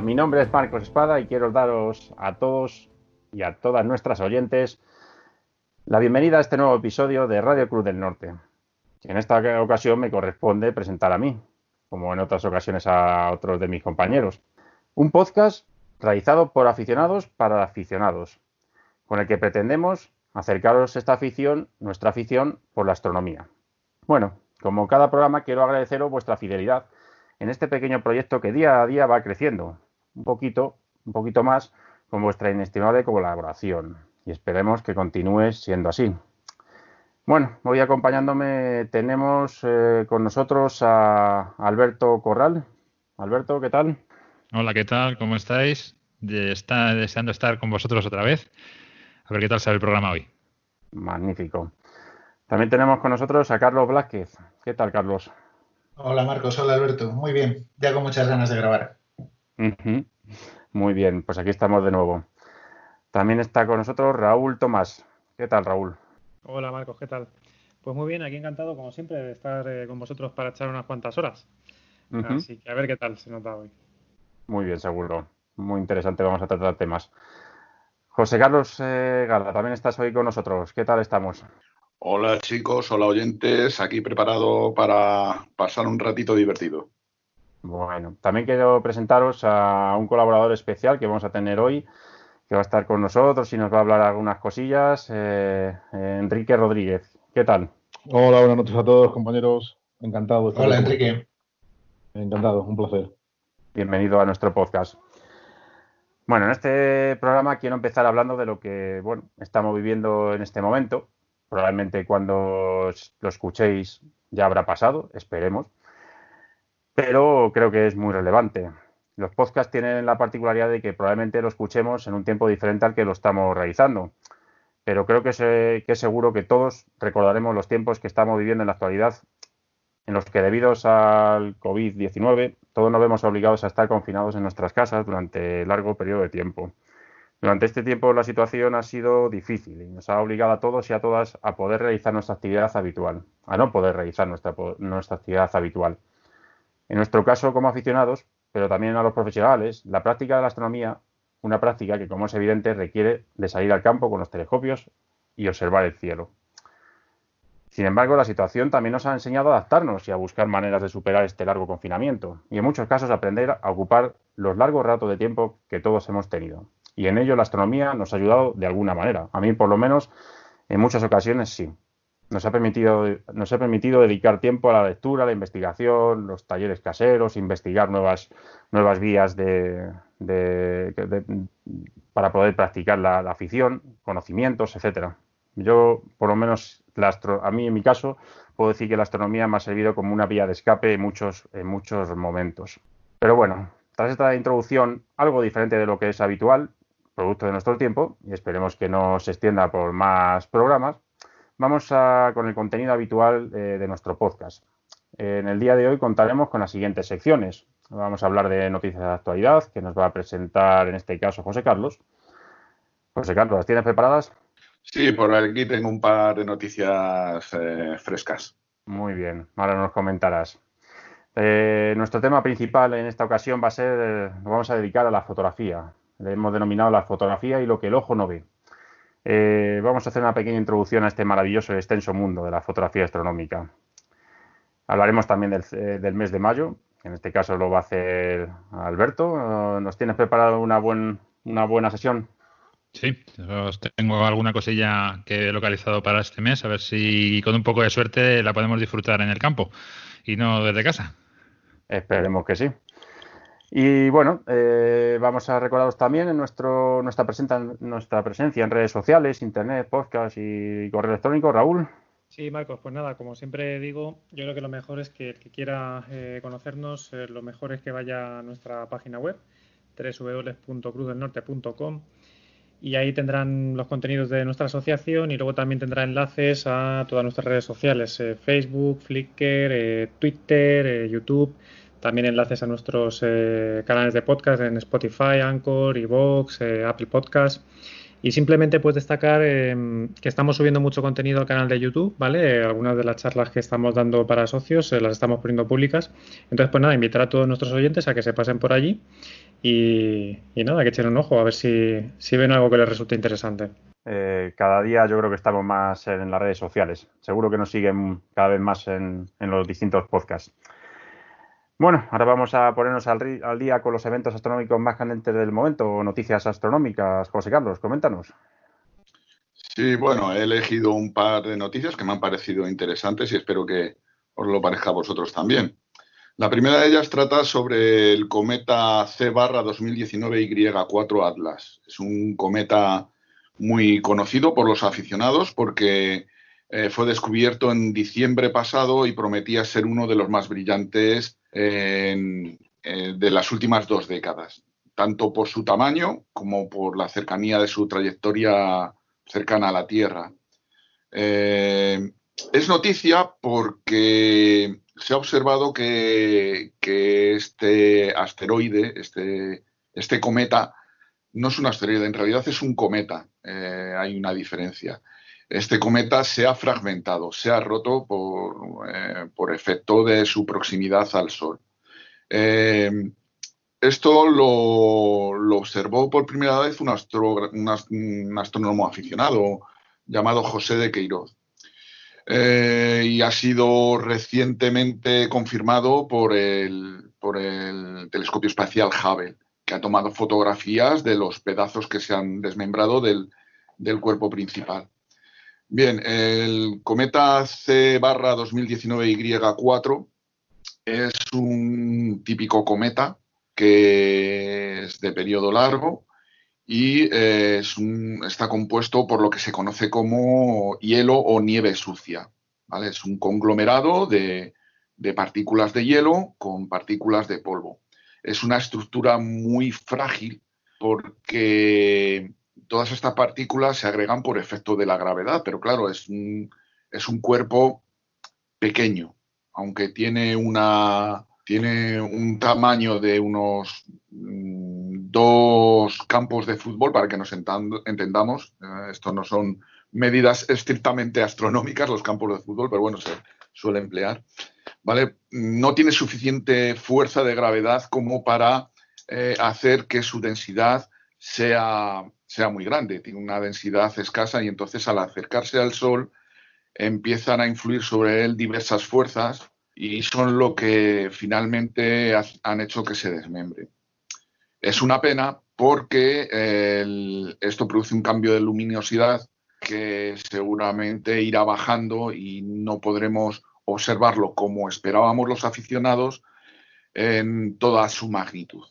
mi nombre es Marcos Espada y quiero daros a todos y a todas nuestras oyentes la bienvenida a este nuevo episodio de Radio Cruz del Norte. En esta ocasión me corresponde presentar a mí, como en otras ocasiones a otros de mis compañeros. Un podcast realizado por aficionados para aficionados, con el que pretendemos acercaros esta afición, nuestra afición por la astronomía. Bueno, como cada programa quiero agradeceros vuestra fidelidad en este pequeño proyecto que día a día va creciendo, un poquito, un poquito más, con vuestra inestimable colaboración. Y esperemos que continúe siendo así. Bueno, hoy acompañándome tenemos eh, con nosotros a Alberto Corral. Alberto, ¿qué tal? Hola, ¿qué tal? ¿Cómo estáis? Está deseando estar con vosotros otra vez. A ver qué tal sale el programa hoy. Magnífico. También tenemos con nosotros a Carlos Blázquez. ¿Qué tal, Carlos? Hola, Marcos. Hola, Alberto. Muy bien. Ya con muchas ganas de grabar. Muy bien. Pues aquí estamos de nuevo. También está con nosotros Raúl Tomás. ¿Qué tal, Raúl? Hola, Marcos. ¿Qué tal? Pues muy bien. Aquí encantado, como siempre, de estar eh, con vosotros para echar unas cuantas horas. Así que a ver qué tal se nota hoy. Muy bien, seguro. Muy interesante. Vamos a tratar temas. José Carlos eh, Gala, también estás hoy con nosotros. ¿Qué tal estamos? Hola chicos, hola oyentes, aquí preparado para pasar un ratito divertido. Bueno, también quiero presentaros a un colaborador especial que vamos a tener hoy, que va a estar con nosotros y nos va a hablar algunas cosillas, eh, Enrique Rodríguez. ¿Qué tal? Hola, buenas noches a todos, compañeros. Encantado. Hola, Enrique. Encantado, un placer. Bienvenido a nuestro podcast. Bueno, en este programa quiero empezar hablando de lo que bueno, estamos viviendo en este momento. Probablemente cuando lo escuchéis ya habrá pasado, esperemos. Pero creo que es muy relevante. Los podcasts tienen la particularidad de que probablemente lo escuchemos en un tiempo diferente al que lo estamos realizando. Pero creo que, que es seguro que todos recordaremos los tiempos que estamos viviendo en la actualidad, en los que debido al COVID-19 todos nos vemos obligados a estar confinados en nuestras casas durante largo periodo de tiempo. Durante este tiempo la situación ha sido difícil y nos ha obligado a todos y a todas a poder realizar nuestra actividad habitual, a no poder realizar nuestra, nuestra actividad habitual. En nuestro caso como aficionados, pero también a los profesionales, la práctica de la astronomía, una práctica que como es evidente requiere de salir al campo con los telescopios y observar el cielo. Sin embargo, la situación también nos ha enseñado a adaptarnos y a buscar maneras de superar este largo confinamiento y en muchos casos aprender a ocupar los largos ratos de tiempo que todos hemos tenido. Y en ello la astronomía nos ha ayudado de alguna manera. A mí, por lo menos, en muchas ocasiones sí. Nos ha permitido, nos ha permitido dedicar tiempo a la lectura, la investigación, los talleres caseros, investigar nuevas, nuevas vías de, para poder practicar la, la afición, conocimientos, etcétera. Yo, por lo menos, a mí en mi caso, puedo decir que la astronomía me ha servido como una vía de escape en muchos, en muchos momentos. Pero bueno, tras esta introducción, algo diferente de lo que es habitual, producto de nuestro tiempo, y esperemos que no se extienda por más programas, vamos a, con el contenido habitual eh, de nuestro podcast. En el día de hoy contaremos con las siguientes secciones. Vamos a hablar de noticias de actualidad, que nos va a presentar en este caso José Carlos. José Carlos, ¿las tienes preparadas? Sí, por aquí tengo un par de noticias eh, frescas. Muy bien, ahora nos comentarás. Eh, nuestro tema principal en esta ocasión va a ser, nos vamos a dedicar a la fotografía. Le hemos denominado la fotografía y lo que el ojo no ve. Eh, vamos a hacer una pequeña introducción a este maravilloso y extenso mundo de la fotografía astronómica. Hablaremos también del, del mes de mayo, en este caso lo va a hacer Alberto. ¿Nos tienes preparado una, buen, una buena sesión? Sí, tengo alguna cosilla que he localizado para este mes, a ver si con un poco de suerte la podemos disfrutar en el campo y no desde casa. Esperemos que sí. Y bueno, eh, vamos a recordaros también en nuestro, nuestra, nuestra presencia en redes sociales, internet, podcast y correo electrónico. Raúl. Sí, Marcos, pues nada, como siempre digo, yo creo que lo mejor es que el que quiera eh, conocernos, eh, lo mejor es que vaya a nuestra página web, www.cruzdelnorte.com y ahí tendrán los contenidos de nuestra asociación y luego también tendrá enlaces a todas nuestras redes sociales, eh, Facebook, Flickr, eh, Twitter, eh, YouTube, también enlaces a nuestros canales de podcast en Spotify, Anchor, Evox, Apple Podcast. Y simplemente pues destacar em, que estamos subiendo mucho contenido al canal de YouTube, ¿vale? algunas de las charlas que estamos dando para socios las estamos poniendo públicas. Entonces, pues nada, invitar a todos nuestros oyentes a que se pasen por allí Y, nada, que echen un ojo a ver si, si ven algo que les resulte interesante. Eh, cada día yo creo que estamos más en las redes sociales. Seguro que nos siguen cada vez más en, los distintos podcasts. Bueno, ahora vamos a ponernos al, día con los eventos astronómicos más candentes del momento, noticias astronómicas. José Carlos, coméntanos. Sí, bueno, he elegido un par de noticias que me han parecido interesantes y espero que os lo parezca a vosotros también. La primera de ellas trata sobre el cometa C 2019 Y4 Atlas. Es un cometa muy conocido por los aficionados porque eh, fue descubierto en diciembre pasado y prometía ser uno de los más brillantes eh, de las últimas dos décadas, tanto por su tamaño como por la cercanía de su trayectoria cercana a la Tierra. Eh, es noticia porque se ha observado que, este asteroide, este, este cometa, no es un asteroide, en realidad es un cometa. Eh, hay una diferencia. Este cometa se ha fragmentado, se ha roto por, eh, efecto de su proximidad al Sol. Eh, esto lo, observó por primera vez un, astrónomo aficionado llamado José de Queiroz. y ha sido recientemente confirmado por el telescopio espacial Hubble que ha tomado fotografías de los pedazos que se han desmembrado del, cuerpo principal. Bien, el cometa C 2019 Y4 es un típico cometa que es de periodo largo y eh, está compuesto por lo que se conoce como hielo o nieve sucia. Es un conglomerado de partículas de hielo con partículas de polvo es una estructura muy frágil porque todas estas partículas se agregan por efecto de la gravedad, pero claro, es un, es un cuerpo pequeño, aunque tiene una tiene un tamaño de unos mm, dos campos de fútbol para que nos entendamos. Eh, esto no son medidas estrictamente astronómicas, los campos de fútbol, pero bueno, se suele emplear. ¿vale? No tiene suficiente fuerza de gravedad como para eh, hacer que su densidad sea, sea muy grande. Tiene una densidad escasa y entonces al acercarse al Sol empiezan a influir sobre él diversas fuerzas y son lo que finalmente han hecho que se desmembre. Es una pena porque esto produce un cambio de luminosidad que seguramente irá bajando y no podremos observarlo como esperábamos los aficionados en toda su magnitud.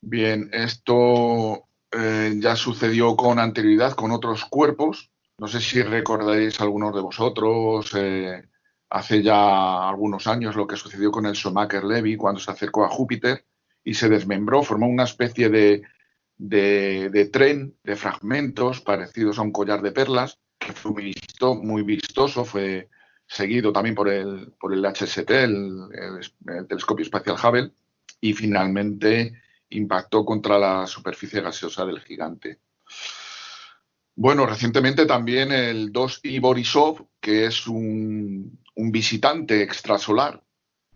Bien, esto eh, ya sucedió con anterioridad con otros cuerpos. No sé si recordaréis algunos de vosotros eh, hace ya algunos años lo que sucedió con el Schumacher Levy cuando se acercó a Júpiter y se desmembró, formó una especie de, de, tren de fragmentos parecidos a un collar de perlas que fue muy vistoso, fue seguido también por el, por el HST, el, telescopio espacial Hubble, y finalmente impactó contra la superficie gaseosa del gigante. Bueno, recientemente también el 2I Borisov, que es un, visitante extrasolar,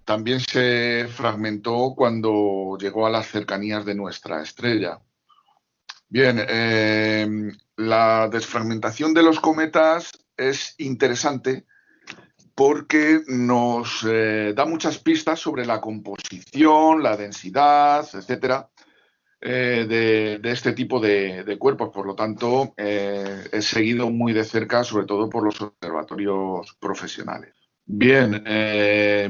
también se fragmentó cuando llegó a las cercanías de nuestra estrella. Bien, eh, la desfragmentación de los cometas es interesante porque nos eh, da muchas pistas sobre la composición, la densidad, etcétera, eh, de, este tipo de, cuerpos. Por lo tanto, eh, es seguido muy de cerca, sobre todo por los observatorios profesionales. Bien,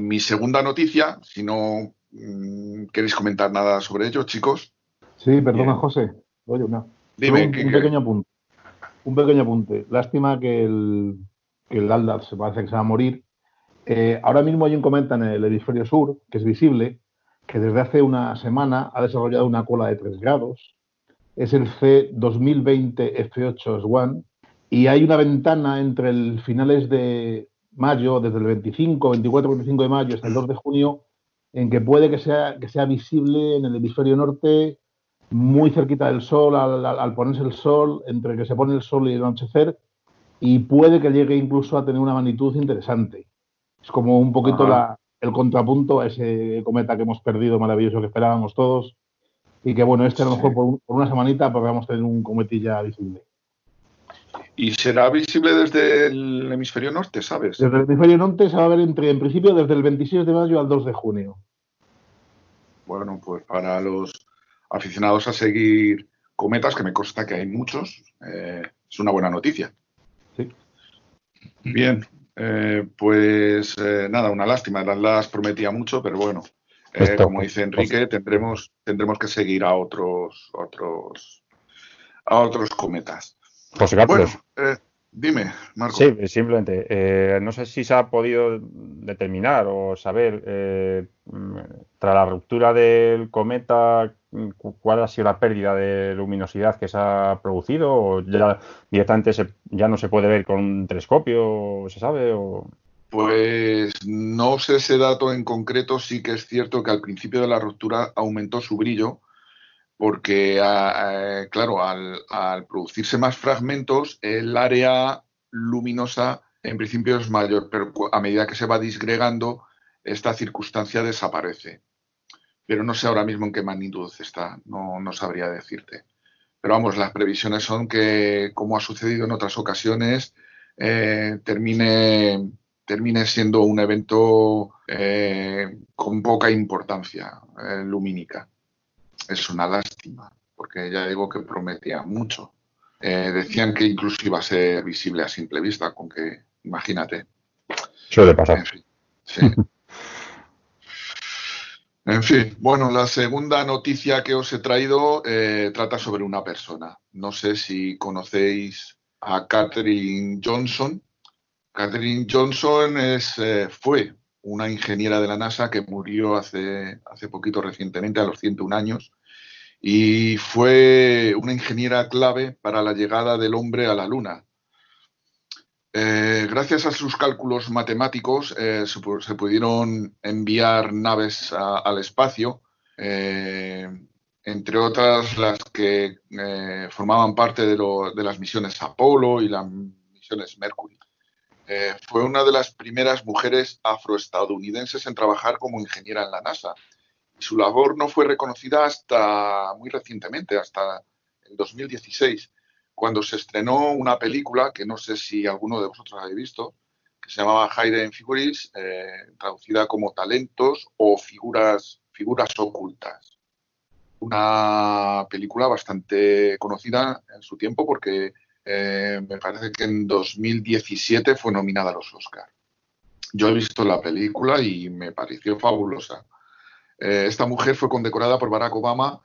mi segunda noticia, si no mm, queréis comentar nada sobre ello, chicos. Sí, perdona, José. Oye, una. Dime, un, pequeño apunte. Un pequeño apunte. Lástima que el que el Aldar se parece que se va a morir. Eh, ahora mismo hay un cometa en el hemisferio sur, que es visible, que desde hace una semana ha desarrollado una cola de 3 grados. Es el C 2020 F8 S1 y hay una ventana entre el finales de mayo, desde el 25, 24, 25 de mayo hasta el 2 de junio, en que puede que sea, que sea visible en el hemisferio norte, muy cerquita del sol, al, al ponerse el sol, entre que se pone el sol y el anochecer, y puede que llegue incluso a tener una magnitud interesante. Es como un poquito la, el contrapunto a ese cometa que hemos perdido maravilloso que esperábamos todos y que bueno, este a lo mejor por, una semanita podamos tener un cometilla visible. ¿Y será visible desde el hemisferio norte, sabes? Desde el hemisferio norte se va a ver entre, en principio desde el 26 de mayo al 2 de junio. Bueno, pues para los aficionados a seguir cometas, que me consta que hay muchos, eh, es una buena noticia. Bien, eh, pues eh, nada, una lástima. Las prometía mucho, pero bueno, como dice Enrique, tendremos, tendremos que seguir a otros, otros, a otros cometas. José Carlos. Dime, Marco. Sí, simplemente, eh, no sé si se ha podido determinar o saber, eh, tras la ruptura del cometa, cuál ha sido la pérdida de luminosidad que se ha producido, o ya directamente ya no se puede ver con un telescopio, ¿se sabe? O... Pues no sé ese dato en concreto, sí que es cierto que al principio de la ruptura aumentó su brillo, porque, claro, al, producirse más fragmentos, el área luminosa en principio es mayor, pero a medida que se va disgregando, esta circunstancia desaparece. Pero no sé ahora mismo en qué magnitud está, no, no sabría decirte. Pero vamos, las previsiones son que, como ha sucedido en otras ocasiones, eh, termine, termine siendo un evento eh, con poca importancia eh, lumínica es una lástima, porque ya digo que prometía mucho. Decían que incluso iba a ser visible a simple vista, con que, imagínate. Suele pasar. En fin, sí. en fin, bueno, la segunda noticia que os he traído eh, trata sobre una persona. No sé si conocéis a Catherine Johnson. Catherine Johnson es, eh, fue una ingeniera de la NASA que murió hace, hace poquito recientemente, a los 101 años, y fue una ingeniera clave para la llegada del hombre a la Luna. Eh, gracias a sus cálculos matemáticos eh, se, pudieron enviar naves al espacio, eh, entre otras las que formaban parte de, de, las misiones Apolo y las misiones Mercury. fue una de las primeras mujeres afroestadounidenses en trabajar como ingeniera en la NASA su labor no fue reconocida hasta muy recientemente, hasta el 2016, cuando se estrenó una película que no sé si alguno de vosotros habéis visto, que se llamaba Hidden Figures, eh, traducida como talentos o figuras, figuras ocultas. Una película bastante conocida en su tiempo porque eh, me parece que en 2017 fue nominada a los Oscars. Yo he visto la película y me pareció fabulosa. Eh, esta mujer fue condecorada por Barack Obama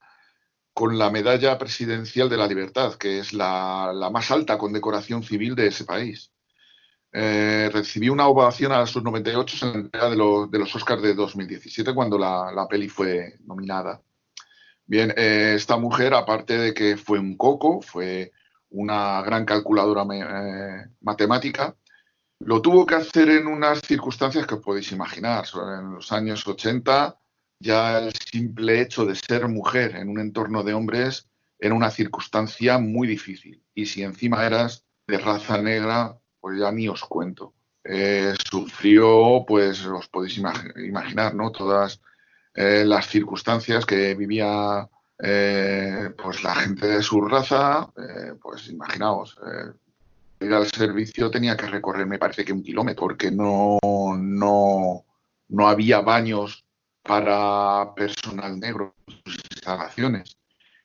con la Medalla Presidencial de la Libertad, que es la, más alta condecoración civil de ese país. Eh, recibió una ovación a sus 98 en la entrega de, los Oscars de 2017, cuando la, peli fue nominada. Bien, eh, esta mujer, aparte de que fue un coco, fue una gran calculadora matemática, lo tuvo que hacer en unas circunstancias que os podéis imaginar. En los años 80 ya el simple hecho de ser mujer en un entorno de hombres era una circunstancia muy difícil. Y si encima eras de raza negra, pues ya ni os cuento. Eh, sufrió, pues os podéis imaginar, ¿no? Todas eh, las circunstancias que vivía eh, pues la gente de su raza, pues imaginaos, ir al servicio tenía que recorrer, me parece que un kilómetro, porque no, no, no había baños para personal negro sus instalaciones.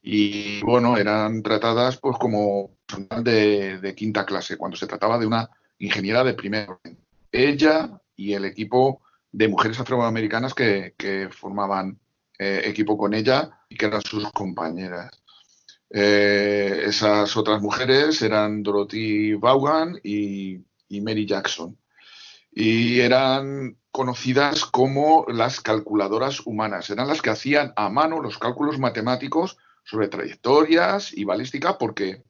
Y bueno, eran tratadas pues como personal de, quinta clase, cuando se trataba de una ingeniera de primer orden. Ella y el equipo de mujeres afroamericanas que, formaban eh, equipo con ella y que eran sus compañeras. Eh, esas otras mujeres eran Dorothy Vaughan y Mary Jackson. Y eran conocidas como las calculadoras humanas. Eran las que hacían a mano los cálculos matemáticos sobre trayectorias y balística porque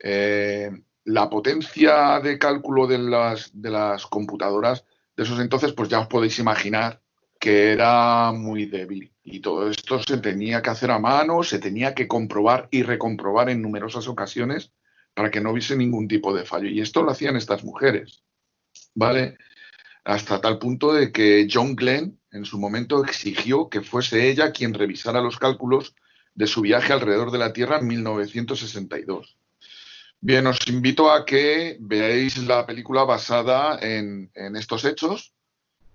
eh, la potencia de cálculo de las, de las computadoras de esos entonces, pues ya os podéis imaginar que era muy débil. Y todo esto se tenía que hacer a mano, se tenía que comprobar y recomprobar en numerosas ocasiones para que no hubiese ningún tipo de fallo. Y esto lo hacían estas mujeres. ¿Vale? Hasta tal punto de que John Glenn en su momento exigió que fuese ella quien revisara los cálculos de su viaje alrededor de la Tierra en 1962. Bien, os invito a que veáis la película basada en, estos hechos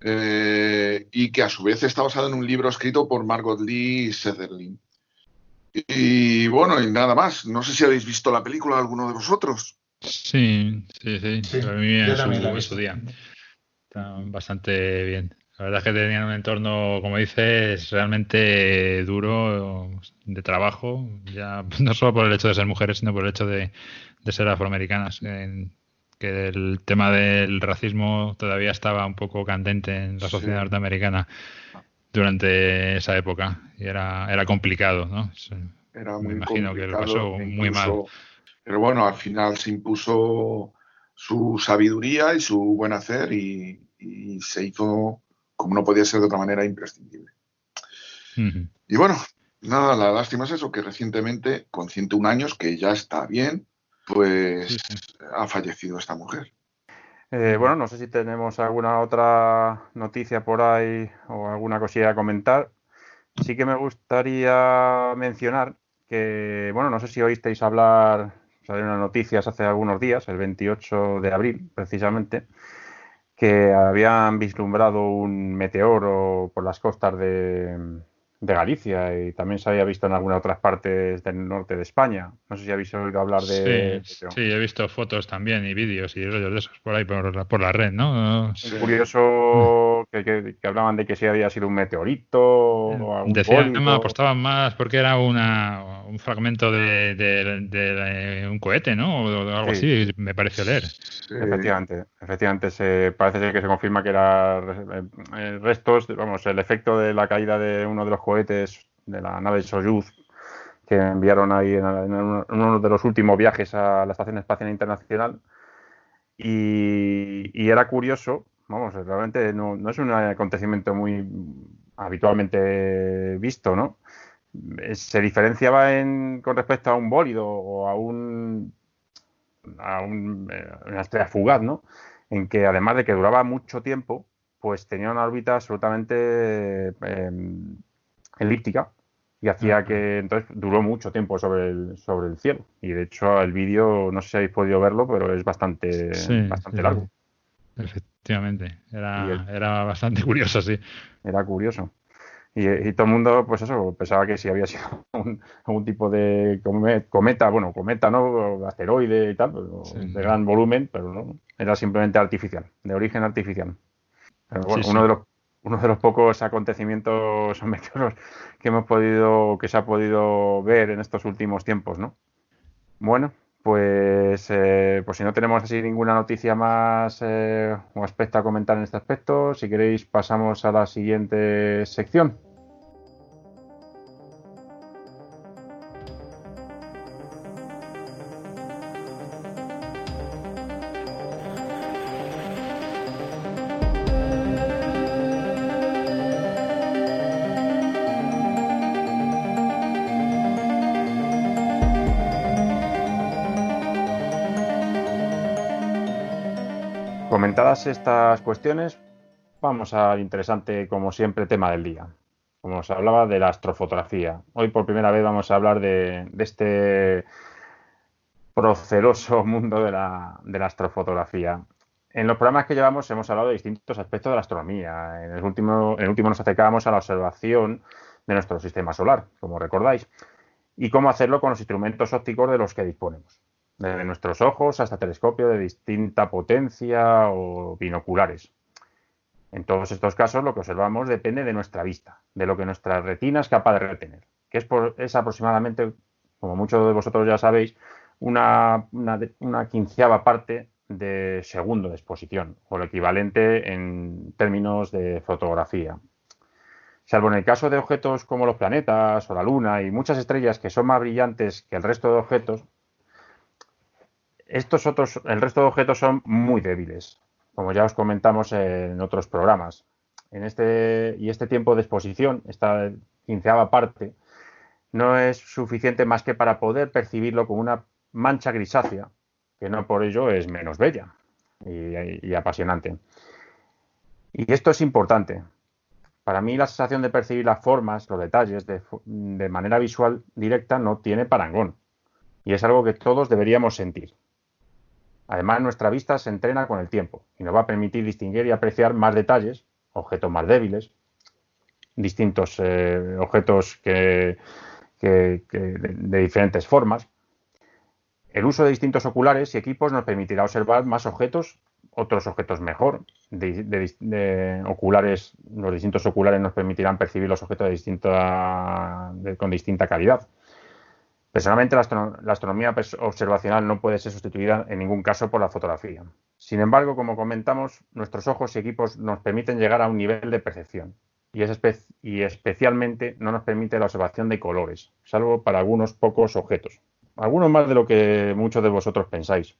eh, y que a su vez está basada en un libro escrito por Margot Lee Sutherland. Y, bueno, y nada más. No sé si habéis visto la película alguno de vosotros. Sí, sí, sí. a mí en su día. Está bastante bien. La verdad es que tenían un entorno, como dices, realmente duro de trabajo, ya no solo por el hecho de ser mujeres, sino por el hecho de, ser afroamericanas. que el tema del racismo todavía estaba un poco candente en la sociedad norteamericana durante esa época y era, era complicado, ¿no? Era muy Me imagino que lo pasó muy mal. Pero bueno, al final se impuso su sabiduría y su buen hacer y se hizo como no podía ser de otra manera, imprescindible. Y bueno, nada, la lástima es eso, que recientemente, con 101 años, que ya está bien, pues ha fallecido esta mujer. Eh, bueno, no sé si tenemos alguna otra noticia por ahí o alguna cosilla a comentar. Sí que me gustaría mencionar que, bueno, no sé si oísteis hablar, salieron noticias hace algunos días, el 28 de abril precisamente, que habían vislumbrado un meteoro por las costas de, de Galicia y también se había visto en algunas otras partes del norte de España. No sé si habéis oído hablar de... Sí, sí he visto fotos también y vídeos y rollos de esos por ahí, por, por la red, ¿no? Es curioso que, que, hablaban de que si había sido un meteorito o algún Decían, no, apostaban más porque era una, un fragmento de, de, un cohete, ¿no? O algo así, me pareció leer. Efectivamente, efectivamente se, parece ser que se confirma que era eh, restos, vamos, el efecto de la caída de uno de los cohetes de la nave Soyuz que enviaron ahí en, uno de los últimos viajes a la Estación Espacial Internacional. Y, era curioso, vamos, realmente no, es un acontecimiento muy habitualmente visto, ¿no? Se diferenciaba en, con respecto a un bólido o a un a eh, una estrella fugaz, ¿no? En que además de que duraba mucho tiempo, pues tenía una órbita absolutamente eh, elíptica y hacía que entonces duró mucho tiempo sobre el, sobre el cielo. Y de hecho el vídeo, no sé si habéis podido verlo, pero es bastante, bastante largo. Efectivamente, era, era bastante curioso, sí. Era curioso. Y, todo el mundo, pues eso, pensaba que si había sido un, algún tipo de cometa, bueno, cometa, ¿no? Asteroide y tal, de gran volumen, pero no, era simplemente artificial, de origen artificial. Pero bueno, uno de los uno de los pocos acontecimientos meteoros que hemos podido, que se ha podido ver en estos últimos tiempos, ¿no? Bueno, pues, eh, pues si no tenemos así ninguna noticia más eh, o aspecto a comentar en este aspecto, si queréis pasamos a la siguiente sección. Estas cuestiones, vamos al interesante, como siempre, tema del día. Como os hablaba de la astrofotografía. Hoy por primera vez vamos a hablar de, este proceroso mundo de la, astrofotografía. En los programas que llevamos hemos hablado de distintos aspectos de la astronomía. En el último, en el último nos acercábamos a la observación de nuestro sistema solar, como recordáis, y cómo hacerlo con los instrumentos ópticos de los que disponemos desde nuestros ojos hasta telescopios de distinta potencia o binoculares. En todos estos casos lo que observamos depende de nuestra vista, de lo que nuestra retina es capaz de retener, que es, aproximadamente, como muchos de vosotros ya sabéis, una, una, quinceava parte de segundo de exposición, o lo equivalente en términos de fotografía. Salvo en el caso de objetos como los planetas o la Luna y muchas estrellas que son más brillantes que el resto de objetos, estos otros, el resto de objetos son muy débiles, como ya os comentamos en otros programas. En este, y este tiempo de exposición, esta quinceava parte, no es suficiente más que para poder percibirlo como una mancha grisácea, que no por ello es menos bella y, apasionante. Y esto es importante, Para mí la sensación de percibir las formas, los detalles de, de manera visual directa no tiene parangón. Y es algo que todos deberíamos sentir. Además, nuestra vista se entrena con el tiempo y nos va a permitir distinguir y apreciar más detalles, objetos más débiles, distintos eh, objetos que, de, diferentes formas. El uso de distintos oculares y equipos nos permitirá observar más objetos, otros objetos mejor. De, oculares, los distintos oculares nos permitirán percibir los objetos de distinta, con distinta calidad. Personalmente, la, astronomía observacional no puede ser sustituida en ningún caso por la fotografía. Sin embargo, como comentamos, nuestros ojos y equipos nos permiten llegar a un nivel de percepción y, y especialmente no nos permite la observación de colores, salvo para algunos pocos objetos. Algunos más de lo que muchos de vosotros pensáis.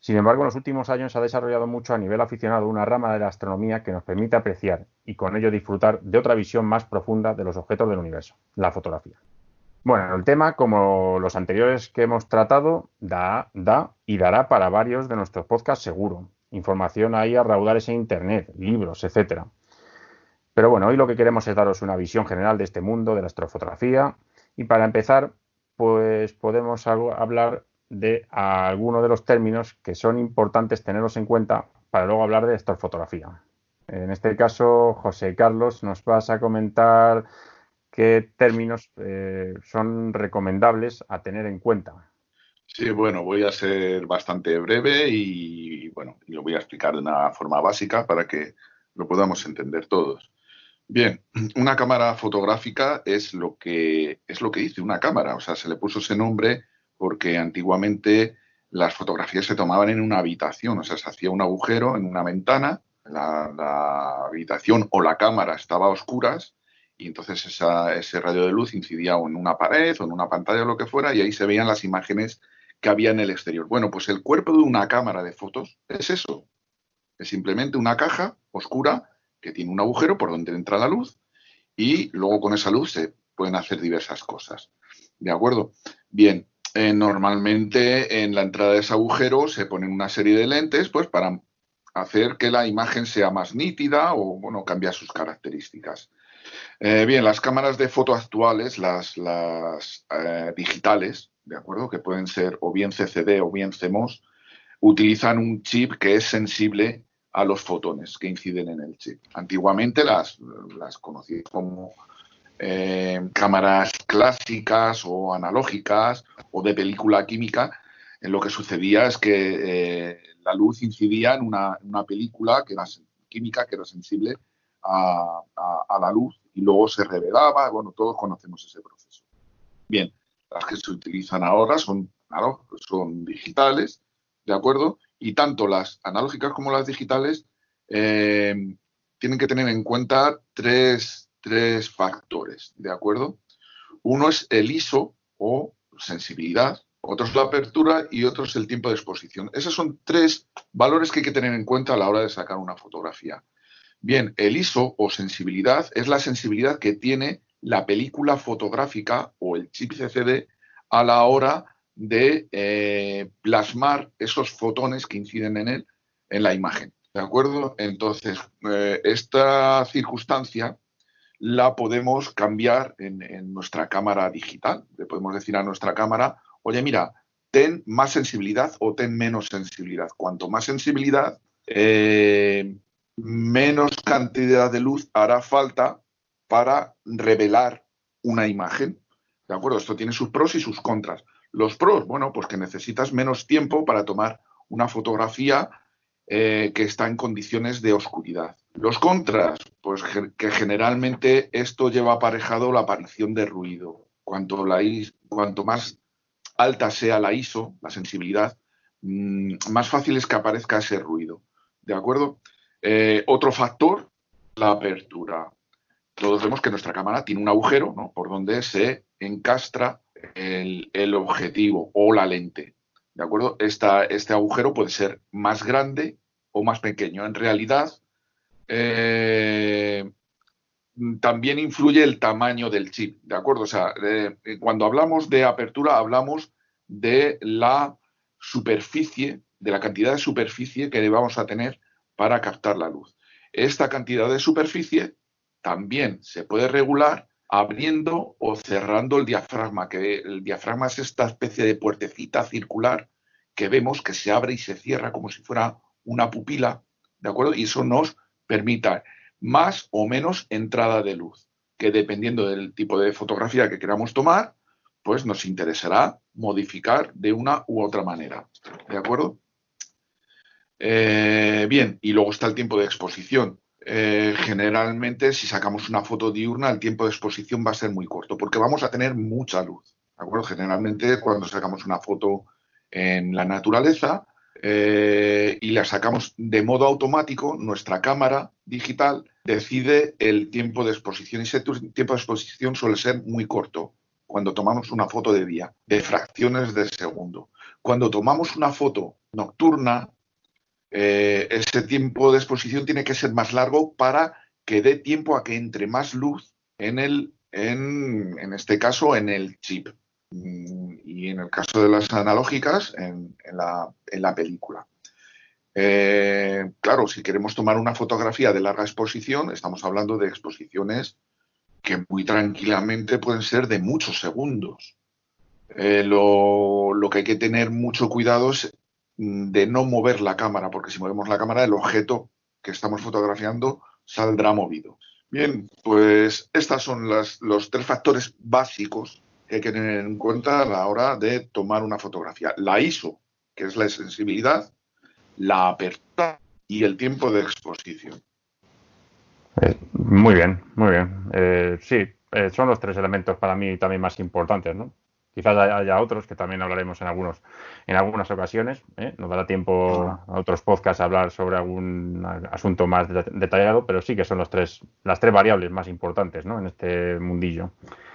Sin embargo, en los últimos años se ha desarrollado mucho a nivel aficionado una rama de la astronomía que nos permite apreciar y con ello disfrutar de otra visión más profunda de los objetos del universo, la fotografía. Bueno, el tema, como los anteriores que hemos tratado, da, da y dará para varios de nuestros podcasts seguro. Información ahí a raudales en Internet, libros, etcétera. Pero bueno, hoy lo que queremos es daros una visión general de este mundo de la astrofotografía y para empezar, pues podemos hablar de algunos de los términos que son importantes tenerlos en cuenta para luego hablar de astrofotografía. En este caso, José Carlos, nos vas a comentar qué términos eh, son recomendables a tener en cuenta. Sí, bueno, voy a ser bastante breve y, bueno, lo voy a explicar de una forma básica para que lo podamos entender todos. Bien, una cámara fotográfica es lo que es lo que dice una cámara, o sea, se le puso ese nombre porque antiguamente las fotografías se tomaban en una habitación, o sea, se hacía un agujero en una ventana, la, habitación o la cámara estaba a oscuras y entonces ese rayo de luz incidía en una pared o en una pantalla o lo que fuera y ahí se veían las imágenes que había en el exterior. Bueno, pues el cuerpo de una cámara de fotos es eso, es simplemente una caja oscura que tiene un agujero por donde entra la luz y luego con esa luz se pueden hacer diversas cosas. ¿De acuerdo? Bien, eh, normalmente en la entrada de ese agujero se ponen una serie de lentes pues para hacer que la imagen sea más nítida o bueno, cambiar sus características. Eh, bien, las cámaras de foto actuales, las, eh, digitales, ¿de acuerdo? Que pueden ser o bien CCD o bien CMOS, utilizan un chip que es sensible a los fotones que inciden en el chip. Antiguamente las, las como eh, cámaras clásicas o analógicas o de película química. En lo que sucedía es que eh, la luz incidía en una, película que era química que era sensible a, la luz y luego se revelaba. Bueno, todos conocemos ese proceso. Bien, las que se utilizan ahora son, son digitales, ¿de acuerdo? y tanto las analógicas como las digitales eh, tienen que tener en cuenta tres, tres, factores, ¿de acuerdo? Uno es el ISO o sensibilidad, otro es la apertura y otro es el tiempo de exposición. Esos son tres valores que hay que tener en cuenta a la hora de sacar una fotografía. Bien, el ISO o sensibilidad es la sensibilidad que tiene la película fotográfica o el chip CCD a la hora de eh, plasmar esos fotones que inciden en él en la imagen. ¿De acuerdo? Entonces, eh, esta circunstancia la podemos cambiar en, nuestra cámara digital. Le podemos decir a nuestra cámara, oye, mira, ten más sensibilidad o ten menos sensibilidad. Cuanto más sensibilidad, eh, menos cantidad de luz hará falta para revelar una imagen. ¿De acuerdo? Esto tiene sus pros y sus contras. Los pros, bueno, pues que necesitas menos tiempo para tomar una fotografía eh, que está en condiciones de oscuridad. Los contras, pues que generalmente esto lleva aparejado la aparición de ruido. Cuanto, más alta sea la ISO, la sensibilidad, mm, más fácil es que aparezca ese ruido. ¿De acuerdo? Eh, otro factor, la apertura. Todos vemos que nuestra cámara tiene un agujero ¿no? por donde se encastra el, objetivo o la lente. ¿De acuerdo? este agujero puede ser más grande o más pequeño. En realidad, eh, también influye el tamaño del chip. ¿De acuerdo? O sea, cuando hablamos de apertura, hablamos de la superficie, de la cantidad de superficie que vamos a tener para captar la luz. Esta cantidad de superficie también se puede regular abriendo o cerrando el diafragma, que el diafragma es esta especie de puertecita circular que vemos que se abre y se cierra como si fuera una pupila, ¿de acuerdo? Y eso nos permita más o menos entrada de luz, que dependiendo del tipo de fotografía que queramos tomar, pues nos interesará modificar de una u otra manera, ¿de acuerdo? Eh, bien, y luego está el tiempo de exposición. Eh, generalmente, si sacamos una foto diurna, el tiempo de exposición va a ser muy corto, porque vamos a tener mucha luz. ¿de acuerdo? Generalmente, cuando sacamos una foto en la naturaleza eh, y la sacamos de modo automático, nuestra cámara digital decide el tiempo de exposición. Y ese tiempo de exposición suele ser muy corto cuando tomamos una foto de día, de fracciones de segundo. Cuando tomamos una foto nocturna, eh, ese tiempo de exposición tiene que ser más largo para que dé tiempo a que entre más luz en el, en, este caso, en el chip. Mm, y en el caso de las analógicas, en, la, película. Eh, claro, si queremos tomar una fotografía de larga exposición, estamos hablando de exposiciones que muy tranquilamente pueden ser de muchos segundos. Eh, lo, que hay que tener mucho cuidado es de no mover la cámara, porque si movemos la cámara, el objeto que estamos fotografiando saldrá movido. Bien, pues estos son los tres factores básicos que hay que tener en cuenta a la hora de tomar una fotografía. La ISO, que es la sensibilidad, la apertura y el tiempo de exposición. Eh, muy bien, muy bien. Eh, sí, eh, son los tres elementos para mí también más importantes, ¿no? Quizás haya otros que también hablaremos en algunos en algunas ocasiones. ¿eh? Nos dará tiempo a otros podcasts a hablar sobre algún asunto más detallado, pero sí que son los tres, las tres variables más importantes ¿no? en este mundillo.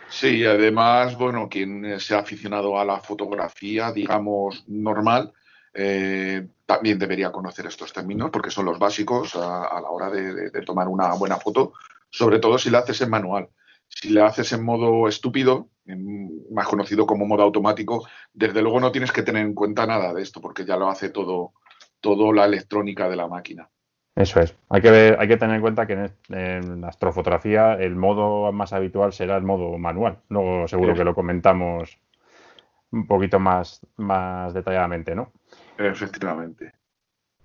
Sí, además, bueno, quien se ha aficionado a la fotografía, digamos, normal, eh, también debería conocer estos términos porque son los básicos a, la hora de, tomar una buena foto, sobre todo si la haces en manual. Si la haces en modo estúpido, más conocido como modo automático, desde luego no tienes que tener en cuenta nada de esto, porque ya lo hace todo, todo la electrónica de la máquina. Eso es. Hay que, ver, hay que tener en cuenta que en, la astrofotografía el modo más habitual será el modo manual. Luego seguro que lo comentamos un poquito más, más detalladamente, ¿no? Efectivamente.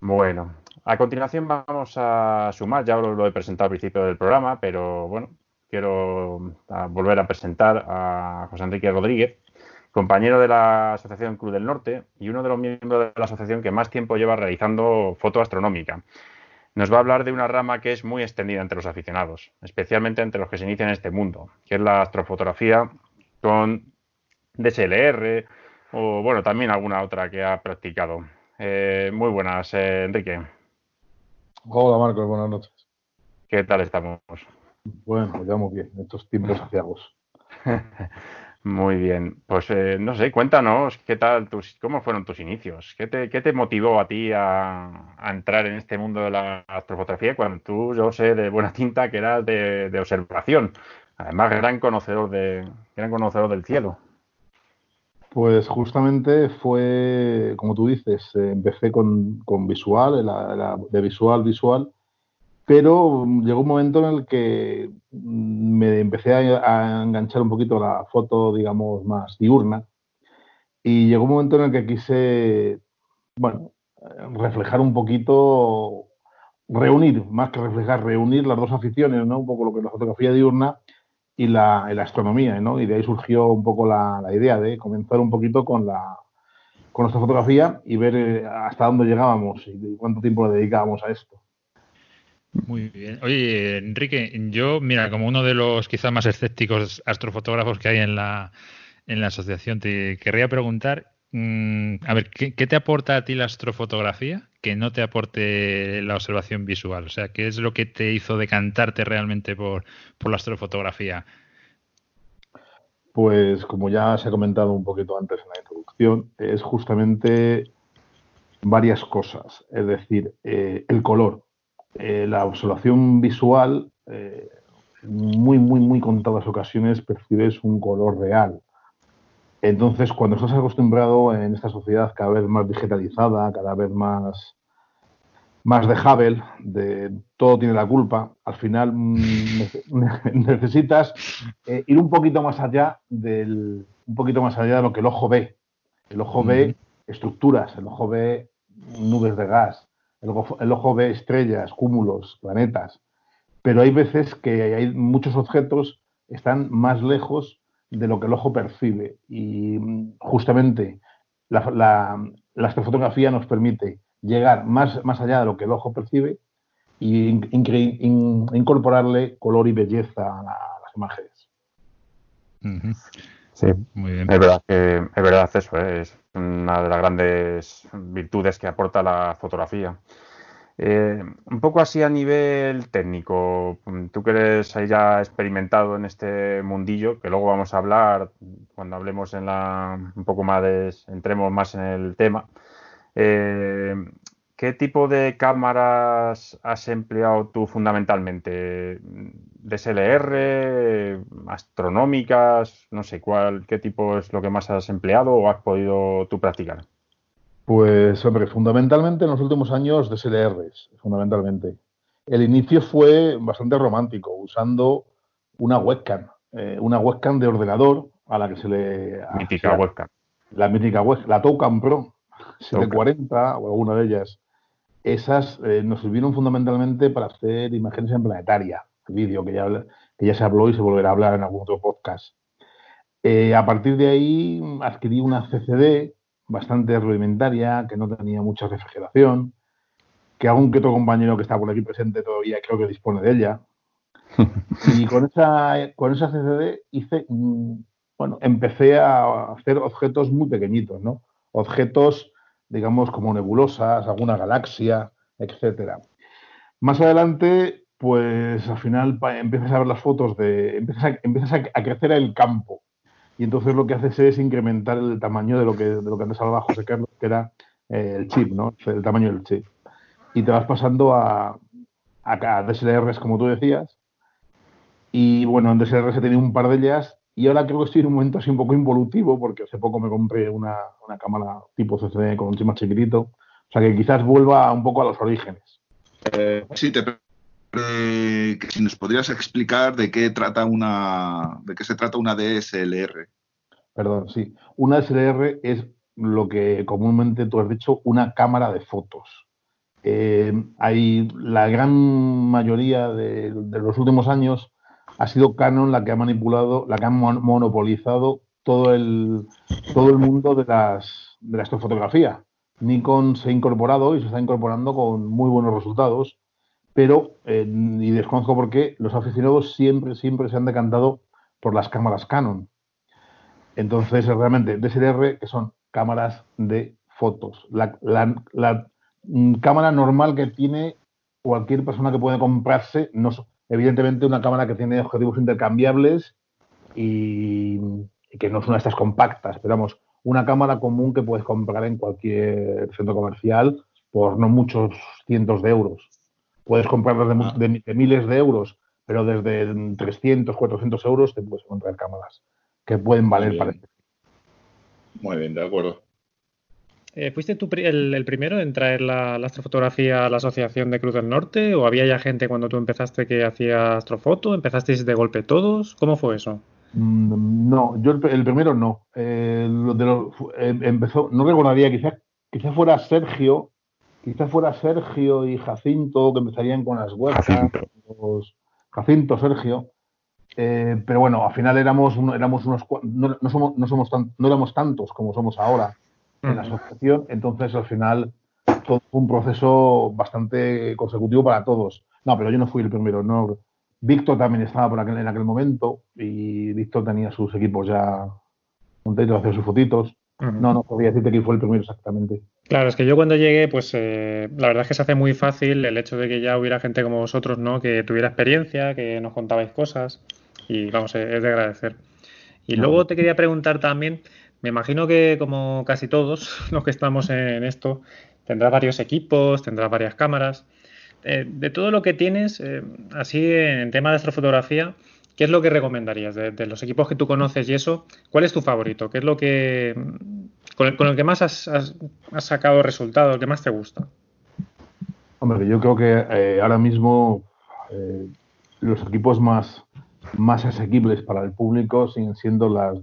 Bueno, a continuación vamos a sumar, ya lo he presentado al principio del programa, pero bueno, quiero ah, volver a presentar a José Enrique Rodríguez, compañero de la Asociación Club del Norte y uno de los miembros de la asociación que más tiempo lleva realizando foto astronómica. Nos va a hablar de una rama que es muy extendida entre los aficionados, especialmente entre los que se inician en este mundo, que es la astrofotografía con DSLR o, bueno, también alguna otra que ha practicado. Eh, muy buenas, eh, Enrique. Hola, Marcos, buenas noches. ¿Qué tal estamos? Bueno, ya muy bien, estos tiempos aciagos. Muy bien, pues eh, no sé, cuéntanos qué tal tus, cómo fueron tus inicios, qué te, qué te motivó a ti a, entrar en este mundo de la astrofotografía cuando tú, yo sé de buena tinta que eras de, observación, además gran conocedor de, gran conocedor del cielo. Pues justamente fue, como tú dices, eh, empecé con, visual, de visual visual, pero llegó un momento en el que me empecé a, enganchar un poquito la foto, digamos, más diurna. Y llegó un momento en el que quise, bueno, reflejar un poquito, reunir, más que reflejar, reunir las dos aficiones, ¿no? Un poco lo que es la fotografía diurna y la, astronomía, ¿no? Y de ahí surgió un poco la, idea de comenzar un poquito con la con nuestra fotografía y ver eh, hasta dónde llegábamos y cuánto tiempo le dedicábamos a esto. Muy bien. Oye, Enrique, yo, mira, como uno de los quizás más escépticos astrofotógrafos que hay en la, en la asociación, te querría preguntar, mm, a ver, ¿qué, te aporta a ti la astrofotografía que no te aporte la observación visual? O sea, ¿qué es lo que te hizo decantarte realmente por, por la astrofotografía? Pues como ya se ha comentado un poquito antes en la introducción, es justamente varias cosas. Es decir, eh, el color. Eh, la observación visual, eh, muy, muy, muy contadas ocasiones percibes un color real. Entonces, cuando estás acostumbrado en esta sociedad cada vez más digitalizada, cada vez más, más de Hubble, de todo tiene la culpa, al final mm, necesitas eh, ir un poquito más allá del, un poquito más allá de lo que el ojo ve. El ojo ve estructuras, el ojo ve nubes de gas, el ojo, ve estrellas, cúmulos, planetas. Pero hay veces que hay muchos objetos están más lejos de lo que el ojo percibe. Y mm, justamente la, astrofotografía nos permite llegar más, más allá de lo que el ojo percibe y incorporarle color y belleza a, las imágenes. Sí, muy bien. Es verdad que es verdad eso, ¿eh? es una de las grandes virtudes que aporta la fotografía. Eh, un poco así a nivel técnico, tú que eres ahí ya experimentado en este mundillo, que luego vamos a hablar cuando hablemos en la un poco más de, entremos más en el tema. Eh, ¿Qué tipo de cámaras has empleado tú fundamentalmente? ¿DSLR? ¿Astronómicas? No sé cuál, qué tipo es lo que más has empleado o has podido tú practicar. Pues, hombre, fundamentalmente en los últimos años DSLRs, fundamentalmente. El inicio fue bastante romántico, usando una webcam, eh, una webcam de ordenador a la que se le... Mítica webcam. La mítica webcam, la Toucan Pro, 740 o alguna de ellas, esas eh, nos sirvieron fundamentalmente para hacer imágenes en planetaria, vídeo que ya, que ya se habló y se volverá a hablar en algún otro podcast. Eh, a partir de ahí adquirí una CCD bastante rudimentaria, que no tenía mucha refrigeración, que algún que otro compañero que está por aquí presente todavía creo que dispone de ella. Y con esa, con esa CCD hice, mm, bueno, empecé a hacer objetos muy pequeñitos, ¿no? Objetos digamos, como nebulosas, alguna galaxia, etcétera. Más adelante, pues al final empiezas a ver las fotos de. empiezas a, crecer el campo. Y entonces lo que haces es incrementar el tamaño de lo que, de lo que antes hablaba José Carlos, que era eh, el chip, ¿no? El tamaño del chip. Y te vas pasando a, a, DSLRs, como tú decías. Y bueno, en DSLR se tenía un par de ellas y ahora creo que estoy en un momento así un poco involutivo, porque hace poco me compré una, cámara tipo CCD con un chip más chiquitito. O sea que quizás vuelva un poco a los orígenes. Eh, sí, te eh, si nos podrías explicar de qué trata una de qué se trata una DSLR. Perdón, sí. Una DSLR es lo que comúnmente tú has dicho, una cámara de fotos. Eh, hay la gran mayoría de los últimos años ha sido Canon la que ha manipulado, la que ha monopolizado todo el, todo el mundo de, las, de la astrofotografía. Nikon se ha incorporado y se está incorporando con muy buenos resultados, pero, eh, y desconozco por qué, los aficionados siempre, siempre se han decantado por las cámaras Canon. Entonces, realmente, DSLR, que son cámaras de fotos. La, la, mm, cámara normal que tiene cualquier persona que puede comprarse, no, evidentemente una cámara que tiene objetivos intercambiables y, que no son estas compactas, pero vamos, una cámara común que puedes comprar en cualquier centro comercial por no muchos cientos de euros. Puedes comprarlas ah. de, miles de euros, pero desde 300, 400 euros te puedes encontrar cámaras que pueden valer para Muy bien, de acuerdo. Eh, ¿Fuiste tú el, primero en traer la, astrofotografía a la Asociación de Cruz del Norte? ¿O había ya gente cuando tú empezaste que hacía astrofoto? ¿Empezasteis de golpe todos? ¿Cómo fue eso? Mm, no, yo el, primero no. Eh, em, empezó, no recordaría, quizás quizá fuera Sergio, quizás fuera Sergio y Jacinto que empezarían con las webs. Jacinto. Sergio. Eh, pero bueno, al final éramos, éramos unos no, no somos, no somos no éramos tantos como somos ahora en la asociación. Entonces, al final, todo fue un proceso bastante consecutivo para todos. No, pero yo no fui el primero. No. Víctor también estaba por aquel, en aquel momento y Víctor tenía sus equipos ya montados, hacía sus fotitos. No, no podía decirte que fue el primero exactamente. Claro, es que yo cuando llegué, pues eh, la verdad es que se hace muy fácil el hecho de que ya hubiera gente como vosotros, ¿no? Que tuviera experiencia, que nos contabais cosas y vamos, eh, es de agradecer. Y luego te quería preguntar también, me imagino que como casi todos los que estamos en esto, tendrá varios equipos, tendrá varias cámaras. Eh, de todo lo que tienes, eh, así en tema de astrofotografía, ¿qué es lo que recomendarías de, los equipos que tú conoces y eso? ¿Cuál es tu favorito? ¿Qué es lo que con el, que más has, sacado resultado, el que más te gusta? Hombre, yo creo que eh, ahora mismo los equipos más, más asequibles para el público siguen siendo las,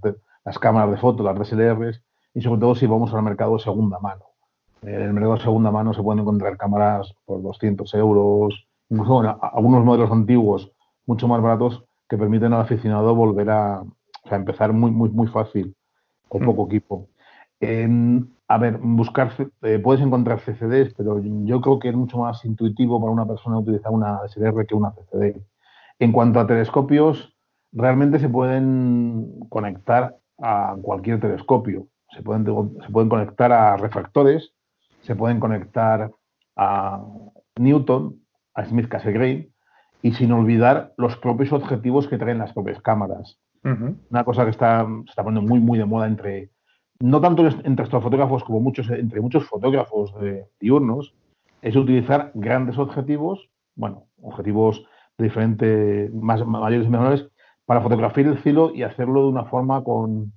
las cámaras de foto, las DSLRs, y sobre todo si vamos al mercado de segunda mano. En el mercado de segunda mano se pueden encontrar cámaras por 200 euros, incluso algunos modelos antiguos mucho más baratos que permiten al aficionado volver a, empezar muy, muy, muy fácil, con mm. poco equipo. a ver, buscar, eh, puedes encontrar CCDs, pero yo creo que es mucho más intuitivo para una persona utilizar una SLR que una CCD. En cuanto a telescopios, realmente se pueden conectar a cualquier telescopio. Se pueden, se pueden conectar a refractores, se pueden conectar a Newton, a Smith Cassegrain, y sin olvidar los propios objetivos que traen las propias cámaras. Una cosa que está, se está poniendo muy, muy de moda entre, no tanto entre estos fotógrafos como muchos, entre muchos fotógrafos diurnos, es utilizar grandes objetivos, bueno, objetivos de diferentes, más, mayores y menores, para fotografiar el cielo y hacerlo de una forma con,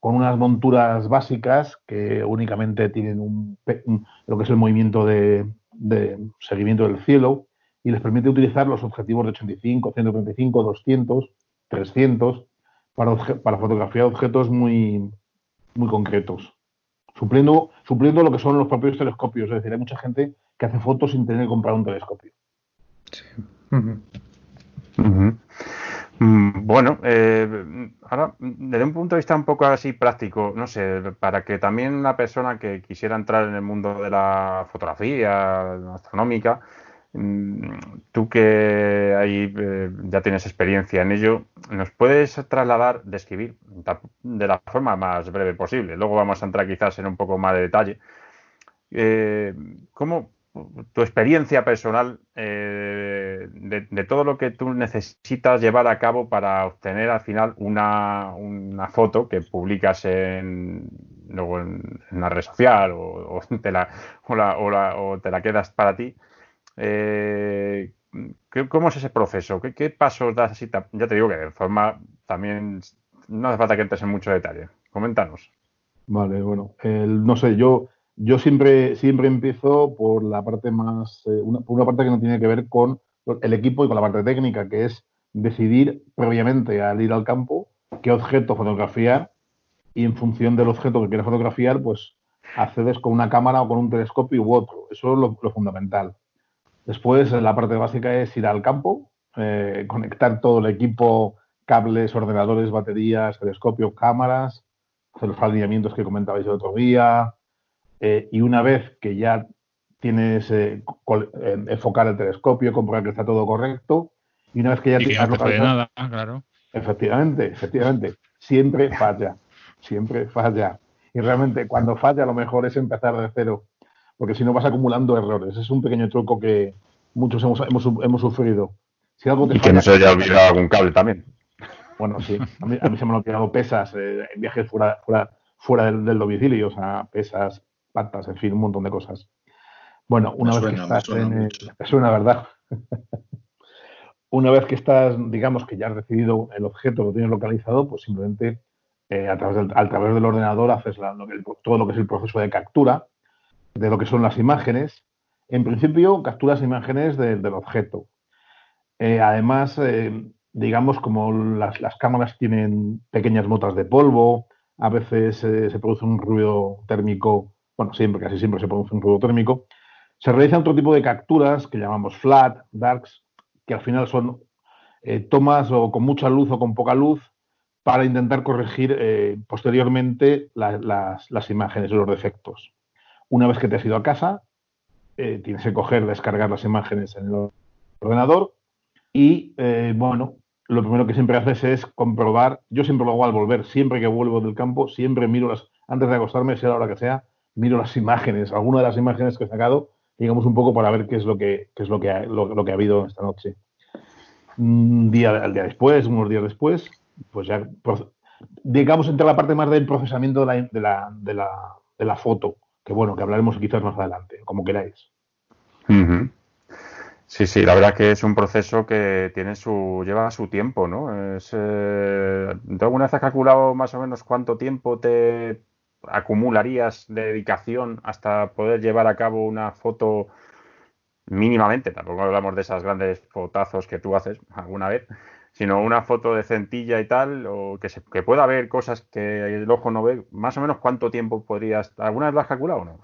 con unas monturas básicas que únicamente tienen un, lo que es el movimiento de, de seguimiento del cielo y les permite utilizar los objetivos de 85, 135, 200, 300 para, para fotografiar objetos muy, muy concretos, supliendo, supliendo lo que son los propios telescopios. Es decir, hay mucha gente que hace fotos sin tener que comprar un telescopio. Sí. Bueno, eh, ahora, desde un punto de vista un poco así práctico, no sé, para que también una persona que quisiera entrar en el mundo de la fotografía astronómica, mm, tú que ahí eh, ya tienes experiencia en ello, ¿nos puedes trasladar, describir de la forma más breve posible? Luego vamos a entrar quizás en un poco más de detalle. Eh, ¿Cómo tu experiencia personal eh, de, todo lo que tú necesitas llevar a cabo para obtener al final una, foto que publicas en, luego en, una red social o, te la, o, te la quedas para ti. Eh, ¿Cómo es ese proceso? ¿Qué, pasos das? ya te digo que de forma también no hace falta que entres en mucho detalle. Coméntanos. Vale, bueno, no sé, yo yo siempre, siempre empiezo por la parte más, eh, una, por una parte que no tiene que ver con el equipo y con la parte técnica, que es decidir previamente al ir al campo qué objeto fotografiar y en función del objeto que quieres fotografiar, pues accedes con una cámara o con un telescopio u otro. Eso es lo, fundamental. Después, la parte básica es ir al campo, eh, conectar todo el equipo, cables, ordenadores, baterías, telescopio, cámaras, hacer los alineamientos que comentabais el otro día, eh, y una vez que ya tienes eh, eh, enfocar el telescopio, comprobar que está todo correcto, y una vez que ya tienes nada, claro. Efectivamente, efectivamente, siempre falla, siempre falla. Y realmente cuando falla lo mejor es empezar de cero, porque si no vas acumulando errores. Es un pequeño truco que muchos hemos, hemos, hemos sufrido. Si algo y que no se haya olvidado algún cable también. Bueno, sí, a mí, se me han olvidado pesas en viajes fuera, fuera, fuera del, del domicilio, o sea, pesas, patas, en fin, un montón de cosas. Bueno, una vez que estás en suena, ¿verdad? una vez que estás, digamos que ya has decidido el objeto, lo tienes localizado, pues simplemente eh, a, través del, a través del ordenador haces todo lo que es el proceso de captura de lo que son las imágenes. En principio, capturas imágenes del objeto. Eh, además, eh, digamos, como las, las, cámaras tienen pequeñas motas de polvo, a veces se produce un ruido térmico bueno, siempre, casi siempre se produce un ruido térmico, se realiza otro tipo de capturas que llamamos flat, darks, que al final son eh, tomas o con mucha luz o con poca luz para intentar corregir eh, posteriormente las, imágenes, los defectos. Una vez que te has ido a casa, eh, tienes que coger, descargar las imágenes en el ordenador y, bueno, lo primero que siempre haces es comprobar, yo siempre lo hago al volver, siempre que vuelvo del campo, siempre miro las, antes de acostarme, sea la hora que sea, miro las imágenes, alguna de las imágenes que he sacado, digamos un poco para ver qué es lo que, es lo que, ha, lo, que ha habido esta noche. Un día, al día después, unos días después, pues ya, digamos, entre la parte más del procesamiento de la, de la, de la, de la foto, que bueno, que hablaremos quizás más adelante, como queráis. Sí, sí, la verdad que es un proceso que tiene su, lleva su tiempo, ¿no? Es, eh, alguna vez has calculado más o menos cuánto tiempo te, acumularías de dedicación hasta poder llevar a cabo una foto mínimamente, tampoco hablamos de esas grandes fotazos que tú haces alguna vez, sino una foto de centilla y tal, o que, se, que pueda haber cosas que el ojo no ve, más o menos cuánto tiempo podrías, ¿alguna vez lo has calculado o no?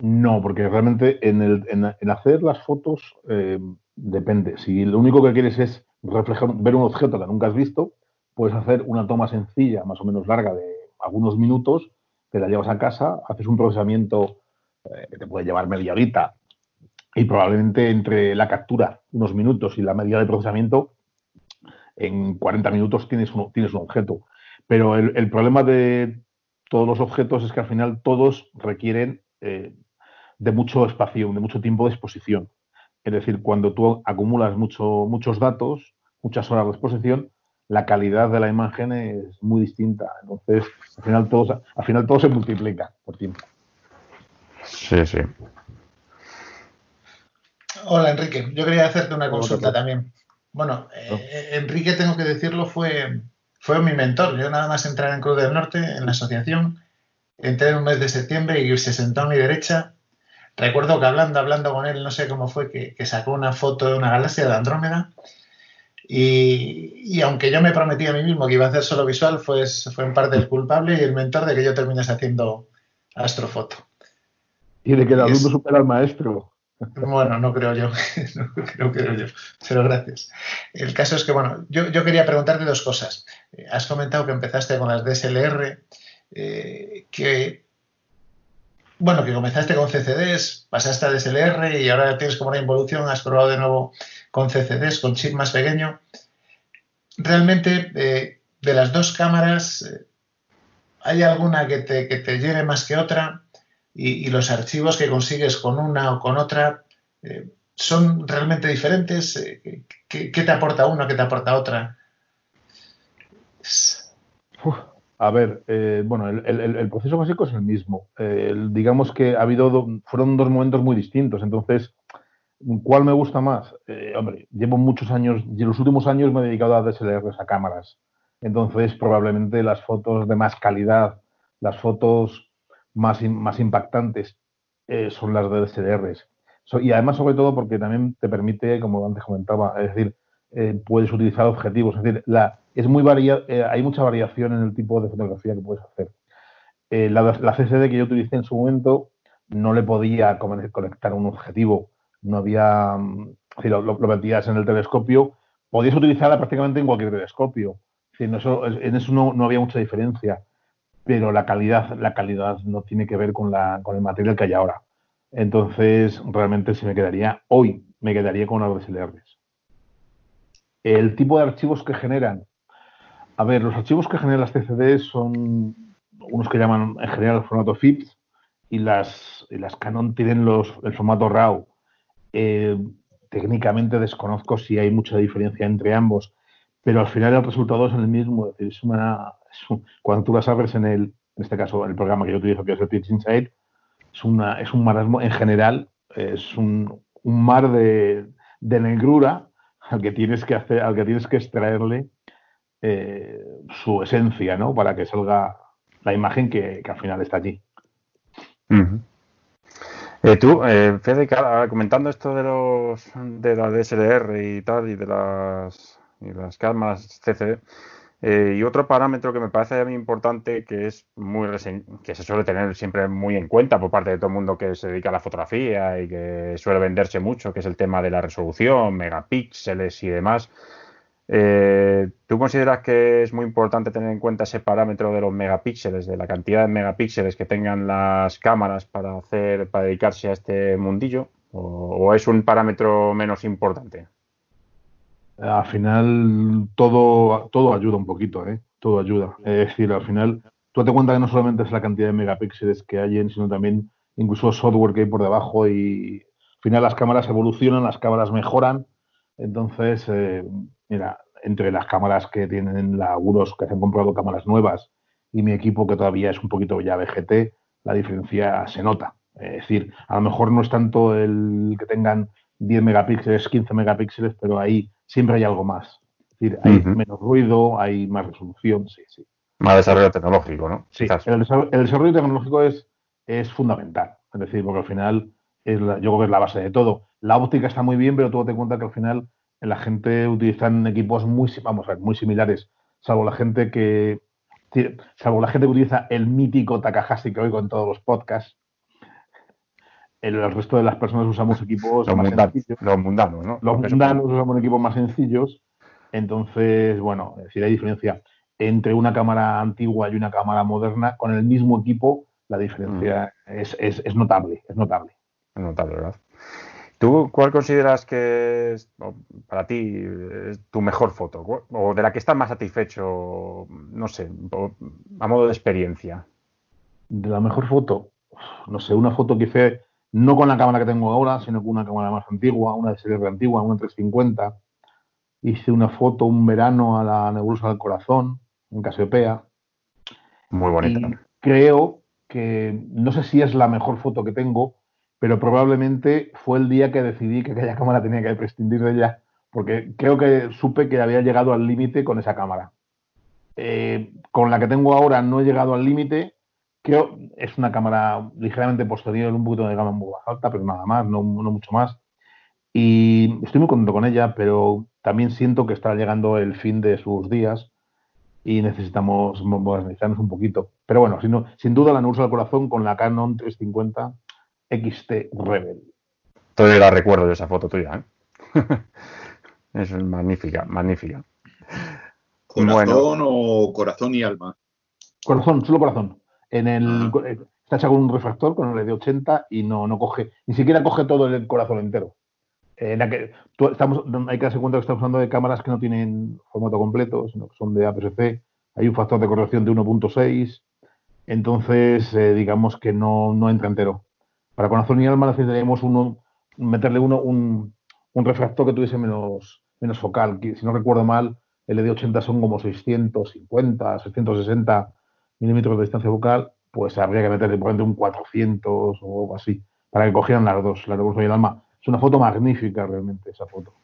No, porque realmente en, el, en, hacer las fotos eh, depende. Si lo único que quieres es reflejar, ver un objeto que nunca has visto, puedes hacer una toma sencilla, más o menos larga, de algunos minutos, te la llevas a casa, haces un procesamiento eh, que te puede llevar media horita y probablemente entre la captura, unos minutos, y la medida de procesamiento, en 40 minutos tienes un, tienes un objeto. Pero el, problema de todos los objetos es que al final todos requieren eh, de mucho espacio, de mucho tiempo de exposición. Es decir, cuando tú acumulas mucho, muchos datos, muchas horas de exposición, la calidad de la imagen es muy distinta. Entonces, al final todo, al final todo se multiplica por tiempo. Sí, sí. Hola, Enrique. Yo quería hacerte una consulta también. Bueno, eh, Enrique, tengo que decirlo, fue, fue mi mentor. Yo nada más entrar en Cruz del Norte, en la asociación, entré en un mes de septiembre y se sentó a mi derecha. Recuerdo que hablando, hablando con él, no sé cómo fue, que, sacó una foto de una galaxia de Andrómeda. Y, aunque yo me prometí a mí mismo que iba a hacer solo visual, fue, fue en parte el culpable y el mentor de que yo terminase haciendo astrofoto. Y de que el alumno supera al maestro. Bueno, no creo yo, no creo, yo, pero gracias. El caso es que, bueno, yo, quería preguntarte dos cosas. Eh, has comentado que empezaste con las DSLR, eh, que, bueno, que comenzaste con CCDs, pasaste a DSLR y ahora tienes como una involución, has probado de nuevo con CCDs, con chip más pequeño. Realmente, eh, de las dos cámaras, ¿hay alguna que te, que te llene más que otra? y, los archivos que consigues con una o con otra eh, son realmente diferentes. Eh, ¿qué, te aporta una? ¿Qué te aporta otra? a ver, eh, bueno, el, proceso básico es el mismo. digamos que ha habido, fueron dos momentos muy distintos. Entonces, ¿cuál me gusta más? hombre, llevo muchos años, en los últimos años me he dedicado a DSLRs a cámaras. Entonces, probablemente las fotos de más calidad, las fotos más, más impactantes eh, son las de DSLRs. y además, sobre todo, porque también te permite, como antes comentaba, es decir, eh, puedes utilizar objetivos. Es decir, la, es muy varia, eh, hay mucha variación en el tipo de fotografía que puedes hacer. La, la, CCD que yo utilicé en su momento no le podía conectar un objetivo. No había, si lo, lo, metías en el telescopio, podías utilizarla prácticamente en cualquier telescopio. en eso, en eso no, no había mucha diferencia pero la calidad, la calidad no tiene que ver con, la, con el material que hay ahora. Entonces, realmente si me quedaría, hoy me quedaría con las DSLRs. El tipo de archivos que generan. A ver, los archivos que generan las CCD son unos que llaman en general el formato FIPS y las, las Canon tienen los, el formato RAW. Eh, técnicamente desconozco si hay mucha diferencia entre ambos, pero al final el resultado es el mismo. Es, decir, es una, cuando tú las abres en el, en este caso, el programa que yo utilizo, que es el Pitch Inside, es, una, es un marasmo, en general, es un, un mar de, de, negrura al que tienes que hacer, al que tienes que extraerle eh, su esencia, ¿no? Para que salga la imagen que, que al final está allí. Eh, tú, eh, Fede, comentando esto de los de la DSLR y tal, y de las, y las cámaras CCD, eh, y otro parámetro que me parece muy importante, que es muy que se suele tener siempre muy en cuenta por parte de todo el mundo que se dedica a la fotografía y que suele venderse mucho, que es el tema de la resolución, megapíxeles y demás. Eh, ¿Tú consideras que es muy importante tener en cuenta ese parámetro de los megapíxeles, de la cantidad de megapíxeles que tengan las cámaras para hacer, para dedicarse a este mundillo? o es un parámetro menos importante? al final todo, todo ayuda un poquito, ¿eh? Todo ayuda. Es decir, al final, tú te cuenta que no solamente es la cantidad de megapíxeles que hay, sino también incluso software que hay por debajo y al final las cámaras evolucionan, las cámaras mejoran. Entonces, eh, mira, entre las cámaras que tienen la Uros, que se han comprado cámaras nuevas, y mi equipo que todavía es un poquito ya VGT, la diferencia se nota. Es decir, a lo mejor no es tanto el que tengan 10 megapíxeles, 15 megapíxeles, pero ahí siempre hay algo más. Es decir, hay menos ruido, hay más resolución, sí, sí. Más desarrollo tecnológico, ¿no? Sí, el desarrollo, tecnológico es, es fundamental. Es decir, porque al final es yo creo que es la base de todo. la óptica está muy bien, pero tú te cuenta que al final la gente utiliza equipos muy, vamos a ver, muy similares, salvo la gente que salvo la gente que utiliza el mítico Takahashi que oigo en todos los podcasts, el, resto de las personas usamos equipos más sencillos. Los mundanos, ¿no? Los mundanos usamos equipos más sencillos. Entonces, bueno, si hay diferencia entre una cámara antigua y una cámara moderna, con el mismo equipo, la diferencia mm. es, es, notable, es notable. Es notable, ¿verdad? ¿Tú cuál consideras que es, para ti es tu mejor foto? ¿O de la que estás más satisfecho, no sé, a modo de experiencia? De la mejor foto, no sé, una foto que hice no con la cámara que tengo ahora, sino con una cámara más antigua, una de serie antigua, una 350. Hice una foto un verano a la nebulosa del corazón, en Casiopea. Muy bonita. creo que, no sé si es la mejor foto que tengo, pero probablemente fue el día que decidí que aquella cámara tenía que prescindir de ella, porque creo que supe que había llegado al límite con esa cámara. Eh, con la que tengo ahora no he llegado al límite, Creo es una cámara ligeramente posterior, un poquito de gama más alta, pero nada más, no, mucho más. Y estoy muy contento con ella, pero también siento que está llegando el fin de sus días y necesitamos modernizarnos un poquito. Pero bueno, sin, duda la uso del corazón con la Canon 350 XT Rebel. Todavía la recuerdo de esa foto tuya. ¿eh? es magnífica, magnífica. ¿Corazón o corazón y alma? Corazón, solo corazón. En el, ah. eh, está hecha con un refractor, con el de 80 y no, no coge, ni siquiera coge todo el corazón entero. En la que, estamos, hay que darse cuenta que estamos hablando de cámaras que no tienen formato completo, sino que son de APS-C. Hay un factor de corrección de 1.6. Entonces, eh, digamos que no, no, entra entero. Para corazón y alma necesitaríamos uno, meterle uno, un, un refractor que tuviese menos, menos focal. Si no recuerdo mal, el de 80 son como 650, 660 milímetros de distancia focal, pues habría que meterle por ejemplo un 400 o algo así, para que cogieran las dos, la revolución y el alma. Es una foto magnífica realmente esa foto.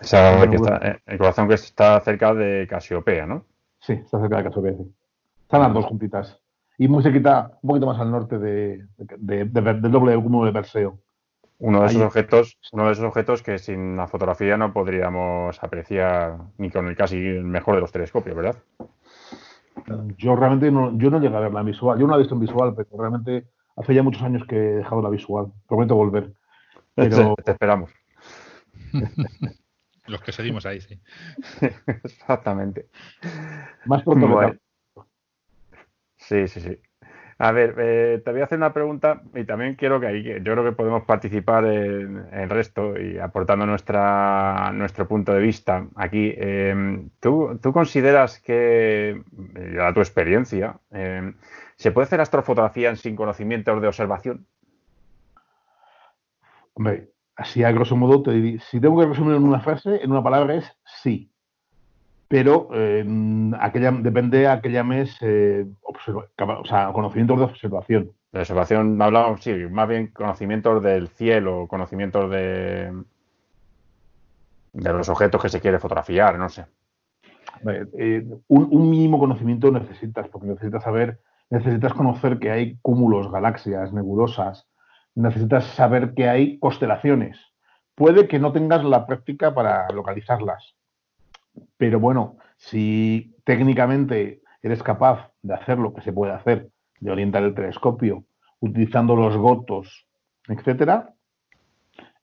Esa eh, el corazón que está cerca de Casiopea, ¿no? Sí, está cerca de Casiopea, Están las dos juntitas. Y muy cerquita, un poquito más al norte de, del doble uno de Perseo. Uno de esos objetos, uno de esos objetos que sin la fotografía no podríamos apreciar ni con el casi el mejor de los telescopios, ¿verdad? Yo realmente no, yo no llegué a verla en visual. Yo no la he visto en visual, pero realmente hace ya muchos años que he dejado la visual. Prometo volver. Pero... Te, esperamos. Los que seguimos ahí, sí. Exactamente. Más pronto. Sí, sí, sí. A ver, eh, te voy a hacer una pregunta y también quiero que ahí, yo creo que podemos participar en el resto y aportando nuestra, nuestro punto de vista aquí. Em, ¿tú, consideras que, eh, a tu experiencia, em, se puede hacer astrofotografía sin conocimientos de observación? Hombre, así a grosso modo te diría, si tengo que resumir en una frase, en una palabra es sí pero eh, aquella, depende a qué llames eh, o sea, conocimientos de observación. De observación, hablamos, sí, más bien conocimientos del cielo, conocimientos de, de los objetos que se quiere fotografiar, no sé. Eh, un, mínimo conocimiento necesitas, porque necesitas saber, necesitas conocer que hay cúmulos, galaxias, nebulosas, necesitas saber que hay constelaciones. Puede que no tengas la práctica para localizarlas, pero bueno, si técnicamente eres capaz de hacer lo que se puede hacer, de orientar el telescopio, utilizando los gotos, etcétera,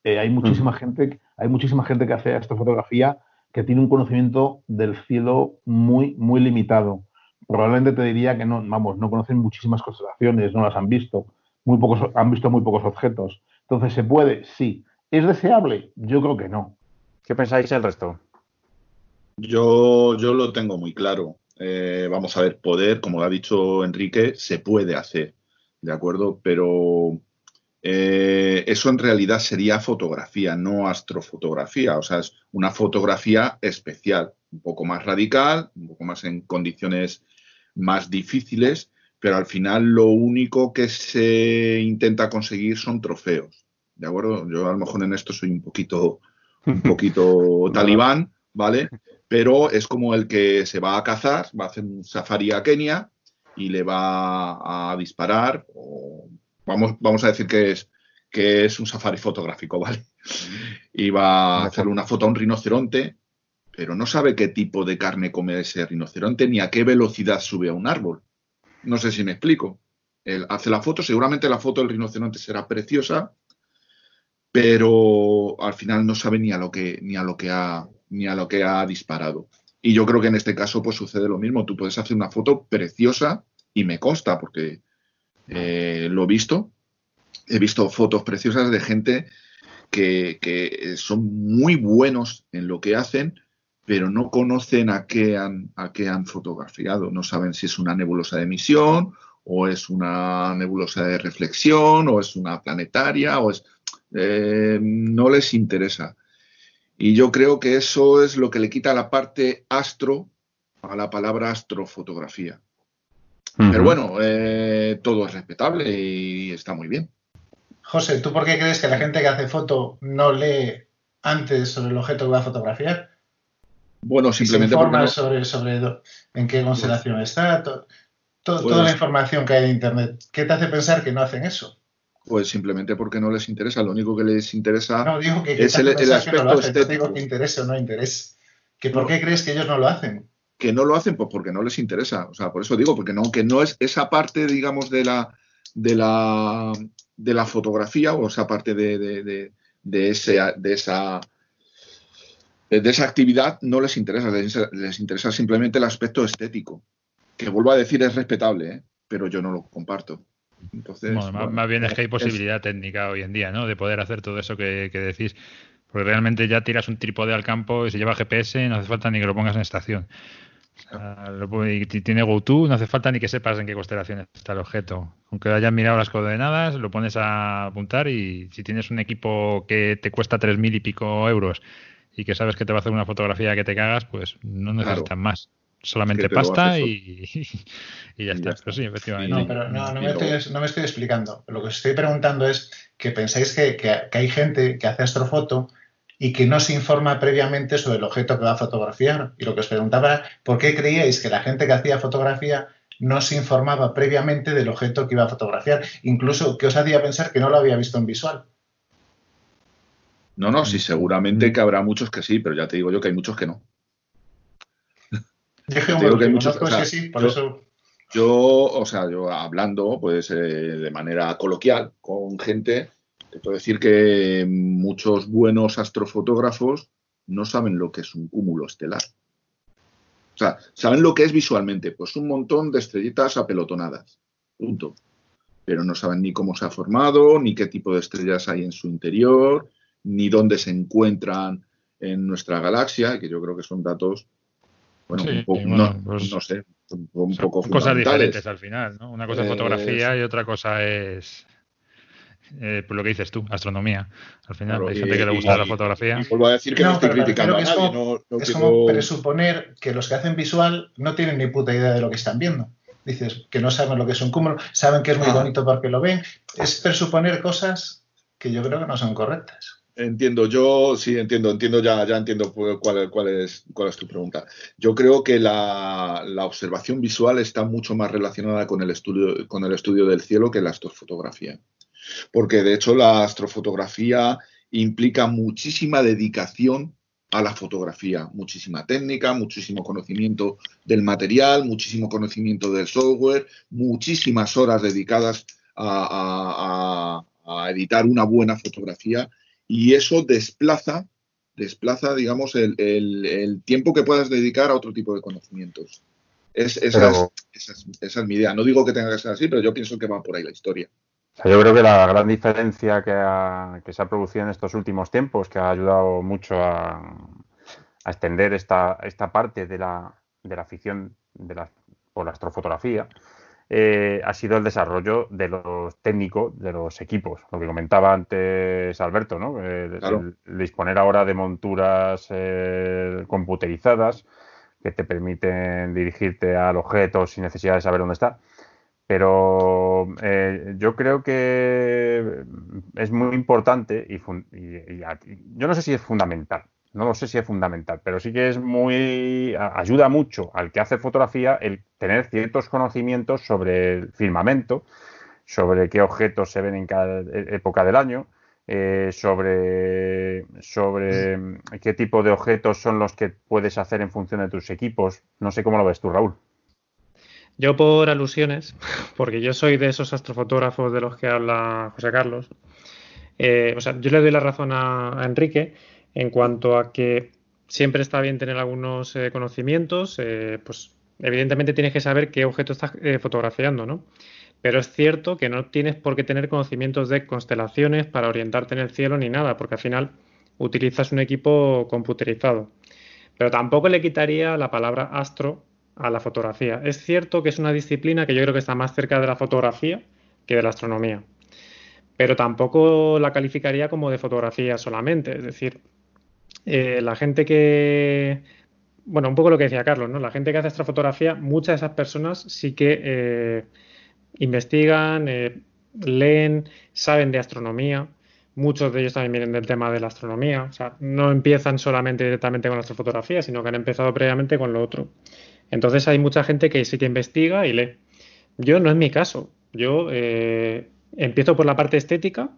eh, hay muchísima mm. gente, hay muchísima gente que hace esta fotografía que tiene un conocimiento del cielo muy, muy limitado. Probablemente te diría que no, vamos, no conocen muchísimas constelaciones, no las han visto, muy pocos, han visto muy pocos objetos. Entonces, ¿se puede? Sí. ¿Es deseable? Yo creo que no. ¿Qué pensáis el resto? Yo, yo lo tengo muy claro. Eh, vamos a ver, poder, como ha dicho Enrique, se puede hacer, ¿de acuerdo? Pero eh, eso en realidad sería fotografía, no astrofotografía. O sea, es una fotografía especial, un poco más radical, un poco más en condiciones más difíciles, pero al final lo único que se intenta conseguir son trofeos. ¿De acuerdo? Yo a lo mejor en esto soy un poquito, un poquito talibán, ¿vale? Pero es como el que se va a cazar, va a hacer un safari a Kenia y le va a disparar, o vamos, vamos a decir que es, que es un safari fotográfico, ¿vale? Iba a hacerle una foto a un rinoceronte, pero no sabe qué tipo de carne come ese rinoceronte ni a qué velocidad sube a un árbol. No sé si me explico. Él hace la foto, seguramente la foto del rinoceronte será preciosa, pero al final no sabe ni a lo que, ni a lo que ha, ni a lo que ha disparado. Y yo creo que en este caso pues sucede lo mismo. Tú puedes hacer una foto preciosa y me consta porque eh, lo he visto. He visto fotos preciosas de gente que, que, son muy buenos en lo que hacen, pero no conocen a qué, han, a qué han fotografiado. No saben si es una nebulosa de emisión o es una nebulosa de reflexión o es una planetaria o es... Eh, no les interesa. Y yo creo que eso es lo que le quita la parte astro a la palabra astrofotografía. Pero bueno, eh, todo es respetable y está muy bien. José, ¿tú por qué crees que la gente que hace foto no lee antes sobre el objeto que va a fotografiar? Bueno, simplemente. Se informa sobre, sobre en qué constelación está, toda la pues información que hay en Internet. ¿Qué te hace pensar que no hacen eso? Pues simplemente porque no les interesa. Lo único que les interesa no, digo que, es el, aspecto no estético. digo que interese o no interese. ¿Que ¿Por qué crees que ellos no lo hacen? Que no lo hacen pues porque no les interesa. O sea, por eso digo, porque no, que no es esa parte, digamos, de la, de la, de la fotografía o esa parte de, de, de, ese, de esa de esa actividad no les interesa, les, interesa simplemente el aspecto estético, que vuelvo a decir es respetable, ¿eh? pero yo no lo comparto. Entonces, más, bien es que hay posibilidad técnica hoy en día, ¿no? De poder hacer todo eso que, decís. Porque realmente ya tiras un trípode al campo y se lleva GPS, no hace falta ni que lo pongas en estación. y tiene GoTo, no hace falta ni que sepas en qué constelación está el objeto. Aunque hayas mirado las coordenadas, lo pones a apuntar y si tienes un equipo que te cuesta tres mil y pico euros y que sabes que te va a hacer una fotografía que te cagas, pues no necesitas más solamente pasta y, y, ya está. Pero sí, efectivamente. No, pero no, no, me estoy, no, me estoy, explicando. Lo que os estoy preguntando es que pensáis que, que, hay gente que hace astrofoto y que no se informa previamente sobre el objeto que va a fotografiar. Y lo que os preguntaba ¿por qué creíais que la gente que hacía fotografía no se informaba previamente del objeto que iba a fotografiar? Incluso, ¿qué os hacía pensar que no lo había visto en visual? No, no, sí, seguramente que habrá muchos que sí, pero ya te digo yo que hay muchos que no. Yo o sea, yo hablando, pues eh, de manera coloquial con gente, te puedo decir que muchos buenos astrofotógrafos no saben lo que es un cúmulo estelar. O sea, saben lo que es visualmente, pues un montón de estrellitas apelotonadas. Punto. Pero no saben ni cómo se ha formado, ni qué tipo de estrellas hay en su interior, ni dónde se encuentran en nuestra galaxia, que yo creo que son datos bueno, un poco, pues no, sé, un, poco cosas diferentes al final, ¿no? Una cosa es fotografía y otra cosa es eh, pues lo que dices tú, astronomía. Al final hay gente que le gusta la fotografía. vuelvo a decir que no, estoy criticando a nadie. Es como presuponer que los que hacen visual no tienen ni puta idea de lo que están viendo. Dices que no saben lo que es un cúmulo, saben que es muy ah. bonito porque lo ven. Es presuponer cosas que yo creo que no son correctas. Entiendo, yo sí entiendo, entiendo ya, ya entiendo cuál, cuál, es, cuál es tu pregunta. Yo creo que la, observación visual está mucho más relacionada con el estudio, con el estudio del cielo que la astrofotografía. Porque de hecho la astrofotografía implica muchísima dedicación a la fotografía, muchísima técnica, muchísimo conocimiento del material, muchísimo conocimiento del software, muchísimas horas dedicadas a editar una buena fotografía y eso desplaza, desplaza, digamos, el, el, tiempo que puedas dedicar a otro tipo de conocimientos. Es, esa, es, esa, es, mi idea. No digo que tenga que ser así, pero yo pienso que va por ahí la historia. yo creo que la gran diferencia que, que, se ha producido en estos últimos tiempos, que ha ayudado mucho a, a extender esta, esta parte de la, de la afición de la, por la astrofotografía, eh, ha sido el desarrollo de los técnicos de los equipos. Lo que comentaba antes Alberto, ¿no? el, disponer ahora de monturas eh, computerizadas que te permiten dirigirte al objeto sin necesidad de saber dónde está. Pero eh, yo creo que es muy importante y, yo no sé si es fundamental, no lo sé si es fundamental, pero sí que es muy, ayuda mucho al que hace fotografía el tener ciertos conocimientos sobre el firmamento, sobre qué objetos se ven en cada e-, época del año, eh, sobre, sobre qué tipo de objetos son los que puedes hacer en función de tus equipos. No sé cómo lo ves tú, Raúl. Yo por alusiones, porque yo soy de esos astrofotógrafos de los que habla José Carlos. Eh, o sea, yo le doy la razón a, Enrique en cuanto a que siempre está bien tener algunos eh, conocimientos, pues evidentemente tienes que saber qué objeto estás fotografiando, ¿no? Pero es cierto que no tienes por qué tener conocimientos de constelaciones para orientarte en el cielo ni nada, porque al final utilizas un equipo computerizado. Pero tampoco le quitaría la palabra astro a la fotografía. Es cierto que es una disciplina que yo creo que está más cerca de la fotografía que de la astronomía. Pero tampoco la calificaría como de fotografía solamente. Es decir, eh, la gente que. Bueno, un poco lo que decía Carlos, ¿no? La gente que hace astrofotografía, muchas de esas personas sí que. Eh, investigan, eh, leen, saben de astronomía. Muchos de ellos también vienen del tema de la astronomía. O sea, no empiezan solamente directamente con la astrofotografía, sino que han empezado previamente con lo otro. Entonces hay mucha gente que sí que investiga y lee. Yo no es mi caso. Yo eh, empiezo por la parte estética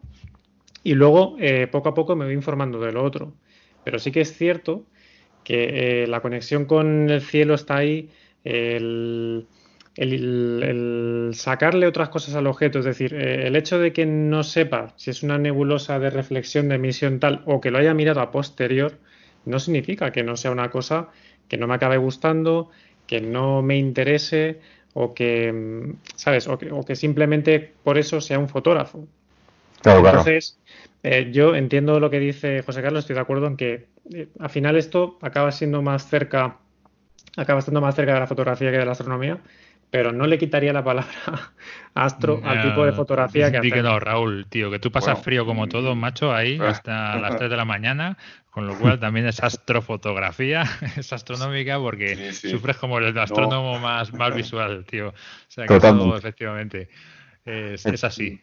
y luego eh, poco a poco me voy informando de lo otro. Pero sí que es cierto que la conexión con el cielo está ahí. El, sacarle otras cosas al objeto, es decir, eh, el hecho de que no sepa si es una nebulosa de reflexión de emisión tal o que lo haya mirado a posterior, no significa que no sea una cosa que no me acabe gustando, que no me interese o que, mm, ¿sabes? O que, simplemente por eso sea un fotógrafo. Entonces, eh, yo entiendo lo que dice José Carlos, estoy de acuerdo en que eh, al final esto acaba siendo más cerca, acaba estando más cerca de la fotografía que de la astronomía, pero no le quitaría la palabra astro al tipo de fotografía que hace. que no, Raúl, tío, que tú pasas frío como todo, macho, ahí hasta las 3 de la mañana, con lo cual también es astrofotografía, es astronómica porque sufres como el astrónomo más, más visual, tío. O sea, que todo, efectivamente, es, así.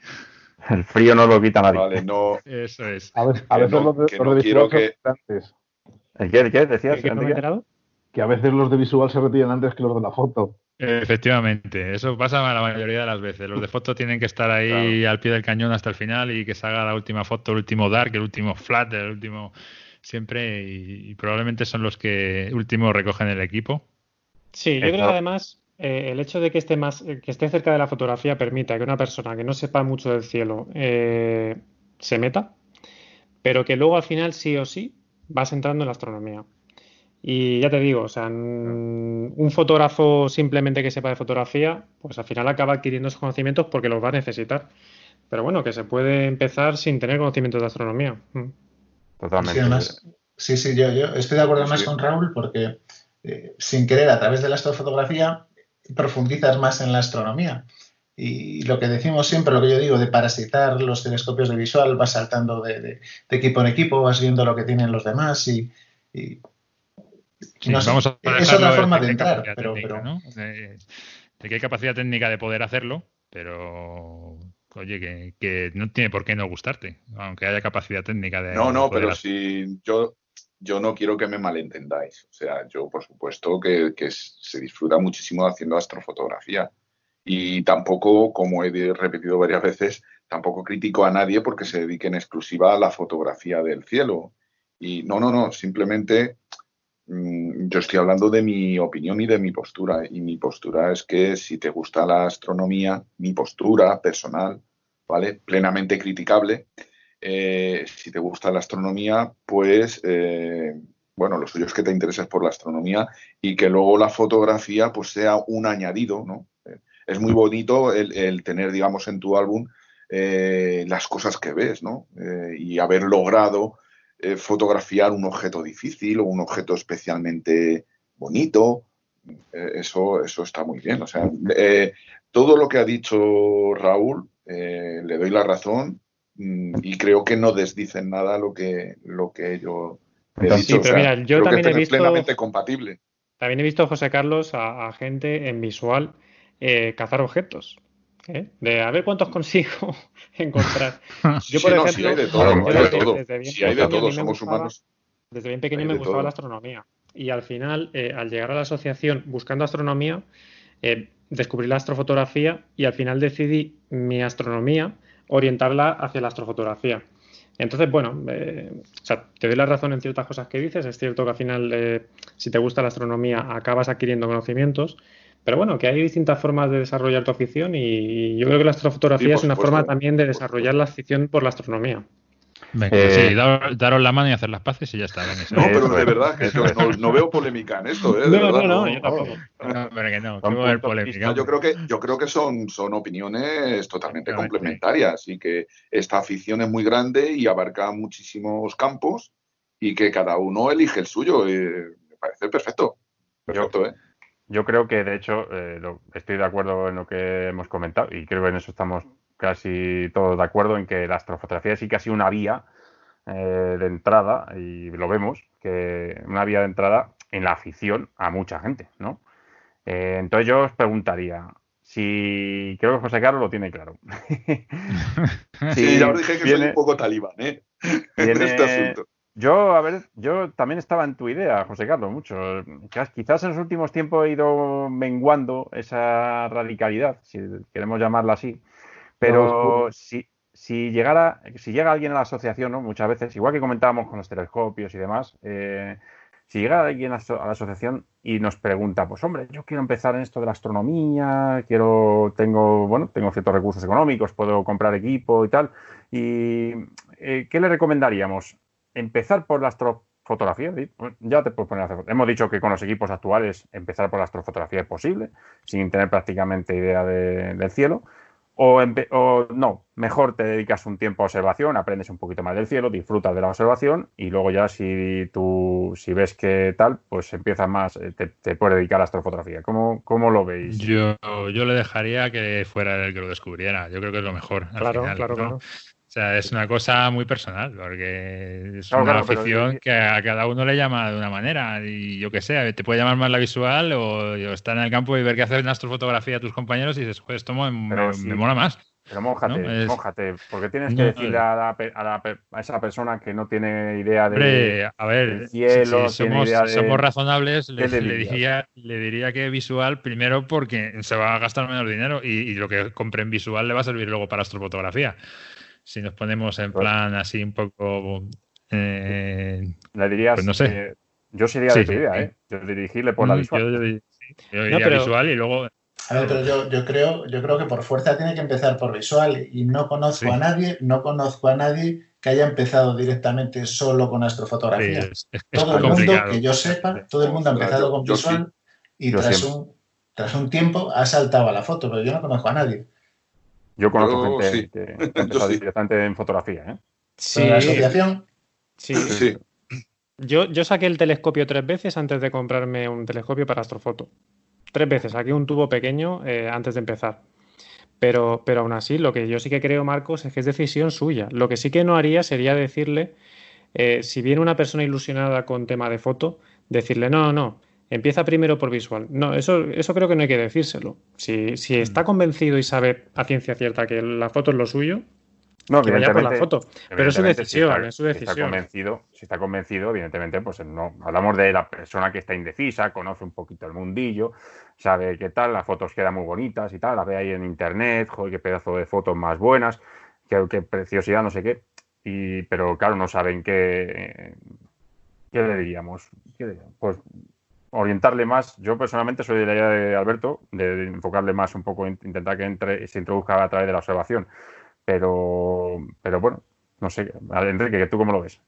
El frío no lo quita nadie. Vale, no. Eso es. A veces, a veces los de, los de visual que... antes. ¿El qué? ¿El qué? ¿Decías? ¿Qué, que a veces los de visual se retiran antes que los de la foto. Efectivamente, eso pasa la mayoría de las veces. Los de foto tienen que estar ahí al pie del cañón hasta el final y que salga la última foto, el último dark, el último flat, el último siempre y, probablemente son los que último recogen el equipo. Sí, yo creo que además eh, el hecho de que esté más, que esté cerca de la fotografía permita que una persona que no sepa mucho del cielo eh, se meta, pero que luego al final sí o sí vas entrando en la astronomía. Y ya te digo, o sea, un fotógrafo simplemente que sepa de fotografía, pues al final acaba adquiriendo esos conocimientos porque los va a necesitar. Pero bueno, que se puede empezar sin tener conocimientos de astronomía. Mm. Totalmente. Sí, sí, yo, yo, estoy de acuerdo más con Raúl porque eh, sin querer, a través de la astrofotografía, profundizas más en la astronomía. Y lo que decimos siempre, lo que yo digo, de parasitar los telescopios de visual, vas saltando de, equipo en equipo, vas viendo lo que tienen los demás y vamos a es otra forma de, entrar, pero, De, que hay capacidad técnica de poder hacerlo, pero oye, que, no tiene por qué no gustarte, aunque haya capacidad técnica de. No, no, pero si yo, yo no quiero que me malentendáis. O sea, yo por supuesto que, se disfruta muchísimo haciendo astrofotografía. Y tampoco, como he repetido varias veces, tampoco critico a nadie porque se dedique en exclusiva a la fotografía del cielo. Y no, no, no, simplemente Mm, yo estoy hablando de mi opinión y de mi postura. Y mi postura es que si te gusta la astronomía, mi postura personal, ¿vale? Plenamente criticable. Eh, si te gusta la astronomía, pues, eh, bueno, lo suyo es que te intereses por la astronomía y que luego la fotografía, pues, sea un añadido, ¿no? Eh, es muy bonito el, tener, digamos, en tu álbum las cosas que ves, ¿no? y haber logrado fotografiar un objeto difícil o un objeto especialmente bonito. Eso, eso está muy bien. O sea, todo lo que ha dicho Raúl, le doy la razón y creo que no desdicen nada lo que, lo que yo he dicho. pero mira, yo también he visto. plenamente compatible. También he visto, José Carlos, a gente en visual cazar objetos. ¿eh? de a ver cuántos consigo encontrar. Yo, por ejemplo, si hay de todo, desde, bien hay de todo, somos humanos. Desde bien pequeño me gustaba la astronomía. Y al final, eh, al llegar a la asociación buscando astronomía, eh, descubrí la astrofotografía y al final decidí mi astronomía orientarla hacia la astrofotografía. Entonces, bueno, eh, o sea, te doy la razón en ciertas cosas que dices. Es cierto que al final, eh, si te gusta la astronomía, acabas adquiriendo conocimientos. Pero bueno, que hay distintas formas de desarrollar tu afición y yo creo que la astrofotografía es una forma también de desarrollar la afición por la astronomía. Venga, eh, sí, daros, la mano y hacer las paces y ya está. no, pero de verdad que no, veo polémica en esto, ¿eh? no, no, no, yo tampoco. Yo creo que, yo creo que son, son opiniones totalmente complementarias y que esta afición es muy grande y abarca muchísimos campos y que cada uno elige el suyo. Eh, me parece perfecto. Perfecto, ¿eh? Yo creo que, de hecho, eh, estoy de acuerdo en lo que hemos comentado y creo que en eso estamos casi todos de acuerdo en que la astrofotografía sí que ha sido una vía eh, de entrada, y lo vemos, que una vía de entrada en la afición a mucha gente, ¿no? Eh, entonces yo os preguntaría, si creo que José Carlos lo tiene claro. sí, ya os dije que soy un poco talibán, ¿eh? en este asunto. Yo, a ver, yo también estaba en tu idea, José Carlos, mucho. Quizás en los últimos tiempos he ido menguando esa radicalidad, si queremos llamarla así. Pero si, si, llegara, si llega alguien a la asociación, ¿no? muchas veces, igual que comentábamos con los telescopios y demás, eh, si llega alguien a la asociación y nos pregunta, pues hombre, yo quiero empezar en esto de la astronomía, quiero, tengo, bueno, tengo ciertos recursos económicos, puedo comprar equipo y tal, y eh, ¿qué le recomendaríamos? Empezar por la astrofotografía, pues ya te puedes poner a hacer. Hemos dicho que con los equipos actuales empezar por la astrofotografía es posible, sin tener prácticamente idea del cielo. O, no, mejor te dedicas un tiempo a observación, aprendes un poquito más del cielo, disfrutas de la observación y luego ya si tú si ves que tal, pues empiezas más, eh, te, puedes dedicar a la astrofotografía. ¿Cómo, ¿Cómo, lo veis? Yo, yo le dejaría que fuera el que lo descubriera. Yo creo que es lo mejor. claro, claro, claro. O sea, es una cosa muy personal, porque es una afición que a cada uno le llama de una manera. Y yo qué sé, te puede llamar más la visual o, estar en el campo y ver que haces una astrofotografía a tus compañeros y dices, pues esto me, mola más. Pero mójate, mójate, porque tienes que decirle a, esa persona que no tiene idea de, a ver, cielo, somos, somos, razonables, le, diría, le diría que visual primero porque se va a gastar menos dinero y, y lo que compre en visual le va a servir luego para astrofotografía si nos ponemos en pues plan así un poco... Eh, le dirías, pues no sé. yo sería de idea, ¿eh? Yo dirigirle por la mm, visual. Yo, yo, visual y luego... A ver, pero yo, yo, creo, yo creo que por fuerza tiene que empezar por visual y no conozco a nadie, no conozco a nadie que haya empezado directamente solo con astrofotografía. todo el mundo, que yo sepa, todo el mundo ha empezado con visual y tras un, tras un tiempo ha saltado a la foto, pero yo no conozco a nadie. Yo conozco gente que directamente en fotografía. ¿eh? Sí. ¿La asociación? Sí. sí. Yo, yo saqué el telescopio tres veces antes de comprarme un telescopio para astrofoto. Tres veces. Saqué un tubo pequeño eh, antes de empezar. Pero, pero aún así, lo que yo sí que creo, Marcos, es que es decisión suya. Lo que sí que no haría sería decirle, eh, si viene una persona ilusionada con tema de foto, decirle, no, no, Empieza primero por visual. No, eso, eso creo que no hay que decírselo. Si, si está mm. convencido y sabe a ciencia cierta que la foto es lo suyo, no, que vaya por la foto. Pero es su decisión, es su decisión. Si está convencido, si está convencido, evidentemente, pues no. Hablamos de la persona que está indecisa, conoce un poquito el mundillo, sabe qué tal, las fotos quedan muy bonitas y tal, las ve ahí en internet, joder, qué pedazo de fotos más buenas, qué, qué preciosidad, no sé qué. Y, pero claro, no saben qué, qué le diríamos. ¿Qué Pues orientarle más. Yo personalmente soy de la idea de Alberto, de enfocarle más un poco, intentar que entre, se introduzca a través de la observación. Pero, pero bueno, no sé, Enrique, ¿tú cómo lo ves?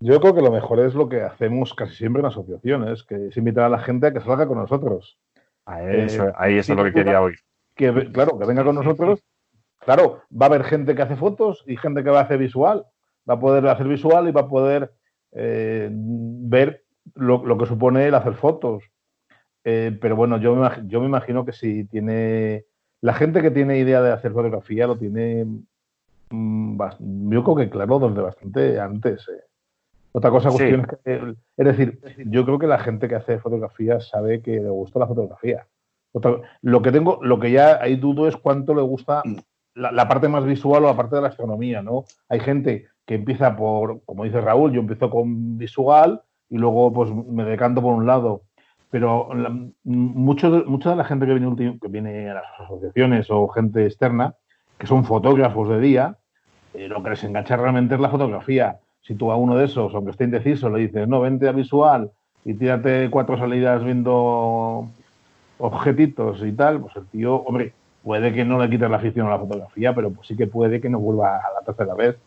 Yo creo que lo mejor es lo que hacemos casi siempre en asociaciones, que es invitar a la gente a que salga con nosotros. A eso, eh, ahí eso es lo que quería oír. Que, claro, que venga con nosotros. Claro, va a haber gente que hace fotos y gente que va a hacer visual. Va a poder hacer visual y va a poder eh, ver lo, que supone el hacer fotos. Eh, pero bueno, yo me, yo me imagino que si tiene. La gente que tiene idea de hacer fotografía lo tiene. Mm, yo creo que claro, desde bastante antes. Eh. Otra cosa, cuestión es que. Es decir, yo creo que la gente que hace fotografía sabe que le gusta la fotografía. lo que tengo, lo que ya hay dudo es cuánto le gusta la, la, parte más visual o la parte de la astronomía, ¿no? Hay gente que empieza por, como dice Raúl, yo empiezo con visual y luego pues me decanto por un lado. Pero mucho de, mucha de la gente que viene, que viene a las asociaciones o gente externa, que son fotógrafos de día, eh, lo que les engancha realmente es la fotografía. Si tú a uno de esos, aunque esté indeciso, le dices, no, vente a visual y tírate cuatro salidas viendo objetitos y tal, pues el tío, hombre, puede que no le quites la afición a la fotografía, pero pues sí que puede que no vuelva a la tercera vez.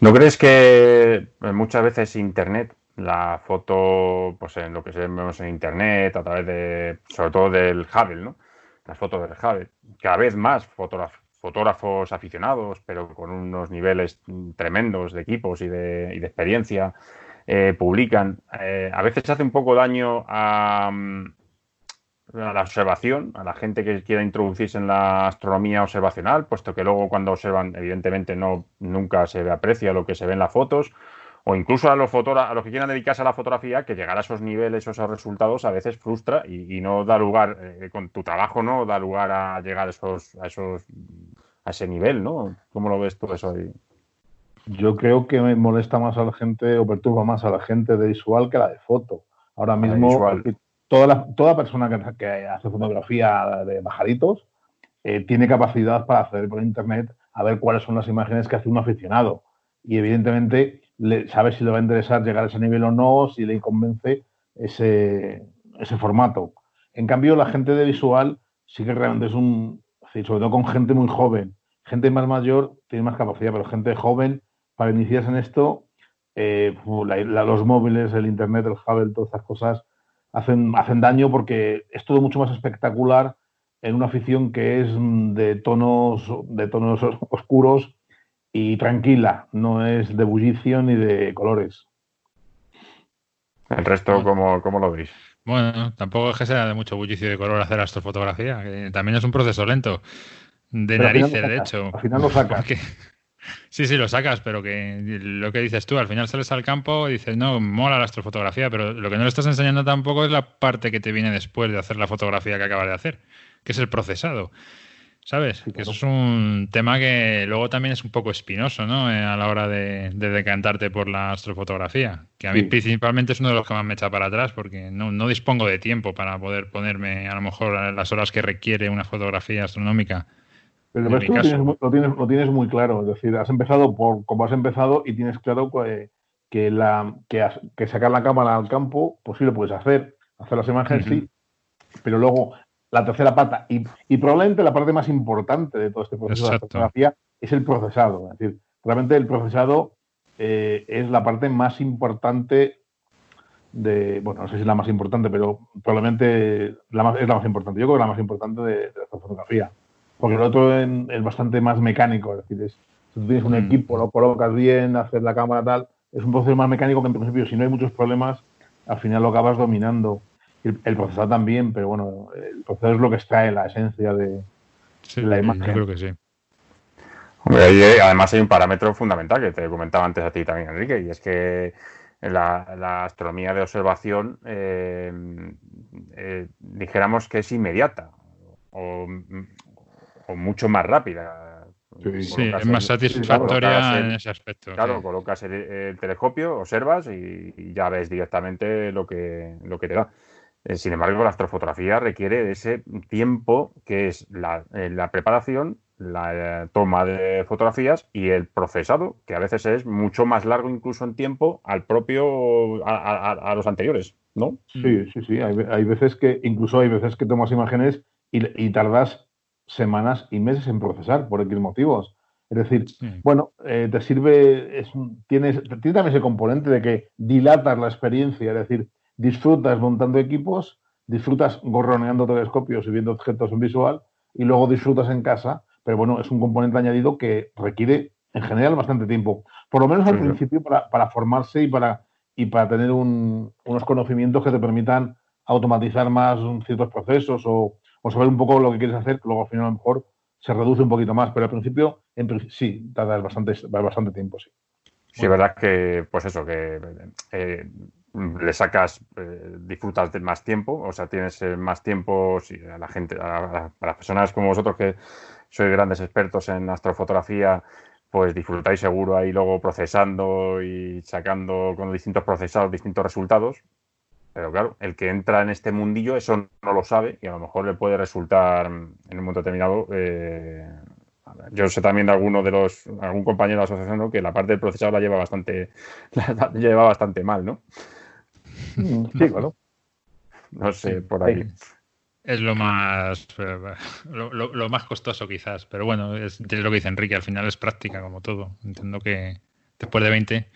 ¿No crees que muchas veces Internet, la foto, pues en lo que vemos en Internet, a través de, sobre todo del Hubble, ¿no? Las fotos del Hubble, cada vez más fotógrafos aficionados, pero con unos niveles tremendos de equipos y de, experiencia, eh, publican. Eh, a veces hace un poco daño a, a la observación, a la gente que quiera introducirse en la astronomía observacional, puesto que luego cuando observan, evidentemente no nunca se aprecia lo que se ve en las fotos, o incluso a los a los que quieran dedicarse a la fotografía, que llegar a esos niveles o esos resultados a veces frustra y, no da lugar, eh, con tu trabajo no da lugar a llegar a esos, a esos, a ese nivel, ¿no? ¿Cómo lo ves tú eso ahí? Yo creo que me molesta más a la gente o perturba más a la gente de visual que la de foto. Ahora mismo, toda, toda persona que, hace fotografía de bajaditos eh, tiene capacidad para acceder por internet a ver cuáles son las imágenes que hace un aficionado. Y evidentemente le, sabe si le va a interesar llegar a ese nivel o no, si le convence ese, ese formato. En cambio, la gente de visual sí que realmente es un, sobre todo con gente muy joven. Gente más mayor tiene más capacidad, pero gente joven, para iniciarse en esto, eh, los móviles, el internet, el Hubble, todas estas cosas, hacen, hacen daño porque es todo mucho más espectacular en una afición que es de tonos, de tonos oscuros y tranquila, no es de bullicio ni de colores. ¿El resto cómo, cómo lo veis? Bueno, tampoco es que sea de mucho bullicio de color hacer astrofotografía, que también es un proceso lento. De narices, de hecho. Al final lo sacas. Sí, sí, lo sacas, pero que lo que dices tú, al final sales al campo y dices, no, mola la astrofotografía, pero lo que no le estás enseñando tampoco es la parte que te viene después de hacer la fotografía que acabas de hacer, que es el procesado. ¿Sabes? Que eso es un tema que luego también es un poco espinoso, ¿no? Eh, a la hora de, decantarte por la astrofotografía. Que a mí principalmente es uno de los que más me echa para atrás porque no, no dispongo de tiempo para poder ponerme a lo mejor las horas que requiere una fotografía astronómica pero lo tienes, lo, tienes, muy claro, es decir, has empezado por como has empezado y tienes claro que, la, que, sacar la cámara al campo, pues sí lo puedes hacer, hacer las imágenes sí, pero luego la tercera pata y, probablemente la parte más importante de todo este proceso de la fotografía es el procesado, es decir, realmente el procesado eh, es la parte más importante de, bueno, no sé si es la más importante, pero probablemente la más, es la más importante, yo creo que la más importante de, de esta fotografía. Porque el otro es bastante más mecánico, es decir, si tú tienes un mm. equipo, lo colocas bien, haces la cámara tal, es un proceso más mecánico que en principio si no hay muchos problemas, al final lo acabas dominando. El, el procesador también, pero bueno, el procesador es lo que extrae la esencia de, la imagen. Yo creo que sí. además hay un parámetro fundamental que te comentaba antes a ti también, Enrique, y es que la, astronomía de observación eh, eh, dijéramos que es inmediata o, o mucho más rápida. Sí, es más satisfactoria en ese aspecto. Claro, colocas el, telescopio, observas y, ya ves directamente lo que, lo que te da. Eh, sin embargo, la astrofotografía requiere ese tiempo que es la, eh, preparación, la eh, toma de fotografías y el procesado, que a veces es mucho más largo incluso en tiempo al propio, a, los anteriores, ¿no? Sí, sí, sí. Hay, veces que, incluso hay veces que tomas imágenes y, y tardas semanas y meses en procesar por X motivos. Es decir, bueno, eh, te sirve, es, tienes, tiene también ese componente de que dilatas la experiencia, es decir, disfrutas montando equipos, disfrutas gorroneando telescopios y viendo objetos en visual, y luego disfrutas en casa, pero bueno, es un componente añadido que requiere en general bastante tiempo, por lo menos al principio para, para, formarse y para, y para tener un, unos conocimientos que te permitan automatizar más ciertos procesos o, o saber un poco lo que quieres hacer, luego al final a lo mejor se reduce un poquito más, pero al principio sí, tarda bastante, bastante tiempo, sí. Sí, es verdad que, pues eso, que eh, le sacas, eh, disfrutas de más tiempo, o sea, tienes eh, más tiempo, si a la gente, a, las personas como vosotros que sois grandes expertos en astrofotografía, pues disfrutáis seguro ahí luego procesando y sacando con distintos procesados distintos resultados, pero claro, el que entra en este mundillo eso no lo sabe y a lo mejor le puede resultar en un momento determinado eh, yo sé también de alguno de los, algún compañero de la asociación, que la parte del procesador la lleva bastante, la, lleva bastante mal, ¿no? Mm, sí, claro. No sé, por ahí. Es lo más eh, lo, más costoso quizás, pero bueno, es, lo que dice Enrique, al final es práctica como todo. Entiendo que después de 20,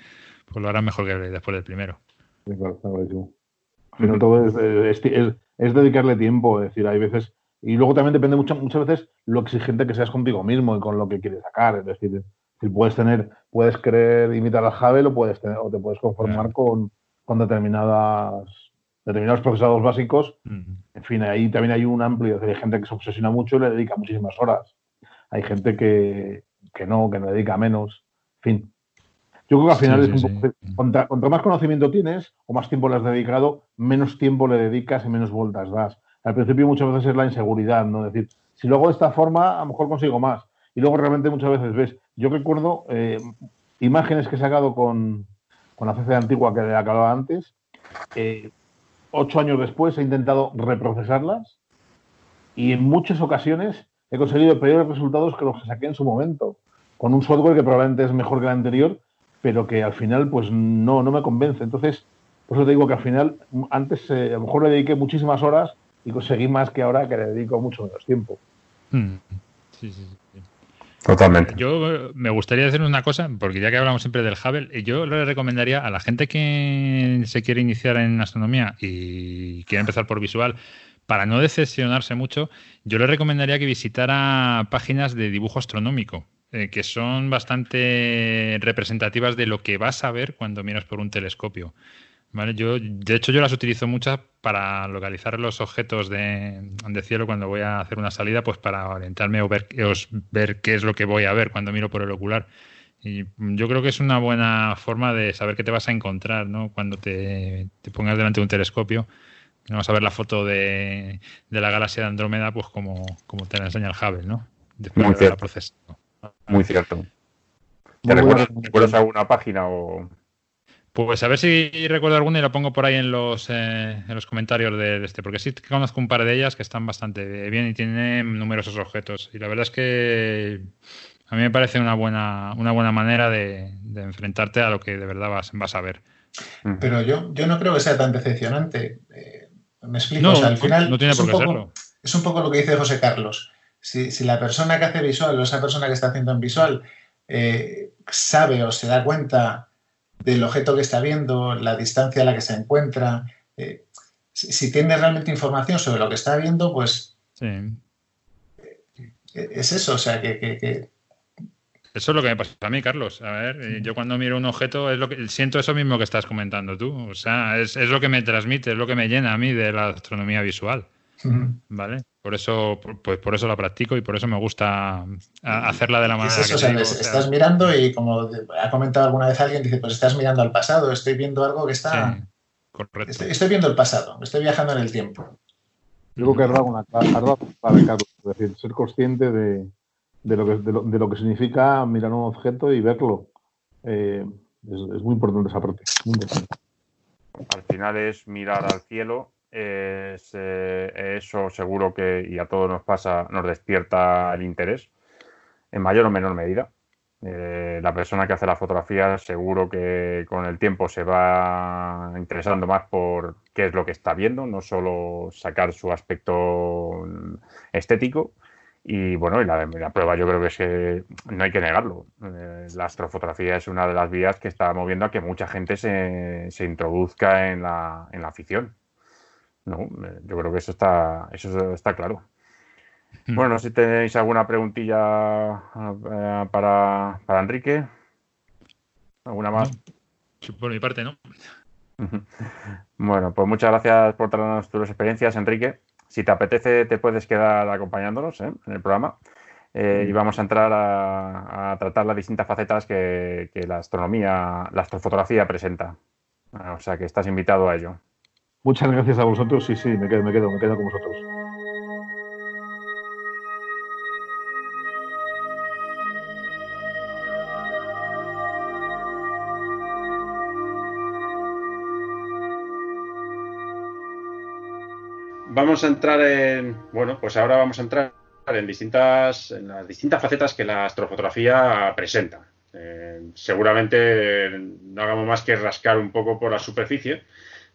pues lo harán mejor que después del primero. Sí, claro, está todo es, es, dedicarle tiempo, es decir, hay veces y luego también depende mucho, muchas veces lo exigente que seas contigo mismo y con lo que quieres sacar. Es decir, si puedes tener, puedes querer imitar al Javel o puedes tener, o te puedes conformar con, con, determinadas determinados procesados básicos. En fin, ahí también hay un amplio, hay gente que se obsesiona mucho y le dedica muchísimas horas. Hay gente que, que no, que no dedica menos. En fin. Yo creo que al final es un poco, contra, más conocimiento tienes o más tiempo le has dedicado, menos tiempo le dedicas y menos vueltas das al principio muchas veces es la inseguridad, ¿no? Es decir, si lo hago de esta forma, a lo mejor consigo más. Y luego realmente muchas veces ves, yo recuerdo eh, imágenes que he sacado con, la CC antigua que acababa antes, eh, ocho años después he intentado reprocesarlas y en muchas ocasiones he conseguido peores resultados que los que saqué en su momento, con un software que probablemente es mejor que el anterior, pero que al final pues no, no me convence. Entonces, por eso te digo que al final, antes eh, a lo mejor le dediqué muchísimas horas y conseguí más que ahora que le dedico mucho menos tiempo. Hmm. Sí, sí, sí. Totalmente. Yo me gustaría decir una cosa, porque ya que hablamos siempre del Hubble, yo le recomendaría a la gente que se quiere iniciar en astronomía y quiere empezar por visual, para no decepcionarse mucho, yo le recomendaría que visitara páginas de dibujo astronómico, eh, que son bastante representativas de lo que vas a ver cuando miras por un telescopio. Vale, yo, de hecho, yo las utilizo muchas para localizar los objetos de, cielo cuando voy a hacer una salida, pues para orientarme o ver, ver qué es lo que voy a ver cuando miro por el ocular. Y yo creo que es una buena forma de saber qué te vas a encontrar, ¿no? Cuando te, pongas delante de un telescopio, vas a ver la foto de, la galaxia de Andrómeda, pues como, como te la enseña el Hubble, ¿no? Después Muy de cierto. Muy cierto. ¿Te recuerdas alguna página o...? Pues a ver si recuerdo alguna y la pongo por ahí en los, eh, en los comentarios de, este, porque sí conozco un par de ellas que están bastante bien y tienen numerosos objetos. Y la verdad es que a mí me parece una buena, una buena manera de, enfrentarte a lo que de verdad vas, vas a ver. Pero yo, yo no creo que sea tan decepcionante. Eh, me explico, o sea, al final no tiene por qué serlo. Es un poco lo que dice José Carlos. Si, si, la persona que hace visual o esa persona que está haciendo en visual eh, sabe o se da cuenta del objeto que está viendo, la distancia a la que se encuentra. Eh, si, tiene realmente información sobre lo que está viendo, pues sí. Eh, es eso, o sea, que, Eso es lo que me pasa a mí, Carlos. A ver, eh, yo cuando miro un objeto es lo que siento eso mismo que estás comentando tú. O sea, es, es lo que me transmite, es lo que me llena a mí de la astronomía visual. ¿Vale? Por eso, pues por eso la practico y por eso me gusta hacerla de la manera que estás mirando y como ha comentado alguna vez alguien, dice, pues estás mirando al pasado, estoy viendo algo que está... correcto. Estoy, viendo el pasado, estoy viajando en el tiempo. Yo creo que es una clave, es decir, ser consciente de, lo que, de, lo, que significa mirar un objeto y verlo. Eh, es, muy importante esa parte. Al final es mirar al cielo es, eh, eso seguro que, y a todos nos pasa, nos despierta el interés, en mayor o menor medida. Eh, la persona que hace la fotografía seguro que con el tiempo se va interesando más por qué es lo que está viendo, no solo sacar su aspecto estético. Y bueno, y la, prueba yo creo que es que no hay que negarlo. Eh, la astrofotografía es una de las vías que está moviendo a que mucha gente se, se introduzca en la, en la afición. No, eh, yo creo que eso está, eso está claro. Bueno, no sé si tenéis alguna preguntilla eh, para, para Enrique. ¿Alguna más? por mi parte, no. Bueno, pues muchas gracias por traernos tus experiencias, Enrique. Si te apetece, te puedes quedar acompañándonos ¿eh? en el programa. y vamos a entrar a, tratar las distintas facetas que, que, la astronomía, la astrofotografía presenta. O sea que estás invitado a ello. Muchas gracias a vosotros. Sí, sí, me quedo, me quedo, me quedo con vosotros. Vamos a entrar en. Bueno, pues ahora vamos a entrar en distintas, en las distintas facetas que la astrofotografía presenta. Eh, seguramente no hagamos más que rascar un poco por la superficie,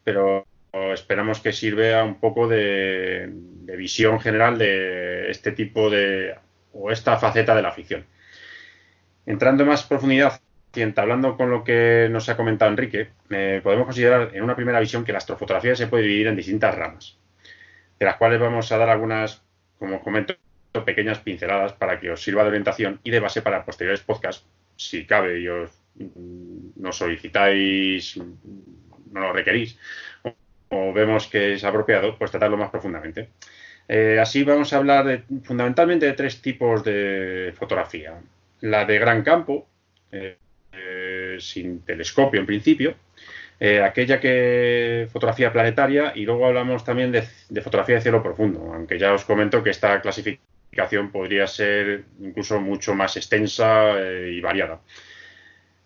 pero esperamos que sirva un poco de, visión general de este tipo de o esta faceta de la ficción. Entrando en más profundidad y entablando con lo que nos ha comentado Enrique, eh, podemos considerar en una primera visión que la astrofotografía se puede dividir en distintas ramas, de las cuales vamos a dar algunas, como comento, pequeñas pinceladas para que os sirva de orientación y de base para posteriores podcasts, si cabe y os mm, nos solicitáis, no lo requerís, o, vemos que es apropiado, pues tratarlo más profundamente. Eh, así vamos a hablar fundamentalmente de tres tipos de fotografía. La de gran campo, eh, eh, sin telescopio en principio, aquella que fotografía planetaria y luego hablamos también de, fotografía de cielo profundo, aunque ya os comento que esta clasificación podría ser incluso mucho más extensa y variada.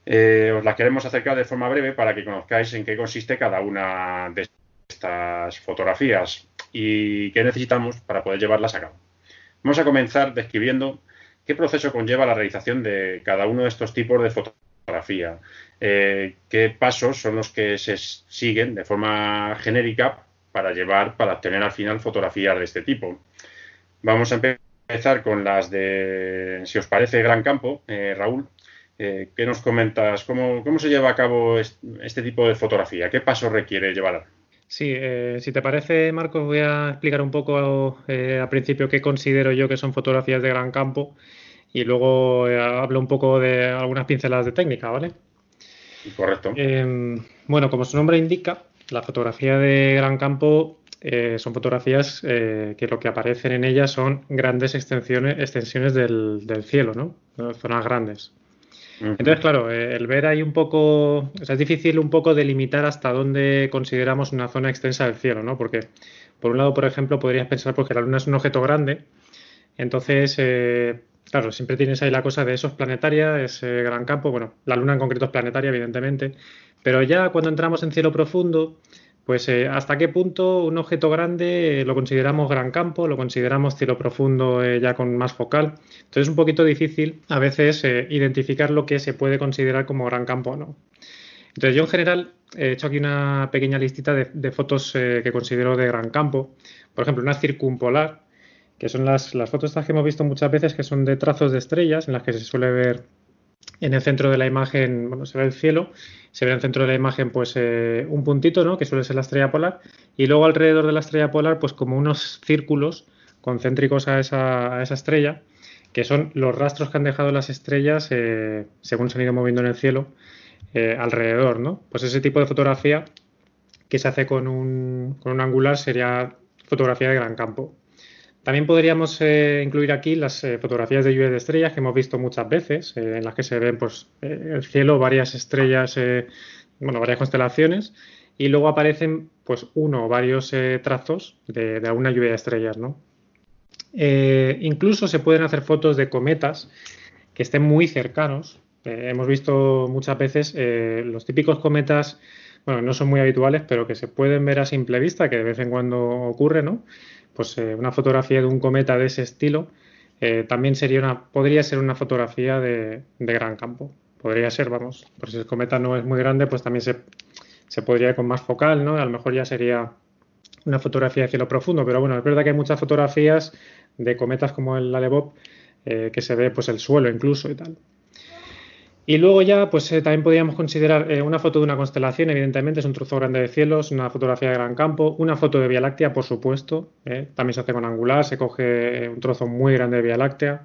Os la queremos acercar de forma breve para que conozcáis en qué consiste cada una de estas fotografías y qué necesitamos para poder llevarlas a cabo. Vamos a comenzar describiendo qué proceso conlleva la realización de cada uno de estos tipos de fotografía, eh, qué pasos son los que se siguen de forma genérica para llevar, para obtener al final fotografías de este tipo. Vamos a empezar con las de, si os parece, Gran Campo. Eh, Raúl, eh, ¿qué nos comentas? ¿Cómo, se lleva a cabo este tipo de fotografía? ¿Qué paso requiere llevar? Sí, eh, si te parece, Marcos, voy a explicar un poco al principio qué considero yo que son fotografías de gran campo y luego hablo un poco de algunas pinceladas de técnica, ¿vale? Correcto. bueno, como su nombre indica, la fotografía de gran campo eh, son fotografías eh, que lo que aparecen en ellas son grandes extensiones, extensiones del, cielo, ¿no? Zonas grandes. Entonces, claro, eh, el ver ahí un poco, o sea, es difícil un poco delimitar hasta dónde consideramos una zona extensa del cielo, ¿no? Porque, por un lado, por ejemplo, podrías pensar porque la Luna es un objeto grande, entonces, claro, siempre tienes ahí la cosa de eso es planetaria, es gran campo, bueno, la Luna en concreto es planetaria, evidentemente, pero ya cuando entramos en cielo profundo, pues eh, hasta qué punto un objeto grande lo consideramos gran campo, lo consideramos cielo profundo eh, ya con más focal. Entonces es un poquito difícil a veces eh, identificar lo que se puede considerar como gran campo o no. Entonces yo en general he hecho aquí una pequeña listita de, fotos que considero de gran campo. Por ejemplo, una circumpolar, que son las, las fotos estas que hemos visto muchas veces, que son de trazos de estrellas, en las que se suele ver en el centro de la imagen, bueno, se ve el cielo, se ve en el centro de la imagen pues eh, un puntito, ¿no? Que suele ser la estrella polar, y luego alrededor de la estrella polar pues como unos círculos concéntricos a esa, a esa estrella, que son los rastros que han dejado las estrellas eh, según se han ido moviendo en el cielo eh, alrededor, ¿no? Pues ese tipo de fotografía que se hace con un, con un angular sería fotografía de gran campo. También podríamos eh, incluir aquí las eh, fotografías de lluvia de estrellas que hemos visto muchas veces, eh, en las que se ven pues, el cielo, varias estrellas, bueno, varias constelaciones, y luego aparecen pues, uno o varios trazos de, de, alguna lluvia de estrellas. ¿no? incluso se pueden hacer fotos de cometas que estén muy cercanos. hemos visto muchas veces los típicos cometas, bueno, no son muy habituales, pero que se pueden ver a simple vista, que de vez en cuando ocurre, ¿no? Pues eh, una fotografía de un cometa de ese estilo eh, también sería una, podría ser una fotografía de, gran campo. Podría ser, vamos, por si el cometa no es muy grande, pues también se, se podría ir con más focal, ¿no? A lo mejor ya sería una fotografía de cielo profundo, pero bueno, es verdad que hay muchas fotografías de cometas como el Alebop eh, que se ve pues el suelo incluso y tal. Y luego ya, pues eh, también podríamos considerar eh, una foto de una constelación, evidentemente, es un trozo grande de cielos, una fotografía de gran campo, una foto de Vía Láctea, por supuesto, eh, también se hace con angular, se coge un trozo muy grande de Vía Láctea.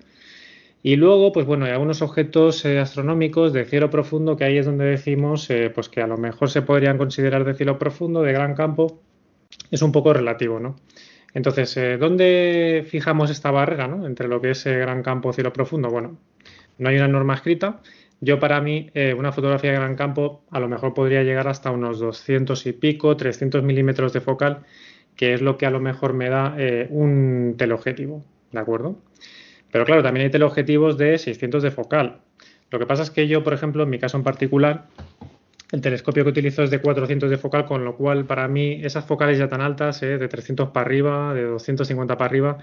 Y luego, pues bueno, hay algunos objetos astronómicos de cielo profundo que ahí es donde decimos pues que a lo mejor se podrían considerar de cielo profundo, de gran campo, es un poco relativo, ¿no? Entonces, ¿dónde fijamos esta barrera ¿no? entre lo que es gran campo, cielo profundo? Bueno, no hay una norma escrita, yo para mí, eh, una fotografía de gran campo a lo mejor podría llegar hasta unos 200 y pico, 300 milímetros de focal, que es lo que a lo mejor me da eh, un teleobjetivo, ¿de acuerdo? Pero claro, también hay teleobjetivos de 600 de focal. Lo que pasa es que yo, por ejemplo, en mi caso en particular, El telescopio que utilizo es de 400 de focal, con lo cual para mí esas focales ya tan altas, eh, de 300 para arriba, de 250 para arriba,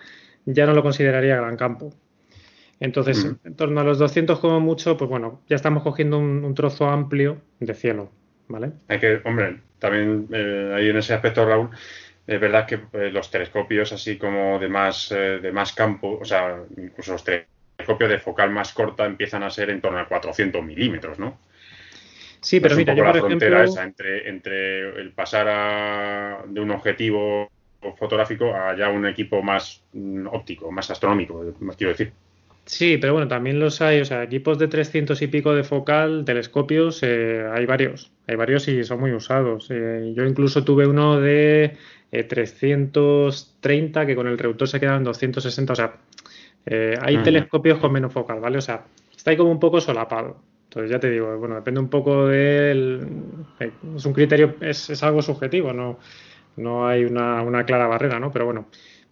ya no lo consideraría gran campo. Entonces, mm. en torno a los 200 como mucho, pues bueno, ya estamos cogiendo un, trozo amplio de cielo, ¿vale? Hay que, hombre, también eh, ahí en ese aspecto, Raúl, es verdad que eh, los telescopios así como de más, eh, de más campo, o sea, incluso los telescopios de focal más corta empiezan a ser en torno a 400 milímetros, ¿no? Sí, pero mira, yo por la frontera esa entre, entre el pasar de un objetivo fotográfico a ya un equipo más mm, óptico, más astronómico, más quiero decir. Sí, pero bueno, también los hay, o sea, equipos de 300 y pico de focal, telescopios, eh, hay varios, hay varios y son muy usados. Eh, yo incluso tuve uno de 330 eh, que con el reductor se quedaban 260, o sea, hay telescopios con menos focal, ¿vale? O sea, está ahí como un poco solapado. Entonces ya te digo, bueno, depende un poco del... Es un criterio, es, es algo subjetivo, no, no hay una, una, clara barrera, ¿no? Pero bueno,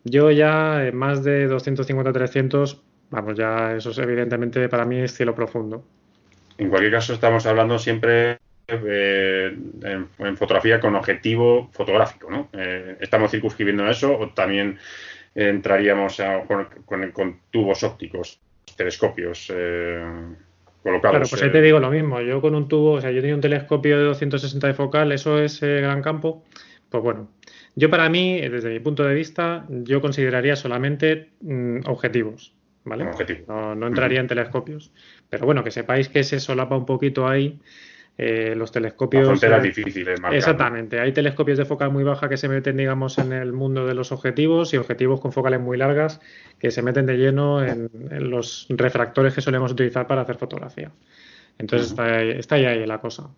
yo ya más de 250-300 Vamos, ya eso es evidentemente para mí es cielo profundo. En cualquier caso, estamos hablando siempre eh, en, fotografía con objetivo fotográfico, ¿no? Eh, estamos circunscribiendo eso o también entraríamos con, tubos ópticos, telescopios eh, colocados. Claro, pues ahí te digo lo mismo. Yo con un tubo, o sea, yo tenía un telescopio de 260 de focal, eso es gran campo. Pues bueno, yo para mí, desde mi punto de vista, yo consideraría solamente mm, objetivos. ¿Vale? No, entraría en telescopios. Pero bueno, que sepáis que se solapa un poquito ahí. Eh, los telescopios. fronteras difíciles, Exactamente. Hay telescopios de focal muy baja que se meten, digamos, en el mundo de los objetivos y objetivos con focales muy largas que se meten de lleno en, los refractores que solemos utilizar para hacer fotografía. Entonces está, ahí, ahí, la cosa.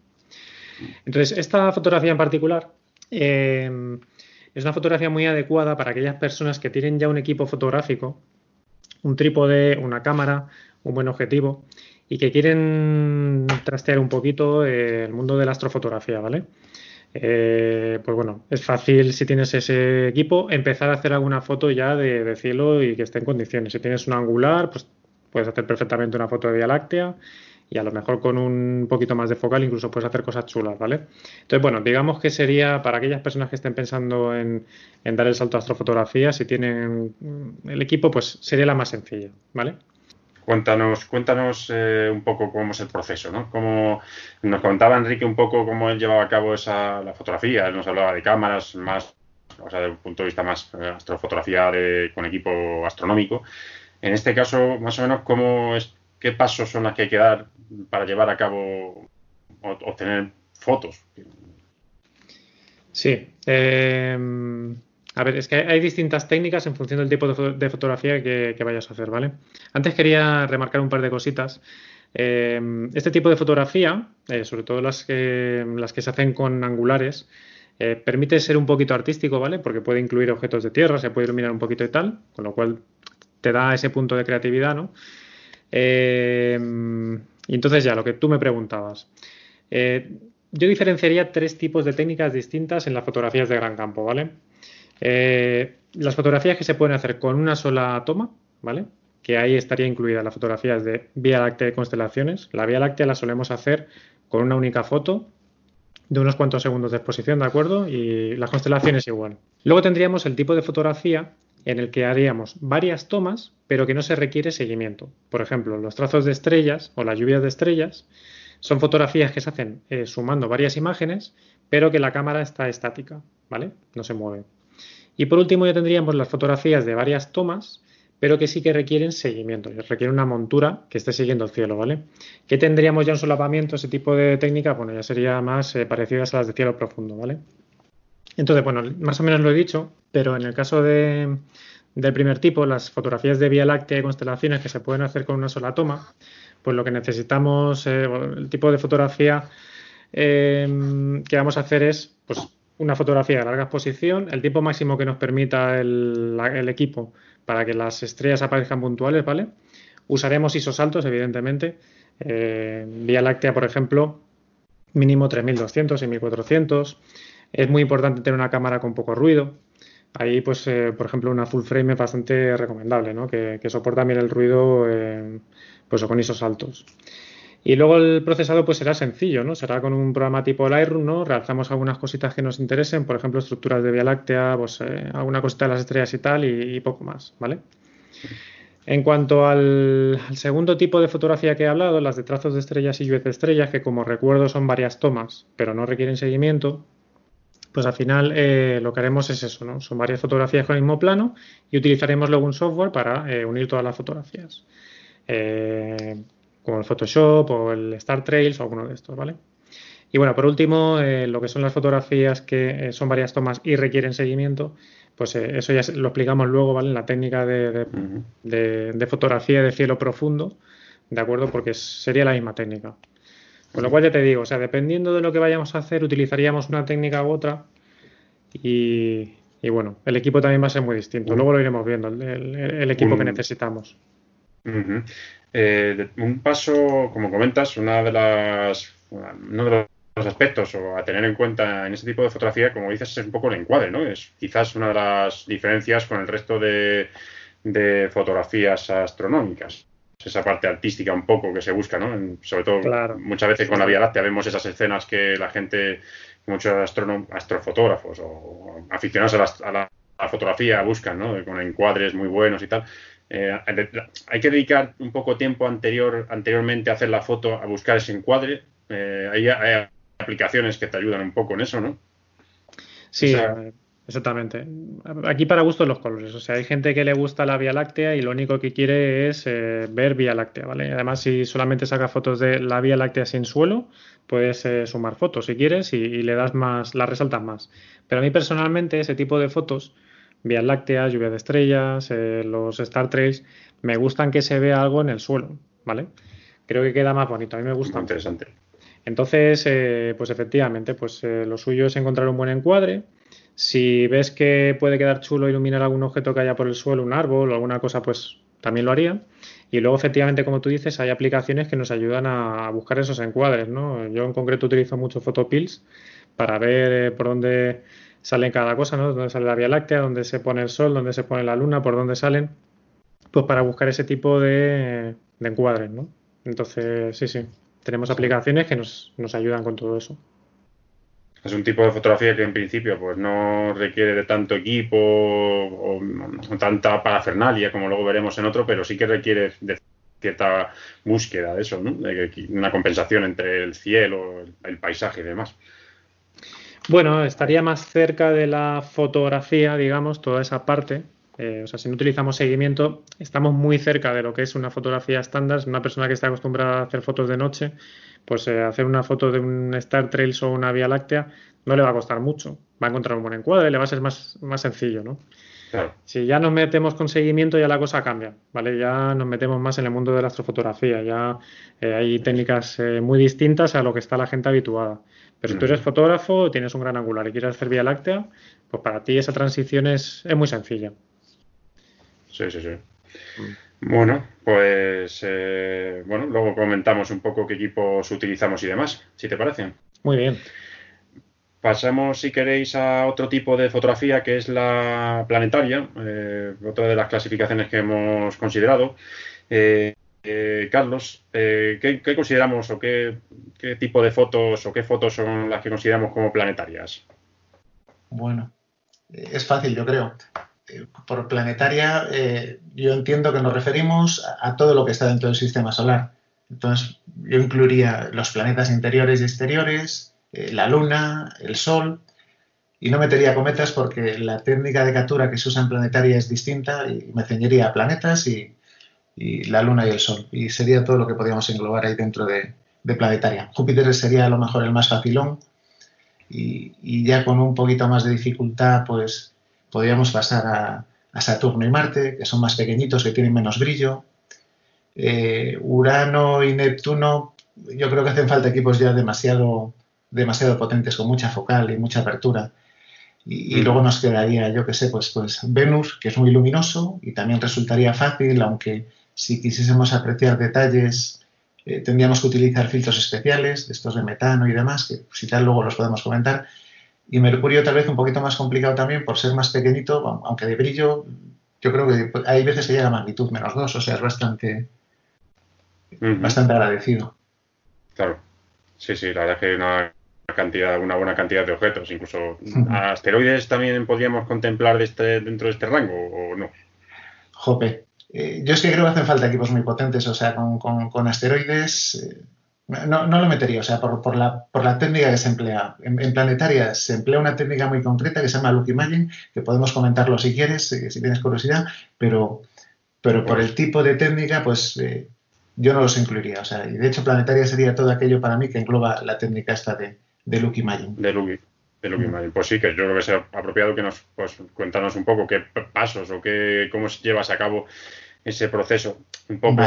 Entonces, esta fotografía en particular eh, es una fotografía muy adecuada para aquellas personas que tienen ya un equipo fotográfico un trípode, una cámara, un buen objetivo y que quieren trastear un poquito el mundo de la astrofotografía, ¿vale? Eh, pues bueno, es fácil si tienes ese equipo empezar a hacer alguna foto ya de, cielo y que esté en condiciones. Si tienes un angular, pues puedes hacer perfectamente una foto de Vía Láctea y a lo mejor con un poquito más de focal incluso puedes hacer cosas chulas, ¿vale? Entonces, bueno, digamos que sería para aquellas personas que estén pensando en, dar el salto a astrofotografía, si tienen el equipo, pues sería la más sencilla, ¿vale? Cuéntanos, cuéntanos eh, un poco cómo es el proceso, ¿no? Como nos contaba Enrique un poco cómo él llevaba a cabo esa la fotografía, él nos hablaba de cámaras más, o sea, desde un punto de vista más eh, astrofotografía con equipo astronómico. En este caso, más o menos, ¿cómo es, qué pasos son los que hay que dar para llevar a cabo o obtener fotos. Sí. Eh, a ver, es que hay distintas técnicas en función del tipo de, fotografía que, vayas a hacer, ¿vale? Antes quería remarcar un par de cositas. Eh, este tipo de fotografía, eh, sobre todo las que, las que se hacen con angulares, permite ser un poquito artístico, ¿vale? Porque puede incluir objetos de tierra, se puede iluminar un poquito y tal, con lo cual te da ese punto de creatividad, ¿no? Y entonces ya, lo que tú me preguntabas. Eh, yo diferenciaría tres tipos de técnicas distintas en las fotografías de gran campo, ¿vale? Eh, las fotografías que se pueden hacer con una sola toma, ¿vale? Que ahí estaría incluida las fotografías de Vía Láctea de constelaciones. La Vía Láctea la solemos hacer con una única foto de unos cuantos segundos de exposición, ¿de acuerdo? Y las constelaciones igual. Luego tendríamos el tipo de fotografía en el que haríamos varias tomas, pero que no se requiere seguimiento. Por ejemplo, los trazos de estrellas o las lluvias de estrellas son fotografías que se hacen eh, sumando varias imágenes, pero que la cámara está estática, ¿vale? No se mueve. Y por último ya tendríamos las fotografías de varias tomas, pero que sí que requieren seguimiento, requieren una montura que esté siguiendo el cielo, ¿vale? ¿Qué tendríamos ya un solapamiento, ese tipo de técnica? Bueno, ya sería más eh, parecidas a las de cielo profundo, ¿vale? Entonces, bueno, más o menos lo he dicho, pero en el caso de, del primer tipo, las fotografías de Vía Láctea y constelaciones que se pueden hacer con una sola toma, pues lo que necesitamos, eh, el tipo de fotografía eh, que vamos a hacer es pues, una fotografía de larga exposición, el tiempo máximo que nos permita el, equipo para que las estrellas aparezcan puntuales, ¿vale? Usaremos isosaltos, evidentemente. Eh, Vía Láctea, por ejemplo, mínimo 3200 y 1400. Es muy importante tener una cámara con poco ruido. Ahí, pues, eh, por ejemplo, una full frame es bastante recomendable, ¿no? Que, soporta bien el ruido, eh, pues, con isos altos. Y luego el procesado pues será sencillo, ¿no? Será con un programa tipo Lightroom, ¿no? Realizamos algunas cositas que nos interesen, por ejemplo, estructuras de Vía Láctea, pues eh, alguna cosita de las estrellas y tal, y, poco más, ¿vale? En cuanto al, segundo tipo de fotografía que he hablado, las de trazos de estrellas y lluvias de estrellas, que como recuerdo son varias tomas, pero no requieren seguimiento, pues al final eh, lo que haremos es eso, ¿no? Son varias fotografías con el mismo plano y utilizaremos luego un software para eh, unir todas las fotografías como el Photoshop o el Star Trails o alguno de estos, ¿vale? Y bueno, por último, eh, lo que son las fotografías que eh, son varias tomas y requieren seguimiento, pues eh, eso ya lo explicamos luego, ¿vale? En la técnica de, fotografía de cielo profundo, ¿de acuerdo? Porque sería la misma técnica. Con lo cual ya te digo, o sea, dependiendo de lo que vayamos a hacer, utilizaríamos una técnica u otra y, bueno, el equipo también va a ser muy distinto. Luego lo iremos viendo, el, equipo que necesitamos. Eh, un paso, como comentas, una de las, uno de los aspectos o a tener en cuenta en este tipo de fotografía, como dices, es un poco el encuadre, ¿no? Es quizás una de las diferencias con el resto de, fotografías astronómicas esa parte artística un poco que se busca, ¿no? sobre todo muchas veces con la Vía Láctea vemos esas escenas que la gente, muchos astrofotógrafos o aficionados a la, fotografía buscan, ¿no? Con encuadres muy buenos y tal. Eh, hay que dedicar un poco tiempo anterior, anteriormente a hacer la foto, a buscar ese encuadre. Eh, hay, aplicaciones que te ayudan un poco en eso, ¿no? Sí, exactamente. Aquí para gusto los colores. O sea, hay gente que le gusta la Vía Láctea y lo único que quiere es eh, ver Vía Láctea, ¿vale? Además, si solamente saca fotos de la Vía Láctea sin suelo, puedes sumar fotos si quieres y, y, le das más, la resaltas más. Pero a mí personalmente ese tipo de fotos Vías Lácteas, lluvia de estrellas, eh, los Star Trails, me gustan que se vea algo en el suelo, ¿vale? Creo que queda más bonito, a mí me gusta. interesante. Entonces, eh, pues efectivamente, pues eh, lo suyo es encontrar un buen encuadre. Si ves que puede quedar chulo iluminar algún objeto que haya por el suelo, un árbol o alguna cosa, pues también lo haría. Y luego, efectivamente, como tú dices, hay aplicaciones que nos ayudan a buscar esos encuadres, ¿no? Yo en concreto utilizo mucho Photopills para ver por dónde salen cada cosa, ¿no? Dónde sale la Vía Láctea, dónde se pone el Sol, dónde se pone la Luna, por dónde salen, pues para buscar ese tipo de, encuadres, ¿no? Entonces, sí, sí, tenemos aplicaciones que nos, ayudan con todo eso. Es un tipo de fotografía que en principio pues no requiere de tanto equipo o, tanta parafernalia como luego veremos en otro, pero sí que requiere de cierta búsqueda de eso, ¿no? De una compensación entre el cielo, el paisaje y demás. Bueno, estaría más cerca de la fotografía, digamos, toda esa parte. Eh, o sea, si no utilizamos seguimiento, estamos muy cerca de lo que es una fotografía estándar. Una persona que está acostumbrada a hacer fotos de noche, pues eh, hacer una foto de un Star Trails o una Vía Láctea no le va a costar mucho. Va a encontrar un buen encuadre, le va a ser más, más sencillo, ¿no? Si ya nos metemos con seguimiento, ya la cosa cambia, ¿vale? Ya nos metemos más en el mundo de la astrofotografía, ya eh, hay técnicas muy distintas a lo que está la gente habituada. Pero si tú eres fotógrafo, tienes un gran angular y quieres hacer Vía Láctea, pues para ti esa transición es, muy sencilla. Sí, sí, sí. Mm. Bueno, pues eh, bueno, luego comentamos un poco qué equipos utilizamos y demás, si te parece. Muy bien. Pasamos, si queréis, a otro tipo de fotografía que es la planetaria, eh, otra de las clasificaciones que hemos considerado. Eh, eh, Carlos, eh, ¿qué, consideramos o qué, tipo de fotos o qué fotos son las que consideramos como planetarias? Bueno, es fácil, yo creo. Eh, por planetaria, yo entiendo que nos referimos a, todo lo que está dentro del sistema solar. Entonces, yo incluiría los planetas interiores y exteriores, la Luna, el Sol, y no metería cometas porque la técnica de captura que se usa en planetaria es distinta y me ceñiría a planetas y, y la Luna y el Sol. Y sería todo lo que podríamos englobar ahí dentro de, planetaria. Júpiter sería a lo mejor el más facilón y, ya con un poquito más de dificultad pues podríamos pasar a, Saturno y Marte, que son más pequeñitos, que tienen menos brillo. Eh, Urano y Neptuno, yo creo que hacen falta equipos ya demasiado, demasiado potentes, con mucha focal y mucha apertura. Y, luego nos quedaría, yo qué sé, pues, pues Venus, que es muy luminoso y también resultaría fácil, aunque si quisiésemos apreciar detalles, eh, tendríamos que utilizar filtros especiales, estos de metano y demás, que si tal luego los podemos comentar. Y Mercurio tal vez un poquito más complicado también por ser más pequeñito, aunque de brillo, yo creo que hay veces que llega a magnitud menos dos, o sea, es bastante, bastante agradecido. Claro. Sí, sí, la verdad es que hay una cantidad, una buena cantidad de objetos. Incluso asteroides también podríamos contemplar de este, dentro de este rango o no. Jope. Eh, yo es que creo que hacen falta equipos muy potentes, o sea, con, asteroides eh, no, lo metería, o sea, por, la, por la técnica que se emplea. En, planetaria se emplea una técnica muy concreta que se llama Look Imaging, que podemos comentarlo si quieres, eh, si tienes curiosidad, pero, pero por el tipo de técnica, pues yo no los incluiría. O sea, y de hecho, planetaria sería todo aquello para mí que engloba la técnica esta de, de Lucky Imaging. De Lucky, de Lucky Pues sí, que yo creo que sea apropiado que nos pues, cuéntanos un poco qué pasos o qué, cómo llevas a cabo ese proceso. Un poco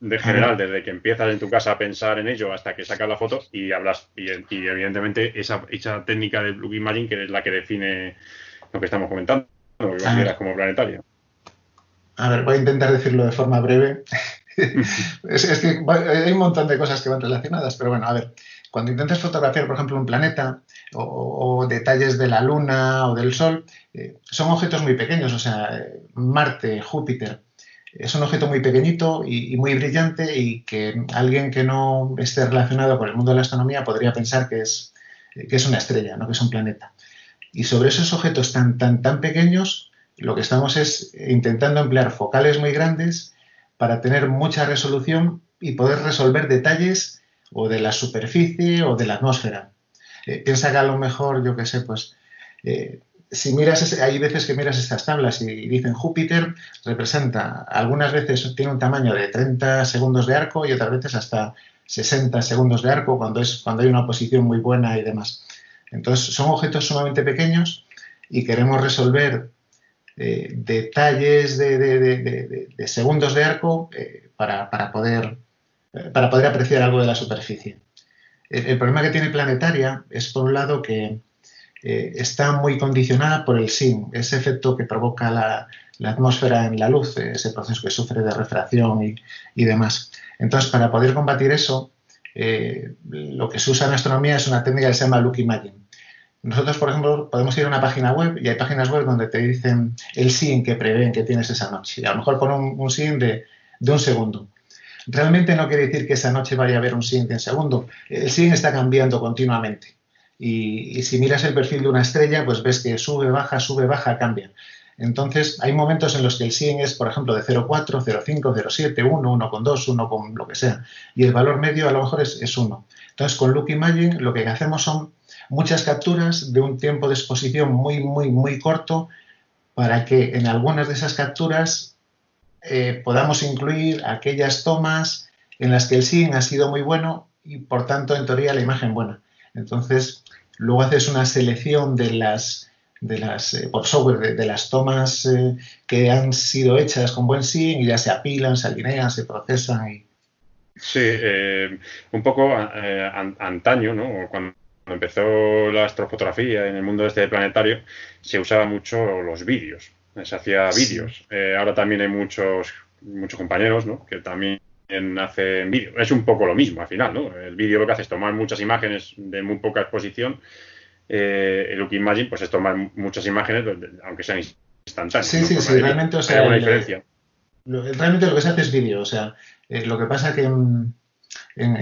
de general, desde que empiezas en tu casa a pensar en ello hasta que sacas la foto y hablas. Y, evidentemente esa, esa técnica de Lucky Imaging que es la que define lo que estamos comentando, lo que consideras como planetario. A ver, voy a intentar decirlo de forma breve. es, que hay un montón de cosas que van relacionadas, pero bueno, a ver, cuando intentas fotografiar, por ejemplo, un planeta o, detalles de la Luna o del Sol, eh, son objetos muy pequeños, o sea, Marte, Júpiter, es un objeto muy pequeñito y, muy brillante y que alguien que no esté relacionado con el mundo de la astronomía podría pensar que es, que es una estrella, no que es un planeta. Y sobre esos objetos tan, tan, tan pequeños, lo que estamos es intentando emplear focales muy grandes para tener mucha resolución y poder resolver detalles o de la superficie o de la atmósfera. Eh, piensa que a lo mejor, yo qué sé, pues eh, si miras, hay veces que miras estas tablas y dicen Júpiter representa, algunas veces tiene un tamaño de 30 segundos de arco y otras veces hasta 60 segundos de arco cuando, es, cuando hay una posición muy buena y demás. Entonces son objetos sumamente pequeños y queremos resolver eh, detalles de, segundos de arco eh, para, poder, eh, para poder apreciar algo de la superficie. El, problema que tiene Planetaria es, por un lado, que está muy condicionada por el SIN, ese efecto que provoca la, atmósfera en la luz, ese proceso que sufre de refracción y, demás. Entonces, para poder combatir eso, lo que se usa en astronomía es una técnica que se llama Look Imaging. Nosotros, por ejemplo, podemos ir a una página web y hay páginas web donde te dicen el SIN que prevén que tienes esa noche. Y a lo mejor pone un, un SIN de, un segundo. Realmente no quiere decir que esa noche vaya a haber un SIN de un segundo. El SIN está cambiando continuamente. Y, si miras el perfil de una estrella, pues ves que sube, baja, sube, baja, cambia. Entonces, hay momentos en los que el SIN es, por ejemplo, de 0,4, 0,5, 0,7, 1, 1,2, 1, con lo que sea. Y el valor medio a lo mejor es, es 1. Entonces, con Look Imaging lo que hacemos son muchas capturas de un tiempo de exposición muy, muy, muy corto para que en algunas de esas capturas eh, podamos incluir aquellas tomas en las que el SIN ha sido muy bueno y por tanto en teoría la imagen buena. Entonces, luego haces una selección de las, de las eh, por software, de, las tomas eh, que han sido hechas con buen SIN y ya se apilan, se alinean, se procesan. Y... Sí, un poco antaño, ¿no? Cuando empezó la astrofotografía en el mundo este planetario, se usaba mucho los vídeos, se hacía vídeos. Eh, ahora también hay muchos, muchos compañeros ¿no? que también hacen vídeo. Es un poco lo mismo al final, ¿no? El vídeo lo que hace es tomar muchas imágenes de muy poca exposición. Eh, el Look Imagine, pues es tomar muchas imágenes, aunque sean instantáneas. Sí, sí, sí, realmente, o sea, diferencia. realmente lo que se hace es vídeo, o sea, eh, lo que pasa que en,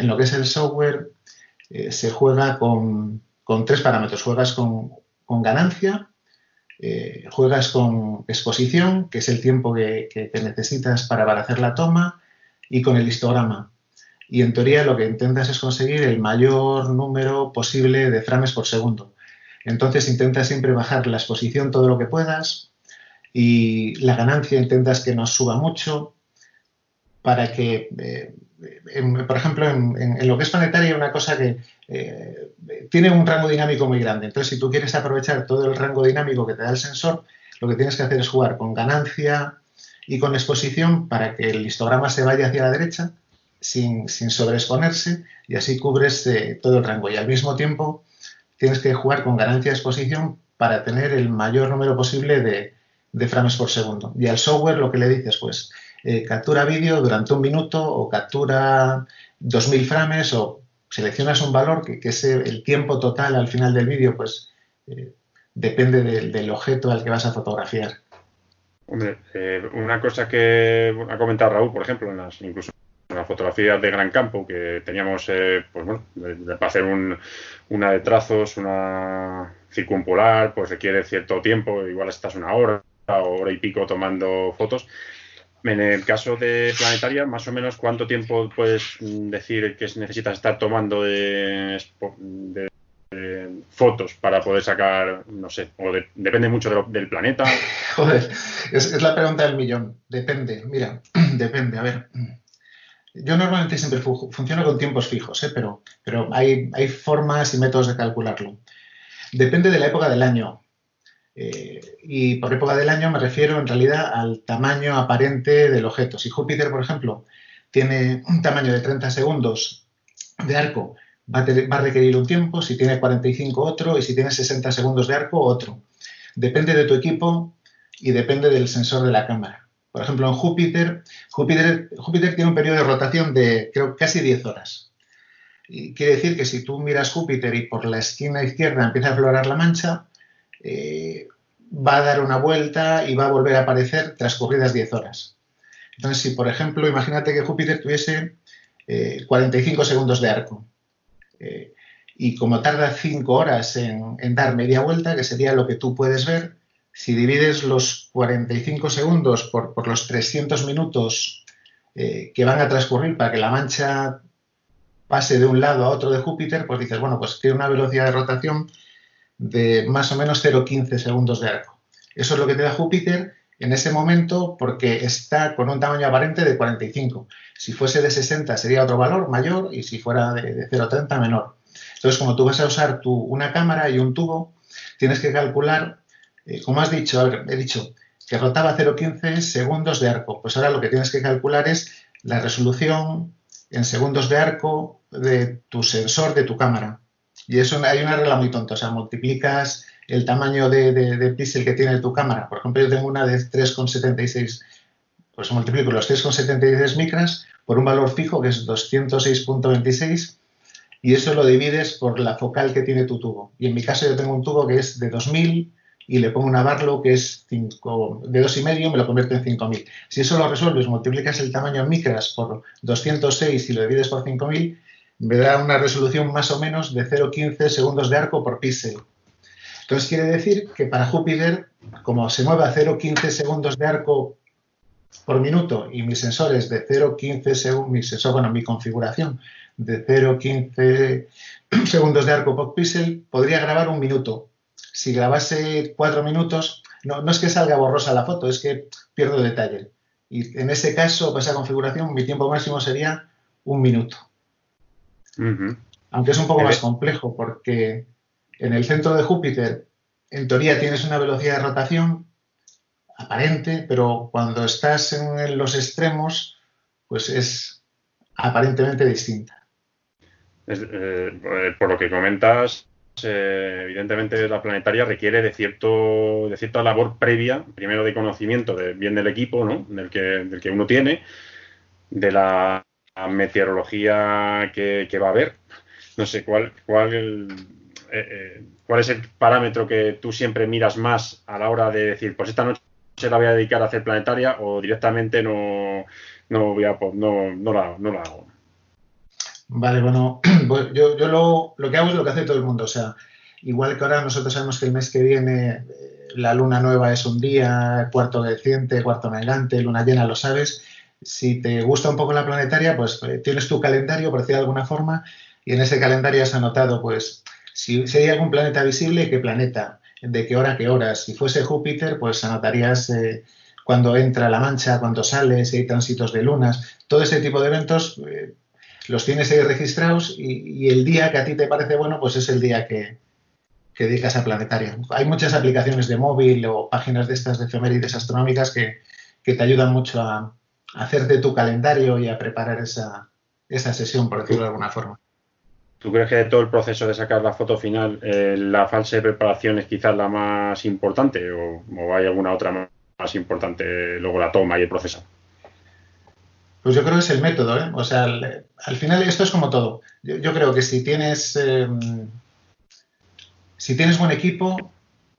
lo que es el software eh, se juega con, tres parámetros. Juegas con, ganancia, eh, juegas con exposición, que es el tiempo que, te necesitas para hacer la toma, y con el histograma. Y en teoría lo que intentas es conseguir el mayor número posible de frames por segundo. Entonces intentas siempre bajar la exposición todo lo que puedas y la ganancia intentas que no suba mucho para que eh, por ejemplo, en, lo que es planetaria hay una cosa que eh, tiene un rango dinámico muy grande. Entonces, si tú quieres aprovechar todo el rango dinámico que te da el sensor, lo que tienes que hacer es jugar con ganancia y con exposición para que el histograma se vaya hacia la derecha sin, sin sobreexponerse y así cubres eh, todo el rango. Y al mismo tiempo tienes que jugar con ganancia y exposición para tener el mayor número posible de, de frames por segundo. Y al software lo que le dices, pues, eh, captura vídeo durante un minuto o captura 2000 frames o seleccionas un valor que, que es el tiempo total al final del vídeo, pues eh, depende del objeto al que vas a fotografiar. Hombre, eh, una cosa que ha comentado Raúl, por ejemplo, en las, incluso en las fotografías de gran campo que teníamos, eh, pues bueno, para hacer una de trazos, una circumpolar, pues requiere cierto tiempo, igual estás una hora hora y pico tomando fotos. En el caso de planetaria, más o menos, ¿cuánto tiempo puedes decir que necesitas estar tomando de, fotos para poder sacar, no sé, o depende mucho del planeta? Joder, es, la pregunta del millón. Depende, mira, depende. A ver, yo normalmente siempre funciono con tiempos fijos, ¿eh? pero, pero hay, hay formas y métodos de calcularlo. Depende de la época del año. Eh, y por época del año me refiero en realidad al tamaño aparente del objeto. Si Júpiter, por ejemplo, tiene un tamaño de 30 segundos de arco, va a, requerir un tiempo, si tiene 45 otro y si tiene 60 segundos de arco otro. Depende de tu equipo y depende del sensor de la cámara. Por ejemplo, en Júpiter, Júpiter, Júpiter tiene un periodo de rotación de creo casi 10 horas. Y quiere decir que si tú miras Júpiter y por la esquina izquierda empieza a florar la mancha, eh, va a dar una vuelta y va a volver a aparecer transcurridas 10 horas. Entonces, si por ejemplo, imagínate que Júpiter tuviese 45 eh, segundos de arco eh, y como tarda 5 horas en, dar media vuelta, que sería lo que tú puedes ver, si divides los 45 segundos por, por los 300 minutos que van a transcurrir para que la mancha pase de un lado a otro de Júpiter, pues dices, bueno, pues tiene una velocidad de rotación de más o menos 0,15 segundos de arco. Eso es lo que te da Júpiter en ese momento porque está con un tamaño aparente de 45. Si fuese de 60 sería otro valor mayor y si fuera de, 0,30 menor. Entonces, como tú vas a usar tu, una cámara y un tubo, tienes que calcular, eh, como has dicho, he dicho que rotaba 0,15 segundos de arco. Pues ahora lo que tienes que calcular es la resolución en segundos de arco de tu sensor de tu cámara. Y eso hay una regla muy tonta, o sea, multiplicas el tamaño de, de, píxel que tiene tu cámara. Por ejemplo, yo tengo una de 3,76, pues multiplico los 3,76 micras por un valor fijo que es 206.26 y eso lo divides por la focal que tiene tu tubo. Y en mi caso yo tengo un tubo que es de 2000 y le pongo una Barlow que es 5, de 2,5, me lo convierto en 5000. Si eso lo resuelves, multiplicas el tamaño en micras por 206 y lo divides por 5000, me da una resolución más o menos de 0,15 segundos de arco por píxel. Entonces quiere decir que para Júpiter, como se mueve a 0,15 segundos de arco por minuto y mis sensores de 0,15 segundos, mi sensor, bueno, mi configuración de 0,15 segundos de arco por píxel, podría grabar un minuto. Si grabase cuatro minutos, no, no es que salga borrosa la foto, es que pierdo detalle. Y en ese caso, para esa configuración, mi tiempo máximo sería un minuto. Aunque es un poco más complejo porque en el centro de Júpiter, en teoría tienes una velocidad de rotación aparente, pero cuando estás en los extremos, pues es aparentemente distinta. Eh, por lo que comentas, eh, evidentemente la planetaria requiere de cierto de cierta labor previa, primero de conocimiento bien del equipo, ¿no? del, que, del que uno tiene, de la meteorología que, va a haber. No sé cuál, cuál, eh, eh, cuál es el parámetro que tú siempre miras más a la hora de decir, pues esta noche la voy a dedicar a hacer planetaria o directamente no, no, voy a, no, no, la, no la hago. Vale, bueno, pues yo, yo lo, lo, que hago es lo que hace todo el mundo. O sea, igual que ahora nosotros sabemos que el mes que viene eh, la luna nueva es un día, cuarto creciente, cuarto adelante, luna llena, lo sabes si te gusta un poco la planetaria, pues eh, tienes tu calendario, por decir de alguna forma, y en ese calendario has anotado, pues, si, hay algún planeta visible, qué planeta, de qué hora, qué hora. Si fuese Júpiter, pues anotarías eh, cuando entra la mancha, cuando sale, si hay tránsitos de lunas. Todo ese tipo de eventos eh, los tienes ahí registrados y, el día que a ti te parece bueno, pues es el día que, que dedicas a planetaria. Hay muchas aplicaciones de móvil o páginas de estas de efemérides astronómicas que te ayudan mucho a, hacerte tu calendario y a preparar esa, esa sesión, por decirlo de alguna forma. ¿Tú crees que de todo el proceso de sacar la foto final, eh, la fase de preparación es quizás la más importante o, hay alguna otra más importante, luego la toma y el proceso? Pues yo creo que es el método, ¿eh? O sea, al, final esto es como todo. Yo, creo que si tienes, eh, si tienes buen equipo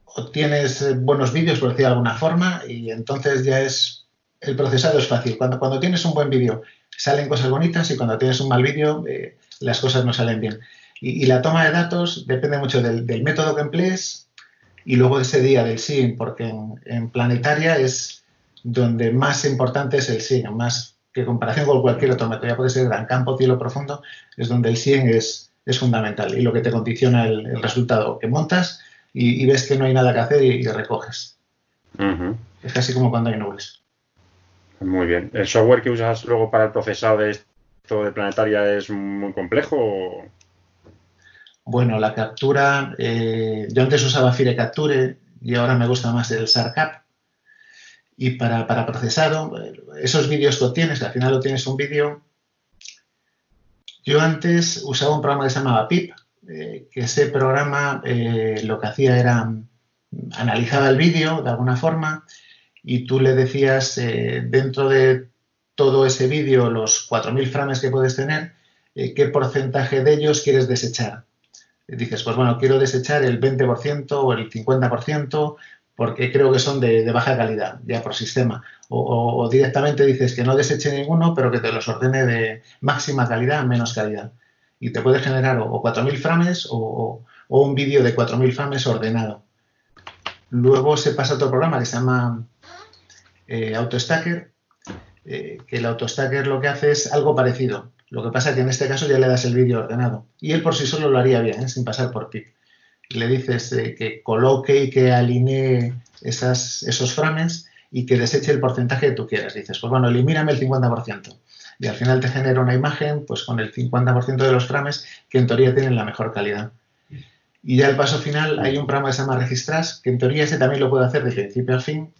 o tienes eh, buenos vídeos, por decir de alguna forma, y entonces ya es el procesado es fácil. Cuando, cuando tienes un buen vídeo salen cosas bonitas y cuando tienes un mal vídeo eh, las cosas no salen bien. Y, la toma de datos depende mucho del, método que emplees y luego ese día del SIG, porque en, planetaria es donde más importante es el SIG, más que en comparación con cualquier otro método, ya puede ser gran campo, cielo profundo, es donde el SIG es, es fundamental y lo que te condiciona el, resultado que montas y, ves que no hay nada que hacer y, recoges. Es casi como cuando hay nubes. Muy bien. ¿El software que usas luego para el procesado de de planetaria es muy complejo? Bueno, la captura, eh, yo antes usaba Fire Capture y ahora me gusta más el SARCAP. Y para, para procesado, esos vídeos que obtienes, que al final obtienes un vídeo. Yo antes usaba un programa que se llamaba PIP, eh, que ese programa eh, lo que hacía era analizaba el vídeo de alguna forma y tú le decías dentro de todo ese vídeo, los 4.000 frames que puedes tener, qué porcentaje de ellos quieres desechar dices, pues bueno, quiero desechar el 20% o el 50% porque creo que son de, baja calidad, ya por sistema. O, directamente dices que no deseche ninguno, pero que te los ordene de máxima calidad a menos calidad. Y te puede generar o, 4.000 frames o, un vídeo de 4.000 frames ordenado. Luego se pasa a otro programa que se llama eh, AutoStacker, eh, que el AutoStacker lo que hace es algo parecido. Lo que pasa es que en este caso ya le das el vídeo ordenado. Y él por sí solo lo haría bien, ¿eh? sin pasar por ti. Le dices eh, que coloque y que alinee esos frames y que deseche el porcentaje que tú quieras. Dices, pues bueno, elimíname el 50%. Y al final te genera una imagen pues con el 50% de los frames que en teoría tienen la mejor calidad. Y ya el paso final hay un programa que se llama Registras, que en teoría ese también lo puede hacer de principio a fin,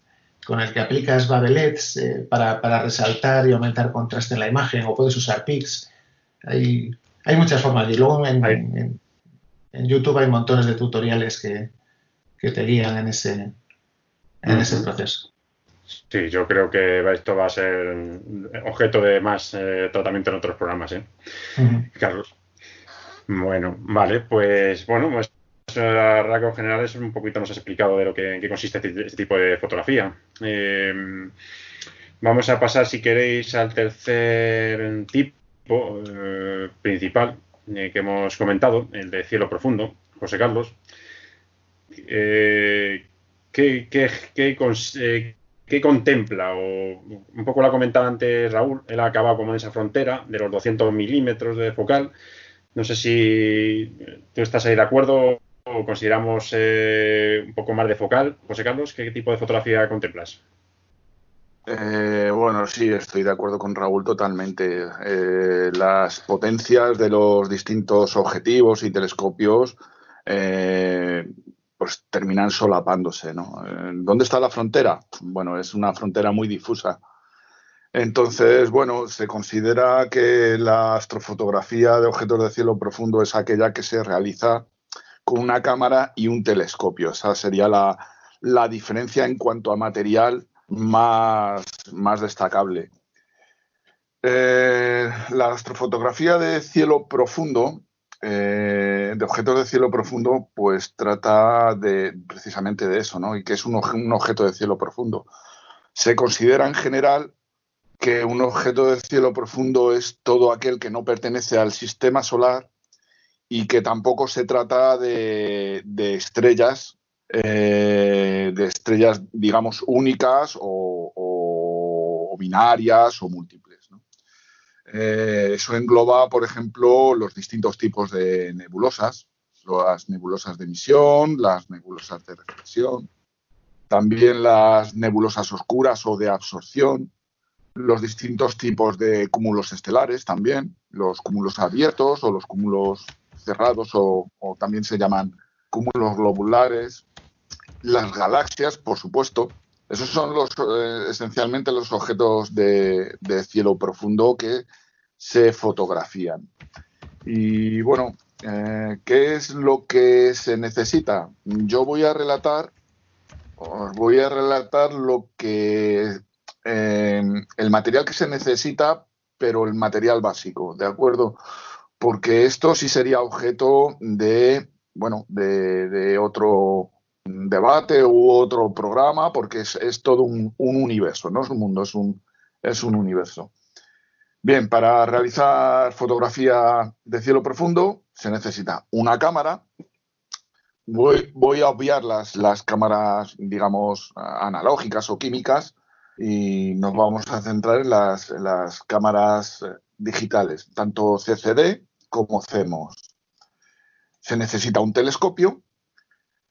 con el que aplicas babelets eh, para, resaltar y aumentar contraste en la imagen, o puedes usar pics. Hay, hay muchas formas. Y luego en, YouTube hay montones de tutoriales que, te guían en ese, en ese proceso. Sí, yo creo que esto va a ser objeto de más eh, tratamiento en otros programas, ¿eh? Carlos. Bueno, vale, pues bueno, pues rasgos generales un poquito nos has explicado de lo que, en qué consiste este, este tipo de fotografía. Em, vamos a pasar, si queréis, al tercer tipo eh, principal eh, que hemos comentado, el de cielo profundo, José Carlos. Eh, ¿qué, qué, contempla? O, un poco lo ha comentado antes Raúl, él ha acabado como en esa frontera de los 200 milímetros de focal. No sé si tú estás ahí de acuerdo consideramos eh, un poco más de focal. José Carlos, ¿qué tipo de fotografía contemplas? Eh, bueno, sí, estoy de acuerdo con Raúl totalmente. Eh, las potencias de los distintos objetivos y telescopios pues terminan solapándose. ¿no? ¿Dónde está la frontera? Bueno, es una frontera muy difusa. Entonces, bueno, se considera que la astrofotografía de objetos de cielo profundo es aquella que se realiza con una cámara y un telescopio. Esa sería la, diferencia en cuanto a material más, más destacable. Eh, la astrofotografía de cielo profundo, eh, de objetos de cielo profundo, pues trata de precisamente de eso, ¿no? Y que es un objeto de cielo profundo. Se considera en general que un objeto de cielo profundo es todo aquel que no pertenece al sistema solar y que tampoco se trata de, estrellas, eh, de estrellas, digamos, únicas o, binarias o múltiples. Eh, eso engloba, por ejemplo, los distintos tipos de nebulosas, las nebulosas de emisión, las nebulosas de reflexión, también las nebulosas oscuras o de absorción, los distintos tipos de cúmulos estelares también, los cúmulos abiertos o los cúmulos cerrados o, también se llaman cúmulos globulares, las galaxias, por supuesto. Esos son los, eh, esencialmente los objetos de, cielo profundo que se fotografían. Y bueno, eh, ¿qué es lo que se necesita? Yo voy a relatar, os voy a relatar lo que eh, el material que se necesita, pero el material básico, ¿de acuerdo? Porque esto sí sería objeto de, bueno, de, otro debate u otro programa, porque es, todo un, universo, no es un mundo, es un, es un universo. Bien, para realizar fotografía de cielo profundo se necesita una cámara. Voy, a obviar las, las cámaras, digamos, analógicas o químicas y nos vamos a centrar en las, las cámaras digitales, tanto CCD como CMOS. Se necesita un telescopio,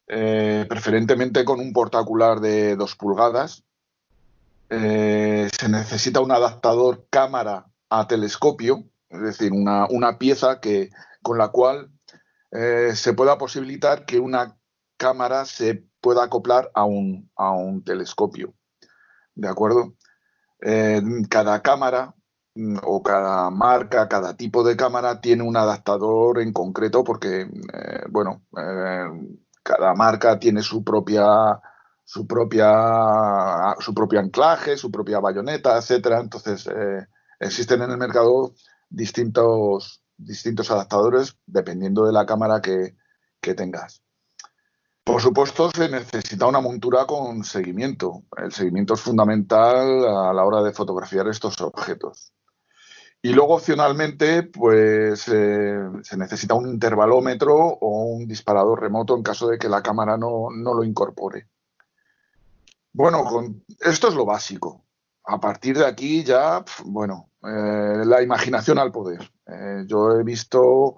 eh, preferentemente con un portacular de 2 pulgadas. Eh, se necesita un adaptador cámara a telescopio, es decir, una, pieza que, con la cual eh, se pueda posibilitar que una cámara se pueda acoplar a un, a un telescopio. ¿De acuerdo? Cada cámara o cada marca, cada tipo de cámara tiene un adaptador en concreto porque, eh, bueno, cada marca tiene su propia su propia su propio anclaje, su propia bayoneta, etcétera. Entonces, existen en el mercado distintos, distintos adaptadores dependiendo de la cámara que, tengas. Por supuesto, se necesita una montura con seguimiento. El seguimiento es fundamental a la hora de fotografiar estos objetos. Y luego, opcionalmente, pues eh, se necesita un intervalómetro o un disparador remoto en caso de que la cámara no, no lo incorpore. Bueno, con, esto es lo básico a partir de aquí ya, bueno, eh, la imaginación al poder. Eh, yo he visto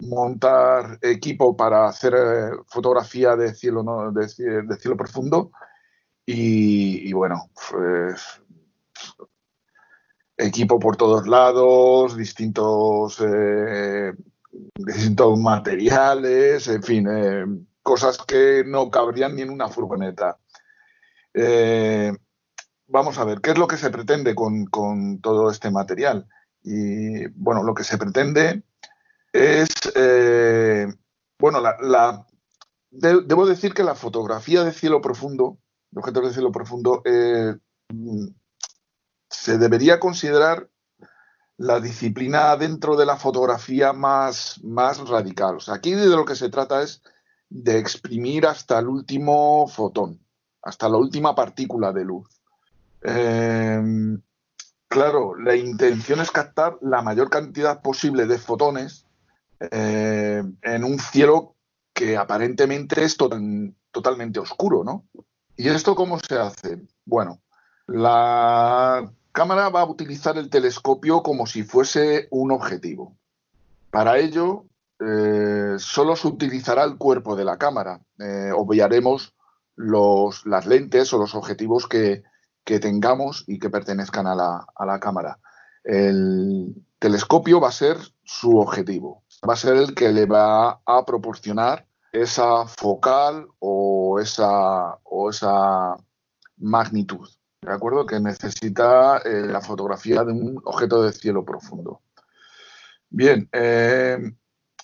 montar equipo para hacer fotografía de cielo, de, cielo profundo y, bueno, pues, equipo por todos lados, distintos, distintos materiales, en fin, cosas que no cabrían ni en una furgoneta vamos a ver, ¿qué es lo que se pretende con, todo este material? Y bueno, lo que se pretende es, eh, bueno, la, debo decir que la fotografía de cielo profundo, de objetos de cielo profundo, eh, se debería considerar la disciplina dentro de la fotografía más, más radical. O sea, aquí de lo que se trata es de exprimir hasta el último fotón, hasta la última partícula de luz. Em, claro, la intención es captar la mayor cantidad posible de fotones eh, en un cielo que aparentemente es totalmente oscuro, ¿no? ¿Y esto cómo se hace? Bueno, la cámara va a utilizar el telescopio como si fuese un objetivo. Para ello, eh, solo se utilizará el cuerpo de la cámara. Eh, obviaremos las lentes o los objetivos que, que tengamos y que pertenezcan a la, a la cámara. El telescopio va a ser su objetivo, va a ser el que le va a proporcionar esa focal o esa, o esa magnitud, ¿de acuerdo? Que necesita eh, la fotografía de un objeto de cielo profundo. Bien, eh,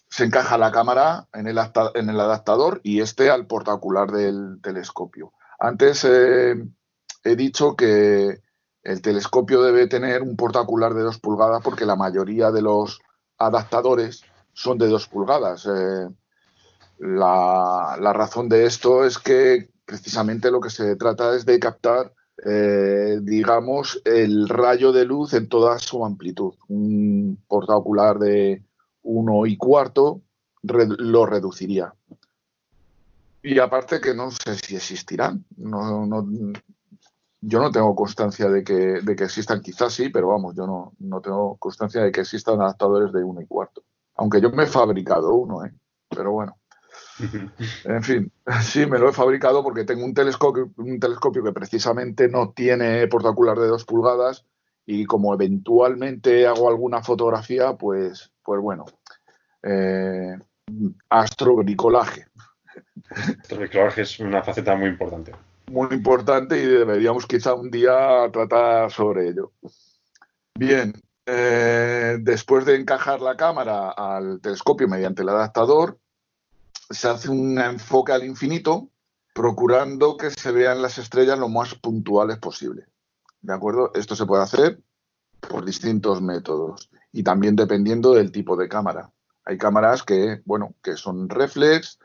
se encaja la cámara en el, adaptador y este al portacular del telescopio. Antes eh, he dicho que el telescopio debe tener un portacular de 2 pulgadas porque la mayoría de los adaptadores son de 2 pulgadas. La, razón de esto es que precisamente lo que se trata es de captar, eh, digamos, el rayo de luz en toda su amplitud. Un portacular de 1 y cuarto lo reduciría. Y aparte que no sé si existirán. No, no, yo no tengo constancia de que, de que existan, quizás sí, pero vamos, yo no, no tengo constancia de que existan adaptadores de uno y cuarto. Aunque yo me he fabricado uno, ¿eh? pero bueno. En fin, sí, me lo he fabricado porque tengo un telescopio, un telescopio que precisamente no tiene portacular de dos pulgadas y como eventualmente hago alguna fotografía, pues, pues bueno, eh, astrobricolaje. Astrobricolaje es una faceta muy importante muy importante y deberíamos quizá un día tratar sobre ello. Bien, eh, después de encajar la cámara al telescopio mediante el adaptador, se hace un enfoque al infinito, procurando que se vean las estrellas lo más puntuales posible. ¿De acuerdo? Esto se puede hacer por distintos métodos y también dependiendo del tipo de cámara. Hay cámaras que, bueno, que son reflex,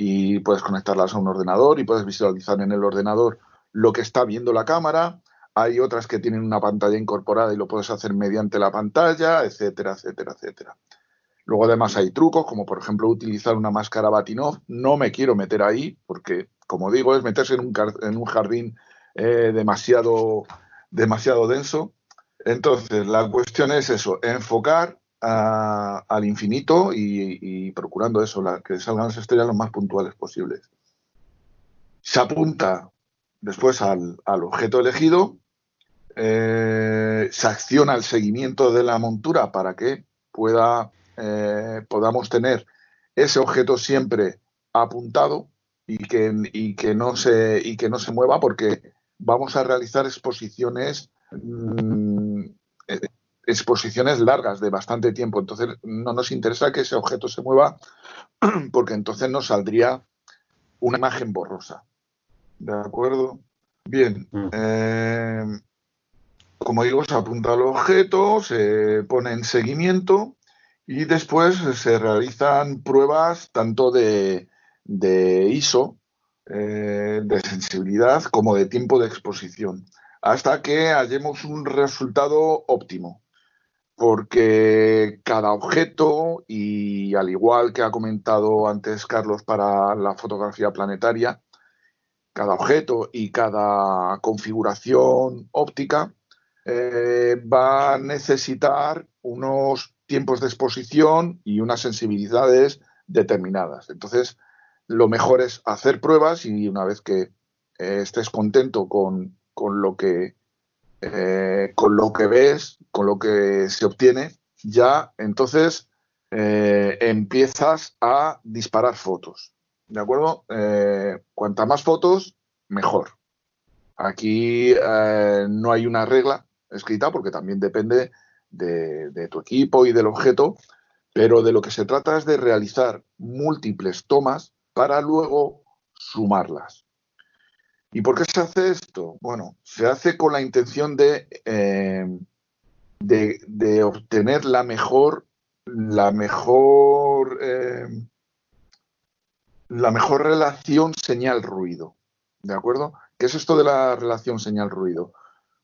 y puedes conectarlas a un ordenador y puedes visualizar en el ordenador lo que está viendo la cámara. hay otras que tienen una pantalla incorporada y lo puedes hacer mediante la pantalla, etcétera, etcétera, etcétera. Luego además hay trucos, como por ejemplo utilizar una máscara Batinov. No me quiero meter ahí porque, como digo, es meterse en un, jardín eh, demasiado, denso. Entonces, la cuestión es eso, enfocar al infinito y, procurando eso, que salgan las estrellas lo más puntuales posibles. Se apunta después al, objeto elegido, eh, se acciona el seguimiento de la montura para que pueda, eh, podamos tener ese objeto siempre apuntado y que, y que, no se, y que no se mueva porque vamos a realizar exposiciones mm, eh, exposiciones largas de bastante tiempo. Entonces no nos interesa que ese objeto se mueva porque entonces nos saldría una imagen borrosa. ¿De acuerdo? Bien. Mm. Eh, como digo, se apunta al objeto, se pone en seguimiento y después se realizan pruebas tanto de, ISO eh, de sensibilidad como de tiempo de exposición, hasta que hallemos un resultado óptimo. Porque cada objeto, y al igual que ha comentado antes Carlos para la fotografía planetaria, cada objeto y cada configuración óptica eh, va a necesitar unos tiempos de exposición y unas sensibilidades determinadas. Entonces, lo mejor es hacer pruebas y una vez que eh, estés contento con, lo que eh, con lo que ves, con lo que se obtiene, ya entonces eh, empiezas a disparar fotos. ¿De acuerdo? cuanta más fotos, mejor. Aquí no hay una regla escrita porque también depende de tu equipo y del objeto, pero de lo que se trata es de realizar múltiples tomas para luego sumarlas. ¿Y por qué se hace esto? Bueno, se hace con la intención de, eh, de, obtener la mejor, la mejor, eh, la mejor relación señal-ruido. ¿De acuerdo? ¿Qué es esto de la relación señal-ruido?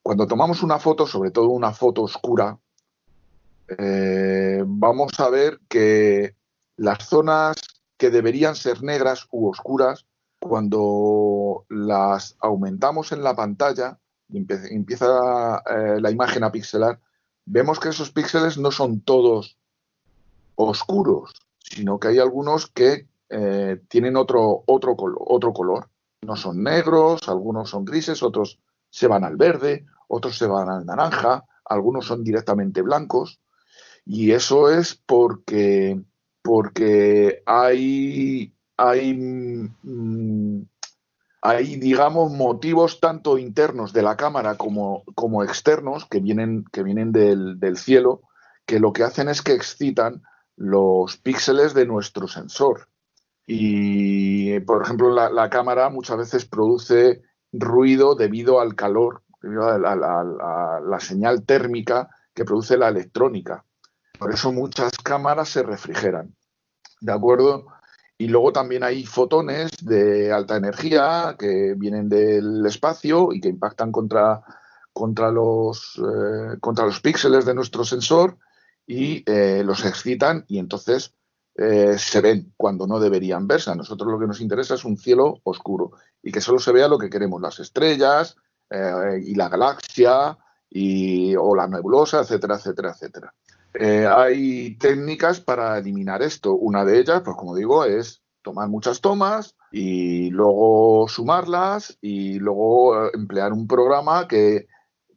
Cuando tomamos una foto, sobre todo una foto oscura, eh, vamos a ver que las zonas que deberían ser negras u oscuras, cuando las aumentamos en la pantalla y empieza eh, la imagen a pixelar, vemos que esos píxeles no son todos oscuros, sino que hay algunos que eh, tienen otro, otro, otro color. No son negros, algunos son grises, otros se van al verde, otros se van al naranja, algunos son directamente blancos. Y eso es porque porque hay, mm, hay, digamos, motivos tanto internos de la cámara como, como externos que vienen, que vienen del, del, cielo, que lo que hacen es que excitan los píxeles de nuestro sensor. Y, por ejemplo, la, la cámara muchas veces produce ruido debido al calor, debido a la señal térmica que produce la electrónica. Por eso muchas cámaras se refrigeran. ¿De acuerdo? Y luego también hay fotones de alta energía que vienen del espacio y que impactan contra, contra, los, eh, contra los píxeles de nuestro sensor y eh, los excitan y entonces eh, se ven cuando no deberían verse. A nosotros lo que nos interesa es un cielo oscuro y que solo se vea lo que queremos, las estrellas y la galaxia y, o la nebulosa, etcétera, etcétera, etcétera. Eh, hay técnicas para eliminar esto. Una de ellas, pues como digo, es tomar muchas tomas y luego sumarlas y luego eh, emplear un programa que,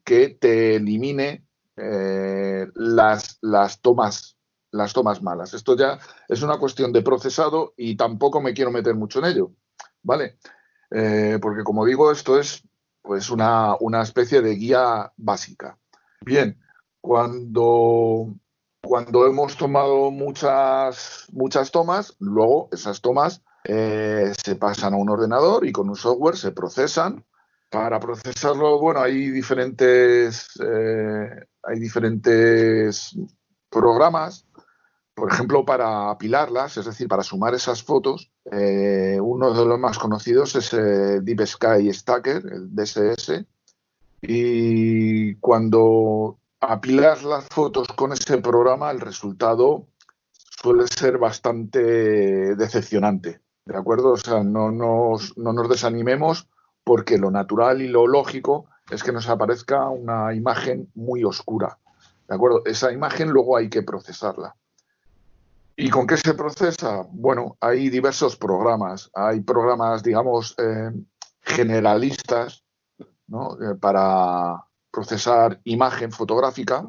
que te elimine eh, las, las, tomas, las tomas malas. Esto ya es una cuestión de procesado y tampoco me quiero meter mucho en ello, ¿vale? porque como digo, esto es pues una, una especie de guía básica. Bien, cuando cuando hemos tomado muchas, muchas tomas, luego esas tomas eh, se pasan a un ordenador y con un software se procesan. Para procesarlo, bueno, hay diferentes, eh, hay diferentes programas. Por ejemplo, para apilarlas, es decir, para sumar esas fotos, eh, uno de los más conocidos es Deep Sky Stacker, el DSS, y cuando apilas las fotos con ese programa, el resultado suele ser bastante decepcionante. ¿De acuerdo? O sea, no nos, no nos desanimemos porque lo natural y lo lógico es que nos aparezca una imagen muy oscura. ¿De acuerdo? Esa imagen luego hay que procesarla. ¿Y con qué se procesa? Bueno, hay diversos programas. Hay programas, digamos, eh, generalistas ¿no? Eh, para procesar imagen fotográfica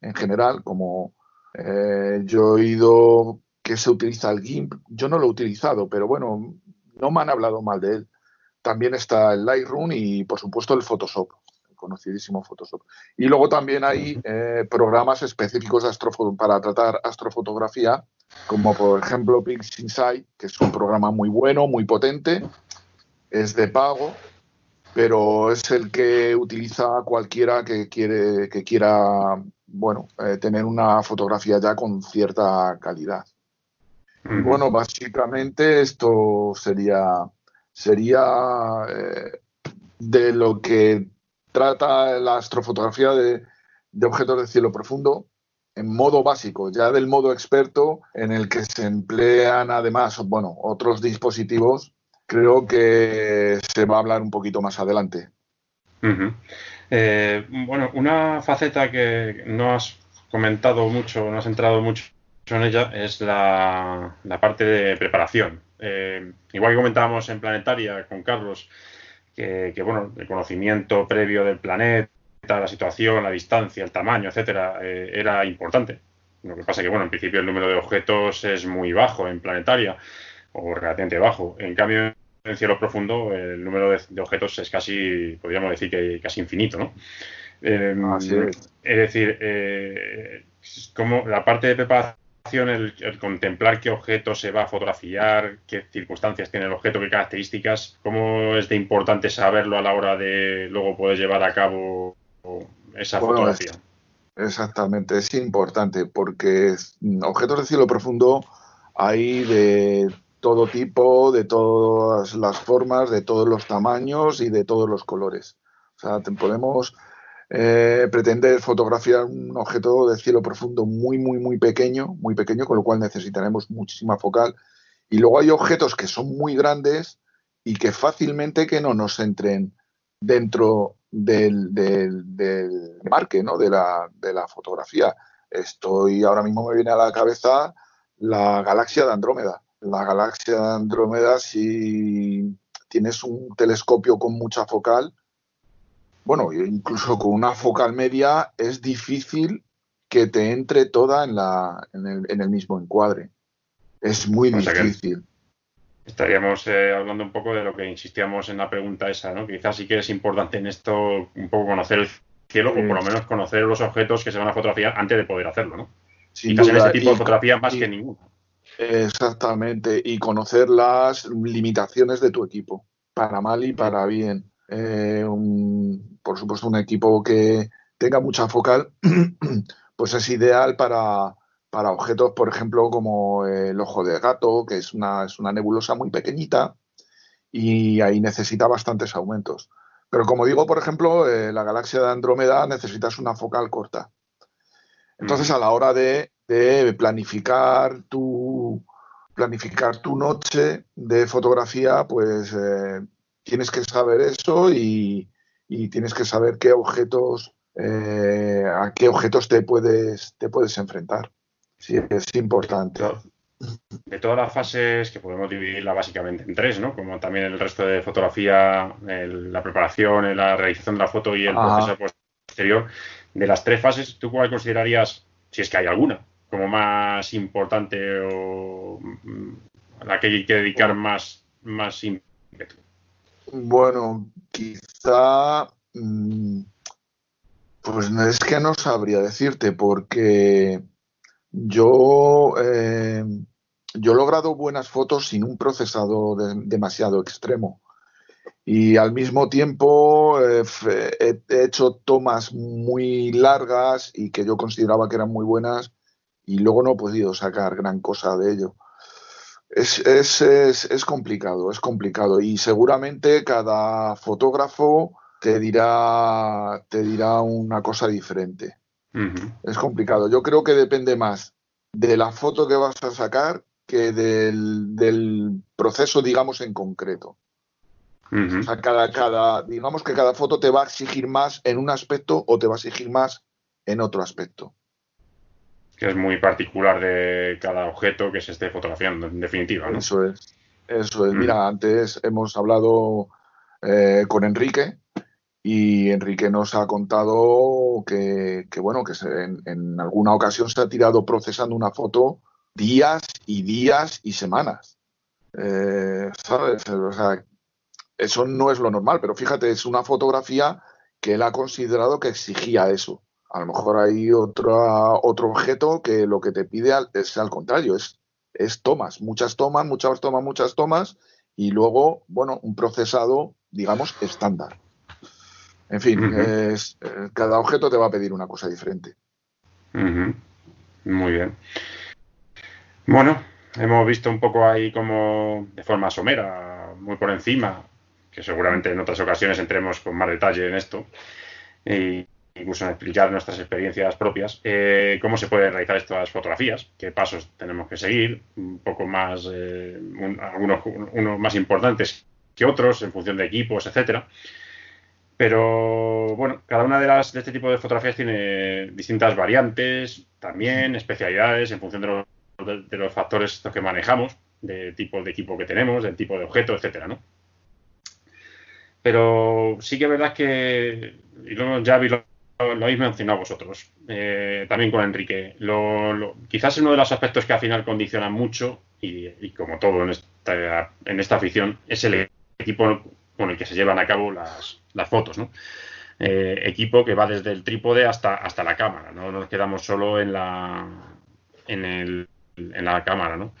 en general, como eh, yo he oído que se utiliza el GIMP. Yo no lo he utilizado, pero bueno, no me han hablado mal de él. También está el Lightroom y, por supuesto, el Photoshop conocidísimo Photoshop. Y luego también hay eh, programas específicos para tratar astrofotografía, como por ejemplo PixInsight, que es un programa muy bueno, muy potente, es de pago, pero es el que utiliza cualquiera que quiere que quiera bueno eh, tener una fotografía ya con cierta calidad. Bueno, básicamente esto sería sería eh, de lo que trata la astrofotografía de, objetos de cielo profundo en modo básico, ya del modo experto en el que se emplean además, bueno, otros dispositivos, creo que se va a hablar un poquito más adelante. Eh, bueno, una faceta que no has comentado mucho, no has entrado mucho en ella, es la, parte de preparación. Eh, igual que comentábamos en Planetaria con Carlos, que, bueno, el conocimiento previo del planeta, la situación, la distancia, el tamaño, etcétera, eh, era importante. Lo que pasa que, bueno, en principio el número de objetos es muy bajo en planetaria, o relativamente bajo. En cambio, en cielo profundo, el número de, objetos es casi, podríamos decir que casi infinito, ¿no? Em, es. es. decir, eh, como la parte de preparación el, contemplar qué objeto se va a fotografiar, qué circunstancias tiene el objeto, qué características, cómo es de importante saberlo a la hora de luego poder llevar a cabo esa fotografía. exactamente, es importante porque objetos de cielo profundo hay de todo tipo, de todas las formas, de todos los tamaños y de todos los colores. O sea, podemos eh, pretender fotografiar un objeto de cielo profundo muy, muy, muy pequeño, muy pequeño, con lo cual necesitaremos muchísima focal. Y luego hay objetos que son muy grandes y que fácilmente que no nos entren dentro del, del, marque ¿no? de, la, de la fotografía. Estoy ahora mismo me viene a la cabeza la galaxia de Andrómeda. La galaxia de Andrómeda, si tienes un telescopio con mucha focal, bueno, incluso con una focal media es difícil que te entre toda en, la, en, el, mismo encuadre. Es muy difícil. Estaríamos eh, hablando un poco de lo que insistíamos en la pregunta esa, ¿no? Quizás sí que es importante en esto un poco conocer el cielo o por lo menos conocer los objetos que se van a fotografiar antes de poder hacerlo, ¿no? Quizás en ese tipo de fotografía más que ninguna. Exactamente, y conocer las limitaciones de tu equipo, para mal y para bien. Eh, por supuesto, un equipo que tenga mucha focal, pues es ideal para, objetos, por ejemplo, como el ojo de gato, que es una, es una nebulosa muy pequeñita y ahí necesita bastantes aumentos. Pero como digo, por ejemplo, eh, la galaxia de Andrómeda necesitas una focal corta. Entonces, a la hora de, planificar tu planificar tu noche de fotografía, pues eh, tienes que saber eso y, tienes que saber qué objetos, eh, a qué objetos te puedes, te puedes enfrentar. Sí, es importante. De todas las fases, que podemos dividirla básicamente en tres, ¿no? Como también el resto de fotografía, la preparación, la realización de la foto y el proceso posterior. De las tres fases, ¿tú cuál considerarías, si es que hay alguna, como más importante o mm, a la que hay que dedicar más, más ímpetu? Bueno, quizá, mm, pues es que no sabría decirte porque yo, eh, yo he logrado buenas fotos sin un procesado demasiado extremo. Y al mismo tiempo eh, he, hecho tomas muy largas y que yo consideraba que eran muy buenas y luego no he podido sacar gran cosa de ello. Es, es, es, es, complicado, es complicado. Y seguramente cada fotógrafo te dirá, te dirá una cosa diferente. Es complicado. Yo creo que depende más de la foto que vas a sacar que del, proceso, digamos, en concreto. O sea, cada, cada, digamos que cada foto te va a exigir más en un aspecto o te va a exigir más en otro aspecto. Que es muy particular de cada objeto que se esté fotografiando, en definitiva. Eso es. Eso es. Mira, antes hemos hablado eh, con Enrique y Enrique nos ha contado que, bueno, que en, alguna ocasión se ha tirado procesando una foto días y días y semanas. Eh, ¿Sabes? O sea, eso no es lo normal, pero fíjate, es una fotografía que él ha considerado que exigía eso. A lo mejor hay otro, otro objeto que lo que te pide es al contrario, es, es tomas, muchas tomas, muchas tomas, muchas tomas, y luego, bueno, un procesado, digamos, estándar. En fin, es, eh, cada objeto te va a pedir una cosa diferente. Muy bien. Bueno, hemos visto un poco ahí como de forma somera, muy por encima, que seguramente en otras ocasiones entremos con más detalle en esto, incluso en explicar nuestras experiencias propias, eh, cómo se pueden realizar estas fotografías, qué pasos tenemos que seguir, un poco más, eh, algunos unos más importantes que otros en función de equipos, etcétera. Pero bueno, cada una de las de este tipo de fotografías tiene distintas variantes, también especialidades en función de los de, los factores que manejamos, de tipo de equipo que tenemos, del tipo de objeto, etcétera, ¿no? Pero sí que es verdad que, y luego ya lo, lo, habéis mencionado vosotros, eh, también con Enrique, lo, quizás uno de los aspectos que al final condicionan mucho, y, como todo en esta, en esta afición, es el equipo con el que se llevan a cabo las, las fotos, ¿no? Eh, equipo que va desde el trípode hasta, hasta la cámara, no nos quedamos solo en la en el en la cámara, ¿no?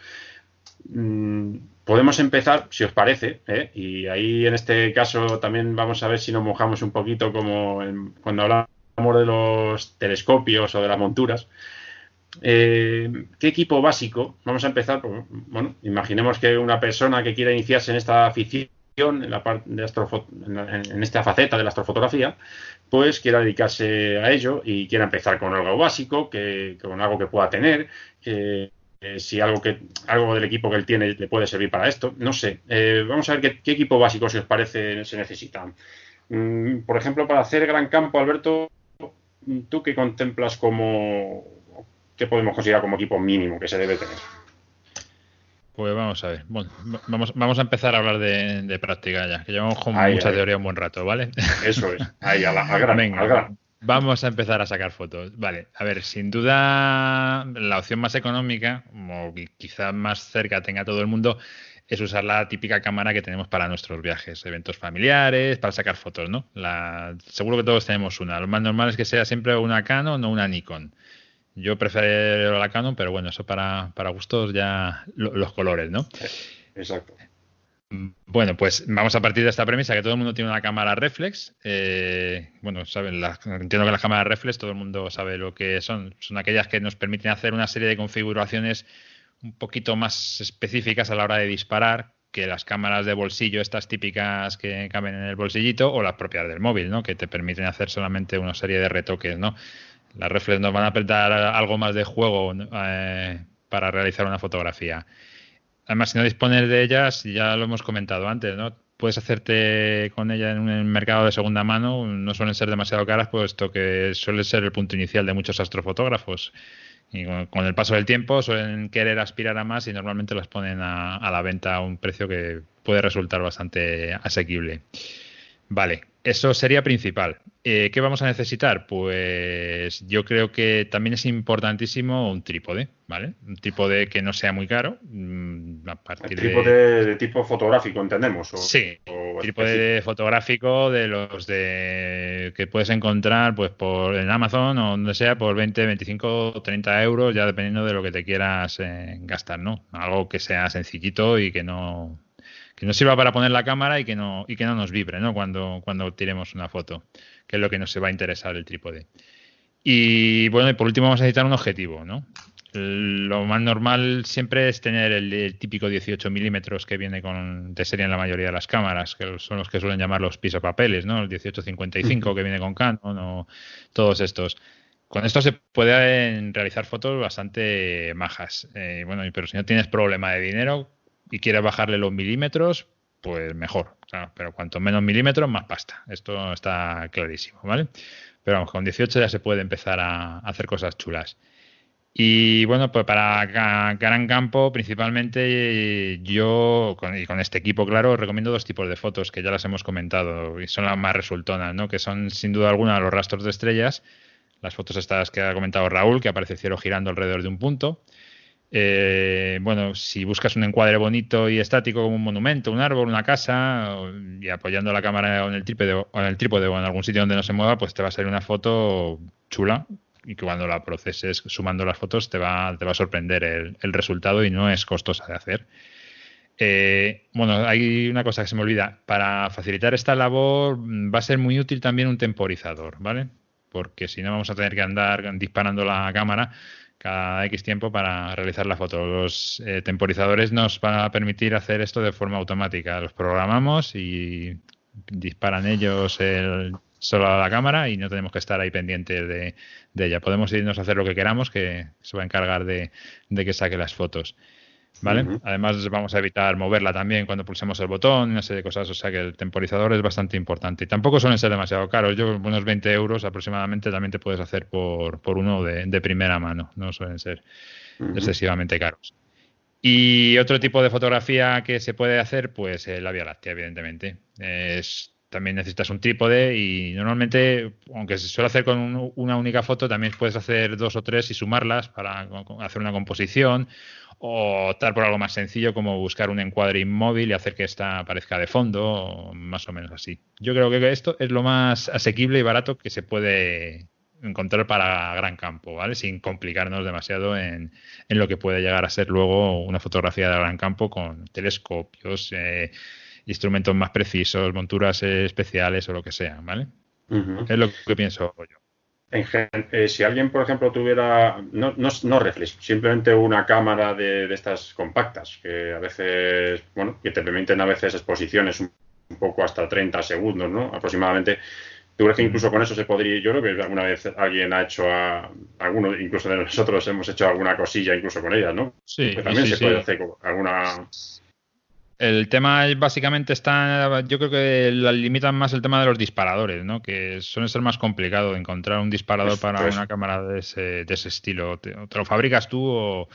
Mm, podemos empezar, si os parece, ¿eh? y ahí en este caso también vamos a ver si nos mojamos un poquito como cuando hablamos de los telescopios o de las monturas. Eh, ¿Qué equipo básico? Vamos a empezar, bueno, imaginemos que una persona que quiera iniciarse en esta afición, en, la parte de en, esta faceta de la astrofotografía, pues quiera dedicarse a ello y quiera empezar con algo básico, que, con algo que pueda tener, que eh, si algo que algo del equipo que él tiene le puede servir para esto. No sé. Eh, vamos a ver qué, equipo básico, si os parece, se necesita. Mm, por ejemplo, para hacer gran campo, Alberto, ¿tú qué contemplas como. qué podemos considerar como equipo mínimo que se debe tener? Pues vamos a ver. Bueno, vamos, vamos a empezar a hablar de, práctica ya, que llevamos con mucha teoría un buen rato, ¿vale? Eso es. Ahí, a la, gran, al gran. Vamos a empezar a sacar fotos. Vale, a ver, sin duda la opción más económica, o quizá más cerca tenga todo el mundo, es usar la típica cámara que tenemos para nuestros viajes, eventos familiares, para sacar fotos, ¿no? La, seguro que todos tenemos una. Lo más normal es que sea siempre una Canon o una Nikon. Yo prefiero la Canon, pero bueno, eso para, para gustos ya los colores, ¿no? Exacto. Bueno, pues vamos a partir de esta premisa que todo el mundo tiene una cámara reflex. Eh, bueno, saben, entiendo que las cámaras reflex todo el mundo sabe lo que son. Son aquellas que nos permiten hacer una serie de configuraciones un poquito más específicas a la hora de disparar que las cámaras de bolsillo, estas típicas que caben en el bolsillito, o las propias del móvil, ¿no? Que te permiten hacer solamente una serie de retoques, ¿no? Las reflex nos van a apretar algo más de juego eh, para realizar una fotografía. Además, si no dispones de ellas, ya lo hemos comentado antes, ¿no? Puedes hacerte con ella en un mercado de segunda mano, no suelen ser demasiado caras, puesto que suele ser el punto inicial de muchos astrofotógrafos. Y con, el paso del tiempo suelen querer aspirar a más y normalmente las ponen a, la venta a un precio que puede resultar bastante asequible. Vale, eso sería principal. Eh, ¿Qué vamos a necesitar? Pues yo creo que también es importantísimo un trípode, ¿vale? Un trípode que no sea muy caro. Mm, a partir trípode de... tipo fotográfico, entendemos. sí, trípode fotográfico de los de que puedes encontrar pues por en Amazon o donde sea por 20, 25 o 30 euros, ya dependiendo de lo que te quieras eh, gastar, ¿no? Algo que sea sencillito y que no que nos sirva para poner la cámara y que no, y que no nos vibre ¿no? Cuando, cuando tiremos una foto, que es lo que nos va a interesar el trípode. Y bueno, y por último vamos a necesitar un objetivo, ¿no? lo más normal siempre es tener el, típico 18 milímetros que viene con de serie en la mayoría de las cámaras, que son los que suelen llamar los pisapapeles, ¿no? El 1855 que viene con Canon o todos estos. Con esto se pueden realizar fotos bastante majas. Eh, bueno, pero si no tienes problema de dinero y quieres bajarle los milímetros, pues mejor. pero cuanto menos milímetros, más pasta. Esto está clarísimo, ¿vale? Pero vamos, con 18 ya se puede empezar a hacer cosas chulas. Y bueno, pues para Gran Campo, principalmente yo, con, y con este equipo, claro, recomiendo dos tipos de fotos que ya las hemos comentado y son las más resultonas, ¿no? Que son sin duda alguna los rastros de estrellas, las fotos estas que ha comentado Raúl, que aparece el cielo girando alrededor de un punto. Eh, bueno, si buscas un encuadre bonito y estático como un monumento, un árbol, una casa, y apoyando la cámara en el trípode o en el trípode o en algún sitio donde no se mueva, pues te va a salir una foto chula, y que cuando la proceses sumando las fotos te va, te va a sorprender el, resultado y no es costosa de hacer. Eh, bueno, hay una cosa que se me olvida. Para facilitar esta labor mm, va a ser muy útil también un temporizador, ¿vale? Porque si no vamos a tener que andar disparando la cámara cada X tiempo para realizar la foto. Los eh, temporizadores nos van a permitir hacer esto de forma automática. Los programamos y disparan ellos el, solo a la cámara y no tenemos que estar ahí pendientes de, ella. Podemos irnos a hacer lo que queramos, que se va a encargar de, que saque las fotos. ¿Vale? Además, vamos a evitar moverla también cuando pulsemos el botón, una serie de cosas. O sea que el temporizador es bastante importante. Y tampoco suelen ser demasiado caros. Yo, unos 20 euros aproximadamente, también te puedes hacer por, por uno de, primera mano. No suelen ser excesivamente caros. Y otro tipo de fotografía que se puede hacer, pues la Vía Láctea, evidentemente. Es también necesitas un trípode y normalmente, aunque se suele hacer con una única foto, también puedes hacer dos o tres y sumarlas para hacer una composición o optar por algo más sencillo como buscar un encuadre inmóvil y hacer que esta aparezca de fondo, más o menos así. Yo creo que esto es lo más asequible y barato que se puede encontrar para gran campo, ¿vale? Sin complicarnos demasiado en, en lo que puede llegar a ser luego una fotografía de gran campo con telescopios, eh, instrumentos más precisos, monturas especiales o lo que sea, ¿vale? Es lo que pienso yo. Eh, si alguien, por ejemplo, tuviera, no, no, no reflex, simplemente una cámara de, estas compactas, que a veces, bueno, que te permiten a veces exposiciones un, poco hasta 30 segundos, ¿no? Aproximadamente. ¿Tú crees que incluso con eso se podría, yo creo que alguna vez alguien ha hecho, a, alguno, incluso de nosotros hemos hecho alguna cosilla incluso con ellas, ¿no? Sí. también se puede hacer alguna el tema básicamente está, yo creo que la limitan más el tema de los disparadores, ¿no? Que suele ser más complicado encontrar un disparador para una cámara de ese, de ese estilo. Te, lo fabricas tú o,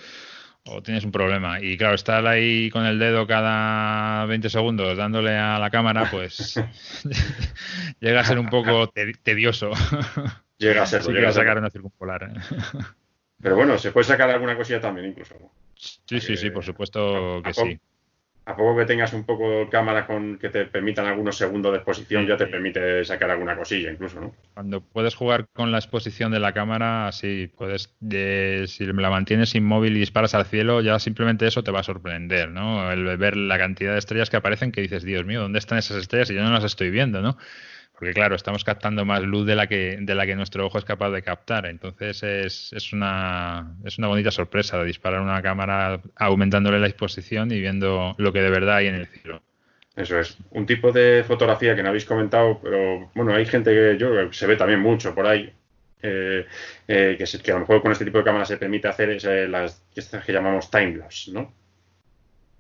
tienes un problema. Y claro, estar ahí con el dedo cada 20 segundos dándole a la cámara, pues llega a ser un poco tedioso. Llega a ser. llega a sacar una circumpolar. Pero bueno, se puede sacar alguna cosilla también incluso. Sí, sí, sí, por supuesto que sí a poco que tengas un poco cámara con que te permitan algunos segundos de exposición, ya te permite sacar alguna cosilla incluso, ¿no? Cuando puedes jugar con la exposición de la cámara, sí, puedes, si la mantienes inmóvil y disparas al cielo, ya simplemente eso te va a sorprender, ¿no? El ver la cantidad de estrellas que aparecen que dices, Dios mío, ¿dónde están esas estrellas? Y yo no las estoy viendo, ¿no? Porque claro, estamos captando más luz de la que, de la que nuestro ojo es capaz de captar. Entonces es, es, una, es una bonita sorpresa de disparar una cámara aumentándole la exposición y viendo lo que de verdad hay en el cielo. Eso es. Un tipo de fotografía que no habéis comentado, pero bueno, hay gente que yo se ve también mucho por ahí, eh, eh, que, que, a lo mejor con este tipo de cámara se permite hacer es, eh, las que llamamos timelapse, ¿no?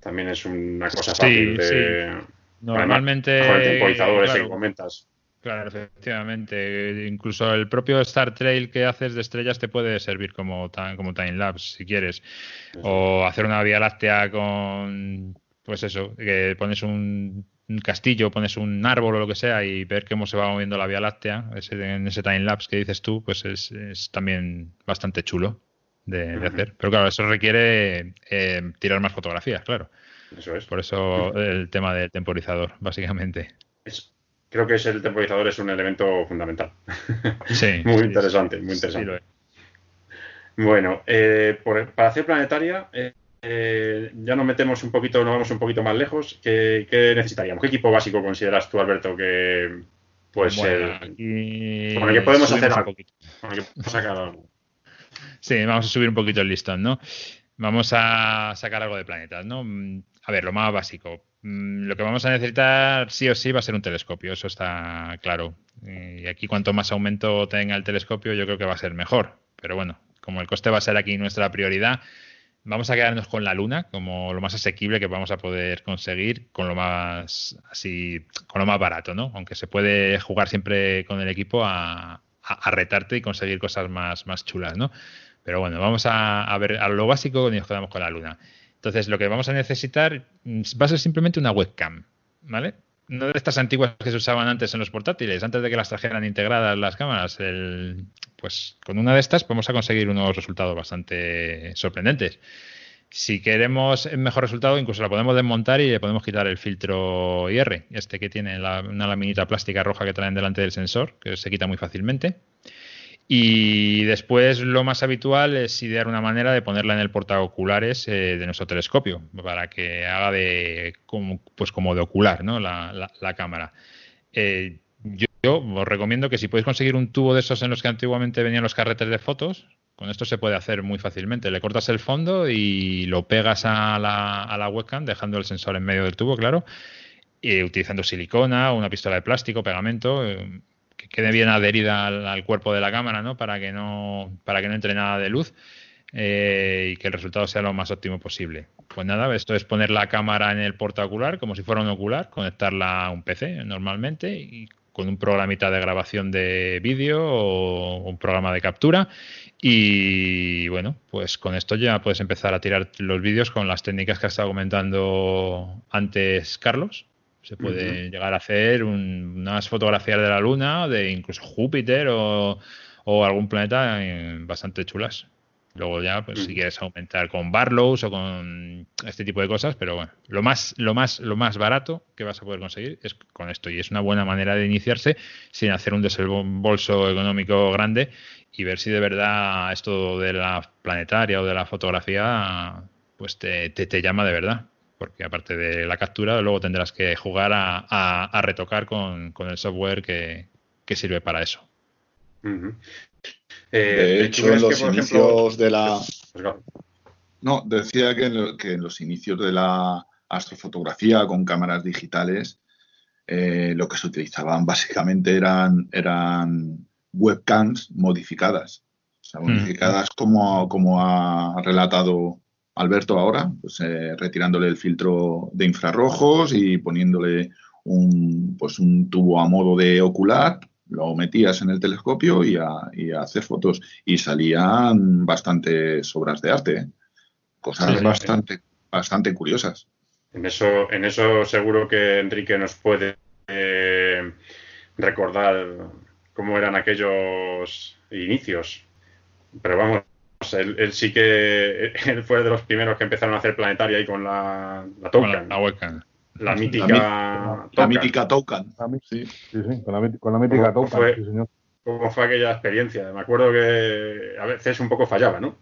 También es una cosa fácil de... Normalmente. con el temporizador ese que comentas. Claro, efectivamente. Incluso el propio Star Trail que haces de estrellas te puede servir como, como time lapse si quieres. O hacer una vía láctea con, pues eso, que pones un, castillo, pones un árbol o lo que sea y ver cómo se va moviendo la vía láctea en ese time lapse que dices tú, pues es, también bastante chulo de, hacer. Pero claro, eso requiere eh, tirar más fotografías, claro. Eso es. Por eso el tema del temporizador, básicamente creo que el temporizador es un elemento fundamental. Sí. muy interesante, muy interesante. bueno, eh, para hacer planetaria, eh, eh, ya nos metemos un poquito, nos vamos un poquito más lejos. ¿Qué, necesitaríamos? ¿Qué equipo básico consideras tú, Alberto, que puede ser? Con el que podemos hacer algo. Con el que podemos sacar algo. Sí, vamos a subir un poquito el listón, ¿no? Vamos a sacar algo de planetas, ¿no? A ver, lo más básico. Mm, lo que vamos a necesitar sí o sí va a ser un telescopio, eso está claro. Y aquí cuanto más aumento tenga el telescopio, yo creo que va a ser mejor. Pero bueno, como el coste va a ser aquí nuestra prioridad, vamos a quedarnos con la Luna como lo más asequible que vamos a poder conseguir con lo más así, con lo más barato, ¿no? Aunque se puede jugar siempre con el equipo a, a retarte y conseguir cosas más, más chulas, ¿no? Pero bueno, vamos a, ver a lo básico y nos quedamos con la luna. Entonces, lo que vamos a necesitar mm, va a ser simplemente una webcam, ¿vale? No de estas antiguas que se usaban antes en los portátiles, antes de que las trajeran integradas las cámaras. pues con una de estas vamos a conseguir unos resultados bastante sorprendentes. Si queremos un mejor resultado, incluso la podemos desmontar y le podemos quitar el filtro IR, este que tiene una laminita plástica roja que traen delante del sensor, que se quita muy fácilmente. Y después lo más habitual es idear una manera de ponerla en el portaoculares eh, de nuestro telescopio, para que haga de como, pues como de ocular ¿no? la, cámara. Eh, yo, os recomiendo que si podéis conseguir un tubo de esos en los que antiguamente venían los carretes de fotos, con esto se puede hacer muy fácilmente. Le cortas el fondo y lo pegas a la, la webcam, dejando el sensor en medio del tubo, claro, y utilizando silicona, una pistola de plástico, pegamento. Eh, quede bien adherida al, cuerpo de la cámara, ¿no? Para que no, para que no entre nada de luz eh, y que el resultado sea lo más óptimo posible. Pues nada, esto es poner la cámara en el portaocular como si fuera un ocular, conectarla a un PC normalmente y con un programita de grabación de vídeo o un programa de captura y bueno, pues con esto ya puedes empezar a tirar los vídeos con las técnicas que ha estado comentando antes Carlos se puede llegar a hacer unas fotografías de la Luna, de incluso Júpiter o, algún planeta eh, bastante chulas. Luego ya, pues si quieres aumentar con Barlows o con este tipo de cosas, pero bueno, lo más, lo más, lo más barato que vas a poder conseguir es con esto. Y es una buena manera de iniciarse sin hacer un desembolso económico grande y ver si de verdad esto de la planetaria o de la fotografía pues te, te llama de verdad porque aparte de la captura, luego tendrás que jugar a, retocar con, el software que, sirve para eso. Eh, de hecho, en los inicios de la... Pues no, decía que en, los inicios de la astrofotografía con cámaras digitales, eh, lo que se utilizaban básicamente eran, eran webcams modificadas. O sea, modificadas como, como ha relatado Alberto ahora, pues, eh, retirándole el filtro de infrarrojos y poniéndole un, pues, un tubo a modo de ocular, lo metías en el telescopio y a, hacer fotos. Y salían bastantes obras de arte, ¿eh? cosas bastante, bastante curiosas. En eso, en eso seguro que Enrique nos puede eh, recordar cómo eran aquellos inicios. Pero vamos, él, sí que él fue de los primeros que empezaron a hacer planetaria ahí con la, la Token. La, la, mítica la, la mítica Token. Sí, sí, sí, con la, con la mítica Token, fue, sí, señor. ¿Cómo fue aquella experiencia? Me acuerdo que a veces un poco fallaba, ¿no?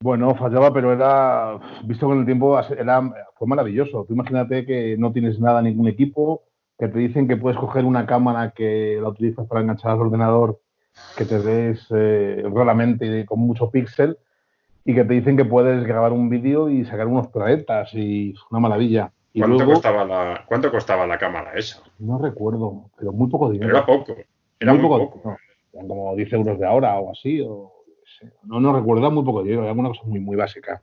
Bueno, fallaba, pero era, visto con el tiempo, era, fue maravilloso. Tú imagínate que no tienes nada, ningún equipo, que te dicen que puedes coger una cámara que la utilizas para enganchar al ordenador que te ves eh, realmente con mucho píxel y que te dicen que puedes grabar un vídeo y sacar unos planetas y una maravilla. ¿Cuánto, costaba la, ¿Cuánto costaba la cámara esa? No recuerdo, pero muy poco dinero. Era poco, era muy, poco. como 10 euros de ahora o así. O, no, no recuerdo, muy poco dinero, era una cosa muy, muy básica.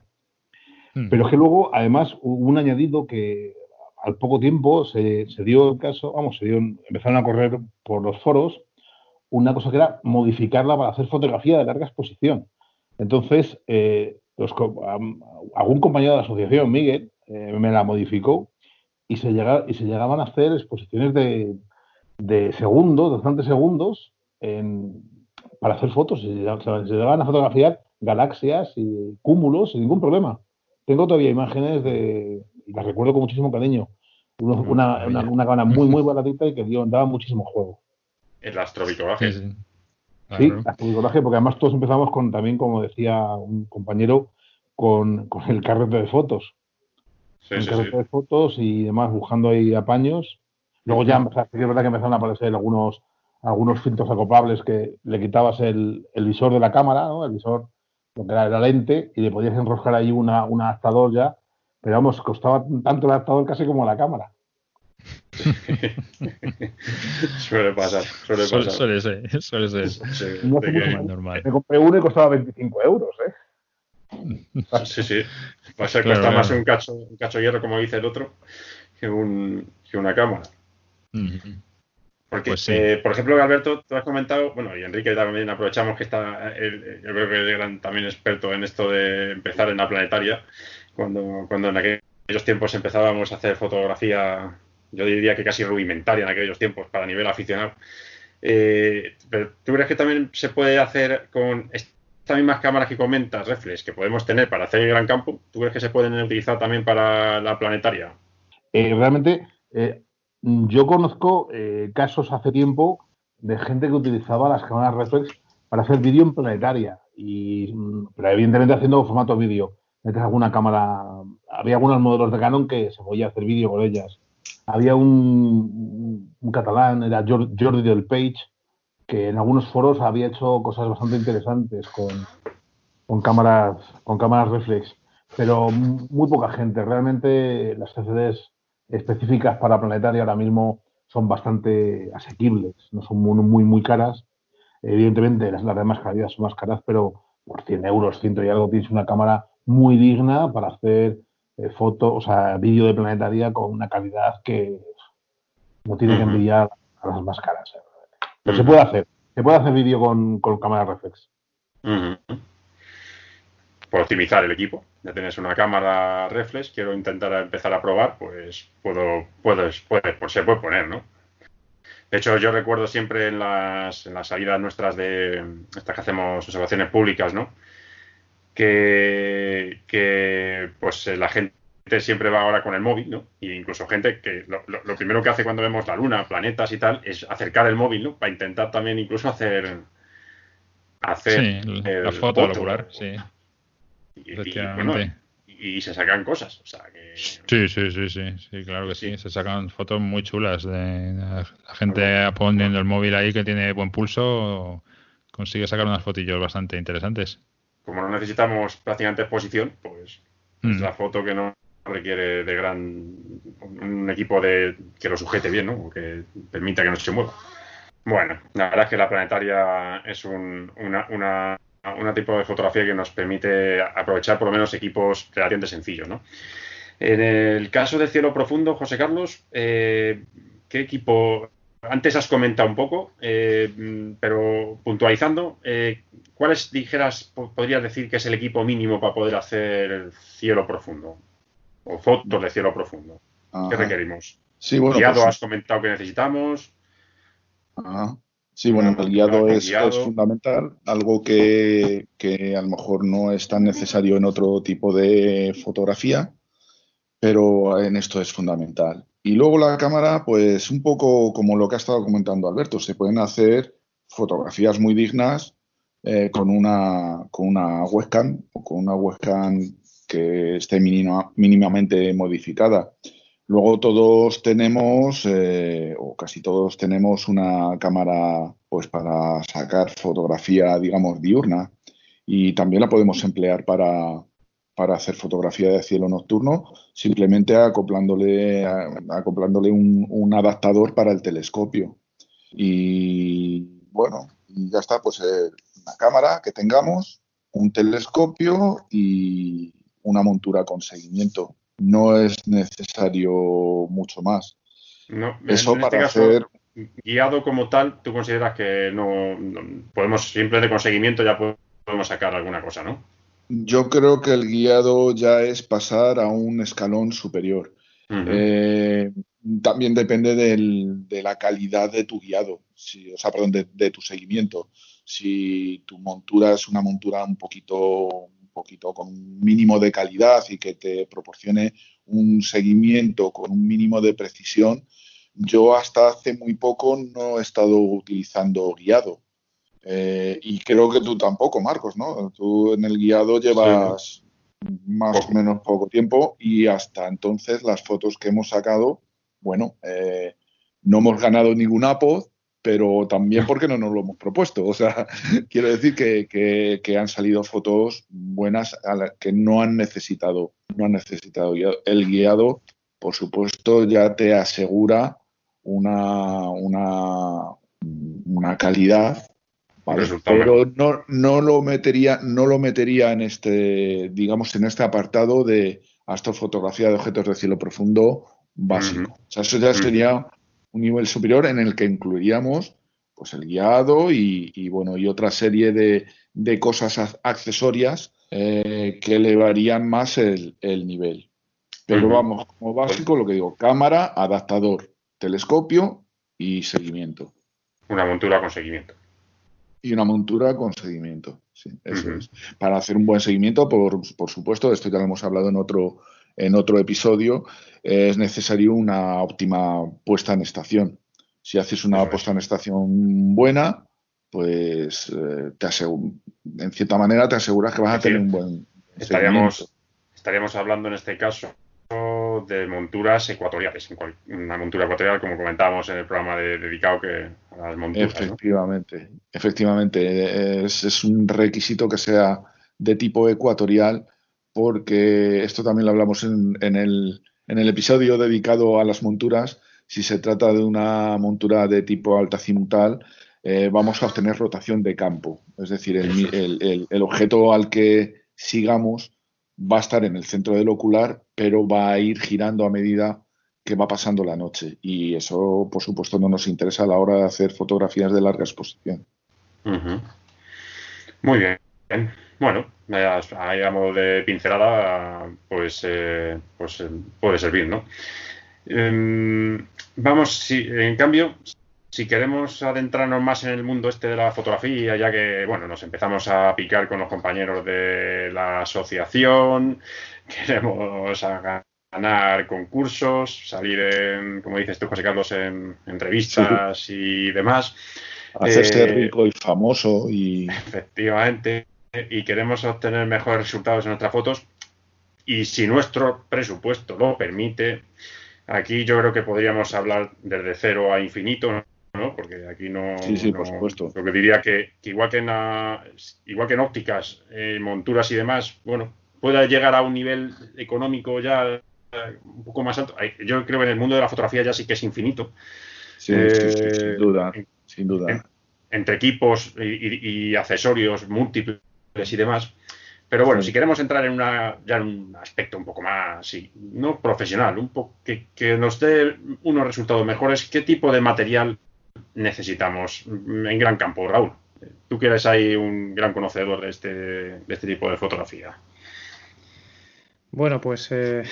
Hmm. Pero es que luego, además, hubo un añadido que al poco tiempo se, se dio el caso, vamos, se dio, empezaron a correr por los foros una cosa que era modificarla para hacer fotografía de larga exposición. Entonces, eh, algún compañero de la asociación, Miguel, eh, me la modificó y se, llega, y se llegaban a hacer exposiciones de, de segundos, de bastantes segundos, para hacer fotos. Se, llegaban a fotografiar galaxias y cúmulos sin ningún problema. Tengo todavía imágenes de, y las recuerdo con muchísimo cariño. Una, una, una, cámara muy, muy baratita y que dio, daba muchísimo juego. El astrobicolaje. Sí, sí. astrobicolaje, porque además todos empezamos con también, como decía un compañero, con, el carrete de fotos. Sí, el carrete de fotos y demás, buscando ahí apaños. Luego ya es verdad que empezaron a aparecer algunos, algunos filtros acoplables que le quitabas el, visor de la cámara, ¿no? El visor lo que era la lente, y le podías enroscar ahí una, un adaptador ya, pero vamos, costaba tanto el adaptador casi como la cámara. suele pasar, suele pasar. Suele, ser, suele ser. normal. Me compré uno y costaba 25 euros, ¿eh? Sí, sí. Va a ser cuesta más un cacho, un cacho de hierro, como dice el otro, que, un, que una cámara. Porque, pues eh, por ejemplo, Alberto, tú has comentado, bueno, y Enrique también aprovechamos que está, yo creo que eran también experto en esto de empezar en la planetaria, cuando, cuando en aquellos tiempos empezábamos a hacer fotografía, yo diría que casi rudimentaria en aquellos tiempos para nivel aficionado. Eh, pero ¿Tú crees que también se puede hacer con estas mismas cámaras que comentas, reflex, que podemos tener para hacer el gran campo? ¿Tú crees que se pueden utilizar también para la planetaria? Eh, realmente, yo conozco eh, casos hace tiempo de gente que utilizaba las cámaras reflex para hacer vídeo en planetaria, y, mm, pero evidentemente haciendo formato vídeo. Metes alguna cámara, había algunos modelos de Canon que se podía hacer vídeo con ellas. Había un, catalán, era Jordi del Page, que en algunos foros había hecho cosas bastante interesantes con, con cámaras con cámaras reflex, pero muy poca gente. Realmente las CCDs específicas para planetaria ahora mismo son bastante asequibles, no son muy, muy, muy caras. Evidentemente, las, las demás calidad son más caras, pero por 100 euros, 100 y algo, tienes una cámara muy digna para hacer eh, fotos, o sea, vídeo de planetaria con una calidad que no tiene que enviar a las más caras. ¿eh? Pero se puede hacer, se puede hacer vídeo con, con cámara reflex por optimizar el equipo. Ya tienes una cámara reflex, quiero intentar empezar a probar, pues puedo, puedes, puedes, pues se puede poner, ¿no? De hecho, yo recuerdo siempre en las, en las salidas nuestras de estas que hacemos observaciones públicas, ¿no? Que, que pues la gente siempre va ahora con el móvil, ¿no? Y incluso gente que lo, lo, primero que hace cuando vemos la luna, planetas y tal, es acercar el móvil, ¿no? Para intentar también incluso hacer hacer sí, la foto, foto sí. Y, se sacan cosas. Sí, sí, sí, sí, claro que sí. Se sacan fotos muy chulas de la gente poniendo el móvil ahí que tiene buen pulso, consigue sacar unas fotillos bastante interesantes. Como no necesitamos prácticamente exposición, pues es mm. la foto que no requiere de gran un equipo de que lo sujete bien, ¿no? que permita que no se mueva. Bueno, la verdad es que la planetaria es una un tipo de fotografía que nos permite aprovechar por lo menos equipos relativamente sencillos. ¿no? En el caso de Cielo Profundo, José Carlos, eh, ¿qué equipo? Antes has comentado un poco, eh, pero puntualizando, eh, ¿cuáles dijeras, podrías decir que es el equipo mínimo para poder hacer cielo profundo? O fotos de cielo profundo. ¿Qué requerimos? Sí, bueno, Guiado pues has comentado que necesitamos. Ajá. Sí, bueno, el guiado es, fundamental, algo que, a lo mejor no es tan necesario en otro tipo de fotografía, pero en esto es fundamental. Y luego la cámara, pues un poco como lo que ha estado comentando Alberto, se pueden hacer fotografías muy dignas eh, con, una, con una webcam o con una webcam que esté mínimamente modificada. Luego todos tenemos, eh, o casi todos tenemos una cámara pues para sacar fotografía, digamos, diurna y también la podemos emplear para, hacer fotografía de cielo nocturno, simplemente acoplándole, acoplándole un, adaptador para el telescopio. Y bueno, ya está, pues eh, una cámara que tengamos, un telescopio y una montura con seguimiento no es necesario mucho más. No, Eso este para hacer. Guiado como tal, tú consideras que no, podemos, siempre de conseguimiento ya podemos sacar alguna cosa, ¿no? Yo creo que el guiado ya es pasar a un escalón superior. Eh, también depende de la calidad de tu guiado, si, o sea, perdón, de, tu seguimiento. Si tu montura es una montura un poquito poquito con un mínimo de calidad y que te proporcione un seguimiento con un mínimo de precisión, yo hasta hace muy poco no he estado utilizando guiado. Eh, y creo que tú tampoco, Marcos, ¿no? Tú en el guiado llevas más o menos poco tiempo y hasta entonces las fotos que hemos sacado, bueno, eh, no hemos ganado ningún APOD, pero también porque no nos lo hemos propuesto. O sea, quiero decir que, han salido fotos buenas a las que no han necesitado, no han necesitado. El guiado, por supuesto, ya te asegura una, una, una calidad pero no, no, lo metería, no lo metería en este, digamos, en este apartado de astrofotografía de objetos de cielo profundo básico. O sea, eso ya sería un nivel superior en el que incluiríamos pues el guiado y, bueno y otra serie de, de cosas accesorias eh, que elevarían más el, nivel. Pero vamos, como básico, lo que digo, cámara, adaptador, telescopio y seguimiento. Una montura con seguimiento y una montura con seguimiento. Sí, eso es. Para hacer un buen seguimiento, por, por, supuesto, esto ya lo hemos hablado en otro, en otro episodio, es necesario una óptima puesta en estación. Si haces una puesta en estación buena, pues eh, te en cierta manera te aseguras que vas a tener un buen estaríamos, estaríamos hablando en este caso de monturas ecuatoriales, una montura ecuatorial, como comentábamos en el programa dedicado que, a las monturas. Efectivamente, efectivamente. Es, un requisito que sea de tipo ecuatorial, porque esto también lo hablamos en, el, en el episodio dedicado a las monturas. Si se trata de una montura de tipo altacimutal, eh, vamos a obtener rotación de campo. Es decir, el, el objeto al que sigamos va a estar en el centro del ocular, pero va a ir girando a medida que va pasando la noche. Y eso, por supuesto, no nos interesa a la hora de hacer fotografías de larga exposición. Muy bien. Bueno, ahí a modo de pincelada, pues, eh, pues eh, puede servir, ¿no? Em, vamos, si, en cambio, si queremos adentrarnos más en el mundo este de la fotografía, ya que, bueno, nos empezamos a picar con los compañeros de la asociación, queremos ganar concursos, salir en, como dices tú, José Carlos, en entrevistas y demás. Hacerse eh, rico y famoso y... Efectivamente. Y queremos obtener mejores resultados en nuestras fotos. Y si nuestro presupuesto lo permite, aquí yo creo que podríamos hablar desde cero a infinito, ¿no? Porque aquí no. Sí, sí, por supuesto. Lo que diría que, igual que en igual que en ópticas, eh, monturas y demás, bueno, pueda llegar a un nivel económico ya eh, un poco más alto. Yo creo que en el mundo de la fotografía ya sí que es infinito. Sí, sin duda, sin duda. entre equipos y, accesorios múltiples y demás. Pero bueno, si queremos entrar en una, ya en un aspecto un poco más, sí, no profesional, un poco que, que, nos dé unos resultados mejores, ¿qué tipo de material necesitamos en gran campo, Raúl? Tú que eres ahí un gran conocedor de este, de este tipo de fotografía. Bueno, pues eh,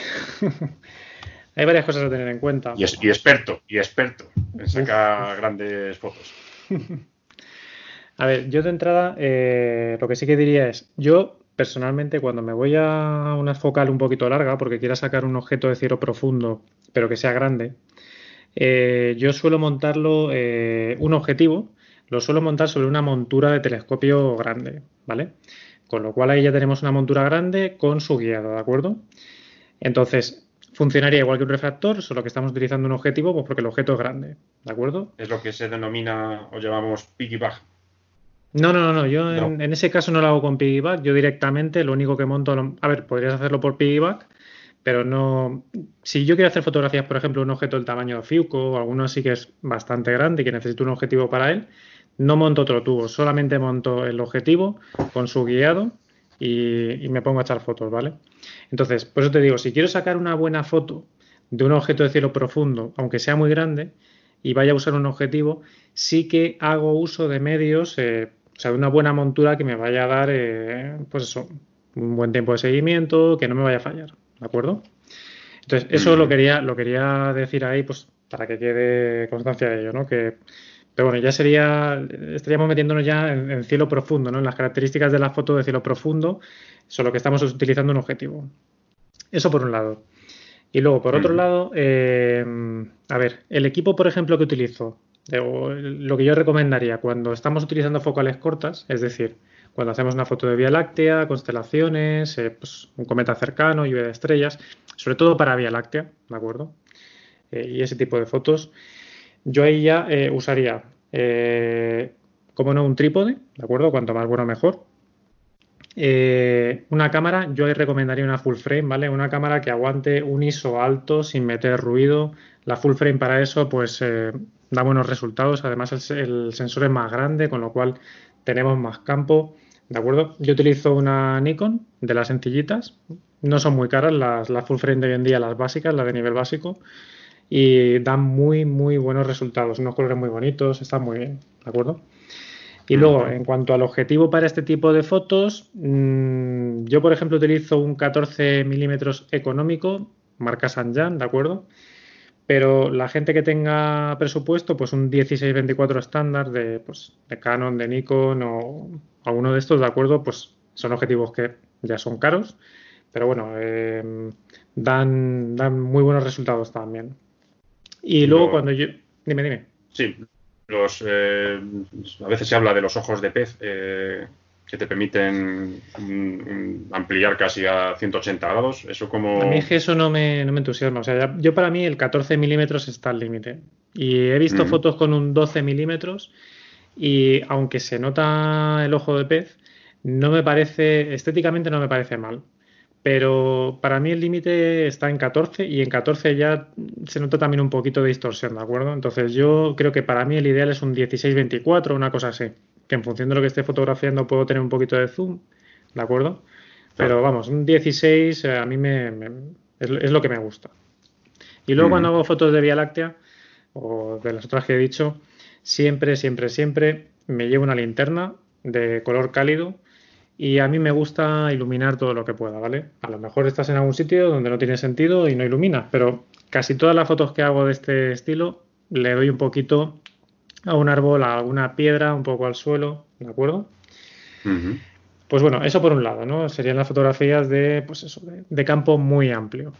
hay varias cosas a tener en cuenta. Y, experto, y experto en sacar grandes fotos. a ver, yo de entrada eh, lo que sí que diría es, yo personalmente cuando me voy a una focal un poquito larga, porque quiera sacar un objeto de cielo profundo, pero que sea grande, eh, yo suelo montarlo, eh, un objetivo, lo suelo montar sobre una montura de telescopio grande, ¿vale? Con lo cual ahí ya tenemos una montura grande con su guiado, ¿de acuerdo? Entonces, funcionaría igual que un refractor, solo que estamos utilizando un objetivo pues porque el objeto es grande, ¿de acuerdo? Es lo que se denomina o llamamos piggyback. No, no, no, yo En, en, ese caso no lo hago con piggyback, yo directamente lo único que monto, a ver, podrías hacerlo por piggyback, pero no. Si yo quiero hacer fotografías, por ejemplo, un objeto del tamaño de Fiuco o alguno así que es bastante grande y que necesito un objetivo para él, no monto otro tubo, solamente monto el objetivo con su guiado y, me pongo a echar fotos, ¿vale? Entonces, por eso te digo, si quiero sacar una buena foto de un objeto de cielo profundo, aunque sea muy grande, y vaya a usar un objetivo, sí que hago uso de medios, eh, o sea, de una buena montura que me vaya a dar, eh, pues eso, un buen tiempo de seguimiento, que no me vaya a fallar. ¿De acuerdo? Entonces, eso lo quería, lo quería decir ahí, pues, para que quede constancia de ello, ¿no? Que, pero bueno, ya sería, estaríamos metiéndonos ya en, cielo profundo, ¿no? En las características de la foto de cielo profundo, solo que estamos utilizando un objetivo. Eso por un lado. Y luego, por otro lado, eh, a ver, el equipo, por ejemplo, que utilizo, lo que yo recomendaría cuando estamos utilizando focales cortas, es decir, cuando hacemos una foto de Vía Láctea, constelaciones, eh, pues, un cometa cercano, lluvia de estrellas, sobre todo para Vía Láctea, ¿de acuerdo? Eh, y ese tipo de fotos. Yo ahí ya eh, usaría como no, un trípode, ¿de acuerdo? Cuanto más bueno, mejor. Una cámara, yo ahí recomendaría una full frame, ¿vale? Una cámara que aguante un ISO alto sin meter ruido. La full frame para eso, pues da buenos resultados. Además, el, sensor es más grande, con lo cual tenemos más campo. ¿De acuerdo? Yo utilizo una Nikon de las sencillitas. No son muy caras las, las full frame de hoy en día, las básicas, las de nivel básico. Y dan muy, muy buenos resultados. Unos colores muy bonitos, están muy bien. ¿De acuerdo? Y luego, en cuanto al objetivo para este tipo de fotos, mm, yo, por ejemplo, utilizo un 14 milímetros económico, marca Sanjan, ¿de acuerdo? Pero la gente que tenga presupuesto, pues un 16-24 estándar de, pues, de Canon, de Nikon o alguno de estos, ¿de acuerdo? Pues son objetivos que ya son caros, pero bueno, eh, dan, dan muy buenos resultados también. Y luego cuando yo... Dime, dime. Sí, los, eh, a veces se habla de los ojos de pez eh, que te permiten mm, ampliar casi a 180 grados. Eso como... A mí es que eso no me, no me entusiasma. O sea, yo para mí el 14 milímetros está al límite. Y he visto mm. fotos con un 12 milímetros y aunque se nota el ojo de pez, no me parece, estéticamente no me parece mal pero para mí el límite está en 14 y en 14 ya se nota también un poquito de distorsión, ¿de acuerdo? Entonces yo creo que para mí el ideal es un 16-24, una cosa así, que en función de lo que esté fotografiando puedo tener un poquito de zoom, ¿de acuerdo? Pero vamos, un 16 eh, a mí me, es, lo que me gusta. Y luego cuando hago fotos de Vía Láctea o de las otras que he dicho, siempre, siempre, siempre me llevo una linterna de color cálido y a mí me gusta iluminar todo lo que pueda, ¿vale? A lo mejor estás en algún sitio donde no tiene sentido y no iluminas, pero casi todas las fotos que hago de este estilo le doy un poquito a un árbol, a alguna piedra, un poco al suelo, ¿de acuerdo? Pues bueno, eso por un lado, ¿no? Serían las fotografías de, pues eso, de campo muy amplio.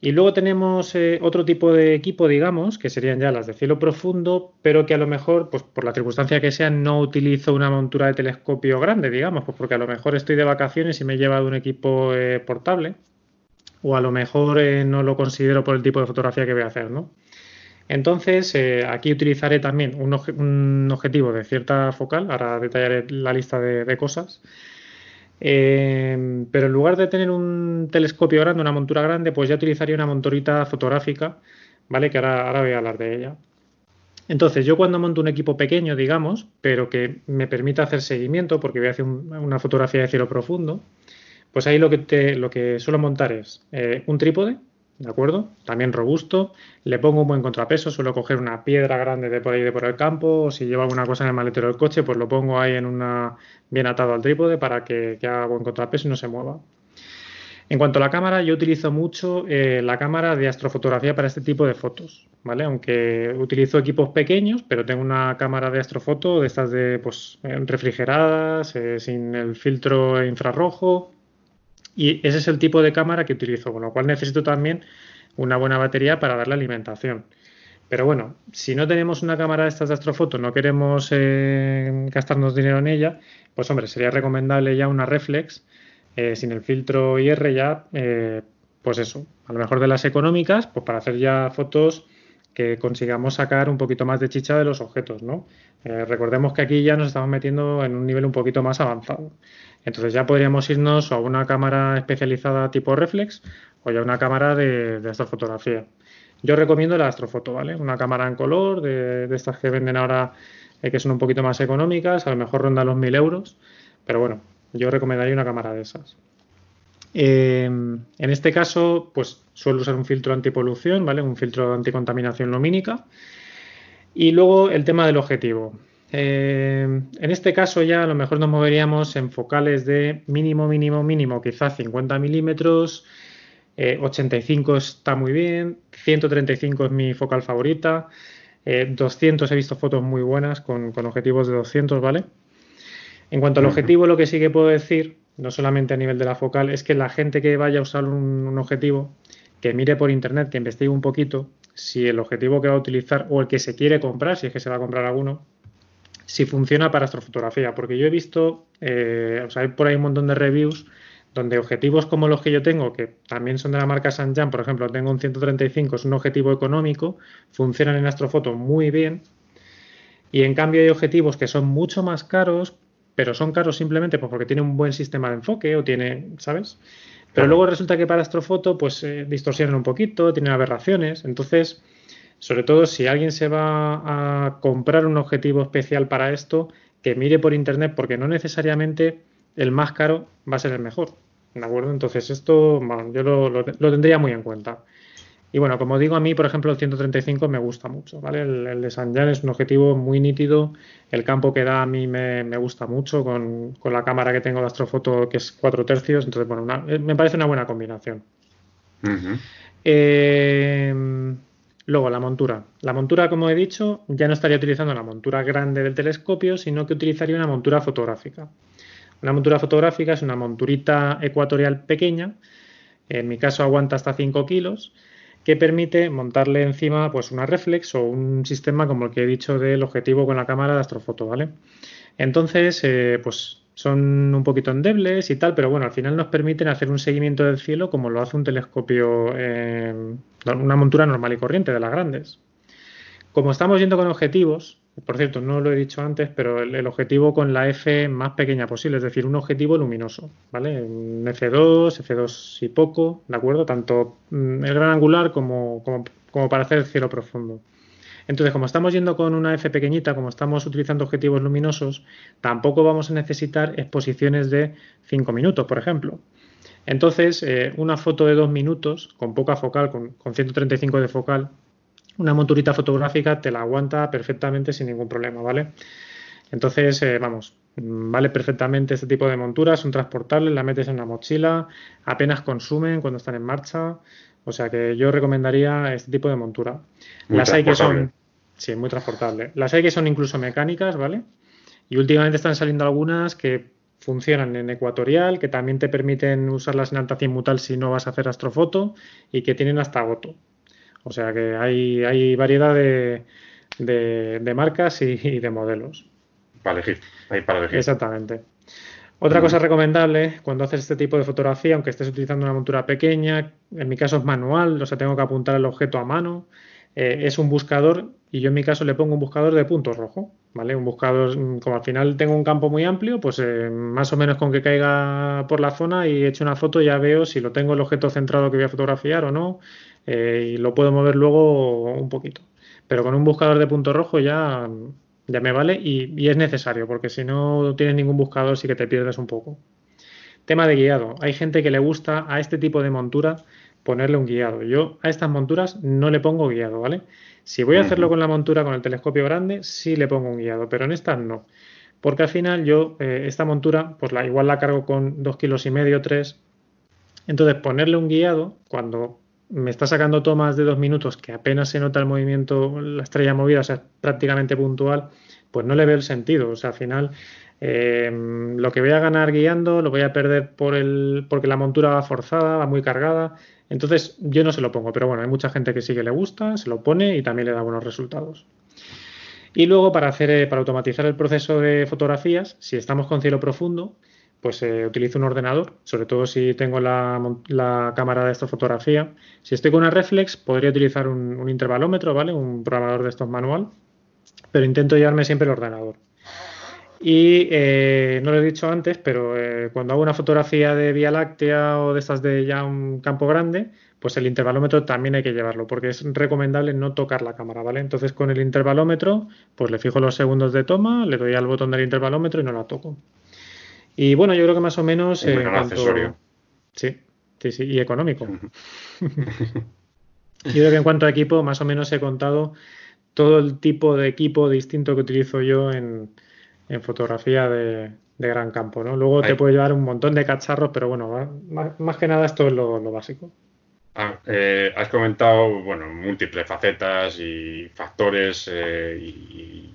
Y luego tenemos eh, otro tipo de equipo, digamos, que serían ya las de cielo profundo, pero que a lo mejor, pues por la circunstancia que sea, no utilizo una montura de telescopio grande, digamos, pues porque a lo mejor estoy de vacaciones y me he llevado un equipo eh, portable, o a lo mejor eh, no lo considero por el tipo de fotografía que voy a hacer, ¿no? Entonces, aquí utilizaré también un, objetivo de cierta focal, ahora detallaré la lista de cosas, eh, pero en lugar de tener un telescopio grande, una montura grande, pues ya utilizaría una monturita fotográfica, ¿vale? Que ahora, ahora voy a hablar de ella. Entonces, yo cuando monto un equipo pequeño, digamos, pero que me permita hacer seguimiento, porque voy a hacer una fotografía de cielo profundo, pues ahí lo que, te, lo que suelo montar es eh, un trípode, ¿de acuerdo? También robusto. Le pongo un buen contrapeso, suelo coger una piedra grande de por ahí de por el campo, o si llevo alguna cosa en el maletero del coche, pues lo pongo ahí en una bien atado al trípode para que, haga buen contrapeso y no se mueva. En cuanto a la cámara, yo utilizo mucho eh, la cámara de astrofotografía para este tipo de fotos, ¿vale? Aunque utilizo equipos pequeños, pero tengo una cámara de astrofoto de estas de, pues, refrigeradas, eh, sin el filtro infrarrojo, y ese es el tipo de cámara que utilizo, con lo cual necesito también una buena batería para darle alimentación. Pero bueno, si no tenemos una cámara de estas de astrofoto, no queremos eh, gastarnos dinero en ella, pues hombre, sería recomendable ya una reflex eh, sin el filtro IR ya, eh, pues eso, a lo mejor de las económicas, pues para hacer ya fotos que consigamos sacar un poquito más de chicha de los objetos, ¿no? recordemos que aquí ya nos estamos metiendo en un nivel un poquito más avanzado. Entonces ya podríamos irnos a una cámara especializada tipo reflex o ya una cámara de, astrofotografía. Yo recomiendo la astrofoto, ¿vale? Una cámara en color, de, estas que venden ahora eh, que son un poquito más económicas, a lo mejor ronda los 1000 euros, pero bueno, yo recomendaría una cámara de esas. Eh, en este caso, pues suelo usar un filtro antipolución, ¿vale? Un filtro de anticontaminación lumínica. Y luego el tema del objetivo. Eh, en este caso ya a lo mejor nos moveríamos en focales de mínimo, mínimo, mínimo, quizás 50 milímetros, 85 eh, está muy bien, 135 es mi focal favorita, 200 eh, he visto fotos muy buenas con, objetivos de 200, ¿vale? En cuanto al objetivo, lo que sí que puedo decir, no solamente a nivel de la focal, es que la gente que vaya a usar un objetivo, que mire por internet, que investigue un poquito si el objetivo que va a utilizar o el que se quiere comprar, si es que se va a comprar alguno, si funciona para astrofotografía, porque yo he visto, eh, o sea, hay por ahí un montón de reviews donde objetivos como los que yo tengo, que también son de la marca Sanjan, por ejemplo, tengo un 135, es un objetivo económico, funcionan en astrofoto muy bien. Y en cambio hay objetivos que son mucho más caros, pero son caros simplemente pues, porque tiene un buen sistema de enfoque o tiene, ¿sabes? Pero luego resulta que para astrofoto pues eh, distorsionan un poquito, tienen aberraciones. Entonces, sobre todo si alguien se va a comprar un objetivo especial para esto, que mire por internet porque no necesariamente el más caro va a ser el mejor. ¿De acuerdo? Entonces esto yo lo, tendría muy en cuenta. Y bueno, como digo, a mí, por ejemplo, el 135 me gusta mucho, ¿vale? El, de San Jan es un objetivo muy nítido. El campo que da a mí me, gusta mucho con, la cámara que tengo de astrofoto, que es 4 tercios. Entonces, bueno, me parece una buena combinación. eh, Luego, la montura. La montura, como he dicho, ya no estaría utilizando la montura grande del telescopio, sino que utilizaría una montura fotográfica. Una montura fotográfica es una monturita ecuatorial pequeña, en mi caso aguanta hasta 5 kilos, que permite montarle encima pues, una reflex o un sistema como el que he dicho del objetivo con la cámara de astrofoto, ¿vale? Entonces, eh, pues son un poquito endebles y tal, pero bueno, al final nos permiten hacer un seguimiento del cielo como lo hace un telescopio, eh, una montura normal y corriente de las grandes. Como estamos yendo con objetivos, por cierto, no lo he dicho antes, pero el, objetivo con la F más pequeña posible, es decir, un objetivo luminoso, ¿vale? Un F2, F2 y poco, ¿de acuerdo? Tanto mm, el gran angular como, como para hacer cielo profundo. Entonces, como estamos yendo con una F pequeñita, como estamos utilizando objetivos luminosos, tampoco vamos a necesitar exposiciones de 5 minutos, por ejemplo. Entonces, eh, una foto de 2 minutos, con poca focal, con, 135 de focal, una monturita fotográfica te la aguanta perfectamente sin ningún problema, ¿vale? Entonces, eh, vamos, vale perfectamente este tipo de monturas, son transportables, la metes en una mochila, apenas consumen cuando están en marcha, o sea que yo recomendaría este tipo de montura. Las hay que son. Sí, muy transportable. Las hay que son incluso mecánicas, ¿vale? Y últimamente están saliendo algunas que funcionan en ecuatorial, que también te permiten usarlas en alta mutal si no vas a hacer astrofoto y que tienen hasta goto. O sea que hay, hay variedad de, de, marcas y, y, de modelos. Para elegir, hay para elegir. Exactamente. Otra cosa recomendable cuando haces este tipo de fotografía, aunque estés utilizando una montura pequeña, en mi caso es manual, o sea, tengo que apuntar el objeto a mano, eh, es un buscador y yo en mi caso le pongo un buscador de punto rojo, ¿vale? Un buscador, mm, como al final tengo un campo muy amplio, pues eh, más o menos con que caiga por la zona y eche una foto ya veo si lo tengo el objeto centrado que voy a fotografiar o no eh, y lo puedo mover luego un poquito. Pero con un buscador de punto rojo ya ya me vale y, es necesario, porque si no tienes ningún buscador sí que te pierdes un poco. Tema de guiado. Hay gente que le gusta a este tipo de montura ponerle un guiado. Yo a estas monturas no le pongo guiado, ¿vale? Si voy a hacerlo con la montura con el telescopio grande, sí le pongo un guiado, pero en estas no. Porque al final yo eh, esta montura, pues la, igual la cargo con dos kilos y medio, tres. Entonces ponerle un guiado cuando me está sacando tomas de dos minutos que apenas se nota el movimiento, la estrella movida, o sea, es prácticamente puntual, pues no le veo el sentido. O sea, al final eh, lo que voy a ganar guiando lo voy a perder por el, porque la montura va forzada, va muy cargada. Entonces yo no se lo pongo, pero bueno, hay mucha gente que sí que le gusta, se lo pone y también le da buenos resultados. Y luego para hacer, eh, para automatizar el proceso de fotografías, si estamos con cielo profundo, pues eh, utilizo un ordenador, sobre todo si tengo la, cámara de esta fotografía. Si estoy con una reflex, podría utilizar un, intervalómetro, ¿vale? Un programador de estos manual, pero intento llevarme siempre el ordenador. Y eh, no lo he dicho antes, pero eh, cuando hago una fotografía de Vía Láctea o de estas de ya un campo grande, pues el intervalómetro también hay que llevarlo, porque es recomendable no tocar la cámara, ¿vale? Entonces con el intervalómetro, pues le fijo los segundos de toma, le doy al botón del intervalómetro y no la toco. Y bueno, yo creo que más o menos. Un eh, accesorio. Sí, sí, sí, y económico. yo creo que en cuanto a equipo, más o menos he contado todo el tipo de equipo distinto que utilizo yo en, fotografía de, gran campo, ¿no? Luego te puede llevar un montón de cacharros, pero bueno, más, que nada esto es lo, básico. Ah, eh, has comentado, bueno, múltiples facetas y factores eh, y,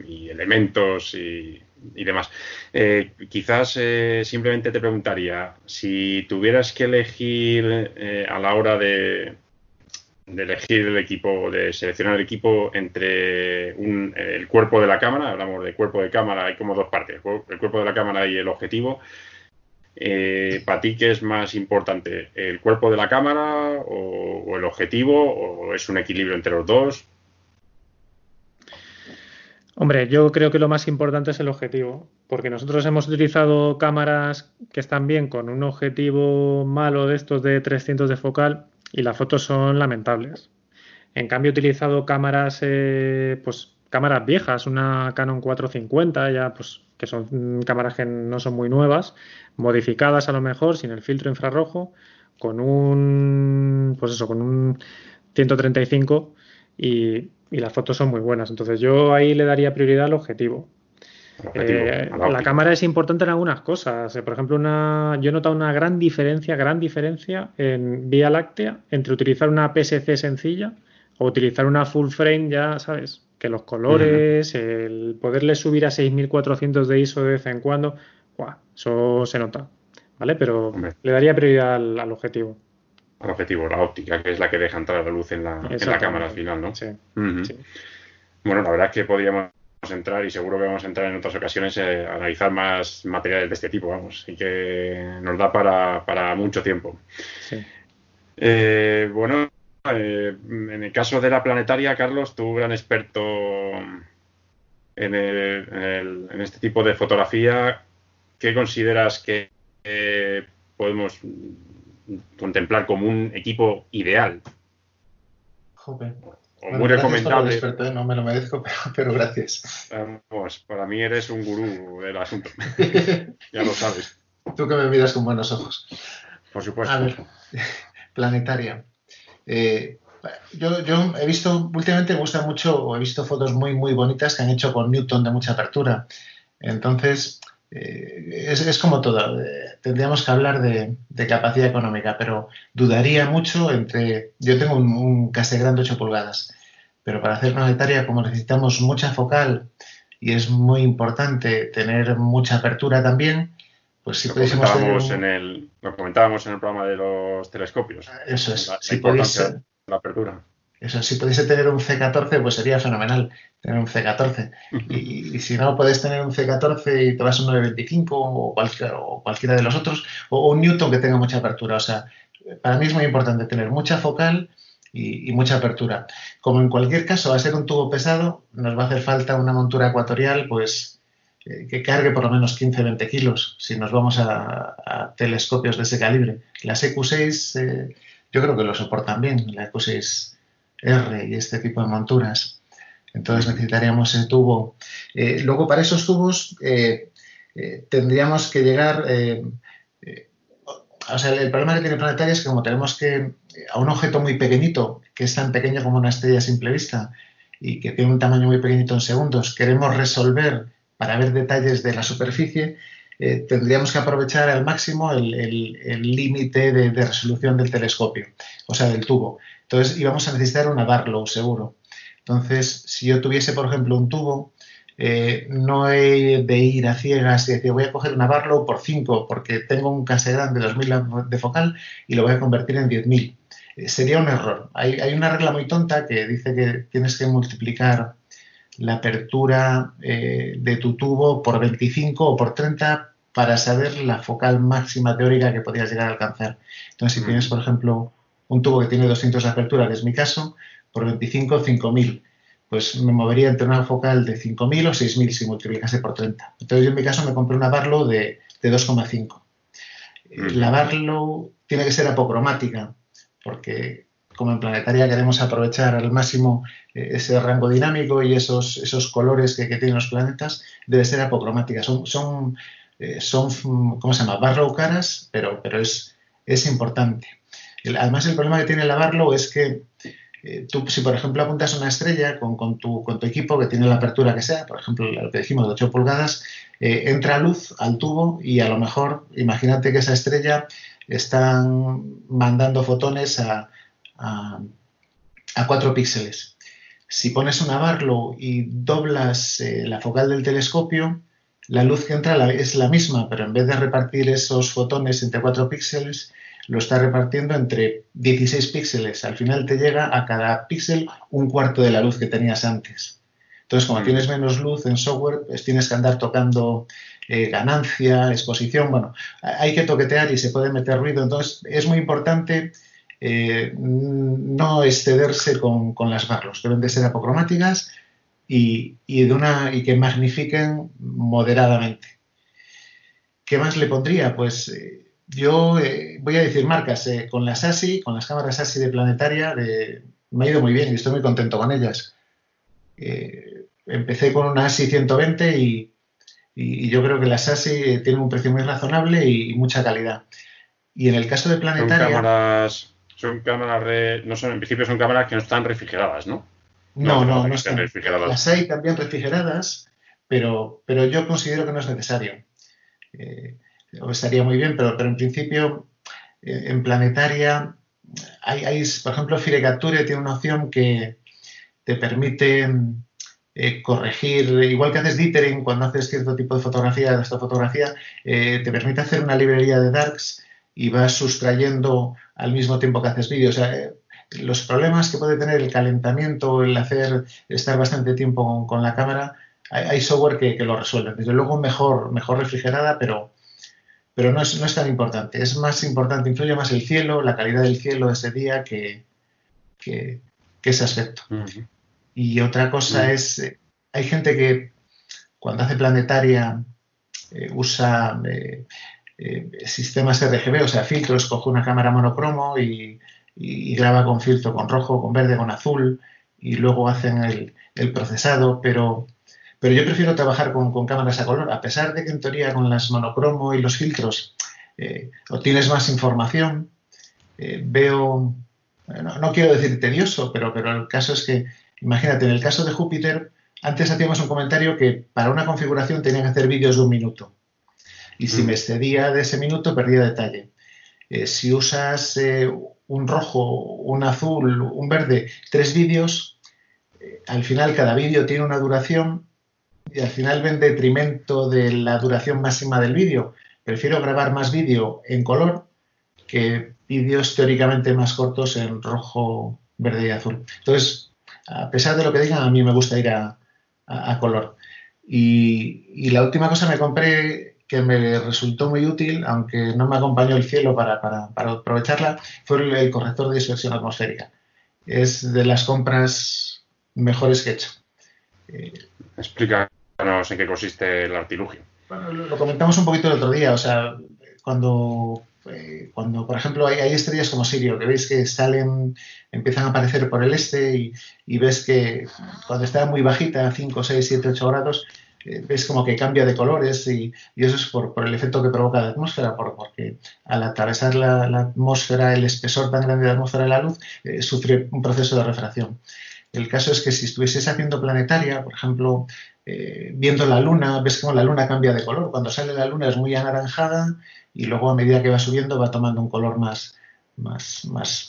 elementos y y demás. Eh, quizás eh, simplemente te preguntaría, si tuvieras que elegir eh, a la hora de, de, elegir el equipo, de seleccionar el equipo entre el cuerpo de la cámara, hablamos de cuerpo de cámara, hay como dos partes, el cuerpo de la cámara y el objetivo. ¿Para ti qué es más importante? ¿El cuerpo de la cámara o el objetivo? ¿O es un equilibrio entre los dos? Hombre, yo creo que lo más importante es el objetivo, porque nosotros hemos utilizado cámaras que están bien con un objetivo malo de estos de 300 de focal y las fotos son lamentables. En cambio, he utilizado cámaras, eh, pues cámaras viejas, una Canon 450, ya pues que son cámaras que no son muy nuevas, modificadas a lo mejor, sin el filtro infrarrojo, con un, pues eso, con un 135 y, las fotos son muy buenas. Entonces yo ahí le daría prioridad al objetivo. Eh, la cámara es importante en algunas cosas. Eh, por ejemplo, una, yo he notado una gran diferencia, gran diferencia en Vía Láctea entre utilizar una PSC sencilla o utilizar una full frame, ya sabes, que los colores, el poderle subir a 6400 de ISO de vez en cuando, eso se nota. ¿Vale? Pero le daría prioridad al objetivo al objetivo, la óptica, que es la que deja entrar la luz en la, en la cámara al final, ¿no? Sí, Bueno, la verdad es que podríamos entrar y seguro que vamos a entrar en otras ocasiones eh, a analizar más materiales de este tipo, vamos, y que nos da para, para mucho tiempo. Sí. Eh, bueno, eh, en el caso de la planetaria, Carlos, tú gran experto en, en, este tipo de fotografía, ¿qué consideras que podemos contemplar como un equipo ideal. Joder. O muy recomendable. ¿eh? no me lo merezco, pero, gracias. Pues para mí eres un gurú del asunto. ya lo sabes. Tú que me miras con buenos ojos. Por supuesto. A ver, planetaria. Eh, yo, yo, he visto, últimamente me gusta mucho, o he visto fotos muy, muy bonitas que han hecho con Newton de mucha apertura. Entonces, eh, es, como todo. Eh, tendríamos que hablar de, capacidad económica, pero dudaría mucho entre. Yo tengo un, un de 8 pulgadas, pero para hacer planetaria, como necesitamos mucha focal y es muy importante tener mucha apertura también, pues si lo comentábamos, en el, lo comentábamos en el programa de los telescopios. Eso es. si podéis, la apertura. Eso, si pudiese tener un C14, pues sería fenomenal tener un C14. Y, si no puedes tener un C14 y te vas a un 925 o, o cualquiera de los otros, o, un Newton que tenga mucha apertura. O sea, para mí es muy importante tener mucha focal y, mucha apertura. Como en cualquier caso va a ser un tubo pesado, nos va a hacer falta una montura ecuatorial, pues eh, que cargue por lo menos 15-20 kilos si nos vamos a, telescopios de ese calibre. Las EQ6 eh, yo creo que lo soportan bien, la EQ6 R y este tipo de monturas. Entonces necesitaríamos ese tubo. Eh, luego, para esos tubos eh, eh, tendríamos que llegar. o sea, el problema que tiene Planetaria es que, como tenemos que. a un objeto muy pequeñito, que es tan pequeño como una estrella a simple vista y que tiene un tamaño muy pequeñito en segundos, queremos resolver para ver detalles de la superficie, tendríamos que aprovechar al máximo el límite de, de, resolución del telescopio, o sea, del tubo. Entonces íbamos a necesitar una Barlow seguro. Entonces, si yo tuviese, por ejemplo, un tubo, eh, no he de ir a ciegas y decir voy a coger una Barlow por 5 porque tengo un Cassegrain de 2000 de focal y lo voy a convertir en 10.000. Eh, sería un error. Hay, una regla muy tonta que dice que tienes que multiplicar la apertura eh, de tu tubo por 25 o por 30 para saber la focal máxima teórica que podrías llegar a alcanzar. Entonces, si tienes, por ejemplo, un tubo que tiene 200 de apertura, que es mi caso, por 25, 5000. Pues me movería entre una focal de 5000 o 6000 si multiplicase por 30. Entonces yo en mi caso me compré una Barlow de, 2,5. La Barlow tiene que ser apocromática, porque como en planetaria queremos aprovechar al máximo eh, ese rango dinámico y esos, esos colores que, tienen los planetas, debe ser apocromática. Son, son, eh, son ¿cómo se llama? Barlow caras, pero, pero es, es importante. Además, el problema que tiene el Barlow es que eh, tú, si por ejemplo apuntas una estrella con, tu, equipo que tiene la apertura que sea, por ejemplo, lo que dijimos de 8 pulgadas, eh, entra luz al tubo y a lo mejor, imagínate que esa estrella está mandando fotones a, a, 4 píxeles. Si pones una Barlow y doblas eh, la focal del telescopio, la luz que entra es la misma, pero en vez de repartir esos fotones entre 4 píxeles, lo está repartiendo entre 16 píxeles. Al final te llega a cada píxel un cuarto de la luz que tenías antes. Entonces, como mm. tienes menos luz en software, pues tienes que andar tocando eh, ganancia, exposición. Bueno, hay que toquetear y se puede meter ruido. Entonces, es muy importante eh, no excederse con, las barros. Deben de ser apocromáticas, y, de una, y que magnifiquen moderadamente. ¿Qué más le pondría? Pues eh, yo eh, voy a decir marcas. Eh, con las ASI, con las cámaras ASI de Planetaria, me ha ido muy bien y estoy muy contento con ellas. empecé con una ASI 120 y, yo creo que las ASI tienen un precio muy razonable y, mucha calidad. Y en el caso de Planetaria... Son cámaras, son cámaras no son, en principio son cámaras que no están refrigeradas, ¿no? No, no, no, están. refrigeradas. Las hay también refrigeradas, pero, pero yo considero que no es necesario. Eh, estaría muy bien, pero, pero en principio eh, en planetaria hay, por ejemplo, Firecapture tiene una opción que te permite eh, corregir, igual que haces dithering cuando haces cierto tipo de fotografía, esta fotografía, te permite hacer una librería de darks y vas sustrayendo al mismo tiempo que haces vídeos los problemas que puede tener el calentamiento, el hacer estar bastante tiempo con, la cámara, hay, software que, lo resuelve. Desde luego mejor, mejor refrigerada, pero, pero no, es, no es tan importante. Es más importante, influye más el cielo, la calidad del cielo ese día que, que, ese aspecto. Y otra cosa es, eh, hay gente que cuando hace planetaria eh, usa eh, sistemas RGB, o sea, filtros, coge una cámara monocromo y y, graba con filtro con rojo, con verde, con azul y luego hacen el, procesado, pero, pero yo prefiero trabajar con, cámaras a color, a pesar de que en teoría con las monocromo y los filtros eh, obtienes más información, eh, veo, no, quiero decir tedioso, pero, pero el caso es que, imagínate, en el caso de Júpiter, antes hacíamos un comentario que para una configuración tenía que hacer vídeos de un minuto. Y si mm. me excedía de ese minuto, perdía detalle. Eh, si usas un rojo, un azul, un verde, tres vídeos, eh, al final cada vídeo tiene una duración y al final ven detrimento de la duración máxima del vídeo. Prefiero grabar más vídeo en color que vídeos teóricamente más cortos en rojo, verde y azul. Entonces, a pesar de lo que digan, a mí me gusta ir a, color. Y, y, la última cosa me compré que me resultó muy útil, aunque no me acompañó el cielo para, aprovecharla, fue el, corrector de dispersión atmosférica. Es de las compras mejores que he hecho. Eh, En qué consiste el artilugio. Bueno, lo, comentamos un poquito el otro día, o sea, cuando, eh, cuando por ejemplo, hay, estrellas como Sirio, que veis que salen, empiezan a aparecer por el este y, y ves que cuando está muy bajita, 5, 6, 7, 8 grados, eh, ves como que cambia de colores y, eso es por, el efecto que provoca la atmósfera, porque al atravesar la, atmósfera, el espesor tan grande de la atmósfera de la luz, eh, sufre un proceso de refracción. El caso es que si estuvieses haciendo planetaria, por ejemplo, eh, viendo la luna, ves como la luna cambia de color. Cuando sale la luna es muy anaranjada y luego a medida que va subiendo va tomando un color más,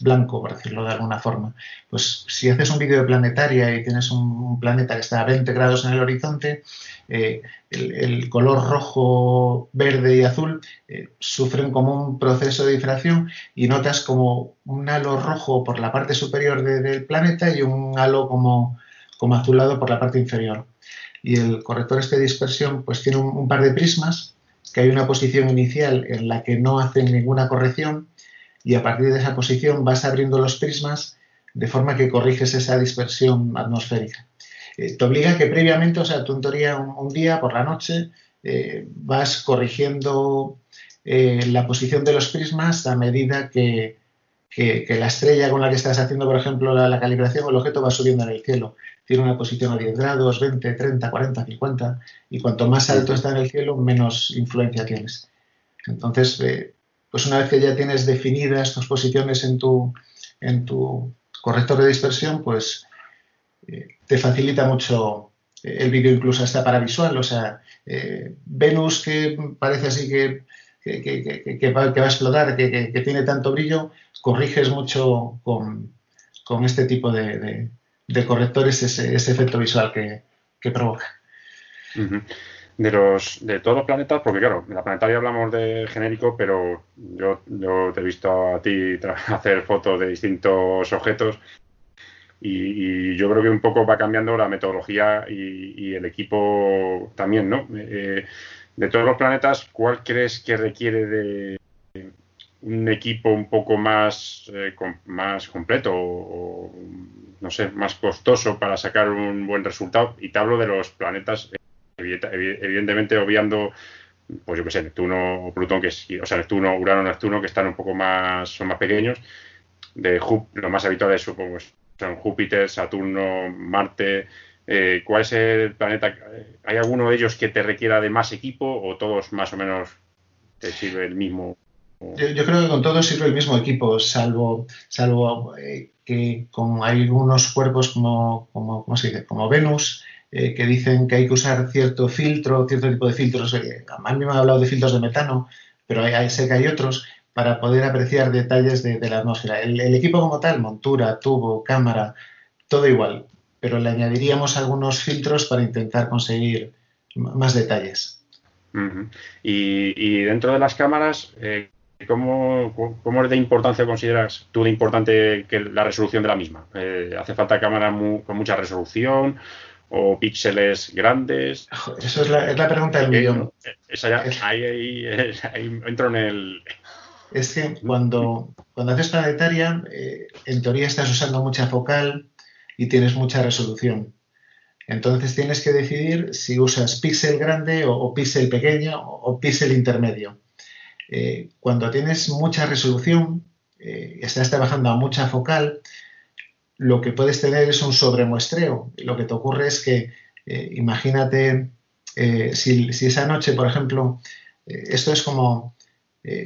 blanco, por decirlo de alguna forma. Pues si haces un vídeo de planetaria y tienes un, planeta que está a 20 grados en el horizonte, eh, el, color rojo, verde y azul eh, sufren como un proceso de difracción y notas como un halo rojo por la parte superior del planeta y un halo como azulado por la parte inferior. Y el corrector este de dispersión pues tiene un par de prismas que hay una posición inicial en la que no hacen ninguna corrección y a partir de esa posición vas abriendo los prismas de forma que corriges esa dispersión atmosférica. Eh, te obliga a que previamente, o sea, tú en un, día por la noche eh, vas corrigiendo eh, la posición de los prismas a medida que, la estrella con la que estás haciendo, por ejemplo, la, calibración o el objeto va subiendo en el cielo. Tiene una posición a 10 grados, 20, 30, 40, 50, y cuanto más alto está en el cielo, menos influencia tienes. Entonces, pues una vez que ya tienes definidas tus posiciones en tu, en tu corrector de dispersión, pues eh, te facilita mucho eh, el vídeo incluso hasta para visual. O sea, eh, Venus que parece así que, que, va, a explotar, que, tiene tanto brillo, corriges mucho con, este tipo de, correctores ese, efecto visual que, provoca de los de todos los planetas, porque claro, en la planetaria hablamos de genérico, pero yo, yo te he visto a ti hacer fotos de distintos objetos y, yo creo que un poco va cambiando la metodología y, el equipo también, ¿no? Eh, de todos los planetas, ¿cuál crees que requiere de un equipo un poco más, eh, más completo o, no sé, más costoso para sacar un buen resultado. Y te hablo de los planetas, evidentemente obviando, pues yo qué sé, Neptuno o Plutón, que es, o sea, Neptuno, Urano, Neptuno, que están un poco más, son más pequeños. De lo más habitual es, pues, son Júpiter, Saturno, Marte. Eh, ¿Cuál es el planeta? ¿Hay alguno de ellos que te requiera de más equipo o todos más o menos te sirve el mismo? Yo, creo que con todos sirve el mismo equipo, salvo, salvo eh, que con hay algunos cuerpos como, como, ¿cómo se dice? como Venus, eh, que dicen que hay que usar cierto filtro, cierto tipo de filtros. a mí me han hablado de filtros de metano, pero hay, sé que hay otros para poder apreciar detalles de, la atmósfera. El, equipo como tal, montura, tubo, cámara, todo igual, pero le añadiríamos algunos filtros para intentar conseguir más detalles. y, dentro de las cámaras, eh, ¿Cómo, ¿Cómo, de importancia consideras tú de importante que la resolución de la misma? Eh, ¿Hace falta cámara con mucha resolución o píxeles grandes? Esa es la, pregunta del millón. ahí, entro en el... Es que cuando, cuando haces planetaria, eh, en teoría estás usando mucha focal y tienes mucha resolución. Entonces tienes que decidir si usas píxel grande o, o píxel pequeño o píxel intermedio. Eh, cuando tienes mucha resolución, eh, estás trabajando a mucha focal, lo que puedes tener es un sobremuestreo. Lo que te ocurre es que, eh, imagínate, si, esa noche, por ejemplo, esto es como,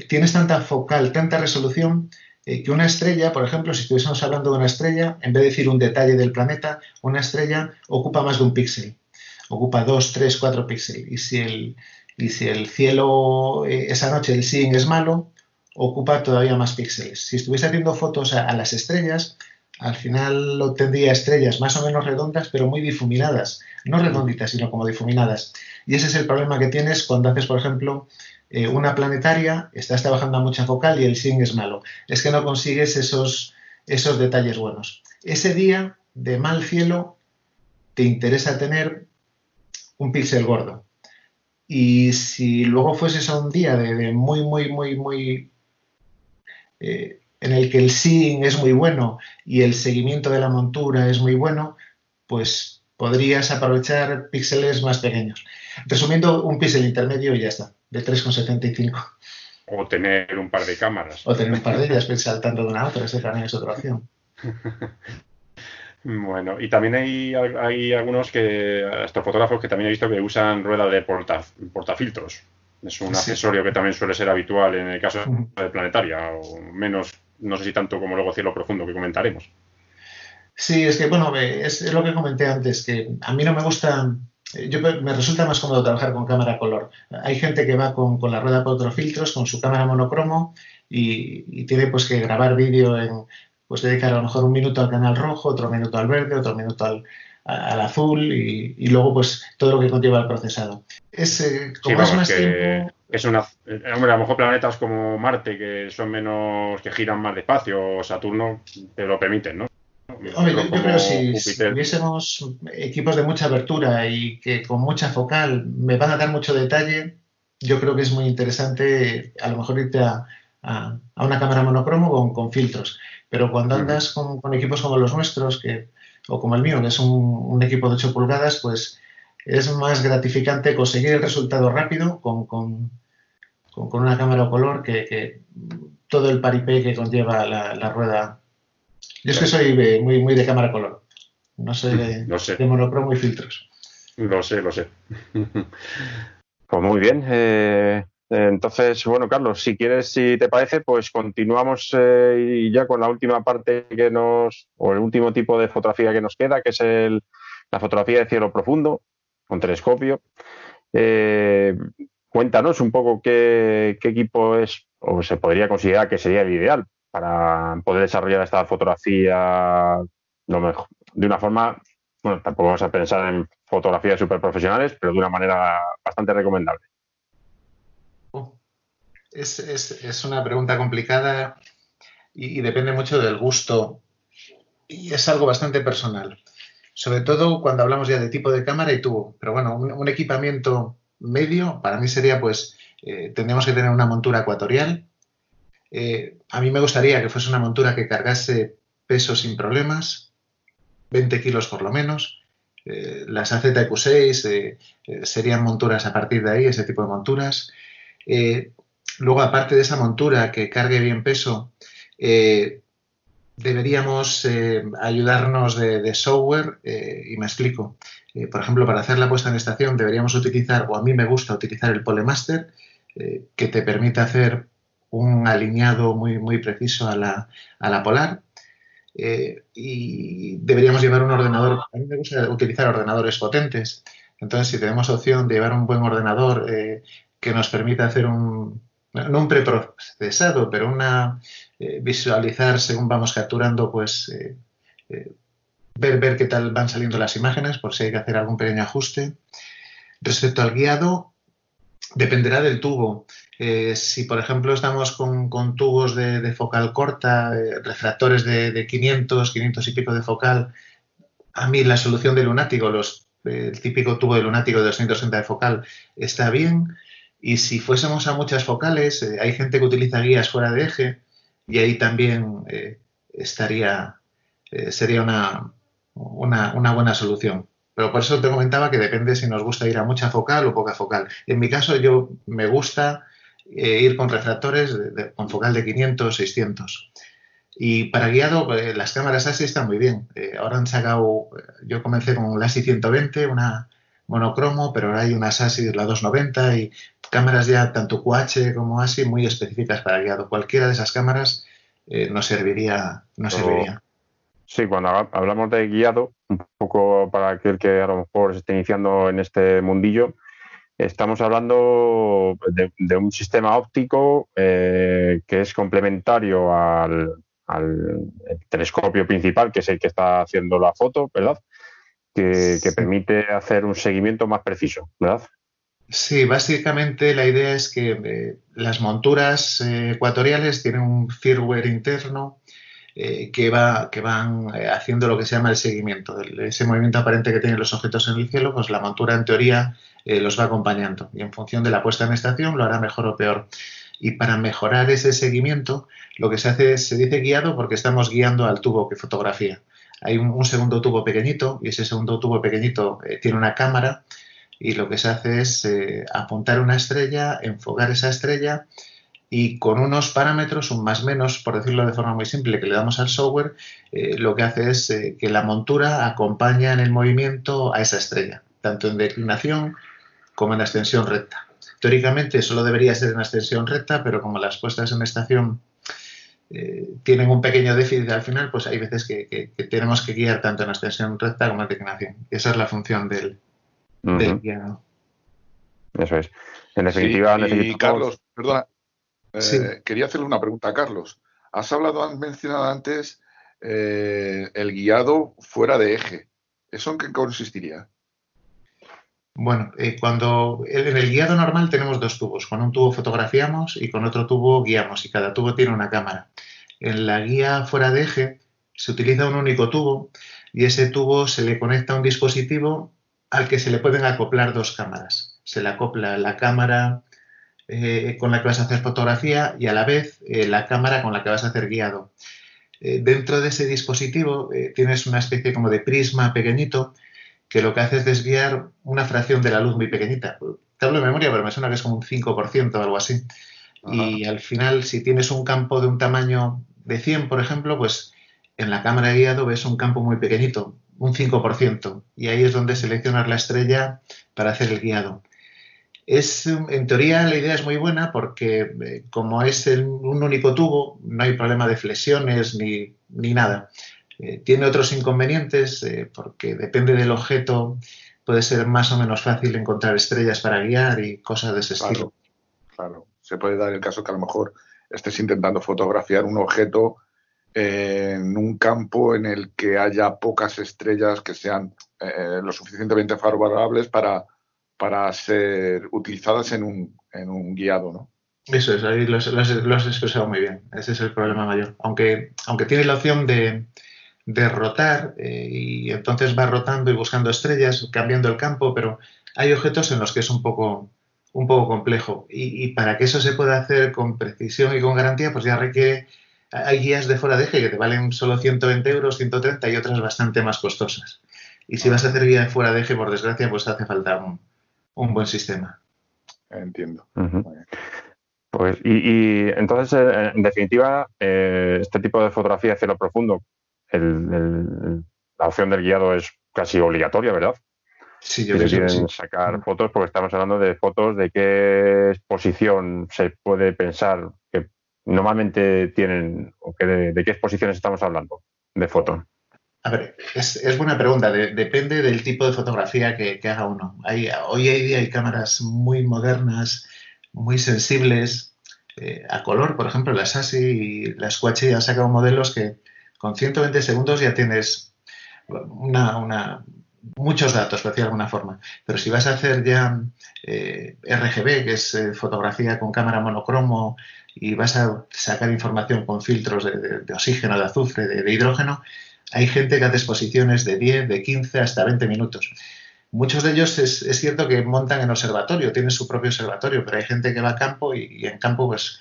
tienes tanta focal, tanta resolución, que una estrella, por ejemplo, si estuviésemos hablando de una estrella, en vez de decir un detalle del planeta, una estrella ocupa más de un píxel, ocupa dos, tres, cuatro píxeles. Y si el, y si el cielo eh, esa noche el seeing es malo, ocupa todavía más píxeles. Si estuviese haciendo fotos a, las estrellas, al final obtendría estrellas más o menos redondas, pero muy difuminadas. No redonditas, sino como difuminadas. Y ese es el problema que tienes cuando haces, por ejemplo, eh, una planetaria, estás trabajando a mucha focal y el seeing es malo. Es que no consigues esos, esos detalles buenos. Ese día de mal cielo te interesa tener un píxel gordo. Y si luego fueses a un día de, muy, muy, muy, muy... Eh, en el que el seeing es muy bueno y el seguimiento de la montura es muy bueno, pues podrías aprovechar píxeles más pequeños. Resumiendo, un píxel intermedio y ya está, de 3,75. O tener un par de cámaras. O tener un par de ellas, saltando de una a otra, esa también es otra opción. Bueno, y también hay, hay algunos que, estos fotógrafos que también he visto que usan rueda de porta, portafiltros. Es un accesorio que también suele ser habitual en el caso de planetaria, o menos, no sé si tanto como luego cielo profundo que comentaremos. Sí, es que bueno, es, lo que comenté antes, que a mí no me gusta, yo me resulta más cómodo trabajar con cámara color. Hay gente que va con, la rueda por filtros, con su cámara monocromo y, y tiene pues que grabar vídeo en, pues dedicar a lo mejor un minuto al canal rojo, otro minuto al verde, otro minuto al, azul y, luego pues todo lo que conlleva el procesado. Es, eh, como es más tiempo... Es una, hombre, a lo mejor planetas como Marte, que son menos, que giran más despacio, o Saturno, te lo permiten, ¿no? Hombre, yo, creo que si, tuviésemos equipos de mucha abertura y que con mucha focal me van a dar mucho detalle, yo creo que es muy interesante a lo mejor irte a, una cámara monocromo con, con filtros. Pero cuando andas con, equipos como los nuestros, que, o como el mío, que es un, equipo de 8 pulgadas, pues es más gratificante conseguir el resultado rápido con, una cámara o color que, todo el paripé que conlleva la, rueda. Yo es que soy muy, muy de cámara color, no soy de, de monocromo y filtros. Lo sé, lo sé. pues muy bien. Eh, entonces, bueno, Carlos, si quieres, si te parece, pues continuamos eh, ya con la última parte que nos, o el último tipo de fotografía que nos queda, que es el, la fotografía de cielo profundo con telescopio. Eh, cuéntanos un poco qué, equipo es, o se podría considerar que sería el ideal para poder desarrollar esta fotografía lo mejor, de una forma, bueno, tampoco vamos a pensar en fotografías súper profesionales, pero de una manera bastante recomendable. Es, una pregunta complicada y, depende mucho del gusto y es algo bastante personal. Sobre todo cuando hablamos ya de tipo de cámara y tubo. Pero bueno, un, equipamiento medio para mí sería pues eh, tendríamos que tener una montura ecuatorial. Eh, a mí me gustaría que fuese una montura que cargase peso sin problemas. 20 kilos por lo menos. Eh, las AZQ6 eh, serían monturas a partir de ahí, ese tipo de monturas. Luego, aparte de esa montura que cargue bien peso, deberíamos ayudarnos de, software y me explico. por ejemplo, para hacer la puesta en estación deberíamos utilizar, o a mí me gusta utilizar el Polemaster, que te permite hacer un alineado muy, muy preciso a la, a la polar. Eh, y deberíamos llevar un ordenador. A mí me gusta utilizar ordenadores potentes. Entonces, si tenemos opción de llevar un buen ordenador eh, que nos permita hacer un, no un preprocesado, pero una eh, visualizar según vamos capturando, pues ver, ver qué tal van saliendo las imágenes, por si hay que hacer algún pequeño ajuste. Respecto al guiado, dependerá del tubo. Eh, si, por ejemplo, estamos con, tubos de, focal corta, eh, refractores de, 500, 500 y pico de focal, a mí la solución de lunático, los, el típico tubo de lunático de 260 de focal, está bien. Y si fuésemos a muchas focales, eh, hay gente que utiliza guías fuera de eje y ahí también estaría, sería una, una buena solución. Pero por eso te comentaba que depende si nos gusta ir a mucha focal o poca focal. En mi caso, yo me gusta eh, ir con refractores con focal de 500, 600. Y para guiado, eh, las cámaras ASI están muy bien. Eh, ahora han sacado, yo comencé con la ASI 120, una monocromo, pero ahora hay unas ASI, la 290 y cámaras ya tanto QH como ASI muy específicas para guiado. Cualquiera de esas cámaras nos serviría. Nos serviría. Sí, cuando hablamos de guiado, un poco para aquel que a lo mejor se esté iniciando en este mundillo, Estamos hablando de, un sistema óptico eh, que es complementario al, telescopio principal, que es el que está haciendo la foto, ¿verdad? Que, permite hacer un seguimiento más preciso, ¿verdad? Sí, básicamente la idea es que eh, las monturas eh, ecuatoriales tienen un firmware interno que, va, que van haciendo lo que se llama el seguimiento. ese movimiento aparente que tienen los objetos en el cielo, pues la montura en teoría eh, los va acompañando y en función de la puesta en estación lo hará mejor o peor. Y para mejorar ese seguimiento, lo que se hace es, se dice guiado porque estamos guiando al tubo que fotografía. Hay un, segundo tubo pequeñito y ese segundo tubo pequeñito eh, tiene una cámara y lo que se hace es eh, apuntar una estrella, enfocar esa estrella y con unos parámetros, un más menos, por decirlo de forma muy simple, que le damos al software, lo que hace es que la montura acompaña en el movimiento a esa estrella, tanto en declinación como en la extensión recta. Teóricamente solo debería ser en la extensión recta, pero como las puestas en estación eh, tienen un pequeño déficit al final, pues hay veces que, tenemos que guiar tanto en la extensión recta como en declinación. Esa es la función del, guiado. Eso es. En definitiva, y Carlos, perdona, eh, quería hacerle una pregunta a Carlos. Has hablado, has mencionado antes eh, el guiado fuera de eje. ¿Eso en qué consistiría? Bueno, eh, cuando en el guiado normal tenemos dos tubos. Con un tubo fotografiamos y con otro tubo guiamos y cada tubo tiene una cámara. En la guía fuera de eje se utiliza un único tubo y ese tubo se le conecta a un dispositivo al que se le pueden acoplar dos cámaras. Se le acopla la cámara eh, con la que vas a hacer fotografía y a la vez eh, la cámara con la que vas a hacer guiado. dentro de ese dispositivo tienes una especie como de prisma pequeñito que lo que hace es desviar una fracción de la luz muy pequeñita. Te hablo de memoria, pero me suena que es como un 5% o algo así. Y al final, si tienes un campo de un tamaño de 100, por ejemplo, pues en la cámara de guiado ves un campo muy pequeñito, un 5%. Y ahí es donde seleccionas la estrella para hacer el guiado. Es, en teoría la idea es muy buena porque eh, como es un único tubo, no hay problema de flexiones ni, ni nada. Eh, tiene otros inconvenientes eh, porque depende del objeto, puede ser más o menos fácil encontrar estrellas para guiar y cosas de ese estilo. Claro, se puede dar el caso que a lo mejor estés intentando fotografiar un objeto en un campo en el que haya pocas estrellas que sean eh, lo suficientemente favorables para, para ser utilizadas en un, en un guiado, ¿no? Eso es, ahí lo has expresado muy bien. Ese es el problema mayor. Aunque, aunque tiene la opción de, de rotar eh, y entonces va rotando y buscando estrellas, cambiando el campo, pero hay objetos en los que es un poco, un poco complejo y, para que eso se pueda hacer con precisión y con garantía, pues ya requiere hay guías de fuera de eje que te valen solo 120 euros, 130 y otras bastante más costosas. Y si vas a hacer guía de fuera de eje, por desgracia, pues hace falta un, buen sistema. Entiendo. Pues, y, entonces, eh, en definitiva, eh, este tipo de fotografía de cielo profundo, la opción del guiado es casi obligatoria, ¿verdad? Sí, yo si quieren sacar fotos, porque estamos hablando de fotos de qué exposición se puede pensar normalmente tienen, o que de, qué exposiciones estamos hablando de foto. A ver, es, buena pregunta. depende del tipo de fotografía que, haga uno. Hoy en día hay cámaras muy modernas, muy sensibles, eh, a color. Por ejemplo, las ASI y las QH han sacado modelos que con 120 segundos ya tienes una, muchos datos, por de alguna forma. Pero si vas a hacer ya eh, RGB, que es eh, fotografía con cámara monocromo, y vas a sacar información con filtros de, oxígeno, de azufre, de, hidrógeno, hay gente que hace exposiciones de 10, de 15 hasta 20 minutos. Muchos de ellos es, cierto que montan en observatorio, tienen su propio observatorio, pero hay gente que va a campo y, en campo pues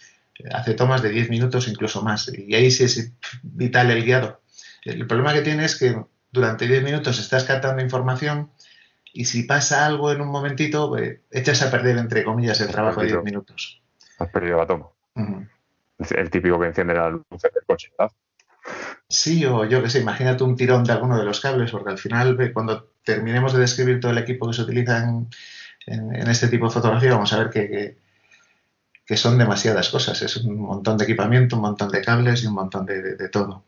hace tomas de 10 minutos, incluso más. Y ahí sí es vital el guiado. El problema que tiene es que durante 10 minutos estás captando información y si pasa algo en un momentito, pues, echas a perder, entre comillas, el trabajo de 10 minutos. Has perdido la toma. El típico que enciende la luz del coche, ¿verdad? Sí, o yo que sé, imagínate un tirón de alguno de los cables, porque al final, cuando terminemos de describir todo el equipo que se utiliza en, este tipo de fotografía, vamos a ver que, que, son demasiadas cosas. Es un montón de equipamiento, un montón de cables y un montón de todo.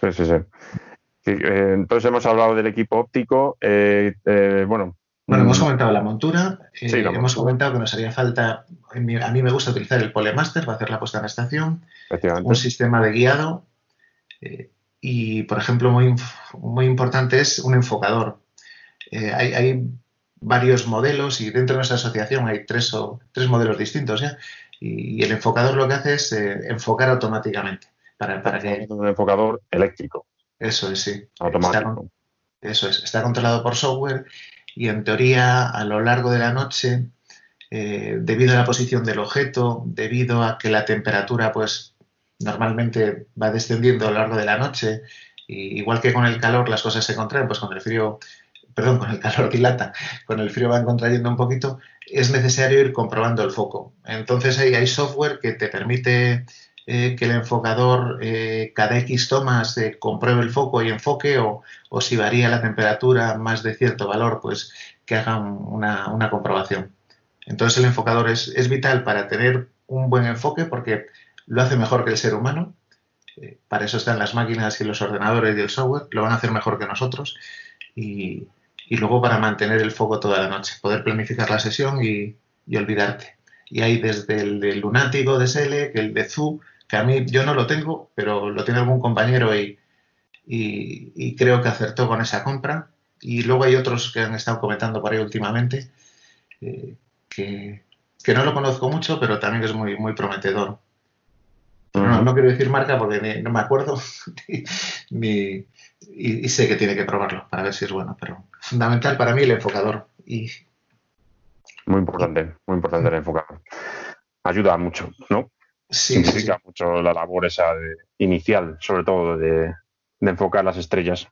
Sí, sí, sí. Eh, entonces hemos hablado del equipo óptico. Eh, eh, bueno, bueno, hemos mm. comentado la montura, hemos comentado que nos haría falta, a mí me gusta utilizar el Polemaster para hacer la puesta en estación, un sistema de guiado y, por ejemplo, muy, muy importante es un enfocador. hay, varios modelos y dentro de nuestra asociación hay tres, o, tres modelos distintos ya y, el enfocador lo que hace es enfocar automáticamente. Para, para que... Un enfocador eléctrico. Eso es, sí. Automático. eso es, está controlado por software y en teoría a lo largo de la noche, eh, debido a la posición del objeto, debido a que la temperatura pues normalmente va descendiendo a lo largo de la noche, y igual que con el calor las cosas se contraen, pues con el frío, perdón, con el calor dilata, con el frío van contrayendo un poquito, es necesario ir comprobando el foco. Entonces ahí hay software que te permite eh, que el enfocador eh, cada X tomas eh, compruebe el foco y enfoque o, si varía la temperatura más de cierto valor, pues que hagan una, comprobación. Entonces el enfocador es, vital para tener un buen enfoque porque lo hace mejor que el ser humano. para eso están las máquinas y los ordenadores y el software, lo van a hacer mejor que nosotros. Y, luego para mantener el foco toda la noche, poder planificar la sesión y, olvidarte. Y hay desde el de lunático de Sele, el de Zoo, que a mí yo no lo tengo, pero lo tiene algún compañero y, y, creo que acertó con esa compra. Y luego hay otros que han estado comentando por ahí últimamente, eh, que, no lo conozco mucho, pero también es muy, muy prometedor. no, quiero decir marca porque no me acuerdo ni, y, sé que tiene que probarlo para ver si es bueno, pero fundamental para mí el enfocador. Y, muy importante, muy importante el enfocador. Ayuda mucho, ¿no? Significa mucho la labor esa inicial, sobre todo de, enfocar las estrellas.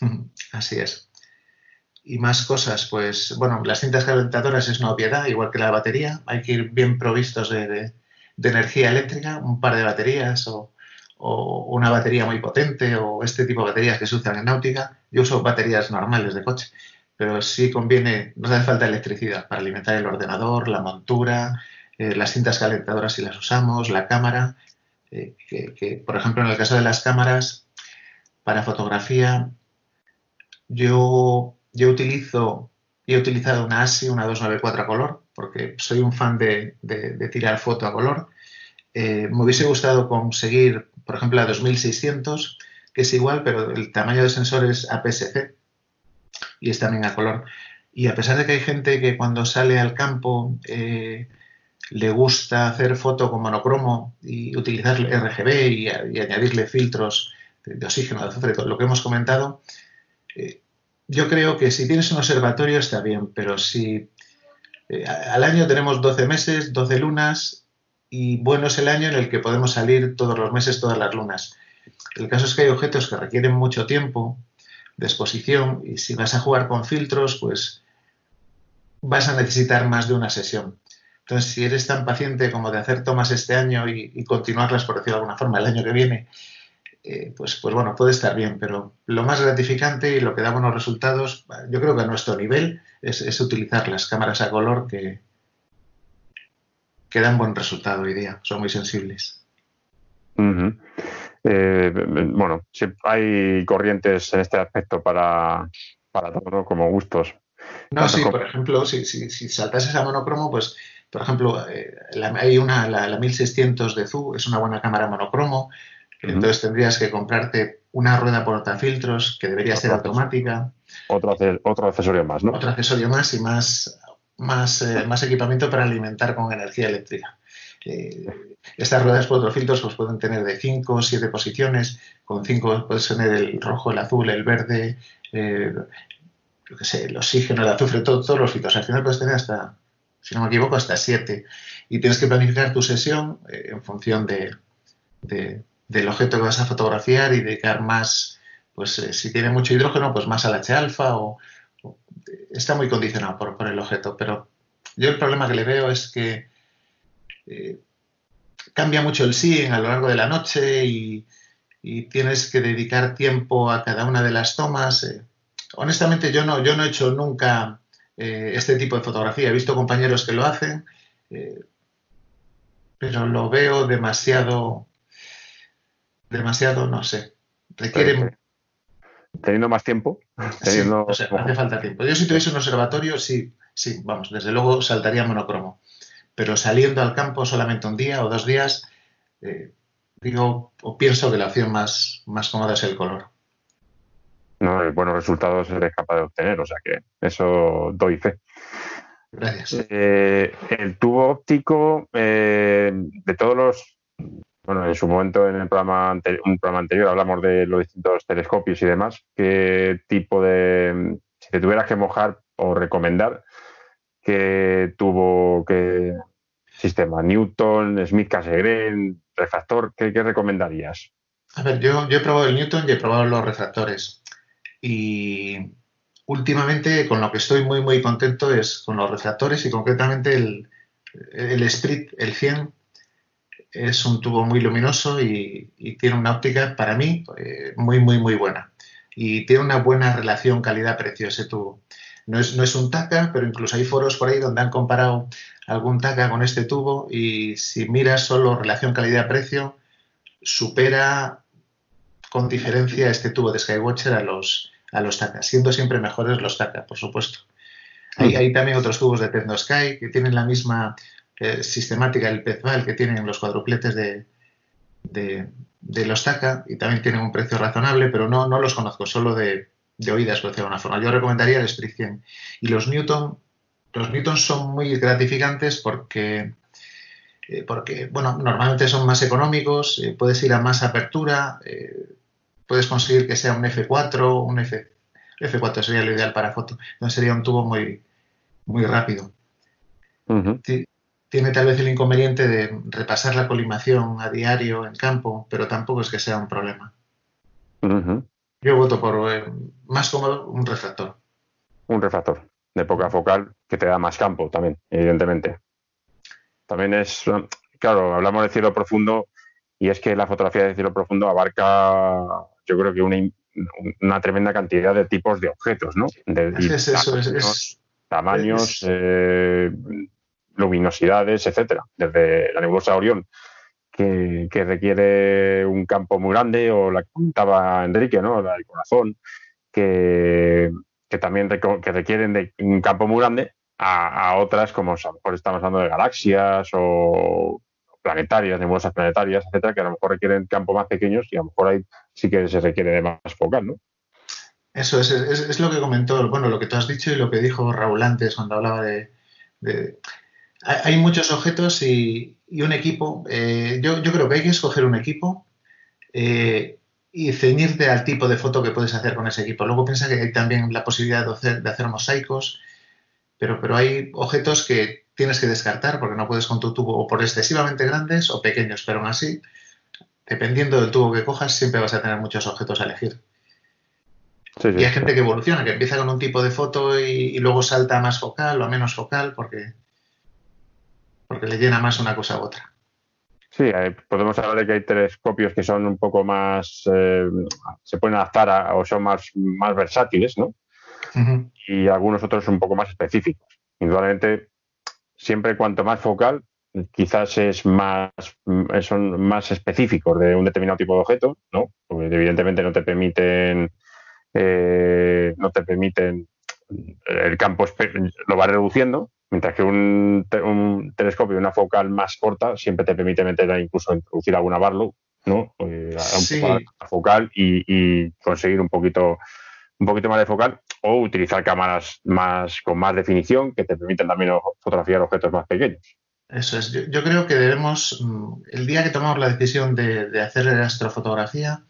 Así es. Y más cosas, pues bueno, las cintas calentadoras es una obviedad, igual que la batería. Hay que ir bien provistos de, energía eléctrica, un par de baterías o, una batería muy potente o este tipo de baterías que se usan en náutica. Yo uso baterías normales de coche, pero sí conviene, no hace falta electricidad para alimentar el ordenador, la montura, eh, las cintas calentadoras si las usamos, la cámara, eh, que, por ejemplo en el caso de las cámaras para fotografía, yo, yo utilizo, he utilizado una ASI, una 294 a color, porque soy un fan de, tirar foto a color. Eh, me hubiese gustado conseguir, por ejemplo, la 2600, que es igual, pero el tamaño del sensor es APS-C y es también a color. Y a pesar de que hay gente que cuando sale al campo le gusta hacer foto con monocromo y utilizar RGB y, añadirle filtros de, oxígeno, de azufre, lo que hemos comentado, eh, yo creo que si tienes un observatorio está bien, pero si eh, al año tenemos 12 meses, 12 lunas, y bueno es el año en el que podemos salir todos los meses, todas las lunas. El caso es que hay objetos que requieren mucho tiempo de exposición y si vas a jugar con filtros, pues vas a necesitar más de una sesión. Entonces, si eres tan paciente como de hacer tomas este año y, continuarlas, por decirlo de alguna forma, el año que viene, eh, pues, pues bueno, puede estar bien, pero lo más gratificante y lo que da buenos resultados, yo creo que a nuestro nivel, es, utilizar las cámaras a color que, que dan buen resultado hoy día, son muy sensibles. Eh, bueno, hay corrientes en este aspecto para, para todo, como gustos. No, sí, por ejemplo, si, si, si saltas esa monocromo, pues, por ejemplo, eh, hay una, la, 1600 de ZU, es una buena cámara monocromo, entonces tendrías que comprarte una rueda portafiltros que debería ser automática. Otro, otro accesorio más, ¿no? Otro accesorio más y más, más, eh, más equipamiento para alimentar con energía eléctrica. Eh, estas ruedas portafiltros pues, pueden tener de 5 o 7 posiciones, con 5 puedes tener el rojo, el azul, el verde, sé, el oxígeno, el azufre, todos los filtros. Al final puedes tener hasta, si no me equivoco, hasta 7. Y tienes que planificar tu sesión eh, en función de, del objeto que vas a fotografiar y dedicar más, pues eh, si tiene mucho hidrógeno, pues más al H-alfa o, está muy condicionado por, el objeto. Pero yo el problema que le veo es que eh, cambia mucho el sí a lo largo de la noche y, tienes que dedicar tiempo a cada una de las tomas honestamente yo no, yo no he hecho nunca eh, este tipo de fotografía. He visto compañeros que lo hacen, eh, pero lo veo demasiado, demasiado, no sé. Requiere... Teniendo más tiempo. Teniendo... hace falta tiempo. Yo si tuviese un observatorio, sí, sí, vamos, desde luego saltaría monocromo. Pero saliendo al campo solamente un día o dos días, eh, digo, o pienso que la opción más, más cómoda es el color. ¿No? buenos resultados eres capaz de obtener, o sea que eso doy fe. Gracias. Eh, el tubo óptico, eh, de todos los, bueno, en su momento en el programa un programa anterior hablamos de los distintos telescopios y demás, ¿qué tipo de, si te tuvieras que mojar o recomendar, qué tubo, qué sistema, Newton, Smith Cassegrain, refractor, ¿qué, ¿qué, recomendarías? A ver, yo, yo he probado el Newton y he probado los refractores. Y últimamente con lo que estoy muy, muy contento es con los refractores y concretamente el, el Sprit, el 100, es un tubo muy luminoso y, tiene una óptica para mí eh, muy, muy, muy buena. Y tiene una buena relación calidad-precio ese tubo. No es, no es un TACA, pero incluso hay foros por ahí donde han comparado algún TACA con este tubo y si miras solo relación calidad-precio, supera con diferencia este tubo de Skywatcher a los, a los TACA, siendo siempre mejores los TACA, por supuesto. Hay, también otros tubos de Tecno Sky que tienen la misma eh, sistemática, el Pezval, que tienen los cuadrupletes de, de, los TACA y también tienen un precio razonable, pero no, no los conozco, solo de, de oídas, por decirlo de alguna forma. Yo recomendaría el Sprint 100. Y los Newton, los Newton son muy gratificantes porque eh, porque, bueno, normalmente son más económicos, eh, puedes ir a más apertura, eh, puedes conseguir que sea un F4, un F, F4 sería lo ideal para foto, no sería un tubo muy, muy rápido. Tiene tal vez el inconveniente de repasar la colimación a diario en campo, pero tampoco es que sea un problema. Yo voto por más cómodo un refractor. Un refractor de poca focal que te da más campo también, evidentemente. También es, claro, hablamos de cielo profundo y es que la fotografía de cielo profundo abarca, yo creo que una, tremenda cantidad de tipos de objetos, ¿no? De, es eso, es, tamaños, eh, luminosidades, etcétera. Desde la nebulosa Orión, que, requiere un campo muy grande, o la que comentaba Enrique, ¿no? La del corazón, que, también que requieren de un campo muy grande, a, otras como a lo mejor estamos hablando de galaxias o planetarias, nebulosas planetarias, etcétera, que a lo mejor requieren campos más pequeños y a lo mejor ahí sí que se requiere de más focal, ¿no? Eso es, es, lo que comentó, bueno, lo que tú has dicho y lo que dijo Raúl antes cuando hablaba de... hay muchos objetos y, un equipo. Eh, yo, creo que hay que escoger un equipo eh, y ceñirte al tipo de foto que puedes hacer con ese equipo. Luego piensa que hay también la posibilidad de hacer, de hacer mosaicos pero, pero hay objetos que tienes que descartar porque no puedes con tu tubo o por excesivamente grandes o pequeños, pero aún así, dependiendo del tubo que cojas, siempre vas a tener muchos objetos a elegir. y hay gente que evoluciona, que empieza con un tipo de foto y, luego salta a más focal o a menos focal porque, porque le llena más una cosa u otra. Sí, podemos hablar de que hay telescopios que son un poco más, eh, se pueden adaptar o son más, más versátiles, ¿no? Y algunos otros un poco más específicos. Indudablemente, siempre cuanto más focal, quizás es más, son más específicos de un determinado tipo de objeto, ¿no? Porque evidentemente no te permiten, eh, no te permiten, el campo lo va reduciendo, Mientras que un, un telescopio, una focal más corta, siempre te permite meter incluso introducir alguna Barlow, ¿no? Eh, focal y, conseguir un poquito, un poquito más de focal o utilizar cámaras más con más definición que te permiten también fotografiar objetos más pequeños. Eso es. Yo, creo que debemos, mm, el día que tomamos la decisión de, de hacer astrofotografía,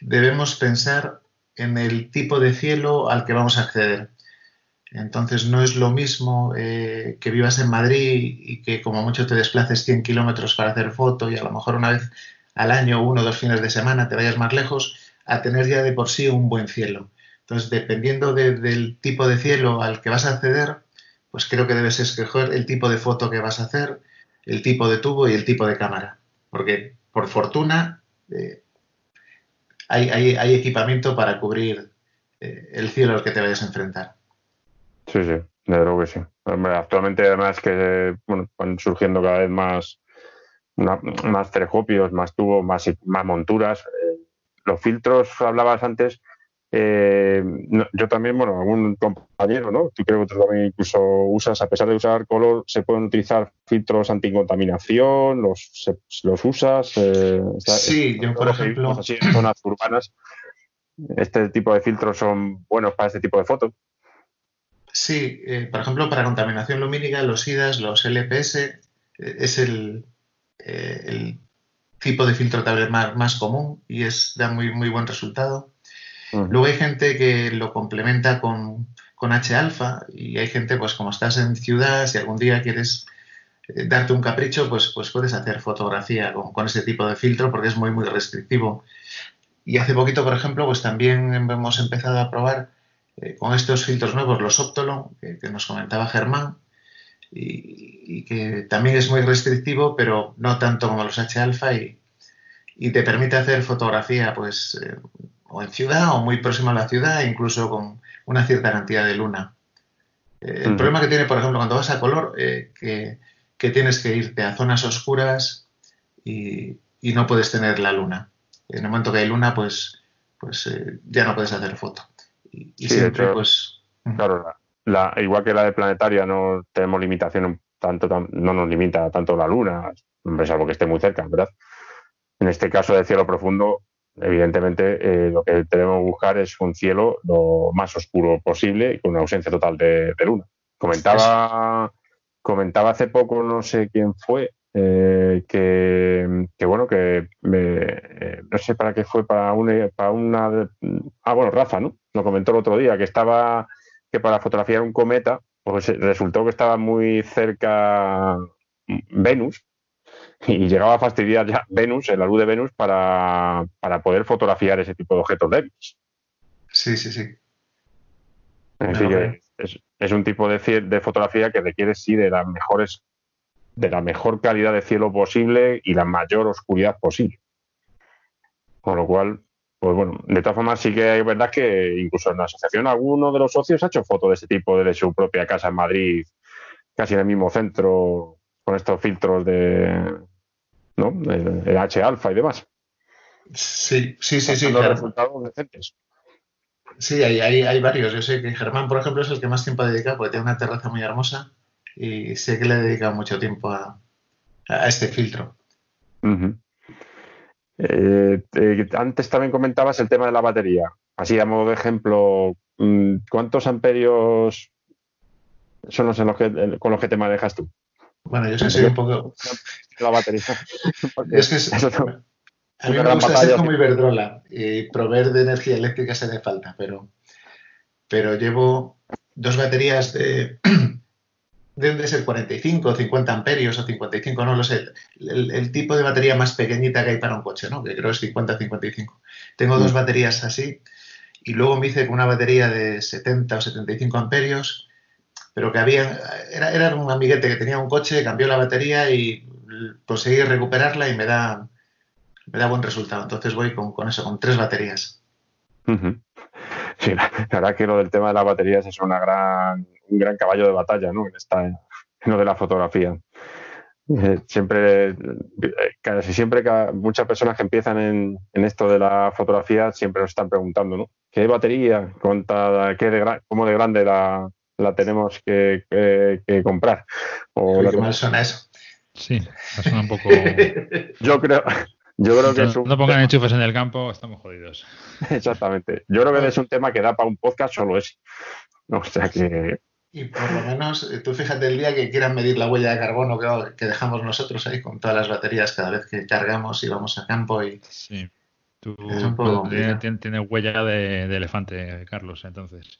debemos pensar en el tipo de cielo al que vamos a acceder. Entonces no es lo mismo eh, que vivas en Madrid y que como mucho te desplaces 100 kilómetros para hacer foto y a lo mejor una vez al año, uno o dos fines de semana, te vayas más lejos, a tener ya de por sí un buen cielo. Entonces, dependiendo del tipo de cielo al que vas a acceder, pues creo que debes escoger el tipo de foto que vas a hacer, el tipo de tubo y el tipo de cámara. Porque, por fortuna, eh, hay, equipamiento para cubrir eh, el cielo al que te vayas a enfrentar. Sí, sí, de verdad que sí. actualmente además que bueno, van surgiendo cada vez más, más telescopios, más tubos, más, más monturas. Eh, los filtros, hablabas antes, eh, yo también, bueno, algún compañero, ¿no? Tú creo que tú también incluso usas, a pesar de usar color, se pueden utilizar filtros anticontaminación, los, los usas. Eh, sí, yo por ejemplo. Así en zonas urbanas, este tipo de filtros son buenos para este tipo de fotos. Sí, eh, por ejemplo, para contaminación lumínica, los IDAS, los LPS, es el, eh, el, tipo de filtro tablet más, más, común y es, da muy, muy buen resultado. Luego hay gente que lo complementa con, con H-alfa y hay gente, pues como estás en ciudad, si algún día quieres darte un capricho, pues, pues puedes hacer fotografía con, con, ese tipo de filtro porque es muy, muy restrictivo. Y hace poquito, por ejemplo, pues también hemos empezado a probar eh, con estos filtros nuevos, los Optolon, que, nos comentaba Germán, y, que también es muy restrictivo, pero no tanto como los H-alfa y, te permite hacer fotografía pues eh, o en ciudad o muy próximo a la ciudad, incluso con una cierta cantidad de luna. Eh, el problema que tiene, por ejemplo, cuando vas a color, que, tienes que irte a zonas oscuras y, no puedes tener la luna. En el momento que hay luna, pues, pues ya no puedes hacer foto. Y, siempre, pues. Claro, la, igual que la de planetaria, no tenemos limitación, tanto, no nos limita tanto la luna, salvo que esté muy cerca, ¿verdad? En este caso de cielo profundo, evidentemente eh, lo que tenemos que buscar es un cielo lo más oscuro posible y con una ausencia total de, luna. Comentaba, comentaba hace poco, no sé quién fue, eh, que, bueno, que eh, no sé para qué fue, para una, para una. Ah, bueno, Rafa, ¿no? Lo comentó el otro día, que estaba. que para fotografiar un cometa, pues resultó que estaba muy cerca Venus y llegaba a fastidiar ya Venus, la luz de Venus, para, para poder fotografiar ese tipo de objetos débiles. Sí, sí, sí. Es, es, un tipo de, de fotografía que requiere, sí, de las mejores de la mejor calidad de cielo posible y la mayor oscuridad posible. Con lo cual, pues bueno, de todas formas sí que hay verdad que incluso en la asociación alguno de los socios ha hecho fotos de este tipo desde su propia casa en Madrid, casi en el mismo centro, con estos filtros de, ¿no? El, H alfa y demás. Sí, sí, sí, sí. resultados decentes. Sí, hay, hay, hay, varios. Yo sé que Germán, por ejemplo, es el que más tiempo ha dedicado porque tiene una terraza muy hermosa y sé que le he dedicado mucho tiempo a, este filtro. Eh, eh, antes también comentabas el tema de la batería. Así a modo de ejemplo, mm, ¿cuántos amperios son los, con los que te manejas tú? Bueno, yo soy un poco... La batería. es que a mí me gusta ser como Iberdrola y proveer de energía eléctrica se hace falta, pero, pero llevo dos baterías de deben de ser 45 o 50 amperios o 55, no lo sé. El, tipo de batería más pequeñita que hay para un coche, ¿no? Que creo es 50-55. Tengo dos mm. baterías así y luego me hice con una batería de 70 o 75 amperios, pero que había, era, era un amiguete que tenía un coche, cambió la batería y conseguí recuperarla y me da, me da buen resultado. Entonces voy con, con eso, con tres baterías. Sí, la verdad que lo del tema de las baterías es una gran, un gran caballo de batalla, ¿no? En, esta, en lo de la fotografía. Eh, siempre, eh, casi siempre, muchas personas que empiezan en, en, esto de la fotografía siempre nos están preguntando, ¿no? ¿Qué batería? Cuánta, qué de, ¿Cómo de grande la, la tenemos que, que, comprar? O ¿Qué mal suena eso? Sí, suena un poco. Yo creo, yo creo que es un... No pongan enchufes en el campo, estamos jodidos. Exactamente. Yo creo que es un tema que da para un podcast solo ese. O sea que. Y por lo menos, eh, tú fíjate el día que quieran medir la huella de carbono que, dejamos nosotros ahí con todas las baterías cada vez que cargamos y vamos a campo y. Sí. Tú tienes, huella de, elefante, Carlos, entonces.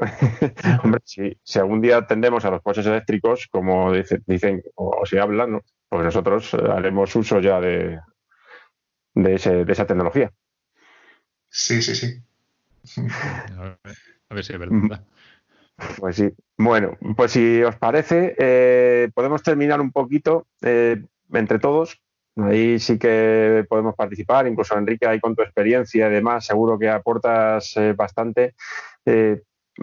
Hombre, si, algún día tendemos a los coches eléctricos, como dicen, o, si hablan, pues nosotros eh, haremos uso ya de, de, ese, de esa tecnología. Sí, sí, sí. A ver, si es verdad. Pues sí. Bueno, pues si os parece, eh, podemos terminar un poquito eh, entre todos. Ahí sí que podemos participar, incluso Enrique, ahí con tu experiencia y demás, seguro que aportas eh, bastante.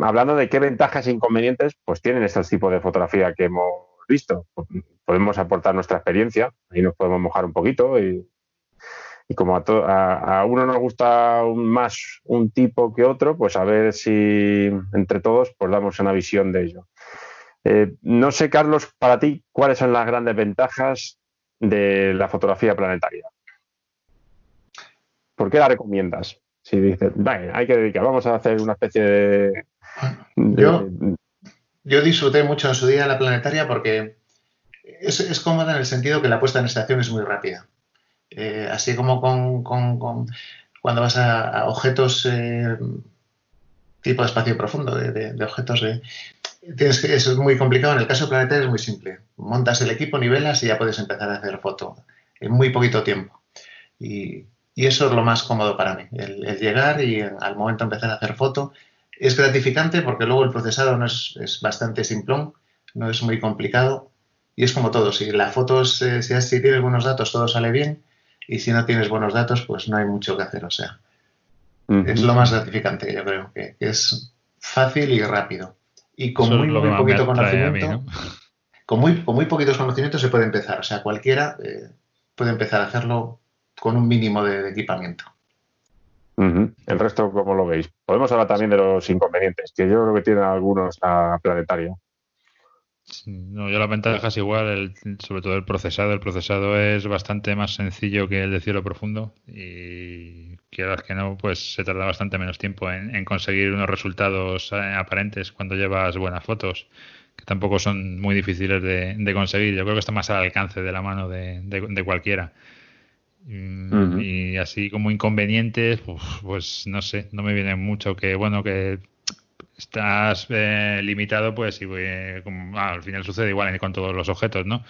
Hablando de qué ventajas e inconvenientes, pues tienen estos tipos de fotografía que hemos visto. Podemos aportar nuestra experiencia, ahí nos podemos mojar un poquito y y como a, uno nos gusta más un tipo que otro, pues a ver si entre todos pues damos una visión de ello. Eh, no sé, Carlos, para ti, ¿cuáles son las grandes ventajas de la fotografía planetaria? ¿Por qué la recomiendas? Si dices, vale, hay que dedicar, vamos a hacer una especie de... yo, yo disfruté mucho en su día la planetaria porque es, es cómoda en el sentido que la puesta en estación es muy rápida. Eh, así como con, cuando vas a, objetos eh, tipo de espacio profundo, de, objetos de... Tienes que, es muy complicado, en el caso planetario es muy simple. Montas el equipo, nivelas y ya puedes empezar a hacer foto en muy poquito tiempo. Y, eso es lo más cómodo para mí, el, llegar y al momento empezar a hacer foto. Es gratificante porque luego el procesado no es, es bastante simplón, no es muy complicado y es como todo. Si la foto, si, si tienes buenos datos, todo sale bien y si no tienes buenos datos, pues no hay mucho que hacer. O sea, es lo más gratificante, yo creo, que, es fácil y rápido. Y con muy, muy poquito conocimiento, con, muy, con muy poquitos conocimientos se puede empezar. O sea, cualquiera eh, puede empezar a hacerlo con un mínimo de, equipamiento. El resto, ¿cómo lo veis? Podemos hablar también de los inconvenientes, que yo creo que tienen algunos a planetario. No, yo la ventaja es igual, sobre todo el procesado. El procesado es bastante más sencillo que el de cielo profundo y quieras que no, pues se tarda bastante menos tiempo en, conseguir unos resultados eh, aparentes cuando llevas buenas fotos, que tampoco son muy difíciles de, conseguir. Yo creo que está más al alcance de la mano de, cualquiera. Mm, y así como inconvenientes, pues no sé, no me viene mucho que, bueno, que estás eh, limitado, pues y, como, ah, al final sucede igual con todos los objetos, ¿no?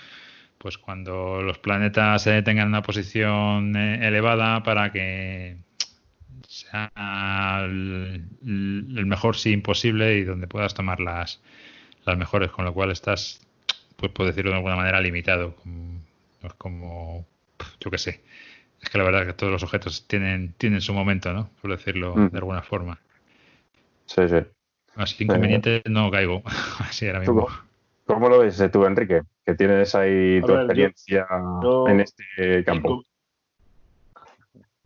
Pues cuando los planetas eh, tengan una posición eh, elevada para que sea el, mejor sí imposible y donde puedas tomar las, las mejores, con lo cual estás, pues puedo decirlo de alguna manera, limitado. Como, pues como yo qué sé. Es que la verdad es que todos los objetos tienen, tienen su momento, ¿no? Por decirlo mm. de alguna forma. Sí, sí. Así inconveniente no caigo. Así ahora mismo. ¿Cómo lo ves tú, Enrique? Que tienes ahí tu experiencia en este campo.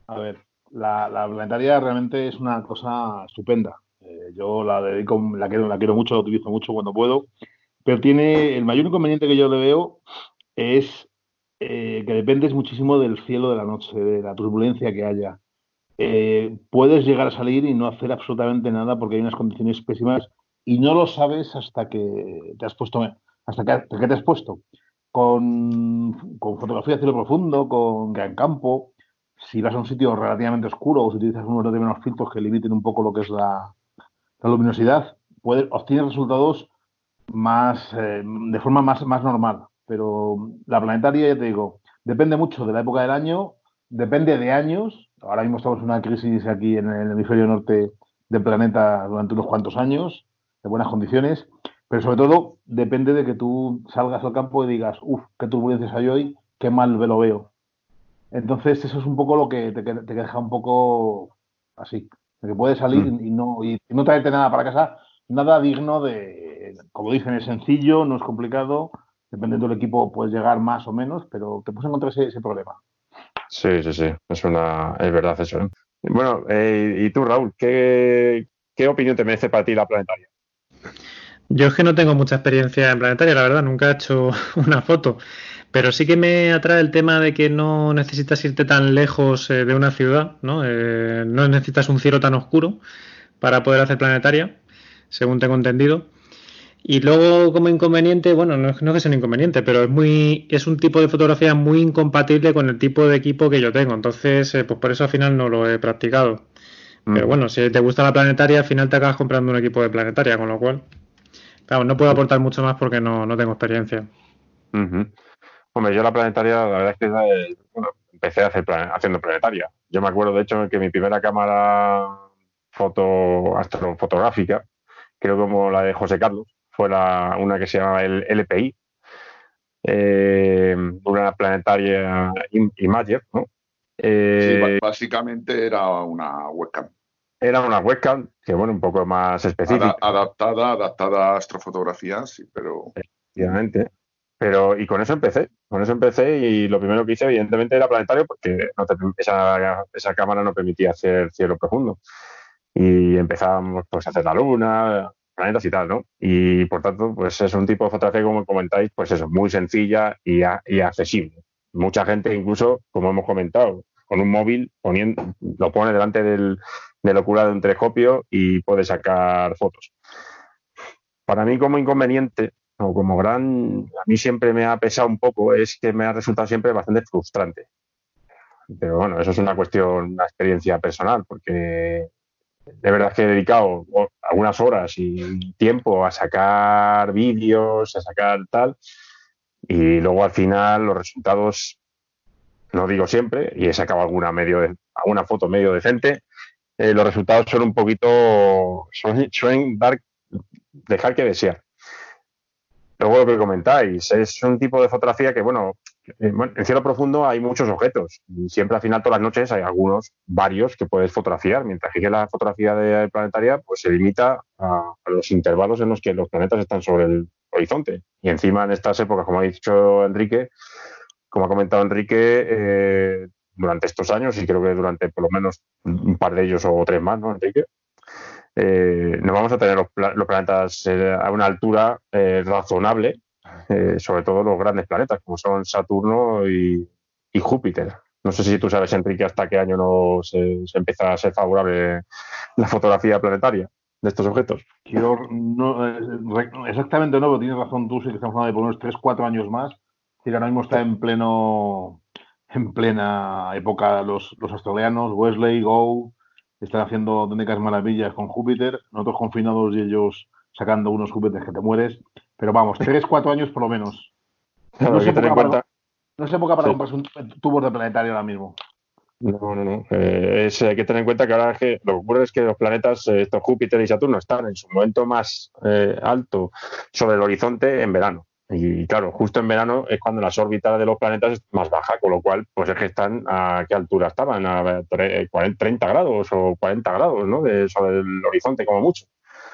A ver, la, planetaria realmente es una cosa estupenda. Eh, yo la dedico, la quiero, la quiero mucho, la utilizo mucho cuando puedo. Pero tiene el mayor inconveniente que yo le veo es eh, que dependes muchísimo del cielo de la noche, de la turbulencia que haya. Eh, puedes llegar a salir y no hacer absolutamente nada porque hay unas condiciones pésimas y no lo sabes hasta que te has puesto, hasta que, te has puesto. Con, fotografía de cielo profundo, con gran campo, si vas a un sitio relativamente oscuro o si utilizas unos determinados filtros que limiten un poco lo que es la, luminosidad, puedes, obtienes resultados más eh, de forma más, más normal. Pero la planetaria, ya te digo, depende mucho de la época del año, depende de años. Ahora mismo estamos en una crisis aquí en el hemisferio norte del planeta durante unos cuantos años, de buenas condiciones, pero sobre todo depende de que tú salgas al campo y digas, uff, qué turbulencias hay hoy, qué mal lo veo. Entonces, eso es un poco lo que te, te deja un poco así, de que puedes salir mm. y, no, y no traerte nada para casa, nada digno de, como dicen, es sencillo, no es complicado, dependiendo del equipo puedes llegar más o menos, pero te puedes encontrar ese, ese problema. Sí, sí, sí, es, una, es verdad eso. ¿eh? Bueno, eh, y tú, Raúl, ¿qué, ¿qué opinión te merece para ti la planetaria? Yo es que no tengo mucha experiencia en planetaria, la verdad, nunca he hecho una foto. Pero sí que me atrae el tema de que no necesitas irte tan lejos eh, de una ciudad, ¿no? Eh, no necesitas un cielo tan oscuro para poder hacer planetaria, según tengo entendido. Y luego como inconveniente, bueno, no, no que sea un inconveniente, pero es muy es un tipo de fotografía muy incompatible con el tipo de equipo que yo tengo. Entonces, eh, pues por eso al final no lo he practicado. Pero mm. bueno, si te gusta la planetaria, al final te acabas comprando un equipo de planetaria, con lo cual, claro, no puedo aportar mucho más porque no, tengo experiencia. Hombre, yo la planetaria, la verdad es que eh, empecé a hacer haciendo planetaria. Yo me acuerdo, de hecho, que mi primera cámara foto astrofotográfica, creo como la de José Carlos, fue una que se llamaba el LPI, eh, una planetaria Imager, ¿no? Eh, básicamente era una webcam. Era una webcam que, bueno, un poco más específica. adaptada, adaptada a astrofotografía, sí, pero... Efectivamente. Pero, y con eso empecé, con eso empecé y lo primero que hice, evidentemente, era planetario porque esa, esa, cámara no permitía hacer cielo profundo. Y empezábamos pues, a hacer la luna, planetas y tal, ¿no? Y por tanto, pues es un tipo de fotografía, como comentáis, pues eso, muy sencilla y, y accesible. Mucha gente, incluso, como hemos comentado, con un móvil poniendo, lo pone delante del, del ocular de un telescopio y puede sacar fotos. Para mí, como inconveniente, como gran, a mí siempre me ha pesado un poco, es que me ha resultado siempre bastante frustrante. Pero bueno, eso es una cuestión, una experiencia personal, porque de verdad que he dedicado algunas horas y tiempo a sacar vídeos, a sacar tal, y luego al final los resultados, no digo siempre, y he sacado alguna medio alguna foto medio decente, eh, los resultados son un poquito, dar, dejar que desear. Luego lo que comentáis, es un tipo de fotografía que, eh, bueno, en cielo profundo hay muchos objetos y siempre al final todas las noches hay algunos, varios que puedes fotografiar, mientras que la fotografía de planetaria pues se limita a, los intervalos en los que los planetas están sobre el horizonte. Y encima en estas épocas, como ha dicho Enrique, como ha comentado Enrique, eh, durante estos años y creo que durante por lo menos un par de ellos o tres más, ¿no, Enrique? eh, no vamos a tener los, planetas eh, a una altura eh, razonable, eh, sobre todo los grandes planetas como son Saturno y, Júpiter. No sé si tú sabes, Enrique, hasta qué año no se, empieza a ser favorable la fotografía planetaria de estos objetos. Yo no, exactamente no, pero tienes razón tú, sí estamos hablando de por unos 3, 4 años más. Y ahora mismo está en pleno en plena época los, los australianos, Wesley, Go, están haciendo auténticas maravillas con Júpiter, nosotros confinados y ellos sacando unos Júpiter que te mueres. Pero vamos, tres, cuatro años por lo menos. no, época para, no es época para comprarse un tubo de planetario ahora mismo. No, no, no. Eh, hay que tener en cuenta que ahora que lo que ocurre es que los planetas, eh, estos Júpiter y Saturno, están en su momento más eh, alto sobre el horizonte en verano. Y claro, justo en verano es cuando las órbitas de los planetas es más baja, con lo cual, pues es que están a qué altura estaban, a 30 grados o 40 grados, ¿no? De, sobre el horizonte, como mucho.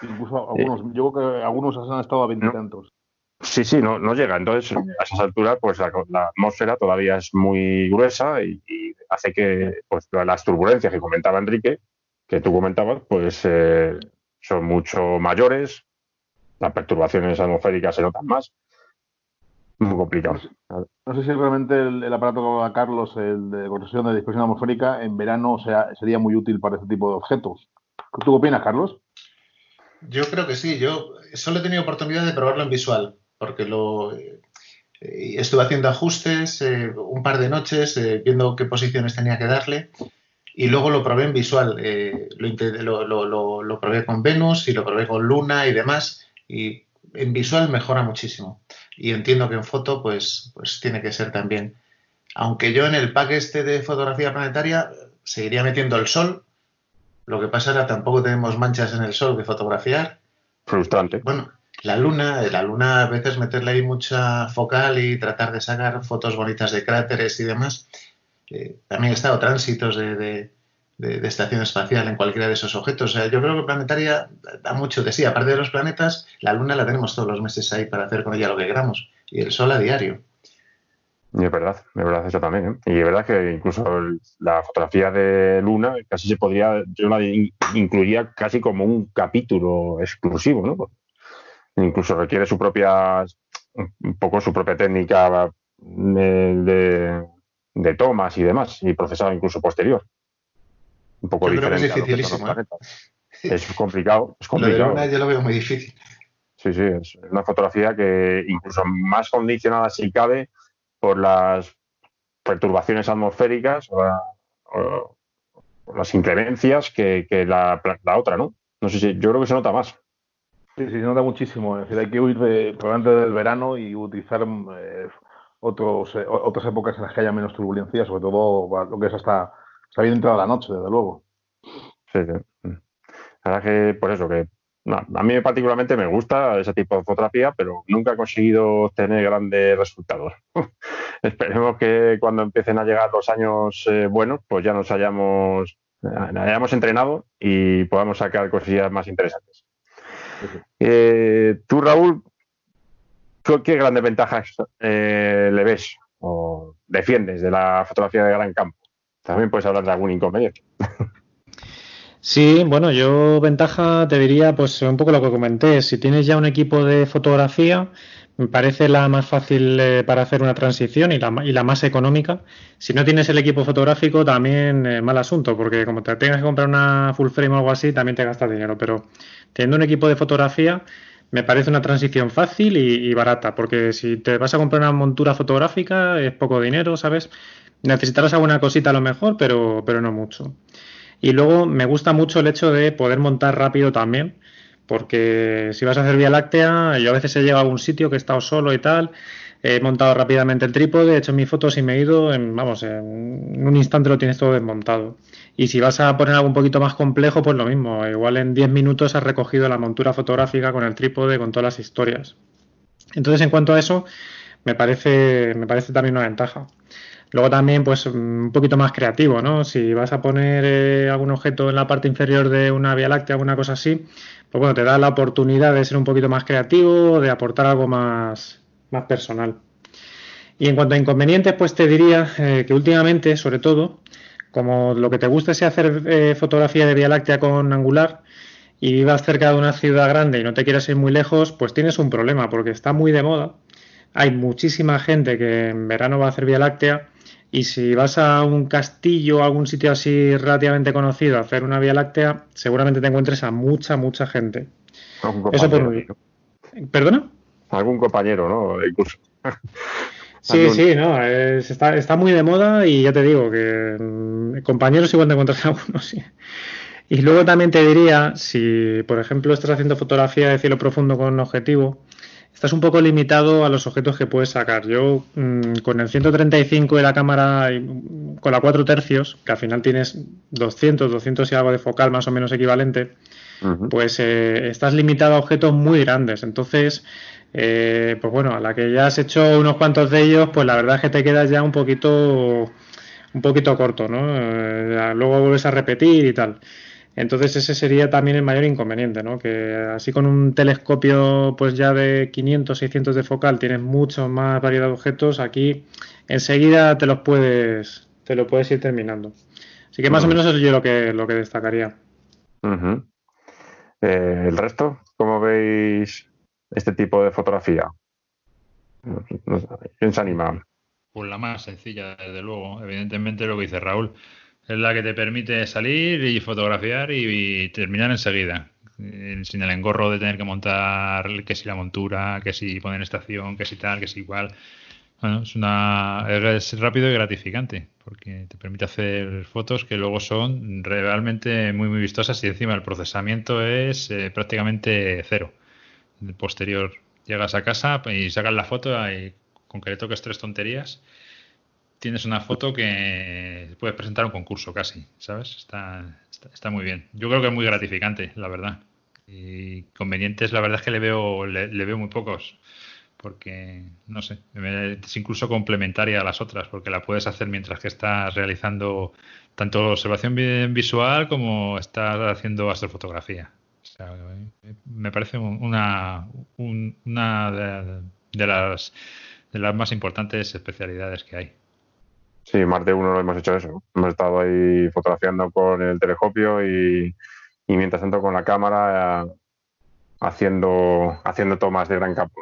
Incluso algunos, yo creo que algunos han estado a veintitantos. Sí, sí, no, no llega. Entonces, a esas alturas, pues la, atmósfera todavía es muy gruesa y, hace que pues, las turbulencias que comentaba Enrique, que tú comentabas, pues eh, son mucho mayores, las perturbaciones atmosféricas se notan más muy complicado. No sé si realmente el, aparato que Carlos, el de corrección de dispersión atmosférica, en verano sea, sería muy útil para este tipo de objetos. ¿Tú qué opinas, Carlos? Yo creo que sí. Yo solo he tenido oportunidad de probarlo en visual, porque lo eh, estuve haciendo ajustes eh, un par de noches, eh, viendo qué posiciones tenía que darle, y luego lo probé en visual. Lo, lo, lo, lo, probé con Venus y lo probé con Luna y demás, y en visual mejora muchísimo. Y entiendo que en foto, pues, pues tiene que ser también. Aunque yo en el pack este de fotografía planetaria seguiría metiendo el sol. Lo que pasa ahora tampoco tenemos manchas en el sol que fotografiar. Frustrante. Bueno, la luna, la luna a veces meterle ahí mucha focal y tratar de sacar fotos bonitas de cráteres y demás. Eh, también he estado tránsitos de, estación espacial en cualquiera de esos objetos. O sea, yo creo que planetaria da mucho de sí. Aparte de los planetas, la luna la tenemos todos los meses ahí para hacer con ella lo que queramos. Y el sol a diario. Y es verdad, es verdad eso también. ¿eh? Y es verdad que incluso la fotografía de Luna casi se podría, yo la incluiría casi como un capítulo exclusivo, ¿no? incluso requiere su propia, un poco su propia técnica de, tomas y demás, y procesado incluso posterior. Un poco diferente. es dificilísimo. ¿eh? Es complicado, es complicado. Lo de yo lo veo muy difícil. Sí, sí, es una fotografía que incluso más condicionada si cabe por las perturbaciones atmosféricas o, las inclemencias que, la, la, otra, ¿no? No sé si, yo creo que se nota más. Sí, sí, se nota muchísimo. Es decir, hay que huir de, probablemente del verano y utilizar eh, otros, eh, otras épocas en las que haya menos turbulencia, sobre todo lo que es hasta, hasta bien entrada la noche, desde luego. Sí, sí. La verdad que, por eso, que a mí particularmente me gusta ese tipo de fotografía, pero nunca he conseguido obtener grandes resultados. Esperemos que cuando empiecen a llegar los años eh, buenos, pues ya nos hayamos, hayamos entrenado y podamos sacar cosillas más interesantes. Eh, tú, Raúl, ¿qué grandes ventajas eh, le ves o defiendes de la fotografía de gran campo? También puedes hablar de algún inconveniente. Sí, bueno, yo ventaja te diría, pues un poco lo que comenté. Si tienes ya un equipo de fotografía, me parece la más fácil eh, para hacer una transición y la, y la, más económica. Si no tienes el equipo fotográfico, también mal asunto, porque como te tengas que comprar una full frame o algo así, también te gastas dinero. Pero teniendo un equipo de fotografía, me parece una transición fácil y, barata, porque si te vas a comprar una montura fotográfica es poco dinero, ¿sabes? Necesitarás alguna cosita a lo mejor, pero, pero no mucho. Y luego me gusta mucho el hecho de poder montar rápido también, porque si vas a hacer Vía Láctea, yo a veces he llegado a algún sitio que he estado solo y tal, he montado rápidamente el trípode, he hecho mis fotos y me he ido, en, vamos, en un instante lo tienes todo desmontado. Y si vas a poner algo un poquito más complejo, pues lo mismo. Igual en 10 minutos has recogido la montura fotográfica con el trípode, con todas las historias. Entonces, en cuanto a eso, me parece, me parece también una ventaja. Luego también, pues, un poquito más creativo, ¿no? Si vas a poner eh, algún objeto en la parte inferior de una Vía Láctea, alguna cosa así, pues bueno, te da la oportunidad de ser un poquito más creativo, de aportar algo más, más personal. Y en cuanto a inconvenientes, pues te diría eh, que últimamente, sobre todo, como lo que te gusta es hacer eh, fotografía de Vía Láctea con angular y vivas cerca de una ciudad grande y no te quieras ir muy lejos, pues tienes un problema porque está muy de moda. Hay muchísima gente que en verano va a hacer Vía Láctea y si vas a un castillo o algún sitio así relativamente conocido a hacer una Vía Láctea, seguramente te encuentres a mucha, mucha gente. Eso por ¿Perdona? Algún compañero, ¿no? Incluso. Sí, sí, no, está, está muy de moda y ya te digo que mm, compañeros igual te encuentras algunos, sí. Y luego también te diría, si por ejemplo estás haciendo fotografía de cielo profundo con un objetivo, estás un poco limitado a los objetos que puedes sacar. Yo mm, con el 135 de la cámara, con la 4 tercios, que al final tienes 200, 200 y algo de focal más o menos equivalente, pues eh, estás limitado a objetos muy grandes. Entonces, eh, pues bueno, a la que ya has hecho unos cuantos de ellos, pues la verdad es que te quedas ya un poquito, un poquito corto, ¿no? Eh, luego vuelves a repetir y tal. Entonces ese sería también el mayor inconveniente, ¿no? Que así con un telescopio pues ya de 500, 600 de focal tienes mucho más variedad de objetos, aquí enseguida te los puedes, te lo puedes ir terminando. Así que más o menos eso es yo lo que, lo que destacaría. Eh, ¿El resto? ¿Cómo veis este tipo de fotografía? ¿Quién se anima? Pues la más sencilla, desde luego. Evidentemente lo que dice Raúl es la que te permite salir y fotografiar y, terminar enseguida. Eh, sin el engorro de tener que montar que si la montura, que si poner estación, que si tal, que si igual. Bueno, es una es rápido y gratificante porque te permite hacer fotos que luego son realmente muy muy vistosas y encima el procesamiento es eh, prácticamente cero posterior. Llegas a casa y sacas la foto y con que toques tres tonterías, tienes una foto que puedes presentar un concurso casi, ¿sabes? Está, está, muy bien. Yo creo que es muy gratificante, la verdad. Y convenientes, la verdad es que le veo, le, veo muy pocos porque no sé, es incluso complementaria a las otras, porque la puedes hacer mientras que estás realizando tanto observación visual como estás haciendo astrofotografía. me parece una, una de, las, de las más importantes especialidades que hay. Sí, más de uno lo hemos hecho eso. Hemos estado ahí fotografiando con el telescopio y, mientras tanto con la cámara eh, haciendo, haciendo tomas de gran campo.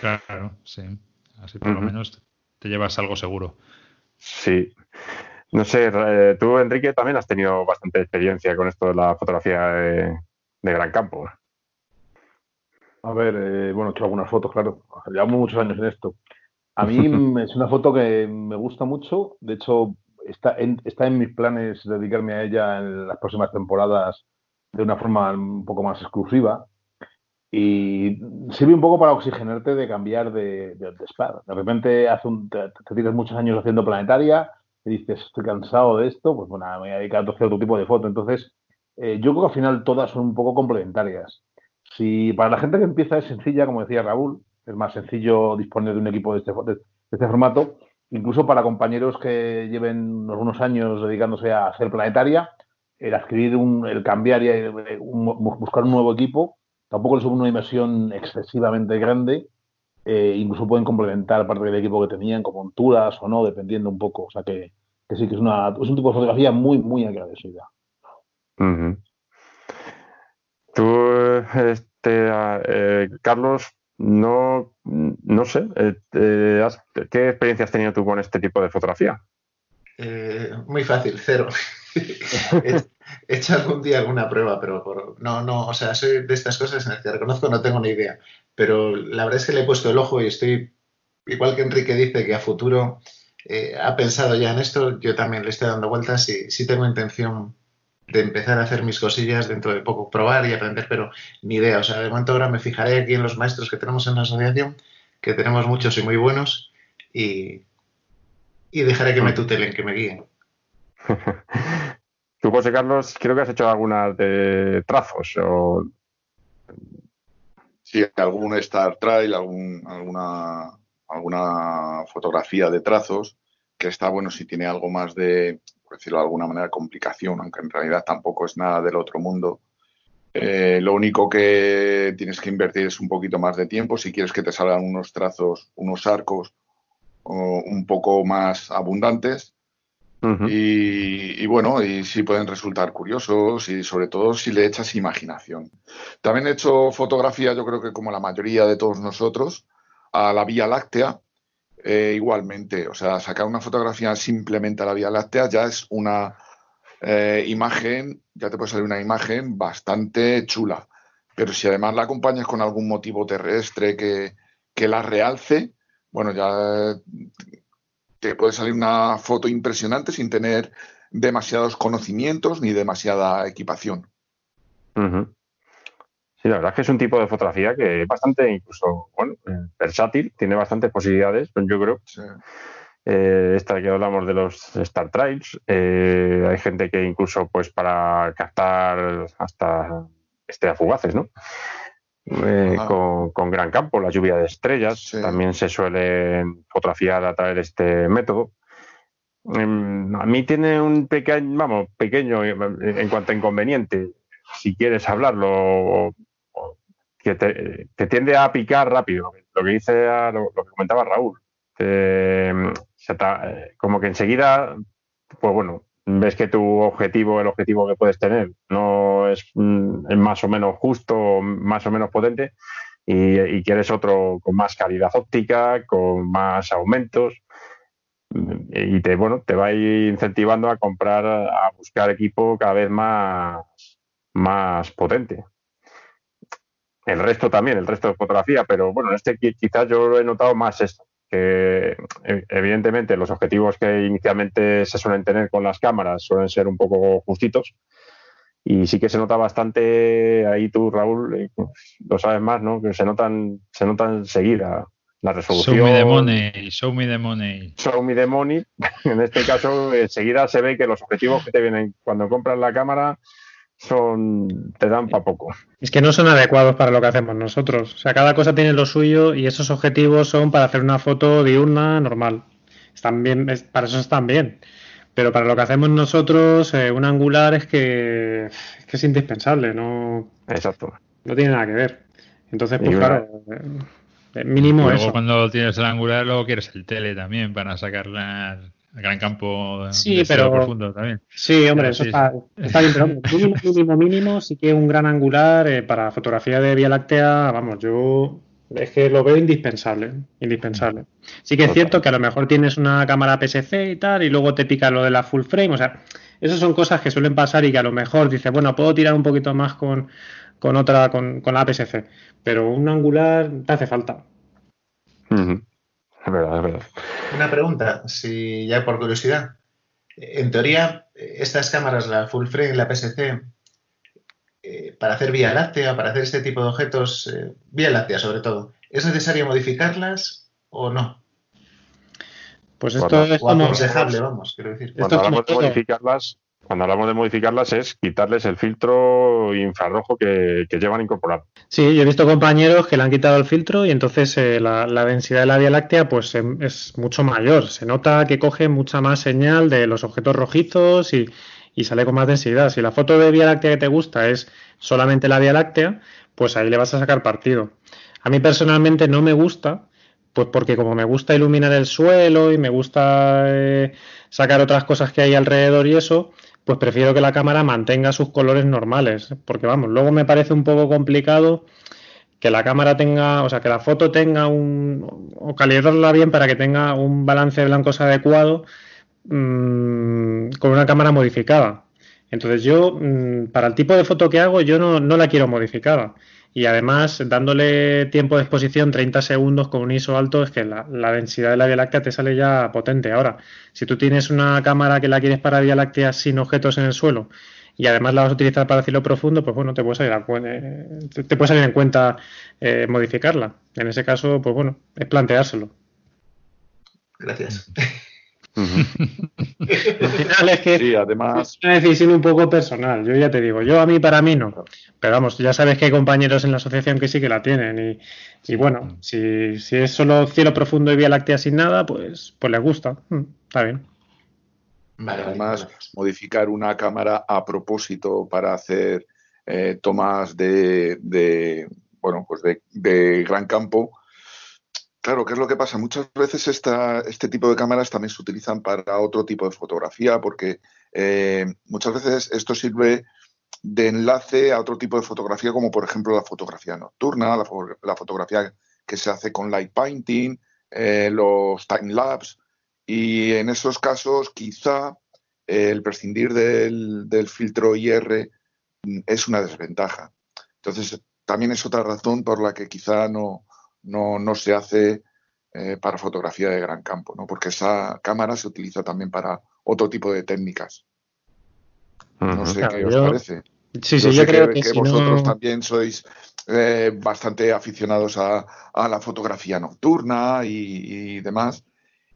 Claro, sí. Así por lo menos te llevas algo seguro. Sí. No sé, eh, tú, Enrique, también has tenido bastante experiencia con esto de la fotografía de, gran campo. A ver, eh, bueno, he hecho algunas fotos, claro. Llevamos muchos años en esto. A mí es una foto que me gusta mucho. De hecho, está en, está en mis planes dedicarme a ella en las próximas temporadas de una forma un poco más exclusiva. Y sirve un poco para oxigenarte de cambiar de, de, de De repente hace un, te, tienes muchos años haciendo planetaria y dices, estoy cansado de esto, pues bueno, me voy a dedicar a otro tipo de foto. Entonces, eh, yo creo que al final todas son un poco complementarias. Si para la gente que empieza es sencilla, como decía Raúl, es más sencillo disponer de un equipo de este, de este formato, incluso para compañeros que lleven algunos años dedicándose a hacer planetaria, el adquirir un, el cambiar y buscar un nuevo equipo Tampoco es una inversión excesivamente grande. Eh, incluso pueden complementar parte del equipo que tenían, con monturas o no, dependiendo un poco. O sea que, sí que es, una, es un tipo de fotografía muy, muy agradecida. Tú, este, eh, Carlos, no, no sé, eh, ¿qué experiencia has tenido tú con este tipo de fotografía? muy fácil, cero. he hecho algún día alguna prueba, pero no, no, o sea, soy de estas cosas en las que reconozco no tengo ni idea. Pero la verdad es que le he puesto el ojo y estoy, igual que Enrique dice que a futuro eh, ha pensado ya en esto, yo también le estoy dando vueltas y sí tengo intención de empezar a hacer mis cosillas dentro de poco, probar y aprender, pero ni idea. O sea, de momento ahora me fijaré aquí en los maestros que tenemos en la asociación, que tenemos muchos y muy buenos, y, y dejaré que me tutelen, que me guíen. Tú, José Carlos, creo que has hecho algunas de trazos o... Sí, algún Star Trail, algún, alguna, alguna fotografía de trazos, que está bueno si tiene algo más de, por decirlo de alguna manera, complicación, aunque en realidad tampoco es nada del otro mundo. Eh, lo único que tienes que invertir es un poquito más de tiempo si quieres que te salgan unos trazos, unos arcos un poco más abundantes y, bueno, y sí pueden resultar curiosos y sobre todo si le echas imaginación. También he hecho fotografía, yo creo que como la mayoría de todos nosotros, a la Vía Láctea. Eh, igualmente, o sea, sacar una fotografía simplemente a la Vía Láctea ya es una eh, imagen, ya te puede salir una imagen bastante chula. Pero si además la acompañas con algún motivo terrestre que, que la realce, bueno, ya te puede salir una foto impresionante sin tener demasiados conocimientos ni demasiada equipación. Sí, la verdad es que es un tipo de fotografía que es bastante, incluso, bueno, eh, versátil, tiene bastantes posibilidades, yo creo. Eh, esta que hablamos de los Star Trails, eh, hay gente que incluso, pues, para captar hasta estrellas fugaces, ¿no? Eh, con, gran campo, la lluvia de estrellas. También se suelen fotografiar a través de este método. Em, a mí tiene un pequeño, vamos, pequeño en cuanto a inconveniente, si quieres hablarlo, que te, tiende a picar rápido. Lo que dice, lo, que comentaba Raúl, como que enseguida, pues bueno, ves que tu objetivo, el objetivo que puedes tener, no es, mm, más o menos justo, más o menos potente, y, quieres otro con más calidad óptica, con más aumentos, y te, bueno, te va a ir incentivando a comprar, a buscar equipo cada vez más, más potente. El resto también, el resto de fotografía, pero bueno, en este quizás yo he notado más esto que e, evidentemente los objetivos que inicialmente se suelen tener con las cámaras suelen ser un poco justitos y sí que se nota bastante, ahí tú Raúl eh, pues, lo sabes más, ¿no? Que se notan, se notan enseguida la resolución. Show me the money, show me the money. Show me the money. En este caso, enseguida se ve que los objetivos que te vienen cuando compras la cámara son te dan para poco. Es que no son adecuados para lo que hacemos nosotros. O sea, cada cosa tiene lo suyo y esos objetivos son para hacer una foto diurna normal. Están bien, para eso están bien. Pero para lo que hacemos nosotros, eh, un angular es que, es que es indispensable, no. Exacto. No tiene nada que ver. Entonces, pues claro, eh, mínimo Luego, eso. cuando tienes el angular, luego quieres el tele también para sacarla al gran campo sí, pero, profundo también. Sí, hombre, eso Está, está, bien, pero mínimo, mínimo, mínimo, sí que un gran angular eh, para fotografía de Vía Láctea, vamos, yo es que lo veo indispensable, indispensable. Sí que es cierto que a lo mejor tienes una cámara PSC y tal, y luego te pica lo de la full frame, o sea, esas son cosas que suelen pasar y que a lo mejor dices, bueno, puedo tirar un poquito más con, con otra, con, con la PSC, pero un angular te hace falta. Es verdad, es verdad. Una pregunta, si ya por curiosidad. En teoría, estas cámaras, la full frame, la PSC, eh, para hacer vía láctea, para hacer este tipo de objetos, eh, vía láctea sobre todo, ¿es necesario modificarlas o no? Pues esto es o aconsejable, vamos, quiero decir. Cuando hablamos de modificarlas, cuando hablamos de modificarlas es quitarles el filtro infrarrojo que, llevan incorporado. Sí, yo he visto compañeros que le han quitado el filtro y entonces eh, la, densidad de la Vía Láctea pues em, es mucho mayor. Se nota que coge mucha más señal de los objetos rojizos y, sale con más densidad. Si la foto de Vía Láctea que te gusta es solamente la Vía Láctea, pues ahí le vas a sacar partido. A mí personalmente no me gusta, pues porque como me gusta iluminar el suelo y me gusta eh, sacar otras cosas que hay alrededor y eso, pues prefiero que la cámara mantenga sus colores normales. Porque vamos, luego me parece un poco complicado que la cámara tenga, o sea, que la foto tenga un, o calibrarla bien para que tenga un balance de blancos adecuado Mm, con una cámara modificada. Entonces yo, mm, para el tipo de foto que hago, yo no, la quiero modificada. Y además, dándole tiempo de exposición 30 segundos con un ISO alto, es que la, densidad de la Vía Láctea te sale ya potente. Ahora, si tú tienes una cámara que la quieres para Vía Láctea sin objetos en el suelo y además la vas a utilizar para cielo profundo, pues bueno, te puede salir, eh, te puede salir en cuenta eh, modificarla. En ese caso, pues bueno, es planteárselo. Gracias. Al final es que sí, además... es una decisión un poco personal. Yo ya te digo, yo a mí, para mí no. Pero vamos, ya sabes que hay compañeros en la asociación que sí que la tienen. Y, bueno, si, es solo cielo profundo y vía láctea sin nada, pues, pues les gusta. Mm, está bien. además, modificar una cámara a propósito para hacer eh, tomas de, de, bueno, pues de, de gran campo Claro, ¿qué es lo que pasa? Muchas veces este tipo de cámaras también se utilizan para otro tipo de fotografía, porque eh, muchas veces esto sirve de enlace a otro tipo de fotografía, como por ejemplo la fotografía nocturna, la, fotografía que se hace con light painting, eh, los time lapse, y en esos casos quizá el prescindir del, del filtro IR mm, es una desventaja. Entonces, también es otra razón por la que quizá no, no, no se hace eh, para fotografía de gran campo, ¿no? porque esa cámara se utiliza también para otro tipo de técnicas. No sé qué os parece. Sí, sí, yo, creo que, vosotros también sois eh, bastante aficionados a, a, la fotografía nocturna y demás.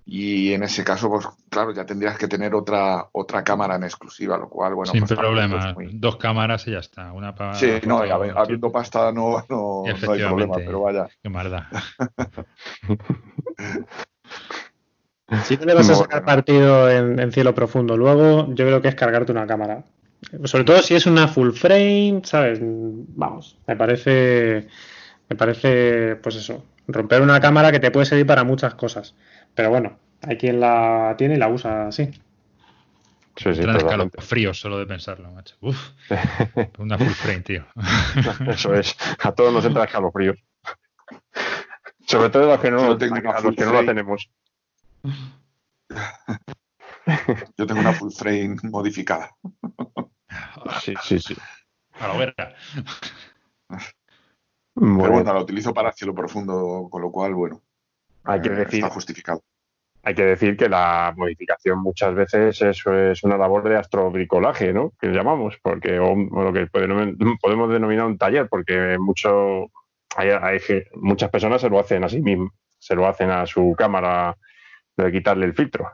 Y en ese caso, pues claro, ya tendrías que tener otra otra cámara en exclusiva, lo cual, bueno. Sin pues, problema, dos cámaras y ya está. Una para, sí, no, habiendo pasta no, no, hay problema, pero vaya. Qué maldad. Si te le vas a sacar partido en, cielo profundo, luego yo creo que es cargarte una cámara. Sobre todo si es una full frame, ¿sabes? Vamos, me parece, me parece, pues eso, romper una cámara que te puede servir para muchas cosas. Pero bueno, hay quien la tiene y la usa así. Sí, sí, frío solo de pensarlo, macho. Uf, una full frame, tío. Eso es, a todos nos entra escalofríos. Sobre todo los que no, los que no la tenemos. Yo tengo una full frame modificada. Sí, sí, sí. A la verga. Pero bueno, la utilizo para cielo profundo, con lo cual, bueno. Hay que decir, está justificado. hay que decir que la modificación muchas veces es, es una labor de astrobricolaje, ¿no? Que llamamos, porque o, lo que podemos denominar un taller, porque mucho hay, hay, muchas personas se lo hacen a sí mismos, se lo hacen a su cámara de quitarle el filtro.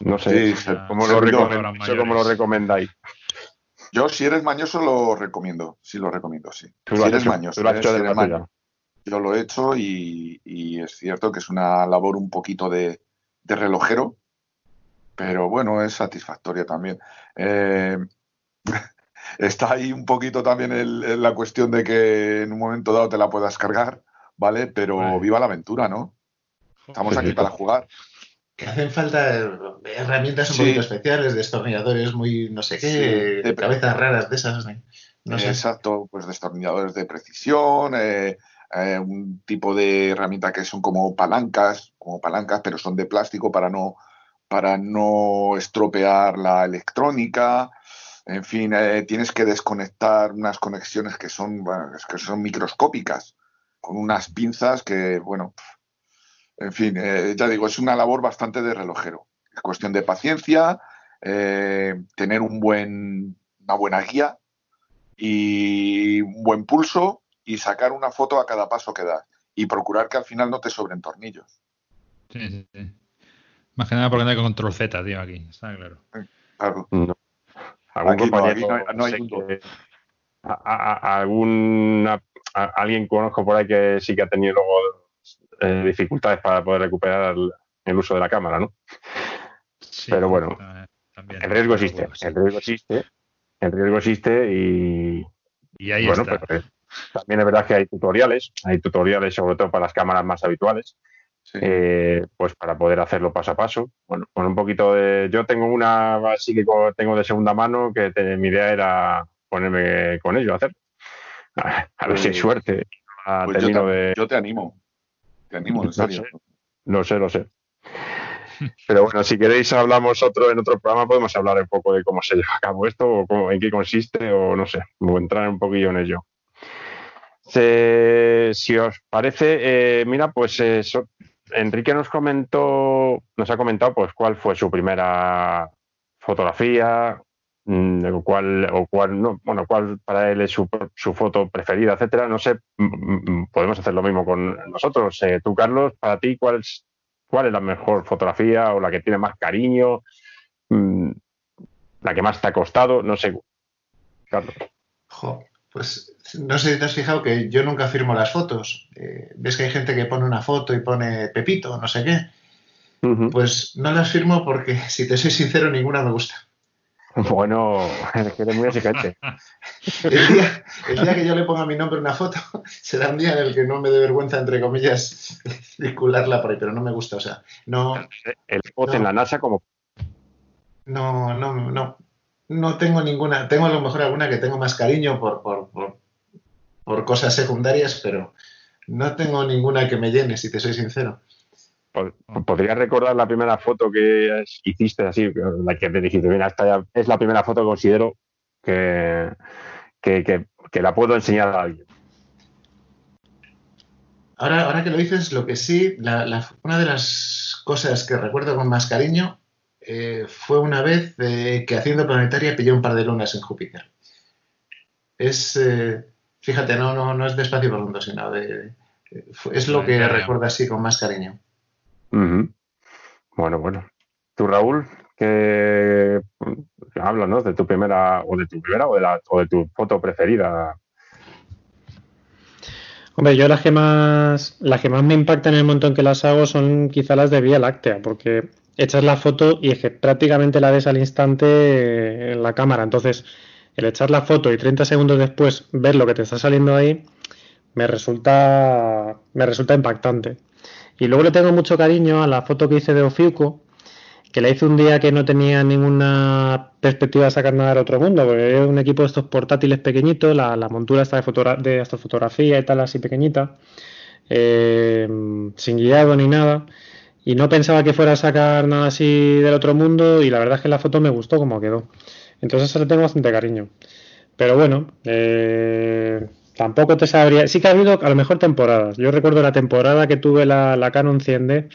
No sé ¿cómo, lo lo recomendáis. Yo, si eres mañoso, lo recomiendo. Sí, lo recomiendo, sí. si eres mañoso. Yo lo he hecho y, es cierto que es una labor un poquito de, relojero, pero bueno, es satisfactoria también. Eh, está ahí un poquito también la cuestión de que en un momento dado te la puedas cargar, ¿vale? Pero viva la aventura, ¿no? Estamos aquí para jugar que hacen falta herramientas un poquito especiales, destornilladores muy no sé qué, de cabezas raras de esas. No Exacto, pues destornilladores de precisión, eh, eh, un tipo de herramienta que son como palancas, como palancas, pero son de plástico para no, para no estropear la electrónica. En fin, eh, tienes que desconectar unas conexiones que son, que son microscópicas, con unas pinzas que, bueno, en fin, eh, ya digo, es una labor bastante de relojero. Es cuestión de paciencia, tener un buen, una buena guía y un buen pulso y sacar una foto a cada paso que das y procurar que al final no te sobren tornillos. Sí, sí, sí. Más que nada porque no hay control Z, tío, aquí, está claro. Claro. No. ¿Algún compañero, no, hay, alguna, alguien conozco por ahí que sí que ha tenido luego eh, dificultades para poder recuperar el, uso de la cámara, ¿no? Pero bueno, el riesgo existe, el riesgo existe, el riesgo existe y, y ahí bueno, está. Pues, también es verdad que hay tutoriales, hay tutoriales sobre todo para las cámaras más habituales, eh, pues para poder hacerlo paso a paso. Bueno, con un poquito de... Yo tengo una así que tengo de segunda mano que mi idea era ponerme con ello a hacer. A, ver si hay pues, suerte. Pues yo te animo. Te animo, en serio. No sé, lo sé. Pero bueno, si queréis hablamos otro en otro programa, podemos hablar un poco de cómo se lleva a cabo esto, o en qué consiste, o no sé, o entrar un poquillo en ello. Si os parece, eh, mira, pues Enrique nos comentó, nos ha comentado pues cuál fue su primera fotografía, Mm, cuál, o cuál, no, bueno, cuál para él es su, su, foto preferida, etcétera. No sé, mm, mm, podemos hacer lo mismo con nosotros. Eh, tú, Carlos, para ti, ¿cuál es, ¿cuál es la mejor fotografía o la que tiene más cariño? la que más te ha costado, no sé. Carlos. pues no sé si te has fijado que yo nunca firmo las fotos. Eh, ves que hay gente que pone una foto y pone Pepito, no sé qué. Pues no las firmo porque, si te soy sincero, ninguna me gusta. Bueno, eres muy exigente. El día, el día, que yo le ponga mi nombre en una foto, será un día en el que no me dé vergüenza, entre comillas, circularla por ahí, pero no me gusta, o sea, no... El spot en la NASA como... No, no, no, no tengo ninguna, tengo a lo mejor alguna que tengo más cariño por, por, por, por cosas secundarias, pero no tengo ninguna que me llene, si te soy sincero. ¿Podrías recordar la primera foto que hiciste así, la que te dijiste, mira, esta es la primera foto que considero que, que, la puedo enseñar a alguien? Ahora, ahora que lo dices, lo que sí, una de las cosas que recuerdo con más cariño eh, fue una vez eh, que haciendo planetaria pillé un par de lunas en Júpiter. Es, eh, fíjate, no, no, no es de espacio profundo, sino de, es lo que recuerdo así con más cariño. Bueno, bueno. Tú, Raúl, que háblanos de tu primera, o de tu primera, o de, la, o de tu foto preferida. Hombre, yo las que más las que más me impactan en el montón que las hago son quizá las de Vía Láctea, porque echas la foto y es que prácticamente la ves al instante en la cámara. Entonces, el echar la foto y 30 segundos después ver lo que te está saliendo ahí me resulta me resulta impactante. Y luego le tengo mucho cariño a la foto que hice de Ofiuco, que la hice un día que no tenía ninguna perspectiva de sacar nada del otro mundo, porque es un equipo de estos portátiles pequeñitos, la, montura está de, de astrofotografía y tal, así pequeñita, eh, sin guiado ni nada. Y no pensaba que fuera a sacar nada así del otro mundo, y la verdad es que la foto me gustó como quedó. Entonces le tengo bastante cariño. Pero bueno, eh, Tampoco te sabría. Sí que ha habido a lo mejor temporadas. Yo recuerdo la temporada que tuve la, Canon 100D,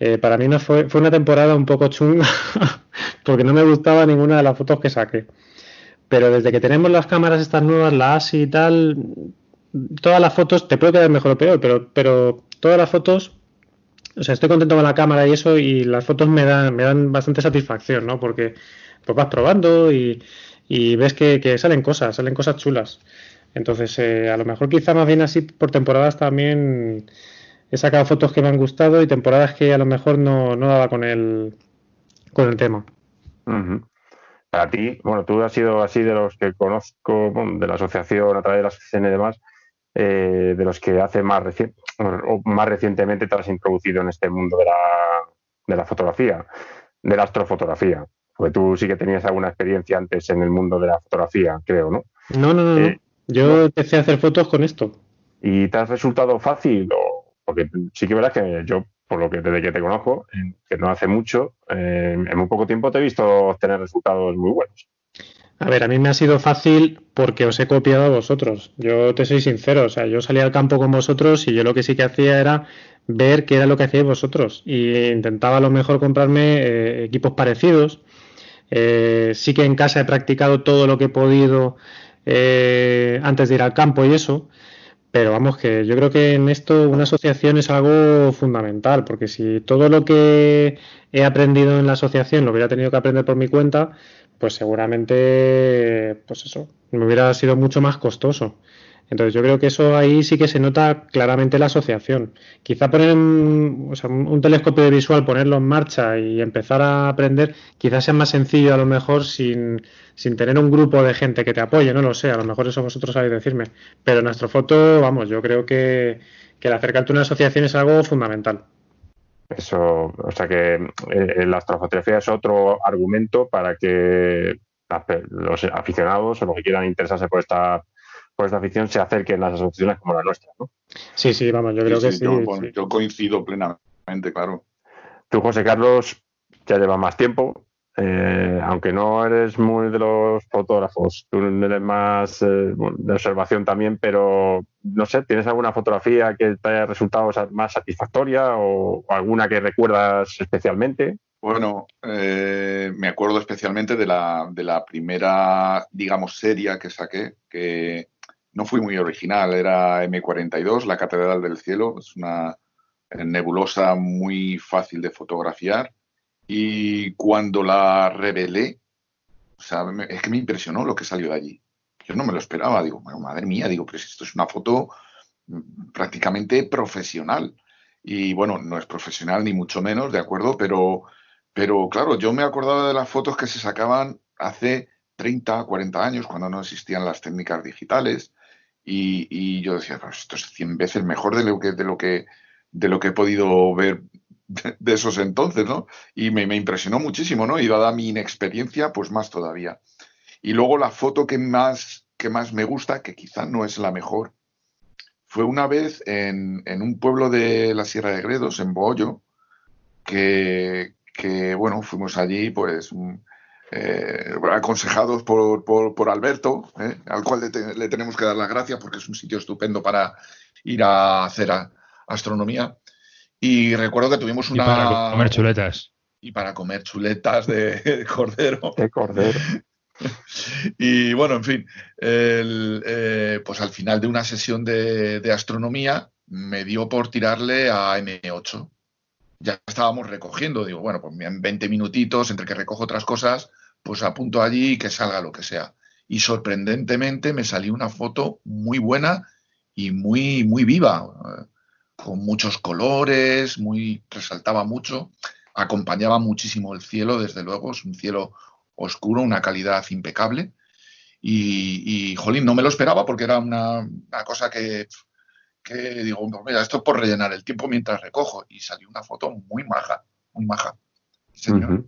Eh, para mí no fue, fue una temporada un poco chunga porque no me gustaba ninguna de las fotos que saqué. Pero desde que tenemos las cámaras estas nuevas, la ASI y tal, todas las fotos, te puede quedar mejor o peor, pero, pero todas las fotos, o sea, estoy contento con la cámara y eso, y las fotos me dan, me dan bastante satisfacción, ¿no? Porque pues vas probando y, ves que, salen cosas, salen cosas chulas. Entonces, eh, a lo mejor quizá más bien así por temporadas también he sacado fotos que me han gustado y temporadas que a lo mejor no, daba con el, con el tema. Para ti, bueno, tú has sido así de los que conozco, de la asociación, a través de la asociación y demás, eh, de los que hace más, o más recientemente te has introducido en este mundo de la, de la fotografía, de la astrofotografía. Porque tú sí que tenías alguna experiencia antes en el mundo de la fotografía, creo, ¿no? No, no, no. no. Eh, Yo empecé a hacer fotos con esto. ¿Y te has resultado fácil? O, porque sí que verás que yo por lo que desde que te conozco, que no hace mucho, eh, en muy poco tiempo te he visto obtener resultados muy buenos. A ver, a mí me ha sido fácil porque os he copiado a vosotros. Yo te soy sincero, o sea, yo salí al campo con vosotros y yo lo que sí que hacía era ver qué era lo que hacíais vosotros y intentaba a lo mejor comprarme eh, equipos parecidos. Eh, sí que en casa he practicado todo lo que he podido antes de ir al campo y eso, pero vamos, que yo creo que en esto una asociación es algo fundamental, porque si todo lo que he aprendido en la asociación lo hubiera tenido que aprender por mi cuenta, pues seguramente, pues eso, me hubiera sido mucho más costoso. Entonces yo creo que eso ahí sí que se nota claramente la asociación. Quizá poner un, telescopio de visual, ponerlo en marcha y empezar a aprender, quizás sea más sencillo a lo mejor sin, tener un grupo de gente que te apoye, no lo sé, a lo mejor eso vosotros sabéis decirme. Pero en Astrofoto, vamos, yo creo que, que el acercarte a una asociación es algo fundamental. Eso, o sea que eh, la astrofotografía es otro argumento para que los aficionados o los que quieran interesarse por esta por esta afición se acerquen las asociaciones como la nuestra, ¿no? Sí, sí, vamos, yo creo que sí, yo, coincido plenamente, claro. Tú, José Carlos, ya llevas más tiempo, eh, aunque no eres muy de los fotógrafos, tú eres más eh, de observación también, pero no sé, ¿tienes alguna fotografía que te haya resultado más satisfactoria o, alguna que recuerdas especialmente? Bueno, eh, me acuerdo especialmente de la, de la primera, digamos, serie que saqué, que no fui muy original, era M42, la Catedral del Cielo, es una nebulosa muy fácil de fotografiar. Y cuando la revelé, o sea, es que me impresionó lo que salió de allí. Yo no me lo esperaba, digo, madre mía, digo, pero esto es una foto mm, prácticamente profesional. Y bueno, no es profesional ni mucho menos, ¿de acuerdo? Pero, pero claro, yo me acordaba de las fotos que se sacaban hace 30, 40 años, cuando no existían las técnicas digitales, y, yo decía, pues esto es 100 veces mejor de lo que, de lo que, de lo que he podido ver de, esos entonces, ¿no? Y me, impresionó muchísimo, ¿no? Y dada mi inexperiencia, pues más todavía. Y luego la foto que más, que más me gusta, que quizá no es la mejor, fue una vez en, en un pueblo de la Sierra de Gredos, en Bohollo, que, que bueno, fuimos allí, pues eh, aconsejados por, por, Alberto, eh, al cual le, tenemos que dar las gracias porque es un sitio estupendo para ir a hacer astronomía. Y recuerdo que tuvimos una... Y para comer chuletas. Y para comer chuletas de, cordero. De cordero. y bueno, en fin, eh, pues al final de una sesión de, de astronomía me dio por tirarle a M8 ya estábamos recogiendo. Digo, bueno, pues en 20 minutitos, entre que recojo otras cosas, pues apunto allí y que salga lo que sea. Y sorprendentemente me salió una foto muy buena y muy, muy viva, con muchos colores, muy, resaltaba mucho, acompañaba muchísimo el cielo, desde luego, es un cielo oscuro, una calidad impecable. Y, jolín, no me lo esperaba porque era una, cosa que, digo, mira, esto es por rellenar el tiempo mientras recojo. Y salió una foto muy maja, muy maja. Señor.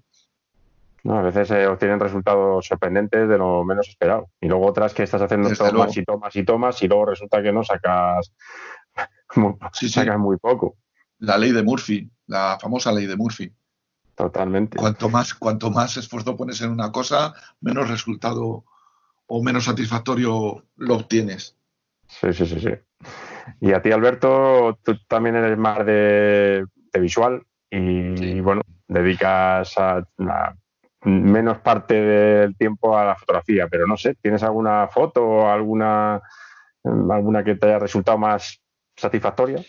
A veces se obtienen resultados sorprendentes de lo menos esperado. Y luego otras que estás haciendo tomas y tomas y tomas y luego resulta que no sacas, sacas muy poco. La ley de Murphy, la famosa ley de Murphy. Totalmente. Cuanto más, cuanto más esfuerzo pones en una cosa, menos resultado o menos satisfactorio lo obtienes. Sí, sí, sí, sí. Y a ti, Alberto, tú también eres más de, de visual y, bueno, dedicas a, menos parte del tiempo a la fotografía, pero no sé, ¿tienes alguna foto o alguna, alguna que te haya resultado más satisfactoria?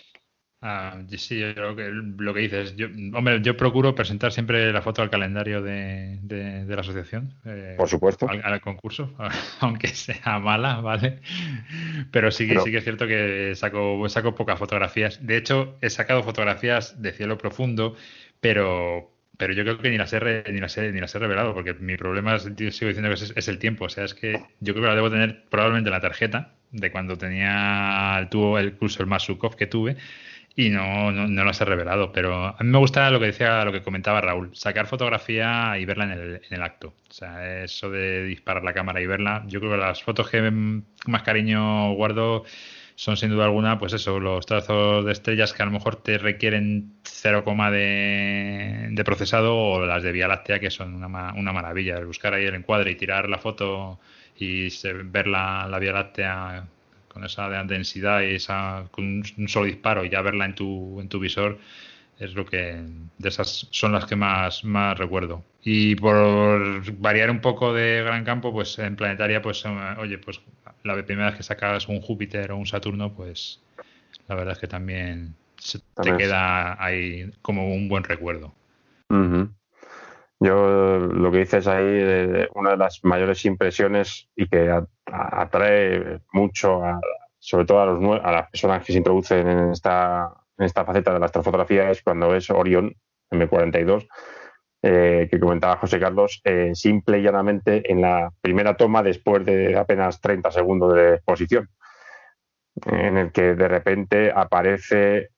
Ah, sí, yo creo que lo que dices, yo, hombre, yo procuro presentar siempre la foto al calendario de, la asociación. Eh, Por supuesto. Al, concurso, aunque sea mala, ¿vale? Pero sí que, sí que es cierto que saco, saco pocas fotografías. De hecho, he sacado fotografías de cielo profundo, pero, pero yo creo que ni las he, ni las he, ni las he revelado, porque mi problema, es, sigo diciendo que es, el tiempo. O sea, es que yo creo que la debo tener probablemente en la tarjeta de cuando tenía el, tuvo el curso el Masukov que tuve y no, no, las he revelado, pero a mí me gusta lo que decía, lo que comentaba Raúl, sacar fotografía y verla en el, en el acto. O sea, eso de disparar la cámara y verla, yo creo que las fotos que más cariño guardo son sin duda alguna, pues eso, los trazos de estrellas que a lo mejor te requieren 0, de, de procesado o las de Vía Láctea que son una, una maravilla. Buscar ahí el encuadre y tirar la foto y ver la, Vía Láctea con esa densidad y esa con un solo disparo y ya verla en tu en tu visor es lo que de esas son las que más más recuerdo y por variar un poco de gran campo pues en planetaria pues eh, oye pues la primera vez que sacas un Júpiter o un Saturno pues la verdad es que también se te queda ahí como un buen recuerdo. Yo lo que dices ahí, una de las mayores impresiones y que atrae mucho, sobre todo a, los, a las personas que se introducen en esta, en esta faceta de la astrofotografía, es cuando ves Orión M42, eh, que comentaba José Carlos, eh, simple y llanamente en la primera toma después de apenas 30 segundos de exposición, en el que de repente aparece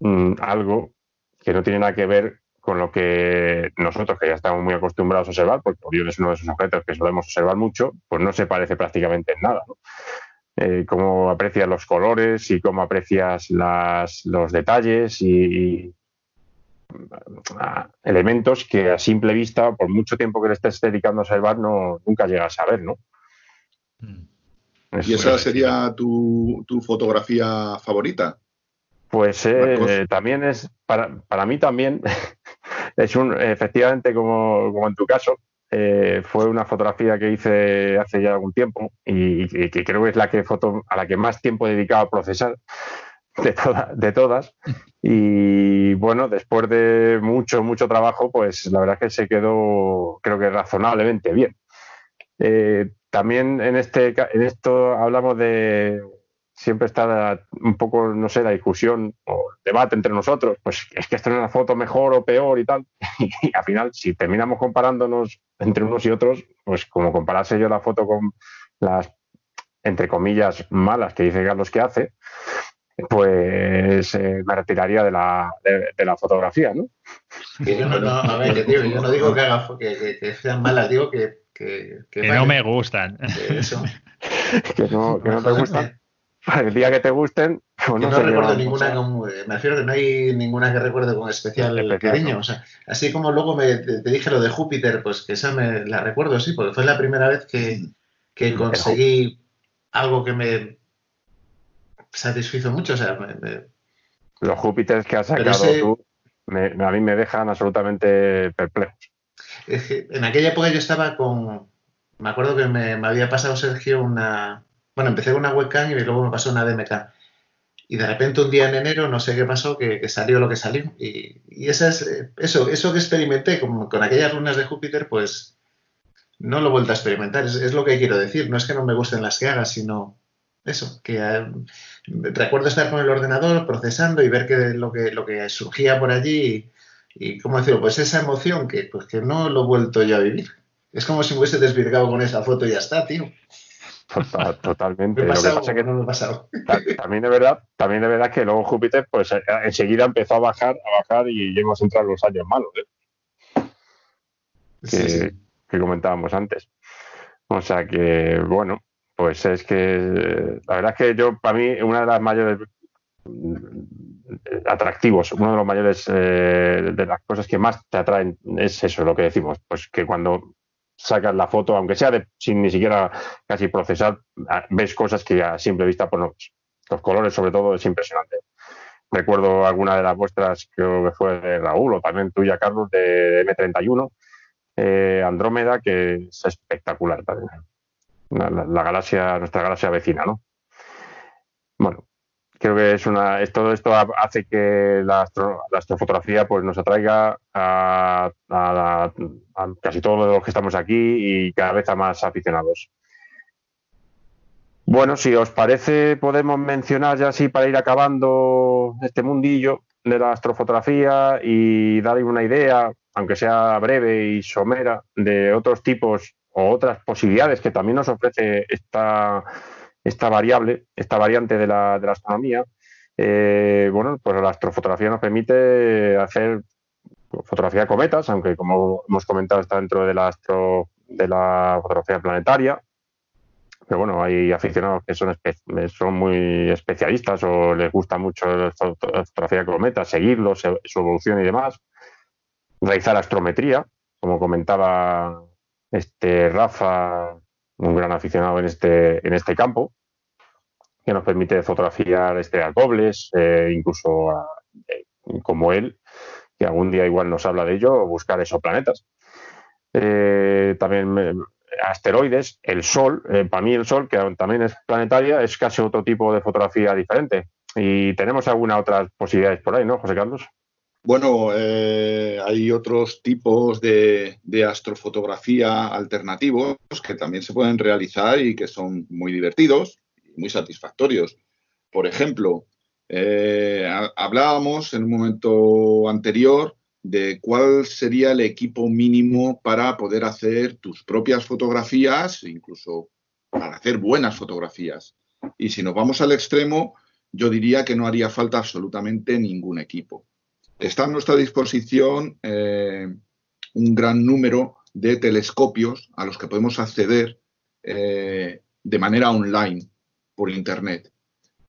mm, algo que no tiene nada que ver con lo que nosotros, que ya estamos muy acostumbrados a observar, porque Orión es uno de esos objetos que solemos observar mucho, pues no se parece prácticamente en nada. Eh, cómo aprecias los colores y cómo aprecias las, los detalles y, elementos que a simple vista, por mucho tiempo que le estés dedicando a observar, no, nunca llegas a ver, ¿no? Mm. ¿Y esa sería tu, tu fotografía favorita? Pues eh, también es, para, para mí también, es un, efectivamente, como, como en tu caso, eh, fue una fotografía que hice hace ya algún tiempo y, que creo que es la que foto a la que más tiempo he dedicado a procesar de, de todas. Y bueno, después de mucho, mucho trabajo, pues la verdad es que se quedó, creo que razonablemente bien. Eh, también en, este, en esto hablamos de siempre está un poco, no sé, la discusión o debate entre nosotros, pues es que esta es una foto mejor o peor y tal. Y al final, si terminamos comparándonos entre unos y otros, pues como comparase yo la foto con las, entre comillas, malas que dice Carlos que hace, pues eh, me retiraría de la, de, la fotografía, ¿no? yo no, a ver, yo no digo que, haga, que, que, sean malas, digo que... Que, no me gustan. Eso. que, no, que no te gustan. el día que te gusten. Pues no, recuerdo ninguna, me refiero que no hay ninguna que recuerde con especial, cariño. O sea, así como luego me, te, dije lo de Júpiter, pues que esa me la recuerdo, sí, porque fue la primera vez que, que conseguí algo que me satisfizo mucho. O sea, los Júpiters que has sacado tú, a mí me dejan absolutamente perplejos. en aquella época yo estaba con. Me acuerdo que me había pasado Sergio una, bueno, empecé con una webcam y luego me pasó una DMK. Y de repente un día en enero, no sé qué pasó, que, salió lo que salió. Y, y es, eso, eso que experimenté con, con, aquellas lunas de Júpiter, pues no lo he vuelto a experimentar. Es, lo que quiero decir. No es que no me gusten las que haga, sino eso, que eh, recuerdo estar con el ordenador procesando y ver que lo que, lo que surgía por allí y, y ¿cómo decirlo? Pues esa emoción que, pues que no lo he vuelto yo a vivir. Es como si me hubiese desvirgado con esa foto y ya está, tío. Totalmente. lo que pasa que no me ha pasado. También de verdad, también de verdad que luego Júpiter, pues eh, enseguida empezó a bajar, a bajar y hemos entrado en los años malos, ¿eh? que, comentábamos antes. O sea que, bueno, pues es que la verdad es que yo, para mí, una de las mayores mm, atractivos, uno de los mayores eh, de las cosas que más te atraen es eso, lo que decimos, pues que cuando sacas la foto, aunque sea de, sin ni siquiera casi procesar, ves cosas que a simple vista pues no Los colores, sobre todo, es impresionante. recuerdo alguna de las vuestras, creo que fue de Raúl o también tuya, Carlos, de M31, eh, Andrómeda, que es espectacular también. La, galaxia, nuestra galaxia vecina, ¿no? Bueno, creo que es una, todo esto hace que la, astrofotografía pues nos atraiga a, casi todos los que estamos aquí y cada vez a más aficionados. Bueno, si os parece, podemos mencionar ya así para ir acabando este mundillo de la astrofotografía y darle una idea, aunque sea breve y somera, de otros tipos o otras posibilidades que también nos ofrece esta, esta variable, esta variante de la, de la astronomía. Eh, bueno, pues la astrofotografía nos permite hacer fotografía de cometas, aunque como hemos comentado está dentro de la, astro, de la fotografía planetaria, pero bueno, hay aficionados que son, son muy especialistas o les gusta mucho la fotografía de cometas, seguirlos, su evolución y demás. Realizar astrometría, como comentaba este Rafa, un gran aficionado en este, en este campo, que nos permite fotografiar estrellas dobles, eh, incluso eh, como él, que algún día igual nos habla de ello, buscar exoplanetas. Eh, también asteroides, el Sol, para mí el Sol, que también es planetaria, es casi otro tipo de fotografía diferente. Y tenemos algunas otras posibilidades por ahí, ¿no, José Carlos? Bueno, eh, hay otros tipos de, astrofotografía alternativos que también se pueden realizar y que son muy divertidos y muy satisfactorios. Por ejemplo, eh, hablábamos en un momento anterior de cuál sería el equipo mínimo para poder hacer tus propias fotografías, incluso para hacer buenas fotografías. Y si nos vamos al extremo, yo diría que no haría falta absolutamente ningún equipo. Está a nuestra disposición eh, un gran número de telescopios a los que podemos acceder eh, de manera online por Internet.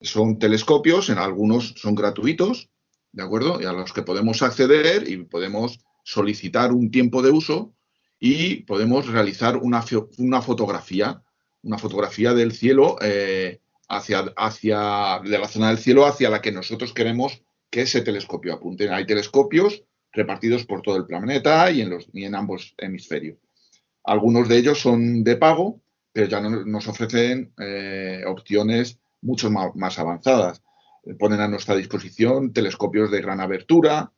Son telescopios, en algunos son gratuitos, ¿de acuerdo? Y a los que podemos acceder y podemos solicitar un tiempo de uso y podemos realizar una, una fotografía, una fotografía del cielo eh, hacia, hacia, de la zona del cielo hacia la que nosotros queremos que ese telescopio apunte. Hay telescopios repartidos por todo el planeta y en, los, en ambos hemisferios. Algunos de ellos son de pago, pero ya nos ofrecen eh, opciones mucho más, avanzadas. Ponen a nuestra disposición telescopios de gran abertura,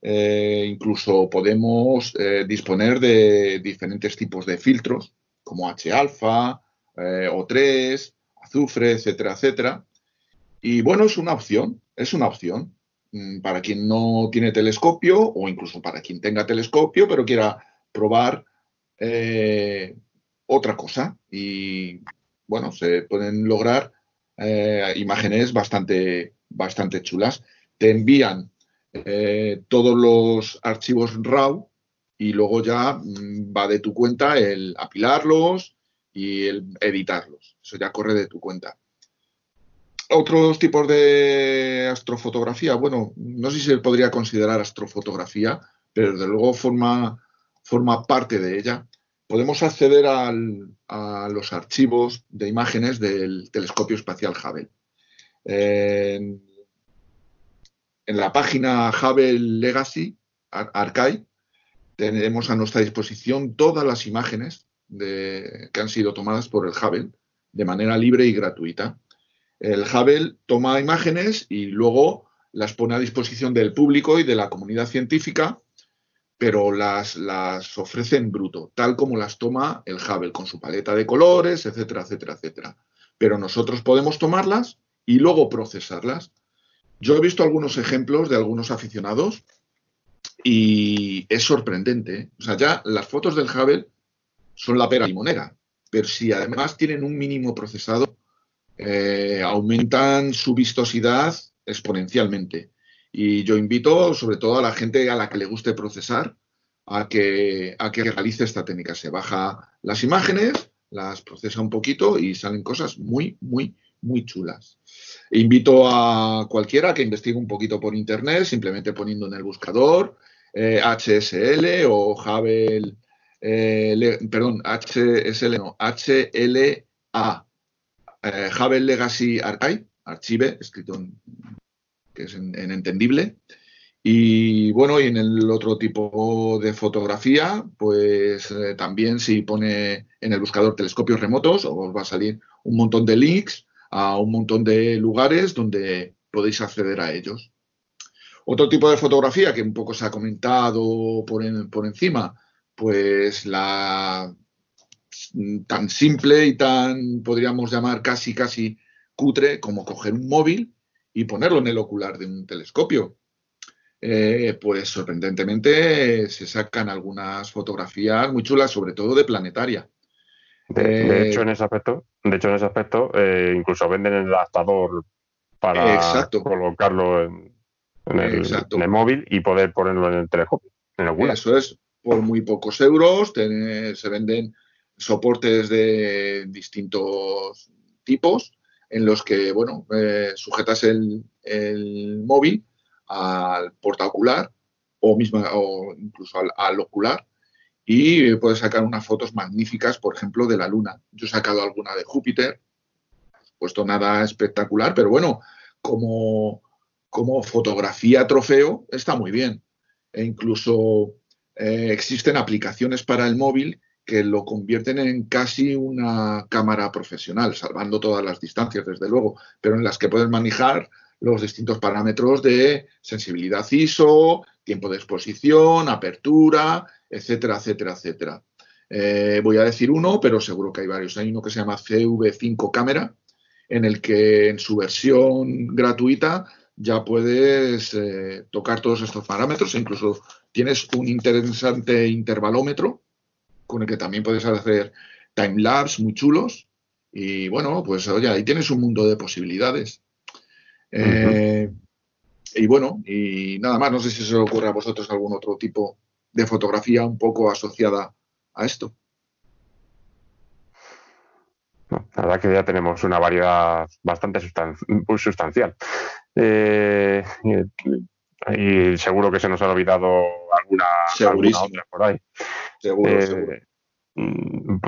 eh, incluso podemos eh, disponer de diferentes tipos de filtros, como H-alfa, O3, azufre, etcétera, etcétera. Y bueno, es una opción, es una opción. Mm, para quien no tiene telescopio o incluso para quien tenga telescopio pero quiera probar eh, otra cosa. Y bueno, se pueden lograr eh, imágenes bastante, bastante chulas. Te envían eh, todos los archivos RAW y luego ya mm, va de tu cuenta el apilarlos y el editarlos. Eso ya corre de tu cuenta. Otros tipos de astrofotografía, bueno, no sé si se podría considerar astrofotografía, pero desde luego forma, forma parte de ella. Podemos acceder a los archivos de imágenes del telescopio espacial Hubble. En, la página Hubble Legacy Archive tenemos a nuestra disposición todas las imágenes que han sido tomadas por el Hubble de manera libre y gratuita. El Hubble toma imágenes y luego las pone a disposición del público y de la comunidad científica, pero las, las ofrece en bruto, tal como las toma el Hubble, con su paleta de colores, etcétera, etcétera, etcétera. Pero nosotros podemos tomarlas y luego procesarlas. Yo he visto algunos ejemplos de algunos aficionados y es sorprendente. ¿eh? O sea, ya las fotos del Hubble son la pera limonera, pero si además tienen un mínimo procesado, eh, aumentan su vistosidad exponencialmente. Y yo invito sobre todo a la gente a la que le guste procesar a que, a que realice esta técnica. Se baja las imágenes, las procesa un poquito y salen cosas muy, muy, muy chulas. Invito a cualquiera que investigue un poquito por internet, simplemente poniendo en el buscador HSL eh, o Hubble, eh, perdón, HSL no, HLA, eh, Legacy Archive, Archive, escrito que es en, entendible. Y bueno, y en el otro tipo de fotografía, pues eh, también si pone en el buscador telescopios remotos, os va a salir un montón de links a un montón de lugares donde podéis acceder a ellos. Otro tipo de fotografía que un poco se ha comentado por encima, pues la tan simple y tan, podríamos llamar casi, casi cutre como coger un móvil y ponerlo en el ocular de un telescopio. Eh, pues sorprendentemente se sacan algunas fotografías muy chulas, sobre todo de planetaria. De, eh, hecho, en ese aspecto, de hecho, en ese aspecto, eh, incluso venden el adaptador para colocarlo en, el, móvil y poder ponerlo en el telescopio. Eso es, por muy pocos euros se venden soportes de distintos tipos en los que, bueno, eh, sujetas el, móvil al portaocular o, misma, o incluso al, ocular y puedes sacar unas fotos magníficas, por ejemplo, de la Luna. Yo he sacado alguna de Júpiter, puesto nada espectacular, pero bueno, como, como fotografía trofeo está muy bien. E incluso eh, existen aplicaciones para el móvil que lo convierten en casi una cámara profesional, salvando todas las distancias, desde luego, pero en las que puedes manejar los distintos parámetros de sensibilidad ISO, tiempo de exposición, apertura, etcétera, etcétera, etcétera. Eh, voy a decir uno, pero seguro que hay varios. Hay uno que se llama CV5 Cámara, en el que en su versión gratuita ya puedes eh, tocar todos estos parámetros e incluso tienes un interesante intervalómetro con el que también puedes hacer timelapse muy chulos. Y bueno, pues oye, ahí tienes un mundo de posibilidades. Eh, y bueno, y nada más, no sé si se os ocurre a vosotros algún otro tipo de fotografía un poco asociada a esto. la verdad que ya tenemos una variedad bastante sustancial. Eh, y seguro que se nos ha olvidado alguna, otra por ahí. Eh, mm,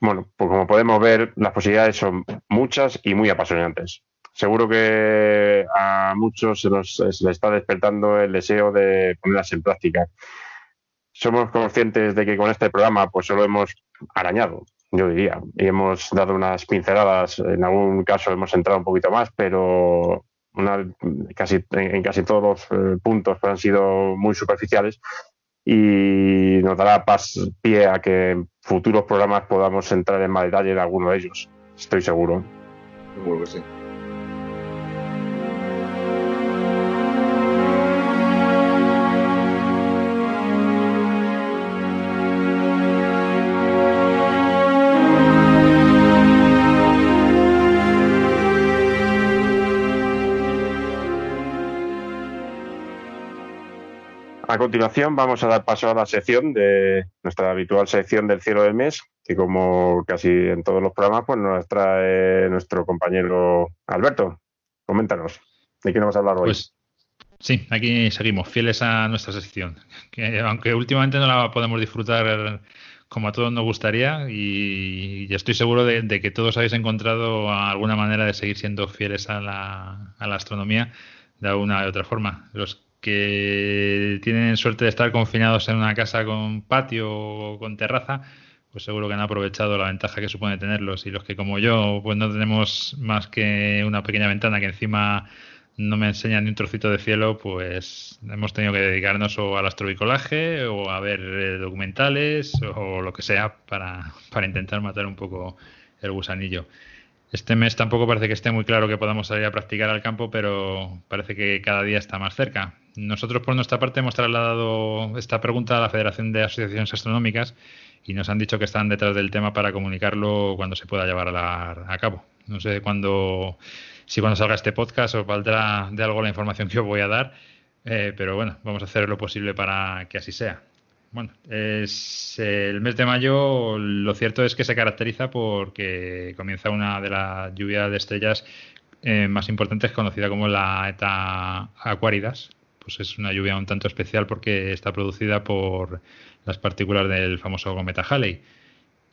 bueno, pues como podemos ver, las posibilidades son muchas y muy apasionantes. Seguro que a muchos se, nos, les está despertando el deseo de ponerlas en práctica. Somos conscientes de que con este programa pues solo hemos arañado, yo diría, y hemos dado unas pinceladas, en algún caso hemos entrado un poquito más, pero casi, en, casi todos los eh, puntos han sido muy superficiales y nos dará pie a que en futuros programas podamos entrar en más detalle en alguno de ellos. Estoy seguro. Seguro que sí. Continuación vamos a dar paso a la sección de nuestra habitual sección del cielo del mes, que como casi en todos los programas, pues nos trae nuestro compañero Alberto. Coméntanos, ¿de qué nos vas a hablar hoy? Pues sí, aquí seguimos, fieles a nuestra sección, que aunque últimamente no la podemos disfrutar como a todos nos gustaría y, estoy seguro de, que todos habéis encontrado alguna manera de seguir siendo fieles a la, a la astronomía de una u otra forma. Los que tienen suerte de estar confinados en una casa con patio o con terraza, pues seguro que han aprovechado la ventaja que supone tenerlos. Y los que como yo, pues no tenemos más que una pequeña ventana que encima no me enseña ni un trocito de cielo, pues hemos tenido que dedicarnos o al astrobicolaje o a ver eh, documentales o lo que sea para, para intentar matar un poco el gusanillo. Este mes tampoco parece que esté muy claro que podamos salir a practicar al campo, pero parece que cada día está más cerca. Nosotros, por nuestra parte, hemos trasladado esta pregunta a la Federación de Asociaciones Astronómicas y nos han dicho que están detrás del tema para comunicarlo cuando se pueda llevar a, cabo. No sé cuándo, si cuando salga este podcast os valdrá de algo la información que os voy a dar, eh, pero bueno, vamos a hacer lo posible para que así sea. Bueno, es el mes de mayo lo cierto es que se caracteriza porque comienza una de las lluvias de estrellas eh, más importantes conocida como la ETA Aquaridas. Pues es una lluvia un tanto especial porque está producida por las partículas del famoso cometa Halley.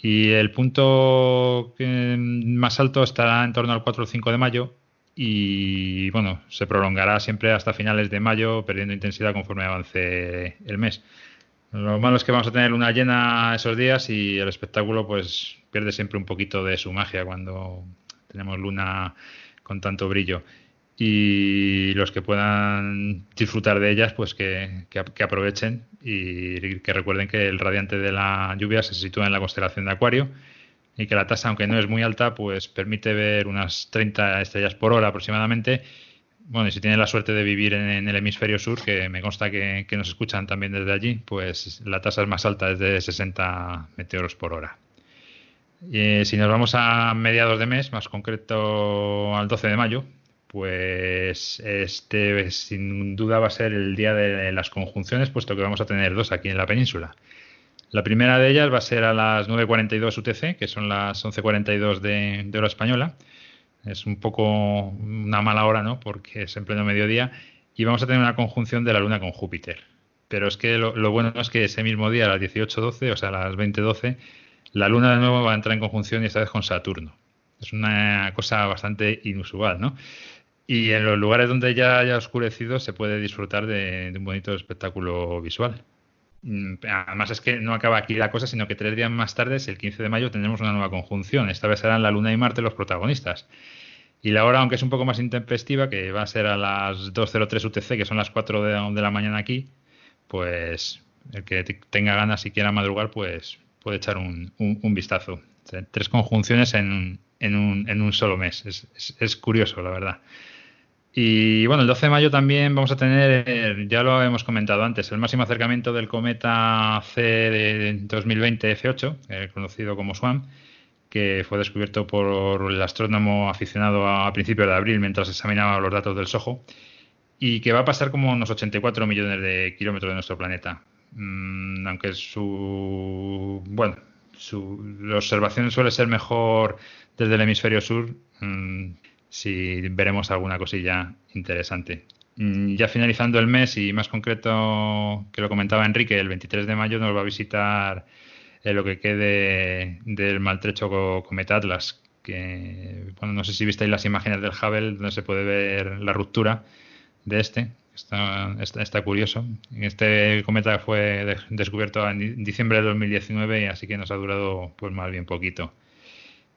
Y el punto más alto estará en torno al 4 o 5 de mayo y bueno, se prolongará siempre hasta finales de mayo, perdiendo intensidad conforme avance el mes. Lo malo es que vamos a tener luna llena esos días y el espectáculo pues pierde siempre un poquito de su magia cuando tenemos luna con tanto brillo. Y los que puedan disfrutar de ellas, pues que, que aprovechen y que recuerden que el radiante de la lluvia se sitúa en la constelación de Acuario y que la tasa, aunque no es muy alta, pues permite ver unas 30 estrellas por hora aproximadamente. Bueno, y si tienen la suerte de vivir en, el hemisferio sur, que me consta que, nos escuchan también desde allí, pues la tasa es más alta, es de 60 meteoros por hora. Y, si nos vamos a mediados de mes, más concreto al 12 de mayo, pues este sin duda va a ser el día de las conjunciones, puesto que vamos a tener dos aquí en la península. La primera de ellas va a ser a las 9.42 UTC, que son las 11.42 de, de hora española. Es un poco una mala hora, ¿no? Porque es en pleno mediodía. Y vamos a tener una conjunción de la Luna con Júpiter. Pero es que lo, bueno es que ese mismo día, a las 18.12, o sea, a las 20.12, la Luna de nuevo va a entrar en conjunción y esta vez con Saturno. Es una cosa bastante inusual, ¿no? Y en los lugares donde ya haya oscurecido se puede disfrutar de un bonito espectáculo visual. Mm, además es que no acaba aquí la cosa, sino que tres días más tarde, el 15 de mayo, tendremos una nueva conjunción. Esta vez serán la Luna y Marte los protagonistas. Y la hora, aunque es un poco más intempestiva, que va a ser a las 2.03 UTC, que son las 4 de, la mañana aquí, pues el que tenga ganas y quiera madrugar, pues puede echar un, vistazo. tres conjunciones en, un, solo mes. es curioso, la verdad. Y bueno, el 12 de mayo también vamos a tener, ya lo hemos comentado antes, el máximo acercamiento del cometa C de 2020 F8, conocido como SWAM, que fue descubierto por el astrónomo aficionado a principios de abril mientras examinaba los datos del SOHO y que va a pasar como unos 84 millones de kilómetros de nuestro planeta. Mm, aunque su. Bueno, su, la observación suele ser mejor desde el hemisferio sur. Mm, si veremos alguna cosilla interesante. Mm, ya finalizando el mes y más concreto que lo comentaba Enrique, el 23 de mayo nos va a visitar eh, lo que quede del maltrecho cometa Atlas, que bueno, no sé si visteis las imágenes del Hubble donde se puede ver la ruptura de este. Está, está, curioso. Este cometa fue descubierto en diciembre de 2019 y así que nos ha durado pues más bien poquito.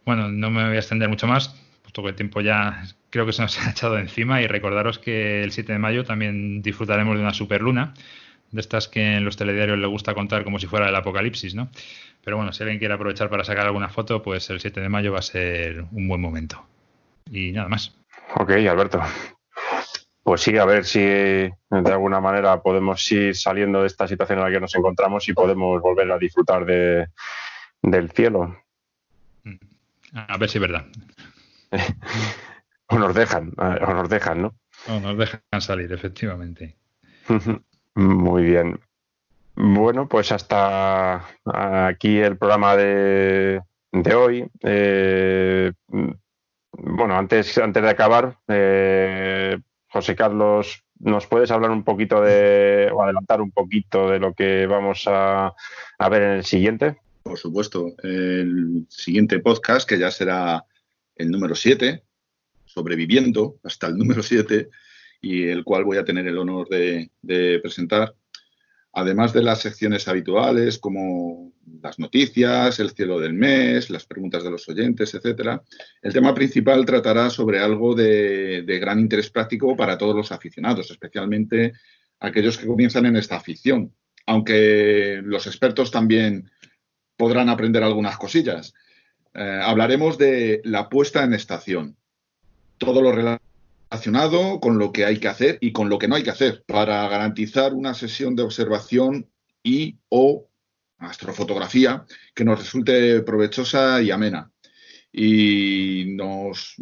Bueno, no me voy a extender mucho más todo el tiempo ya creo que se nos ha echado encima y recordaros que el 7 de mayo también disfrutaremos de una superluna, de estas que en los telediarios le gusta contar como si fuera el apocalipsis, ¿no? Pero bueno, si alguien quiere aprovechar para sacar alguna foto, pues el 7 de mayo va a ser un buen momento. Y nada más. Ok, Alberto. Pues sí, a ver si de alguna manera podemos ir saliendo de esta situación en la que nos encontramos y podemos volver a disfrutar de, del cielo. A ver si es verdad. o nos dejan, o nos dejan, ¿no? O nos dejan salir, efectivamente. Muy bien. Bueno, pues hasta aquí el programa de, de hoy. Eh, bueno, antes, antes de acabar, eh, José Carlos, ¿nos puedes hablar un poquito de, o adelantar un poquito de lo que vamos a, a ver en el siguiente? Por supuesto, el siguiente podcast, que ya será el número 7, sobreviviendo hasta el número 7, y el cual voy a tener el honor de, presentar. Además de las secciones habituales como las noticias, el cielo del mes, las preguntas de los oyentes, etcétera, el tema principal tratará sobre algo de, de gran interés práctico para todos los aficionados, especialmente aquellos que comienzan en esta afición, aunque los expertos también podrán aprender algunas cosillas. Eh, hablaremos de la puesta en estación. Todo lo relacionado con lo que hay que hacer y con lo que no hay que hacer para garantizar una sesión de observación y o astrofotografía que nos resulte provechosa y amena y nos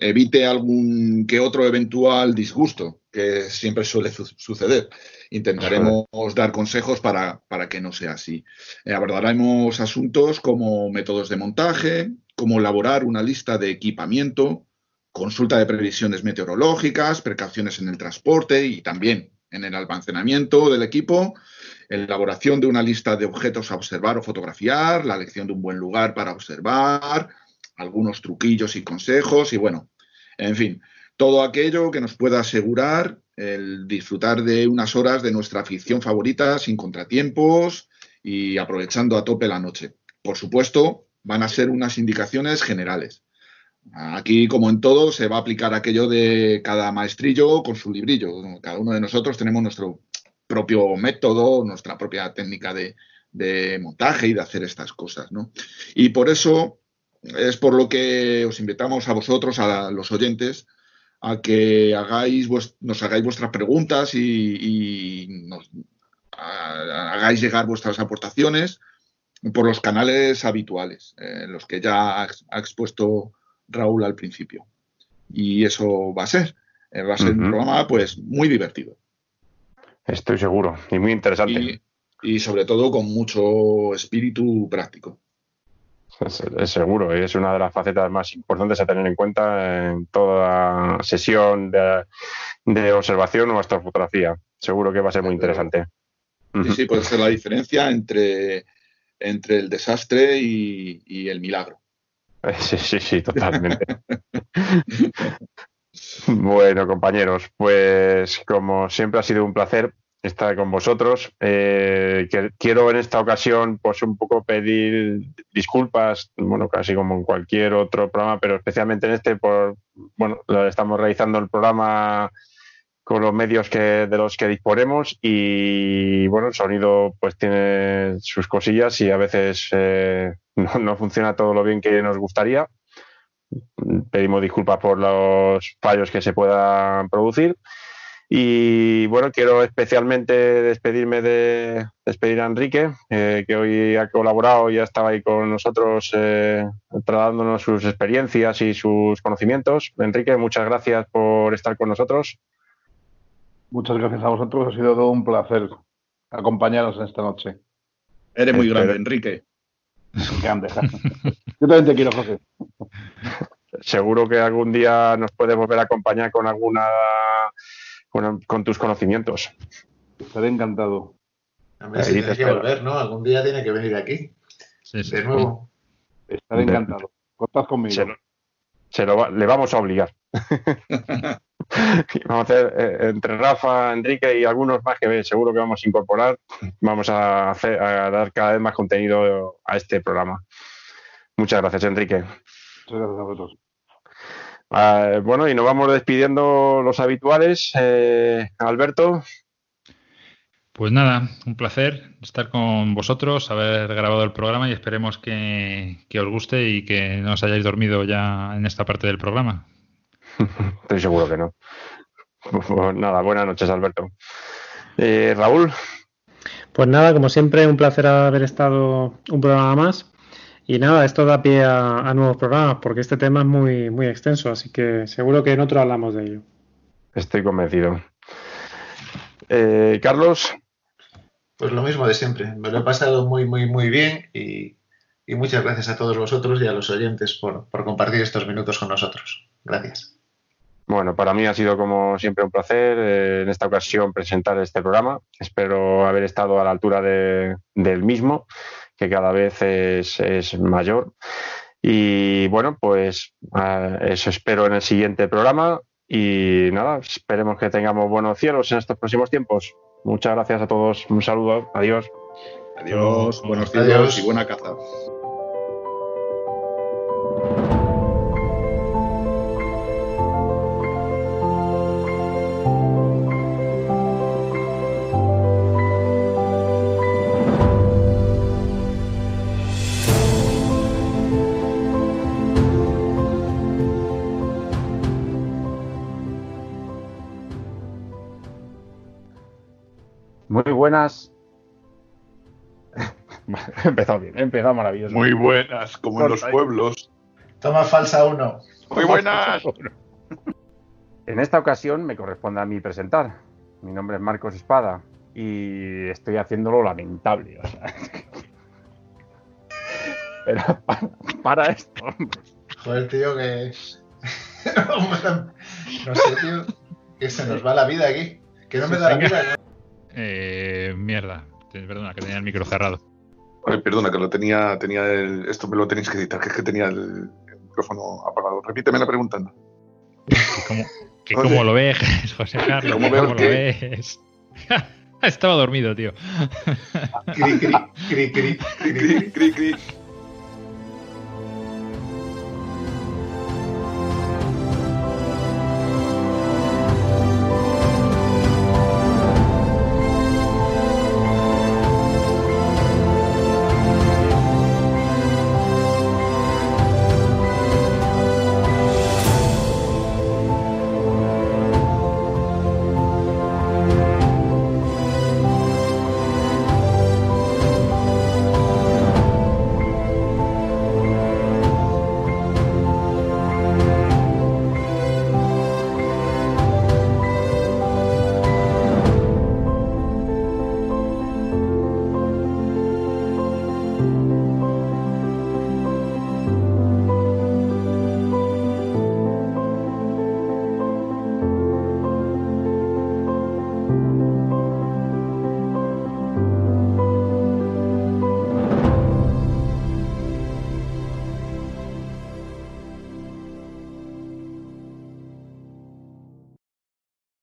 evite algún que otro eventual disgusto que siempre suele suceder. Intentaremos dar consejos para, que no sea así. Eh, abordaremos asuntos como métodos de montaje, cómo elaborar una lista de equipamiento, consulta de previsiones meteorológicas, precauciones en el transporte y también en el almacenamiento del equipo, elaboración de una lista de objetos a observar o fotografiar, la elección de un buen lugar para observar, algunos truquillos y consejos y bueno, en fin, todo aquello que nos pueda asegurar el disfrutar de unas horas de nuestra ficción favorita sin contratiempos y aprovechando a tope la noche. Por supuesto, van a ser unas indicaciones generales. Aquí, como en todo, se va a aplicar aquello de cada maestrillo con su librillo. Cada uno de nosotros tenemos nuestro propio método, nuestra propia técnica de, montaje y de hacer estas cosas. Y por eso es por lo que os invitamos a vosotros, a los oyentes, a que hagáis nos hagáis vuestras preguntas y, nos hagáis llegar vuestras aportaciones por los canales habituales, los que ya ha, expuesto Raúl al principio. Y eso va a ser. Eh, va a ser un programa pues muy divertido. Estoy seguro y muy interesante. y sobre todo con mucho espíritu práctico. Es, seguro, es una de las facetas más importantes a tener en cuenta en toda sesión de, observación o astrofotografía. Seguro que va a ser muy interesante. Sí, sí, puede ser la diferencia entre, entre el desastre y, el milagro. Sí, sí, sí, totalmente. bueno, compañeros, pues como siempre ha sido un placer estar con vosotros. Eh, quiero en esta ocasión, pues un poco pedir disculpas, bueno, casi como en cualquier otro programa, pero especialmente en este, por, bueno, estamos realizando el programa con los medios que, de los que disponemos y bueno, el sonido pues tiene sus cosillas y a veces eh, no, no funciona todo lo bien que nos gustaría. Pedimos disculpas por los fallos que se puedan producir. Y bueno, quiero especialmente despedirme de despedir a Enrique, eh, que hoy ha colaborado y ha estado ahí con nosotros eh, trasladándonos sus experiencias y sus conocimientos. Enrique, muchas gracias por estar con nosotros. Muchas gracias a vosotros, ha sido todo un placer acompañaros en esta noche. Eres muy grande, Enrique. Grande. Yo también te quiero, José. Seguro que algún día nos puedes volver a acompañar con alguna con, tus conocimientos. Estaré encantado. A ver si tiene que volver, ¿no? Algún día tiene que venir aquí. de nuevo. Estaré encantado. Contad conmigo. Se le vamos a obligar. vamos a hacer eh, entre Rafa, Enrique y algunos más que seguro que vamos a incorporar. Vamos a, hacer, a dar cada vez más contenido a este programa. Muchas gracias, Enrique. Muchas gracias a vosotros. Ah, bueno, y nos vamos despidiendo los habituales. Eh, Alberto. Pues nada, un placer estar con vosotros, haber grabado el programa y esperemos que, os guste y que no os hayáis dormido ya en esta parte del programa. Estoy seguro que no. Pues nada, buenas noches, Alberto. Eh, Raúl. Pues nada, como siempre, un placer haber estado un programa más. Y nada, esto da pie a, nuevos programas porque este tema es muy, muy extenso, así que seguro que en otro hablamos de ello. Estoy convencido. Eh, Carlos. Pues lo mismo de siempre. Me lo he pasado muy, muy, muy bien y, muchas gracias a todos vosotros y a los oyentes por, compartir estos minutos con nosotros. Gracias. Bueno, para mí ha sido como siempre un placer eh, en esta ocasión presentar este programa. Espero haber estado a la altura del mismo que cada vez es, mayor. Y bueno, pues eso espero en el siguiente programa. Y nada, esperemos que tengamos buenos cielos en estos próximos tiempos. Muchas gracias a todos. Un saludo. Adiós. Adiós. Buenos cielos y buena caza. Muy buenas. empezado bien, empezado maravilloso. Muy buenas, como en los pueblos. Toma falsa uno. Muy buenas. En esta ocasión me corresponde a mí presentar. Mi nombre es Marcos Espada y estoy haciéndolo lamentable. Pero para, esto. Joder, tío, que. no sé, tío. Que se nos va la vida aquí. Que no me da la vida. Eh, mierda, perdona, que tenía el micro cerrado. perdona, que lo tenía, tenía el, esto me lo tenéis que editar, que es que tenía el, micrófono apagado. Repíteme la pregunta. ¿Cómo, Que cómo lo ves, José Carlos, cómo, lo ves. Estaba dormido, tío. Cri, cri, cri, cri, cri, cri, cri.